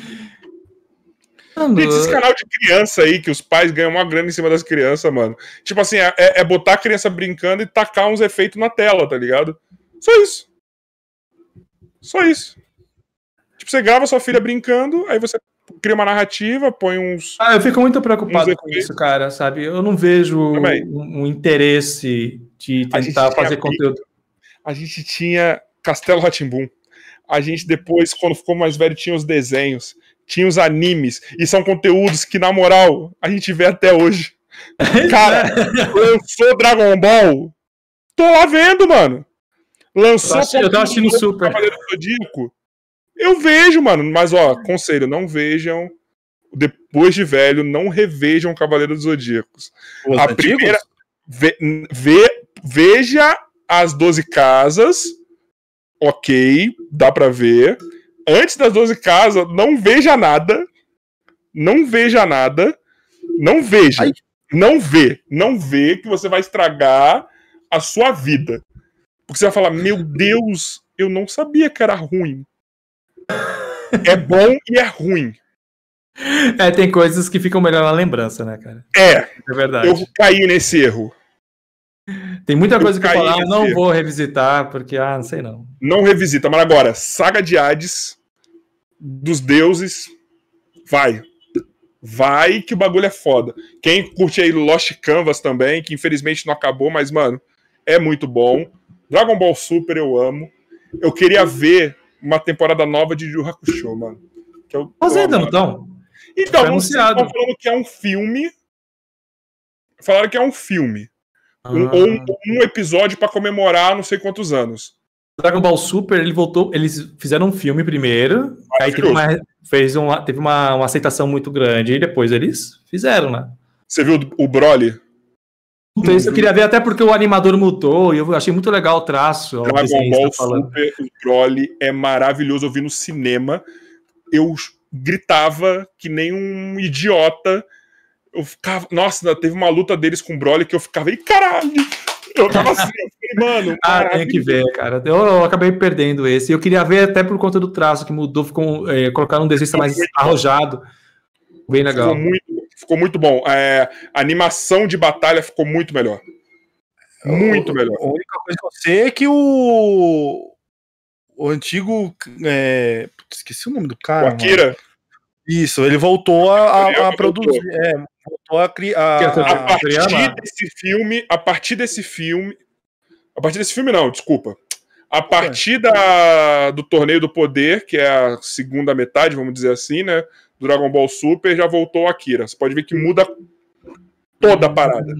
S4: Mano,
S1: Gente, esse canal de criança aí, que os pais ganham uma grana em cima das crianças, mano. Tipo assim, é, é botar a criança brincando e tacar uns efeitos na tela, tá ligado? Só isso. Só isso. Tipo, você grava sua filha brincando, aí você cria uma narrativa, põe uns.
S4: Ah, eu fico muito preocupado com isso, cara, sabe? Eu não vejo um, um interesse de tentar fazer conteúdo.
S1: A gente tinha Castelo Ratimbum. A gente depois, quando ficou mais velho, tinha os desenhos, tinha os animes. E são conteúdos que, na moral, a gente vê até hoje. Cara, lançou Dragon Ball. Tô lá vendo, mano. Lançou
S4: Eu tava assistindo Super.
S1: Cavaleiro Zodíaco. Eu vejo, mano. Mas, ó, conselho, não vejam. Depois de velho, não revejam Cavaleiro dos Zodíacos.
S3: Os
S1: a
S3: antigos?
S1: primeira. Ve- ve- veja as 12 casas. Ok, dá pra ver. Antes das 12 casas, não veja nada. Não veja nada. Não veja.
S3: Ai.
S1: Não vê. Não vê que você vai estragar a sua vida. Porque você vai falar: Meu Deus, eu não sabia que era ruim. É bom e é ruim.
S4: É, tem coisas que ficam melhor na lembrança, né, cara?
S1: É,
S4: É verdade.
S1: eu caí nesse erro.
S4: Tem muita coisa que eu falar, eu não vou revisitar, porque, ah, não sei não.
S1: Não revisita. Mas agora, Saga de Hades, dos deuses, vai. Vai que o bagulho é foda. Quem curte aí Lost Canvas também, que infelizmente não acabou, mas, mano, é muito bom. Dragon Ball Super eu amo. Eu queria ver uma temporada nova de Yu Hakusho, mano. Que eu,
S4: Fazendo, estão?
S1: Então, não
S4: anunciado.
S1: falando que é um filme. Falaram que é um filme. Um,
S4: Ah.
S1: ou um, um episódio pra comemorar não sei quantos anos.
S4: Dragon Ball Super, ele voltou, eles fizeram um filme primeiro, aí teve uma, fez uma, teve uma, uma aceitação muito grande, e depois eles fizeram, né?
S1: Você viu o Broly?
S4: Então, isso eu queria ver até porque o animador mudou, e eu achei muito legal o traço.
S1: Dragon Ball
S4: falando.
S1: Super, o Broly é maravilhoso. Eu vi no cinema, eu gritava que nem um idiota. Eu ficava. Nossa, teve uma luta deles com o Broly que eu ficava. Ih, caralho! Eu tava assim, mano.
S4: Ah, tem que ver, cara. Eu, eu acabei perdendo esse. Eu queria ver até por conta do traço que mudou, ficou é, colocaram um desenho mais arrojado. Bem legal.
S1: Ficou muito, ficou muito bom. É, a animação de batalha ficou muito melhor. Muito melhor.
S3: A única coisa que eu sei é que o. O antigo. é, esqueci o nome do
S1: O
S3: cara. mano.
S1: Akira,
S3: Isso, ele voltou a, a, a produzir. É, voltou a
S4: tô-
S1: A
S3: A...
S1: partir desse filme, a partir desse filme. A partir desse filme, não, desculpa. A partir da, do Torneio do Poder, que é a segunda metade, vamos dizer assim, né? Do Dragon Ball Super, já voltou a Akira. Você pode ver que muda toda a parada,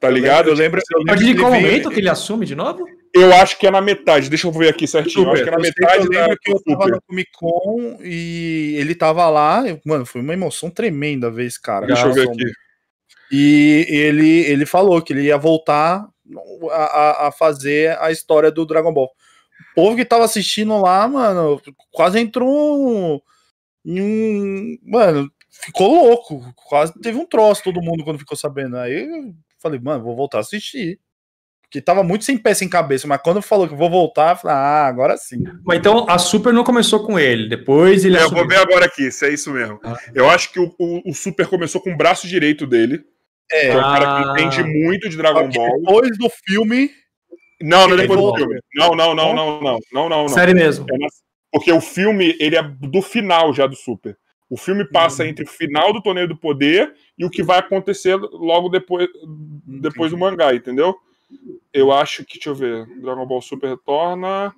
S1: tá ligado?
S3: Eu lembro. Eu
S4: A
S3: lembro
S4: partir de qual momento que ele assume de novo?
S1: Eu acho que é na metade. Deixa eu ver aqui certinho. Eu acho que é na metade
S3: eu
S1: da
S3: lembro que eu tava
S1: Super.
S3: na Comic Con e ele tava lá. eu- Mano, foi uma emoção tremenda ver esse cara.
S1: Deixa eu ver aqui.
S3: E ele, ele falou que ele ia voltar a, a- a fazer a história do Dragon Ball. O povo que tava assistindo lá, mano, quase entrou em um. Mano, ficou louco. Quase teve um troço todo mundo quando ficou sabendo. Aí falei, mano, vou voltar a assistir. Porque tava muito sem pé, sem cabeça, mas quando falou que vou voltar, eu falei, ah, agora sim.
S4: Mas então a Super não começou com ele. Depois ele
S1: É, eu vou ver agora aqui, se é isso mesmo.
S4: Ah.
S1: Eu acho que o, o- o Super começou com o braço direito dele.
S3: É,
S1: É um cara que
S4: Ah.
S1: entende muito de Dragon
S3: Porque
S1: Ball.
S3: depois do filme.
S1: Não, não é depois do filme. Não, não, não, não, não, não, não, não.
S4: Série mesmo.
S1: É na- Porque o filme, ele é do final já do Super. O filme passa entre o final do Torneio do Poder e o que vai acontecer logo depois, depois do mangá, entendeu? Eu acho que, deixa eu ver, Dragon Ball Super retorna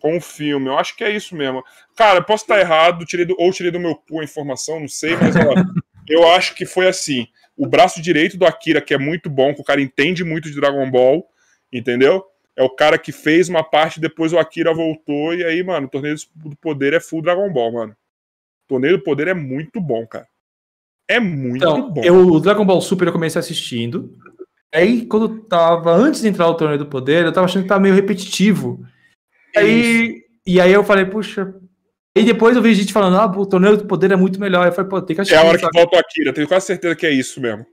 S1: com o filme. Eu acho que é isso mesmo. Cara, posso estar errado, tirei do, ou tirei do meu cu a informação, não sei, mas ó, eu acho que foi assim. O braço direito do Akira, que é muito bom, que o cara entende muito de Dragon Ball, entendeu? É o cara que fez uma parte, depois o Akira voltou, e aí, mano, o Torneio do Poder é full Dragon Ball, mano. Torneio do Poder é muito bom, cara. É muito
S4: Então,
S1: bom.
S4: eu, o Dragon Ball Super eu comecei assistindo. Aí, quando tava, antes de entrar o Torneio do Poder, eu tava achando que tava meio repetitivo. Aí, e aí eu falei, puxa. E depois eu vi gente falando, ah, o Torneio do Poder é muito melhor. Eu falei, pô, tem que assistir.
S1: É a hora que
S4: sabe?
S1: volta o Akira, tenho quase certeza que é isso mesmo.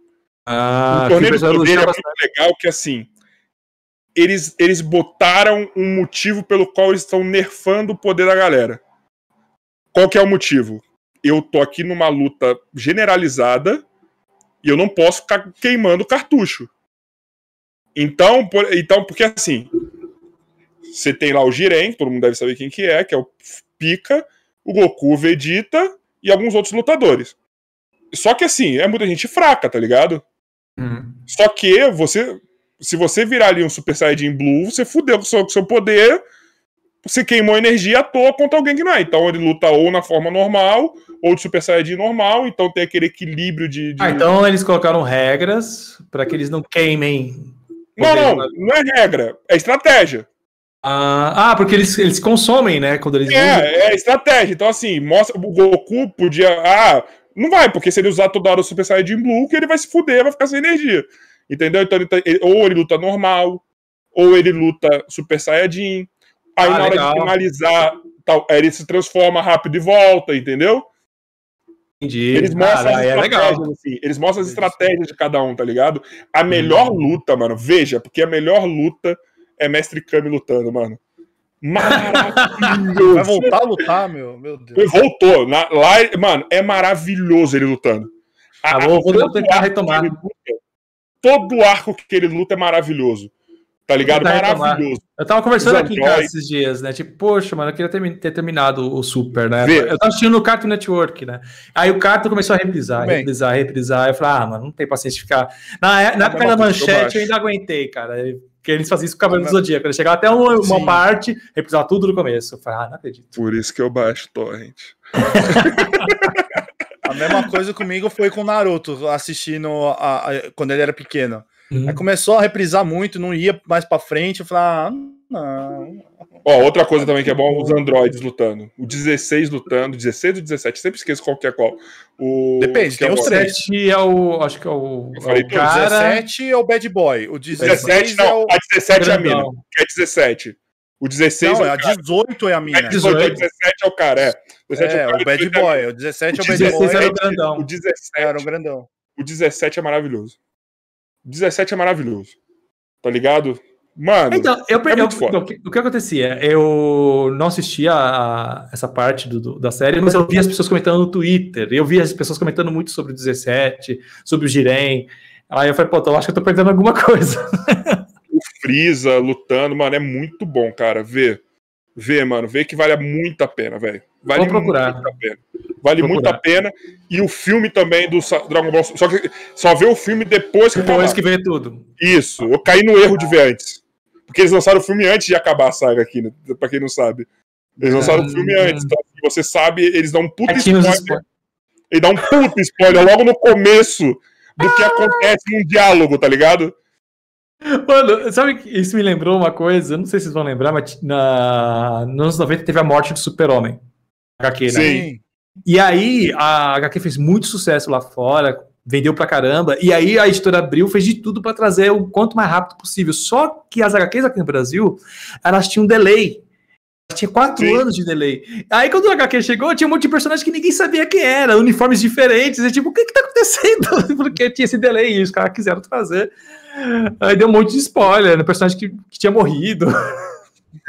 S4: Ah,
S1: o Torneio do Poder é
S4: elogia
S1: muito legal que, assim, eles, eles botaram um motivo pelo qual eles estão nerfando o poder da galera. Qual que é o motivo? Eu tô aqui numa luta generalizada e eu não posso ficar queimando cartucho. Então, por- então porque assim, você tem lá o Jiren, todo mundo deve saber quem que é, que é o Pika, o Goku, o Vegeta e alguns outros lutadores. Só que assim, é muita gente fraca, tá ligado?
S4: Hum.
S1: Só que você, se você virar ali um Super Saiyajin Blue, você fudeu com o seu, com o seu poder, você queimou energia à toa contra alguém que não é. Então ele luta ou na forma normal, ou de Super Saiyajin normal, então tem aquele equilíbrio de. de-
S4: Ah, então eles colocaram regras para que eles não queimem.
S1: Não, não, não é regra, é estratégia.
S4: Ah, ah, porque eles, eles consomem, né? Quando eles usam.
S1: É, é estratégia. Então, assim, mostra o Goku podia. Ah, não vai, porque se ele usar toda hora o Super Saiyajin Blue, que ele vai se fuder, vai ficar sem energia. Entendeu? Então, ele tá- ele- ou ele luta normal, ou ele luta Super Saiyajin. Aí,
S4: Ah,
S1: na hora
S4: legal.
S1: de finalizar, tal, ele se transforma rápido e volta, entendeu?
S4: Entendi.
S1: Eles mostram
S4: Ah,
S1: as
S4: é
S1: estratégias,
S4: legal.
S1: assim. Eles mostram as estratégias de cada um, tá ligado? A melhor luta, mano, veja, porque a melhor luta é Mestre Kami lutando, mano. Maravilhoso.
S3: Vai voltar a lutar, meu, meu Deus.
S1: Ele voltou. Na, lá, mano, é maravilhoso ele lutando. A-
S4: Ah, vou- vou
S1: todo
S4: tentar retomar.
S1: luta- todo arco que ele luta é maravilhoso. Tá ligado?
S4: tentar retomar.
S1: Maravilhoso.
S4: Eu tava conversando
S1: Os
S4: aqui em casa esses dias, né? Tipo, poxa, mano, eu queria ter, ter terminado o Super, né?
S1: Vê.
S4: Eu tava assistindo no Cartoon Network, né? Aí o Cartoon começou a reprisar,
S3: Bem.
S4: reprisar, reprisar. Eu falei, ah, mano, não tem paciência de ficar. Na, é- na época da manchete eu ainda aguentei, cara. Porque eles faziam isso com o Cavaleiro do Zodíaco. Eles chegavam até uma, uma parte, reprisava tudo do começo. Eu falei, ah, não acredito.
S1: Por isso que eu baixo torrent.
S3: A mesma coisa comigo foi com o Naruto, assistindo a- a- quando ele era pequeno.
S4: Uhum.
S3: Aí começou a reprisar muito, não ia mais pra frente. Eu falei, ah, não.
S1: Ó, outra coisa também que é bom, os androides lutando. O 16 lutando, 16 ou 17, sempre esqueço qual que é qual. O,
S3: Depende,
S1: que é
S3: tem
S1: o
S3: os três.
S4: 17 é o. Acho que é o.
S1: Eu falei
S4: é o
S1: tudo,
S3: O
S4: cara.
S3: 17 é o Bad Boy, o 16
S1: 17,
S3: é
S1: não,
S3: o.
S1: a 17 é a mina, que é 17. O 16
S3: Não,
S1: é
S3: é
S1: o
S3: a
S1: cara.
S3: 18 é a mina.
S1: É 18, o 17 é o cara, é. 17
S3: É,
S1: cara,
S3: o Bad
S1: 18 é a
S3: Boy. O 17 é o
S1: O
S3: Bad
S4: 16
S3: Boy.
S4: era o grandão.
S1: O 17,
S3: Era o grandão.
S1: o 17 é maravilhoso. O 17 é maravilhoso. Tá ligado? Mano,
S4: Então, eu,
S1: É foda.
S4: o, que, o que acontecia? Eu não assistia a- essa parte do- do- da série, mas eu via as pessoas comentando no Twitter. Eu via as pessoas comentando muito sobre o 17, sobre o Jiren. Aí eu falei, pô, eu acho que eu tô perdendo alguma coisa.
S1: o Freeza lutando, mano, é muito bom, cara. Ver. Vê, mano, vê que vale muito a pena, velho. Vale
S4: Vou procurar.
S1: muito a pena. Vale muito a pena. E o filme também do Dragon Ball. Só que só vê o filme depois que
S4: Depois
S1: acabar.
S4: que vê tudo.
S1: Isso, eu caí no erro de ver antes. Porque eles lançaram o filme antes de acabar a saga aqui, né? pra quem não sabe. Eles lançaram o filme
S4: Ah.
S1: antes. Então, se você sabe, eles dão um puta spoiler.
S4: spoilers.
S1: Ele dá um puta spoiler logo no começo do que acontece num diálogo, tá ligado?
S4: Mano, sabe que isso me lembrou uma coisa? Eu não sei se vocês vão lembrar, mas na... nos anos 90 teve a morte do Super-Homem. HQ, né?
S1: Sim.
S4: E aí a HQ fez muito sucesso lá fora, vendeu pra caramba, e aí a editora Abril fez de tudo pra trazer o quanto mais rápido possível. Só que as HQs aqui no Brasil, elas tinham delay. Elas tinham quatro
S1: Sim.
S4: anos de delay. Aí quando o HQ chegou, tinha um monte de personagem que ninguém sabia quem era, uniformes diferentes, e tipo, o que que tá acontecendo? Porque tinha esse delay e os caras quiseram trazer. Aí deu um monte de spoiler, no personagem que, que tinha morrido.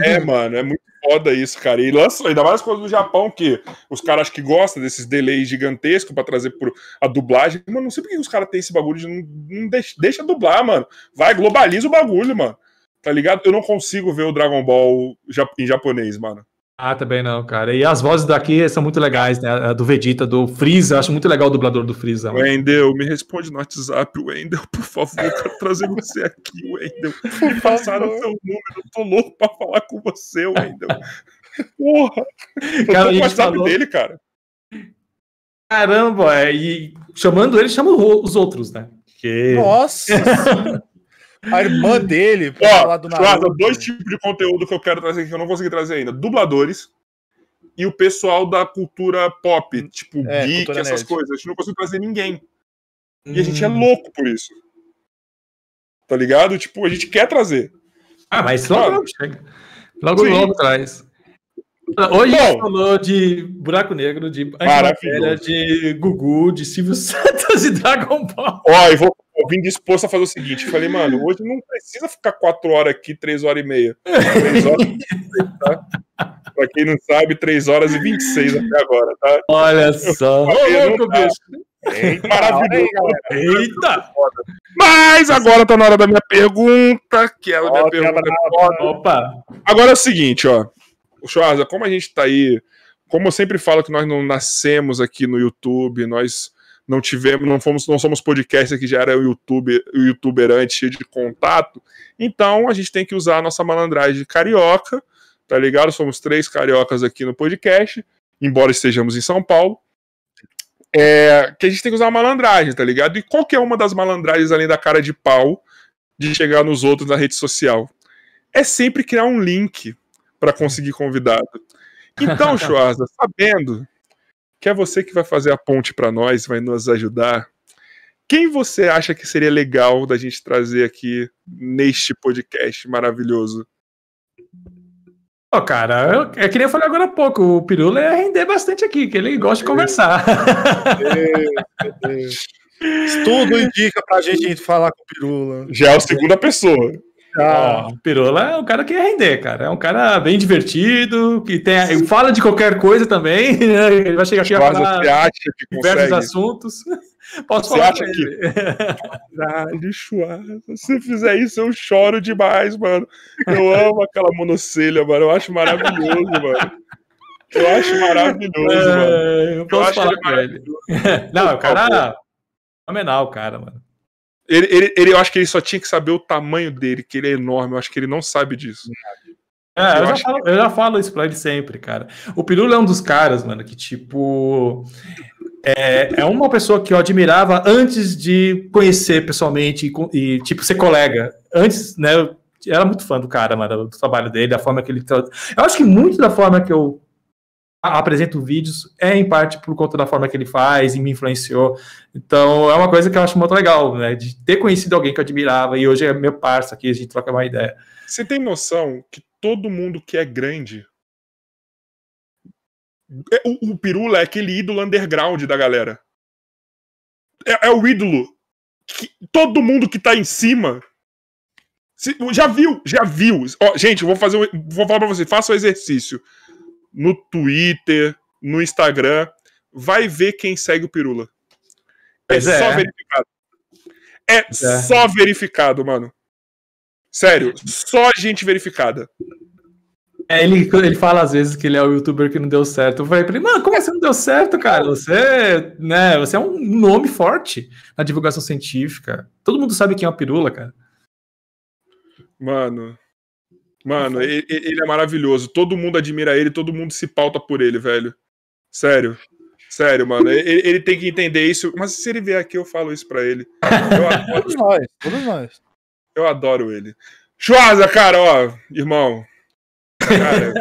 S1: É, mano, é muito foda isso, cara. E lança ainda mais coisas do Japão, que os caras que gostam desses delays gigantescos pra trazer por a dublagem. Mano, não sei por que os caras têm esse bagulho de não, não deixa, deixa dublar, mano. Vai, globaliza o bagulho, mano. Tá ligado? Eu não consigo ver o Dragon Ball em japonês, mano.
S4: Ah, também não, cara. E as vozes daqui são muito legais, né? A do Vegeta, do Freeza, eu acho muito legal o dublador do Freeza.
S1: Wendel, me responde no WhatsApp, Wendel, por favor, eu quero trazer você aqui, Wendel. Me passaram o seu número, eu tô louco pra falar com você, Wendel. Porra! Eu tô
S4: Cara,
S1: com o WhatsApp
S4: falou-
S1: dele, cara.
S4: Caramba, é, e chamando ele, chama os outros, né? Porque...
S3: Nossa! A irmã dele, pra
S1: Ó,
S3: falar do Naruto.
S1: dois tipos de conteúdo que eu quero trazer aqui que eu não consegui trazer ainda: dubladores e o pessoal da cultura pop, tipo
S3: É,
S1: geek, essas
S3: nerd.
S1: coisas. A gente não conseguiu trazer ninguém. E a gente
S3: Hum.
S1: é louco por isso. Tá ligado? Tipo, a gente quer trazer.
S4: Ah, mas logo, logo chega. Logo,
S1: Sim.
S4: logo traz. Hoje a gente
S1: Bom.
S4: falou de Buraco Negro, de. Antimatéria, de Gugu, de Silvio Santos e Dragon Ball.
S1: Ó, eu vou vim disposto a fazer o seguinte: eu falei, mano, hoje não precisa ficar quatro horas aqui, três horas e meia. Três horas e 26, tá? Pra quem não sabe, três horas e 26 até agora, tá?
S4: Olha só. Ô, louco, bicho.
S1: Maravilhoso.
S4: Eita!
S1: Mas agora tá na hora da minha pergunta, que é a minha
S3: Ó,
S1: pergunta.
S3: quebra-
S4: Opa!
S1: Agora é o seguinte, ó. Schwarza, como a gente tá aí, como eu sempre falo que nós não nascemos aqui no YouTube, nós não tivemos, não fomos, não somos podcast que já era o YouTube, o youtuber antes cheio de contato, então a gente tem que usar a nossa malandragem carioca, tá ligado? Somos três cariocas aqui no podcast, embora estejamos em São Paulo. É, que a gente tem que usar a malandragem, tá ligado? E qual que é uma das malandragens além da cara de pau de chegar nos outros na rede social? É sempre criar um link para conseguir convidado. Então, Schwarza, sabendo que é você que vai fazer a ponte para nós, vai nos ajudar, quem você acha que seria legal da gente trazer aqui neste podcast maravilhoso?
S4: Ó, cara, eu- é que nem eu falei agora há pouco, o Pirula ia render bastante aqui, que ele gosta de conversar.
S3: Tudo indica pra gente falar com o Pirula.
S1: Já é a segunda pessoa.
S3: Ah,
S4: Ó, o Pirula é um cara que ia render, cara. É um cara bem divertido, que tem, fala de qualquer coisa também. né? Ele vai chegar aqui
S1: Schwarza,
S4: falar
S1: você acha que
S4: diversos
S1: consegue?
S4: assuntos. Posso
S1: Você
S4: falar
S1: acha que-. Caralho, Schwarza, se fizer isso eu choro demais, mano. Eu amo aquela monocelha, mano. Eu acho maravilhoso, mano. Eu acho maravilhoso, mano.
S4: É, eu
S1: Eu
S4: posso falar com ele. Não, o cara. Fenomenal, cara, mano.
S1: Ele, ele, ele- eu acho que ele só tinha que saber o tamanho dele, que ele é enorme. Eu acho que ele não sabe disso.
S4: É,
S1: Eu
S4: já falo, eu já falo isso pra ele sempre, cara. O Pirula é um dos caras, mano, que tipo. É, é uma pessoa que eu admirava antes de conhecer pessoalmente e, e, tipo, ser colega. Antes, né, eu era muito fã do cara, mano, do trabalho dele, da forma que ele. Eu acho que muito da forma que eu apresento vídeos é em parte por conta da forma que ele faz e me influenciou. Então é uma coisa que eu acho muito legal, né? De ter conhecido alguém que eu admirava e hoje é meu parça aqui, a gente troca uma ideia.
S1: Você tem noção que todo mundo que é grande. É- O, o Pirula é aquele ídolo underground da galera. É, é o ídolo. Que, todo mundo que tá em cima. se- já viu, já viu. Ó, gente, vou fazer. Vou falar pra você, faça o exercício. No Twitter, no Instagram. Vai ver quem segue o Pirula. É
S4: é.
S1: só verificado. É,
S4: é.
S1: só verificado, mano. Sério, só gente verificada.
S4: É, ele, ele fala às vezes que ele é o youtuber que não deu certo. Eu falei pra ele, mano, como assim não deu certo, cara? Você, né, você é um nome forte na divulgação científica. Todo mundo sabe quem é o Pirula, cara.
S1: Mano. Mano, ele, ele é maravilhoso. Todo mundo admira ele, todo mundo se pauta por ele, velho. Sério. Sério, mano. Ele, ele tem que entender isso. Mas se ele vier aqui, eu falo isso pra ele. Eu adoro,
S3: Todos nós, todos nós.
S1: eu adoro ele. Chuasa, cara, ó, irmão. Cara,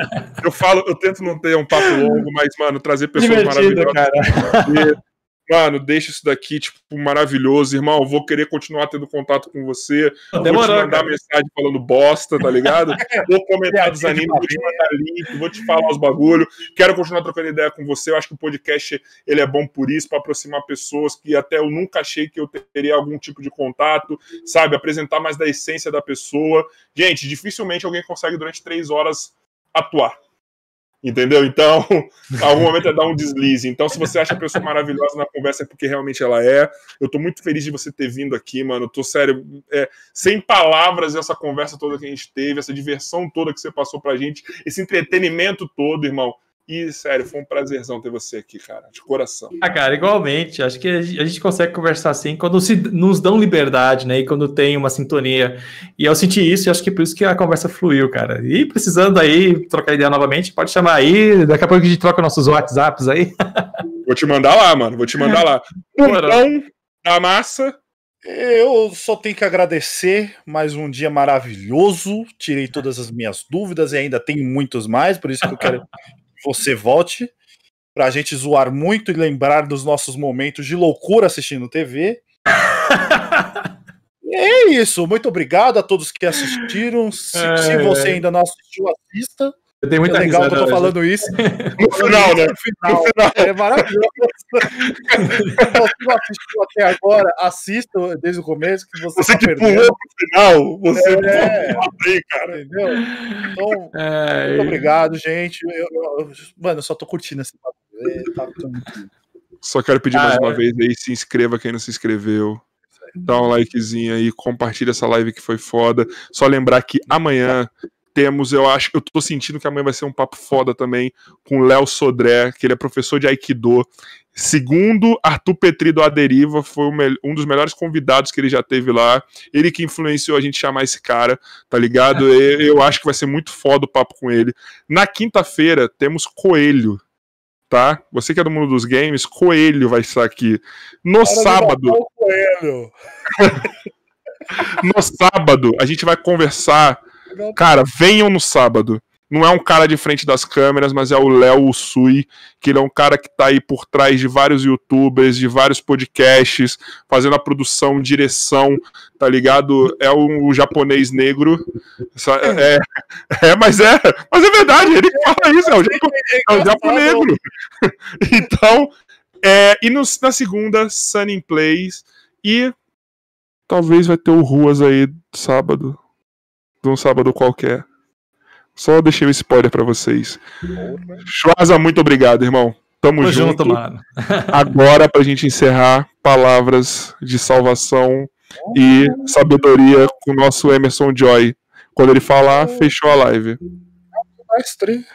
S1: eu falo, eu tento não ter um papo longo, mas, mano, trazer pessoas
S4: Divertido,
S1: maravilhosas.
S4: cara.
S1: Mano, deixa isso daqui, tipo, maravilhoso, irmão. Vou querer continuar tendo contato com você. vou te
S4: Demorou,
S1: mandar
S4: cara.
S1: mensagem falando bosta, tá ligado? Vou comentar dos animes, vou te mandar link, vou te falar os bagulho. Quero continuar trocando ideia com você. Eu acho que o podcast ele é bom por isso, para aproximar pessoas que até eu nunca achei que eu teria algum tipo de contato, sabe? Apresentar mais da essência da pessoa. Gente, dificilmente alguém consegue durante três horas atuar. Entendeu? Então, algum momento é dar um deslize. Então, se você acha a pessoa maravilhosa na conversa, é porque realmente ela é. Eu tô muito feliz de você ter vindo aqui, mano. Tô sério, é, sem palavras essa conversa toda que a gente teve, essa diversão toda que você passou pra gente, esse entretenimento todo, irmão. E, sério, foi um prazerzão ter você aqui, cara, de coração.
S4: Ah, cara, igualmente. Acho que a gente consegue conversar assim quando se, nos dão liberdade, né? E quando tem uma sintonia. E eu senti isso e acho que por isso que a conversa fluiu, cara. E precisando aí trocar ideia novamente, pode chamar aí. Daqui a pouco a gente troca nossos WhatsApps aí.
S1: Vou te mandar lá, mano. Vou te mandar lá. Pão da massa.
S3: Eu só tenho que agradecer mais um dia maravilhoso. Tirei todas as minhas dúvidas e ainda tem muitos mais, por isso que eu quero que você volte pra gente zoar muito e lembrar dos nossos momentos de loucura assistindo TV. E é isso, muito obrigado a todos que assistiram. Se, se
S4: É.
S3: você ainda não assistiu, assista.
S4: Eu tenho
S3: É
S4: muita
S3: legal que eu tô
S4: hoje.
S3: falando isso.
S1: No final, né?
S3: No final. É maravilhoso. Se você não assistiu até agora, assista desde o começo, que você,
S1: Você
S3: tá
S1: que
S3: perdendo.
S1: pulou pro final, você
S3: É.
S1: pulou bem, cara.
S3: Entendeu? Então,
S4: É,
S3: muito obrigado, gente. Eu, eu- eu- mano, eu só tô curtindo esse papo. É, tá
S1: Só quero pedir
S4: Ah,
S1: mais uma
S4: é.
S1: vez aí, se inscreva quem não se inscreveu. Dá um likezinho aí, compartilha essa live que foi foda. Só lembrar que amanhã temos, eu acho, eu tô sentindo que amanhã vai ser um papo foda também com Léo Sodré, que ele é professor de Aikido. Segundo Arthur Petri do Aderiva, foi um dos melhores convidados que ele já teve lá. Ele que influenciou a gente chamar esse cara, tá ligado? Eu, eu acho que vai ser muito foda o papo com ele. Na quinta-feira temos Coelho, tá? Você que é do mundo dos games, Coelho vai estar aqui. No sábado,
S3: Olha o Coelho.
S1: no sábado, a gente vai conversar. Cara, venham no sábado. Não é um cara de frente das câmeras, mas é o Léo Usui, que ele é um cara que tá aí por trás de vários youtubers, de vários podcasts, fazendo a produção, direção, tá ligado? É um japonês negro. Essa- É, é, mas é, mas é verdade, ele fala isso, é o, japo, é o japo negro. Então, é, e no- na segunda, Sunny Plays, e talvez vai ter o Ruas aí sábado, de um sábado qualquer. Só deixei um spoiler pra vocês. Schwarza, muito obrigado, irmão. Tamo
S4: Tamo
S1: junto.
S4: junto, mano.
S1: Agora, pra gente encerrar, palavras de salvação e sabedoria com o nosso Emerson Joy. Quando ele falar, fechou a live.
S3: Mestre.